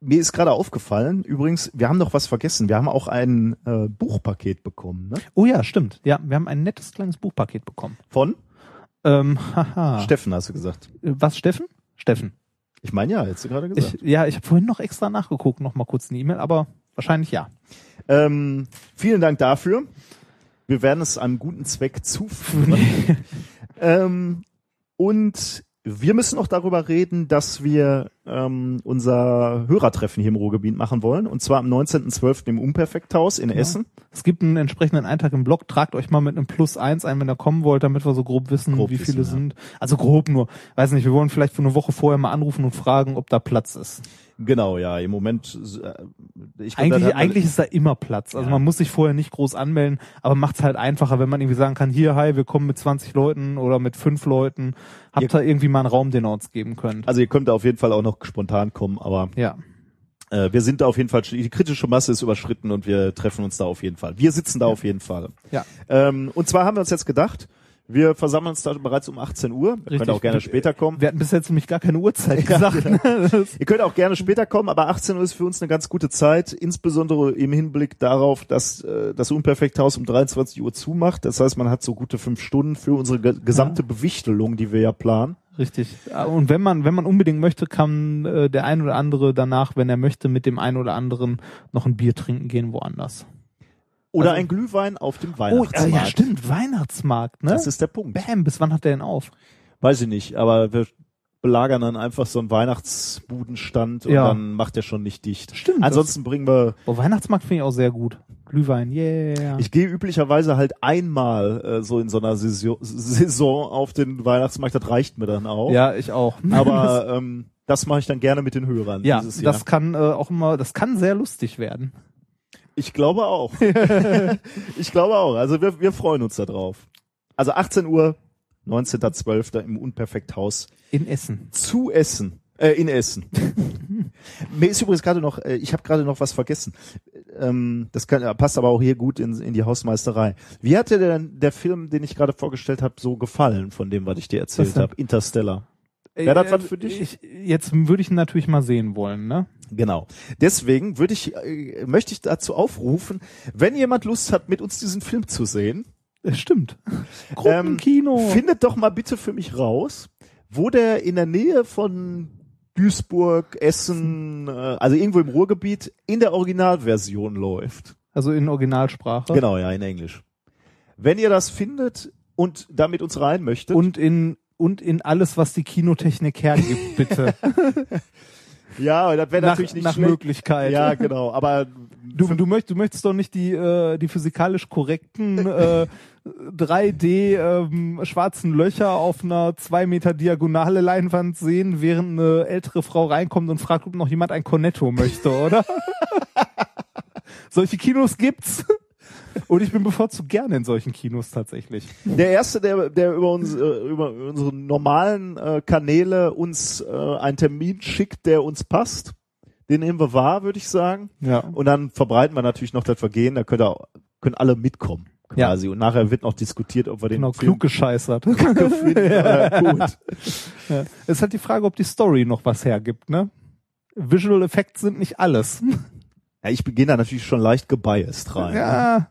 Speaker 2: Mir ist gerade aufgefallen, übrigens, wir haben noch was vergessen. Wir haben auch ein äh, Buchpaket bekommen, ne?
Speaker 1: Oh ja, stimmt. Ja, wir haben ein nettes kleines Buchpaket bekommen.
Speaker 2: Von
Speaker 1: Ähm, haha.
Speaker 2: Steffen, hast du gesagt.
Speaker 1: Äh, Was, Steffen? Steffen.
Speaker 2: Ich meine ja, hättest du gerade gesagt.
Speaker 1: Ich, ja, ich habe vorhin noch extra nachgeguckt, noch mal kurz eine E-Mail, aber wahrscheinlich ja.
Speaker 2: Ähm, vielen Dank dafür. Wir werden es einem guten Zweck zuführen. ähm, und wir müssen noch darüber reden, dass wir ähm, unser Hörertreffen hier im Ruhrgebiet machen wollen. Und zwar am 19.12. im Unperfekthaus in Essen.
Speaker 1: Es gibt einen entsprechenden Eintrag im Blog. Tragt euch mal mit einem Plus eins ein, wenn ihr kommen wollt, damit wir so grob wissen,
Speaker 2: Grob
Speaker 1: wie
Speaker 2: wissen,
Speaker 1: viele
Speaker 2: ja.
Speaker 1: sind. Also grob nur. Weiß nicht, wir wollen vielleicht für eine Woche vorher mal anrufen und fragen, ob da Platz ist.
Speaker 2: Genau, ja. Im Moment, äh, ich glaub,
Speaker 1: Eigentlich,
Speaker 2: da
Speaker 1: eigentlich ist da immer Platz. Also
Speaker 2: Ja.
Speaker 1: man muss sich vorher nicht groß anmelden, aber macht's halt einfacher, wenn man irgendwie sagen kann, hier, hi, wir kommen mit 20 Leuten oder mit fünf Leuten. Habt
Speaker 2: Ihr-
Speaker 1: ihr irgendwie mal einen Raum, den ihr uns geben könnt.
Speaker 2: Also ihr könnt da auf jeden Fall auch noch spontan kommen, aber
Speaker 1: Ja.
Speaker 2: äh, wir sind da auf jeden Fall, die kritische Masse ist überschritten und wir treffen uns da auf jeden Fall. Wir sitzen da auf jeden Fall.
Speaker 1: Ja.
Speaker 2: Ähm, und zwar haben wir uns jetzt gedacht, wir versammeln uns da bereits um 18 Uhr. Ihr könnt
Speaker 1: Richtig.
Speaker 2: auch gerne später kommen.
Speaker 1: Wir hatten bis jetzt nämlich gar keine Uhrzeit gesagt.
Speaker 2: genau.
Speaker 1: ne? Das-
Speaker 2: Ihr könnt auch gerne später kommen, aber 18 Uhr ist für uns eine ganz gute Zeit, insbesondere im Hinblick darauf, dass äh, das Unperfekthaus um 23 Uhr zumacht. Das heißt, man hat so gute fünf Stunden für unsere ge gesamte Bewichtelung, die wir ja planen.
Speaker 1: Richtig. Und wenn man, wenn man unbedingt möchte, kann äh, der ein oder andere danach, wenn er möchte, mit dem einen oder anderen noch ein Bier trinken gehen woanders.
Speaker 2: Oder
Speaker 1: Also-
Speaker 2: ein Glühwein auf dem
Speaker 1: Oh,
Speaker 2: Weihnachtsmarkt.
Speaker 1: ja, stimmt, Weihnachtsmarkt, ne?
Speaker 2: Das ist der Punkt.
Speaker 1: Bam, bis wann hat der denn auf?
Speaker 2: Weiß ich nicht, aber wir belagern dann einfach so einen Weihnachtsbudenstand und
Speaker 1: Ja.
Speaker 2: dann macht der schon nicht dicht.
Speaker 1: Stimmt,
Speaker 2: Ansonsten bringen wir,
Speaker 1: Oh, Weihnachtsmarkt finde ich auch sehr gut. Glühwein, yeah.
Speaker 2: ich gehe üblicherweise halt einmal äh, so in so einer Saison, Saison auf den Weihnachtsmarkt, das reicht mir dann auch.
Speaker 1: ja, ich auch.
Speaker 2: Aber ähm, das mache ich dann gerne mit den Hörern
Speaker 1: ja,
Speaker 2: dieses Jahr.
Speaker 1: das kann äh, auch immer, das kann sehr lustig werden.
Speaker 2: Ich glaube auch. ich glaube auch. Also wir, wir freuen uns da drauf. Also 18 Uhr, 19.12. im Unperfekthaus
Speaker 1: In Essen.
Speaker 2: zu Essen. Äh, in Essen. Mir ist übrigens gerade noch, äh, ich habe gerade noch was vergessen. Ähm, das kann, passt aber auch hier gut in, in die Hausmeisterei. Wie hat dir denn der Film, den ich gerade vorgestellt habe, so gefallen, von dem, was ich dir erzählt habe? Interstellar. Wäre das was für dich?
Speaker 1: Äh, Ich, jetzt würde ich ihn natürlich mal sehen wollen, ne?
Speaker 2: Genau. Deswegen würde ich, äh, möchte ich dazu aufrufen, wenn jemand Lust hat, mit uns diesen Film zu sehen,
Speaker 1: Das Äh, stimmt. Gruppenkino.
Speaker 2: findet doch mal bitte für mich raus, wo der in der Nähe von Duisburg, Essen, äh, also irgendwo im Ruhrgebiet in der Originalversion läuft.
Speaker 1: also in Originalsprache.
Speaker 2: Genau, ja, in Englisch. Wenn ihr das findet und da mit uns rein möchtet,
Speaker 1: Und in, und in alles, was die Kinotechnik hergibt, bitte.
Speaker 2: Ja, das wäre natürlich nicht
Speaker 1: nach
Speaker 2: schlecht.
Speaker 1: Möglichkeit.
Speaker 2: Ja, genau. Aber
Speaker 1: Du, du, möchtest, du möchtest doch nicht die, äh, die physikalisch korrekten äh, 3D ähm, schwarzen Löcher auf einer zwei Meter diagonale Leinwand sehen, während eine ältere Frau reinkommt und fragt, ob noch jemand ein Cornetto möchte, oder? Solche Kinos gibt's. Und ich bin bevorzugt gerne in solchen Kinos tatsächlich.
Speaker 2: der erste, der, der über uns, äh, über unsere normalen äh, Kanäle uns äh, einen Termin schickt, der uns passt, den nehmen wir wahr, würde ich sagen.
Speaker 1: Ja.
Speaker 2: Und dann verbreiten wir natürlich noch das Vergehen, da können, auch, können alle mitkommen.
Speaker 1: Ja.
Speaker 2: Quasi. Und nachher wird noch diskutiert, ob wir den
Speaker 1: Genau,
Speaker 2: Film
Speaker 1: klug gescheißert.
Speaker 2: finden oder gut.
Speaker 1: Ja. Es ist halt die Frage, ob die Story noch was hergibt, ne? Visual Effects sind nicht alles.
Speaker 2: Ja, ich beginne da natürlich schon leicht gebiased rein. ne?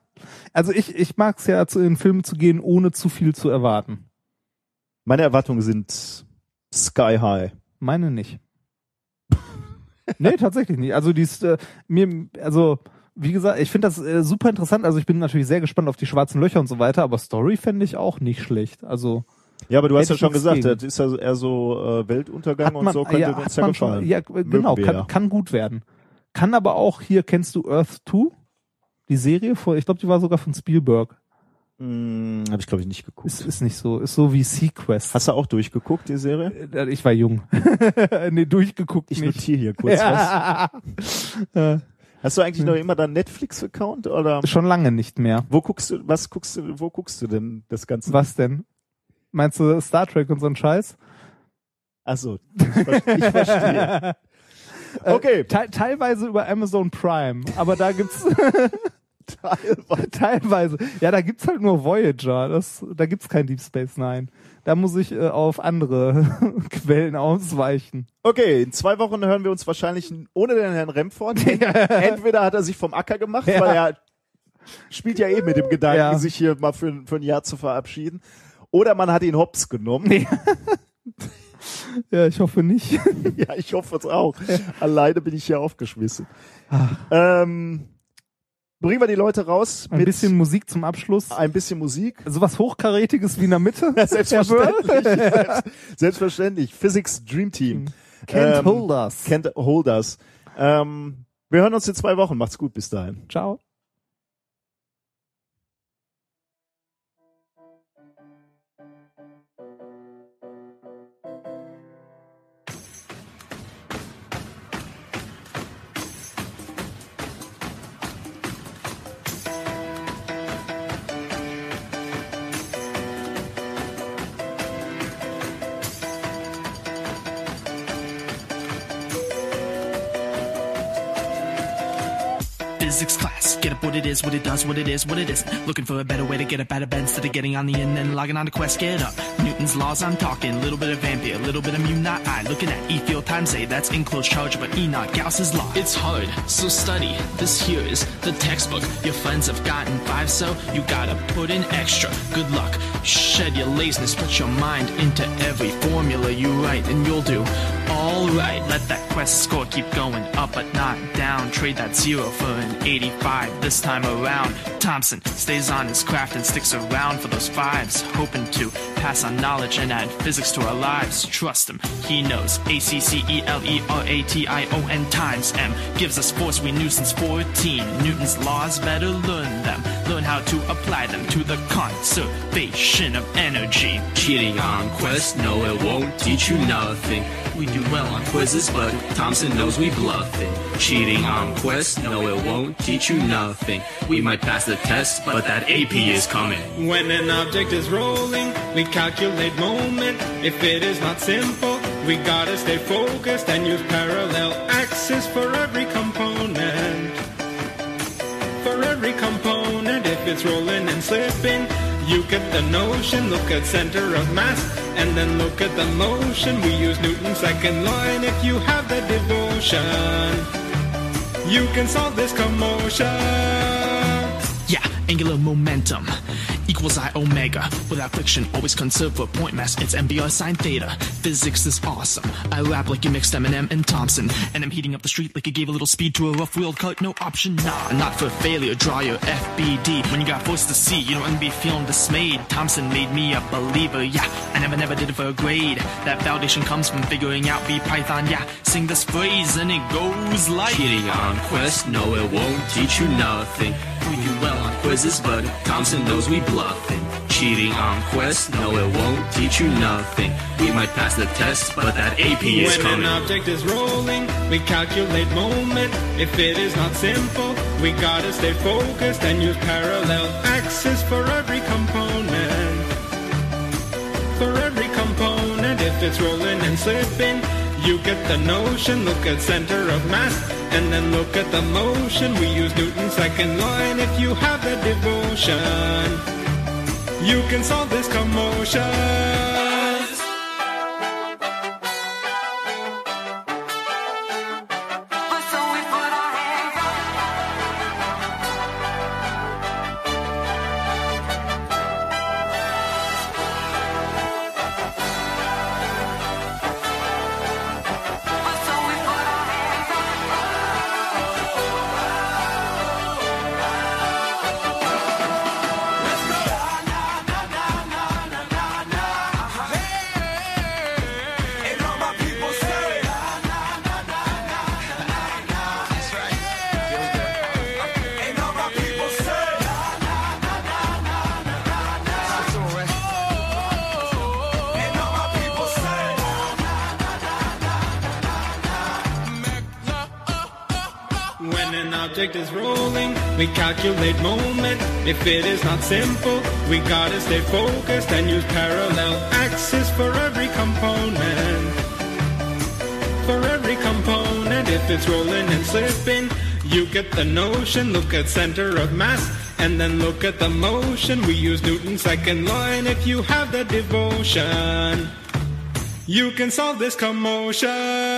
Speaker 1: Also ich, ich mag es ja, zu in Filme zu gehen, ohne zu viel zu erwarten.
Speaker 2: Meine Erwartungen sind sky high.
Speaker 1: Meine nicht. nee, tatsächlich nicht. Also die ist, äh, mir, also wie gesagt, ich finde das äh, super interessant. Also ich bin natürlich sehr gespannt auf die schwarzen Löcher und so weiter, aber Story fände ich auch nicht schlecht. Also
Speaker 2: Ja, aber du hast ja schon gesagt,
Speaker 1: gegen.
Speaker 2: das ist ja eher so äh, Weltuntergang
Speaker 1: hat
Speaker 2: und
Speaker 1: man,
Speaker 2: so könnte
Speaker 1: ja,
Speaker 2: uns ja
Speaker 1: man
Speaker 2: gefallen.
Speaker 1: schon, ja, genau, kann, kann gut werden. Kann aber auch hier, kennst du Earth 2? Die Serie, vor, ich glaube, die war sogar von Spielberg.
Speaker 2: Hm, Habe ich glaube ich nicht geguckt.
Speaker 1: Ist, ist nicht so, ist so wie Sequest.
Speaker 2: Hast du auch durchgeguckt, die Serie?
Speaker 1: Äh, Ich war jung. nee, durchgeguckt
Speaker 2: Ich
Speaker 1: nicht.
Speaker 2: notiere hier kurz was.
Speaker 1: ja. Äh,
Speaker 2: Hast du eigentlich noch immer deinen Netflix-Account oder
Speaker 1: Schon lange nicht mehr.
Speaker 2: wo guckst du, was guckst du, wo guckst du denn das Ganze?
Speaker 1: Was denn? Meinst du Star Trek und so ein Scheiß?
Speaker 2: Achso, ich, ver- ich verstehe. Okay,
Speaker 1: Te teilweise über Amazon Prime, aber da gibt's teilweise. Ja, da gibt's halt nur Voyager. Das, da gibt's kein Deep Space Nine. Da muss ich äh, auf andere Quellen ausweichen.
Speaker 2: okay, in zwei Wochen hören wir uns wahrscheinlich ohne den Herrn Remford. Entweder hat er sich vom Acker gemacht,
Speaker 1: Ja.
Speaker 2: weil er spielt ja eh mit dem Gedanken,
Speaker 1: Ja.
Speaker 2: sich hier mal für, für ein Jahr zu verabschieden. Oder man hat ihn hops genommen.
Speaker 1: Ja, ich hoffe nicht.
Speaker 2: Ja, ich hoffe es auch. Alleine bin ich hier aufgeschmissen. Ähm, bringen wir die Leute raus
Speaker 1: Ein bisschen Musik zum Abschluss.
Speaker 2: ein bisschen Musik.
Speaker 1: Sowas Hochkarätiges wie in der Mitte.
Speaker 2: Selbstverständlich. Selbst, selbstverständlich. Physics Dream Team.
Speaker 1: Can't
Speaker 2: Ähm,
Speaker 1: hold us.
Speaker 2: Can't hold us. Ähm, wir hören uns in zwei Wochen. Macht's gut bis dahin.
Speaker 1: Ciao.
Speaker 9: Physics class, get up what it is, what it does, what it is, what it isn't. Looking for a better way to get up out of bed instead of getting on the end and logging on to Quest. Get up. Newton's laws, I'm talking. A little bit of Ampere, little bit of mu not I. Looking at E field times A, that's enclosed charge, but E not Gauss's law.
Speaker 10: It's hard, so study. This here is the textbook. Your friends have gotten five, so you gotta put in extra. Good luck. Shed your laziness, put your mind into every formula you write, and you'll do alright.
Speaker 9: Let that quest score keep going up but not down. Trade that zero for an 85 this time around. Thompson stays on his craft and sticks around for those fives, hoping to pass on knowledge and add physics to our lives. Trust him, he knows. A C C E L E R A T I O N times M gives us force we knew since 14. Newton's laws, better learn them. Learn how to apply them to the conservation of energy.
Speaker 10: Cheating on Quest, no, it won't teach you nothing. We do well on quizzes, but Thompson knows we bluffing. Cheating on Quest, no, it won't teach you nothing. We might pass the test, but that AP is coming.
Speaker 11: When an object is rolling, we calculate moment. If it is not simple, we gotta stay focused and use parallel axis for every component. For every component, if it's rolling and slipping, you get the notion. Look at center of mass, and then look at the motion. We use Newton's second line if you have the devotion. You can solve this commotion.
Speaker 9: Yeah, angular momentum. Equals I omega. Without friction, always conserve for point mass. It's MBR sine theta. Physics is awesome. I rap like you mixed Eminem and Thompson. And I'm heating up the street like you gave a little speed to a rough wheeled cut. No option, nah. Not for failure, draw your FBD. When you got forced to see, you don't be feeling dismayed. Thompson made me a believer, yeah. I never, never did it for a grade. That validation comes from figuring out B Python, yeah. Sing this phrase and it goes like
Speaker 10: Cheating on quest, no, it won't teach you nothing. We do well on quizzes, but Thompson knows we bluffing. Cheating on quest, no, it won't teach you nothing. We might pass the test, but that AP is
Speaker 11: When
Speaker 10: coming.
Speaker 11: an object is rolling, we calculate moment. If it is not simple, we gotta stay focused and use parallel axis for every component. For every component, if it's rolling and slipping, you get the notion. Look at center of mass, and then look at the motion. We use Newton's second law, and if you have the devotion, you can solve this commotion. Calculate moment. If it is not simple, we gotta stay focused and use parallel axis for every component. For every component, if it's rolling and slipping, you get the notion. Look at center of mass, and then look at the motion. We use Newton's second law, and if you have the devotion, you can solve this commotion.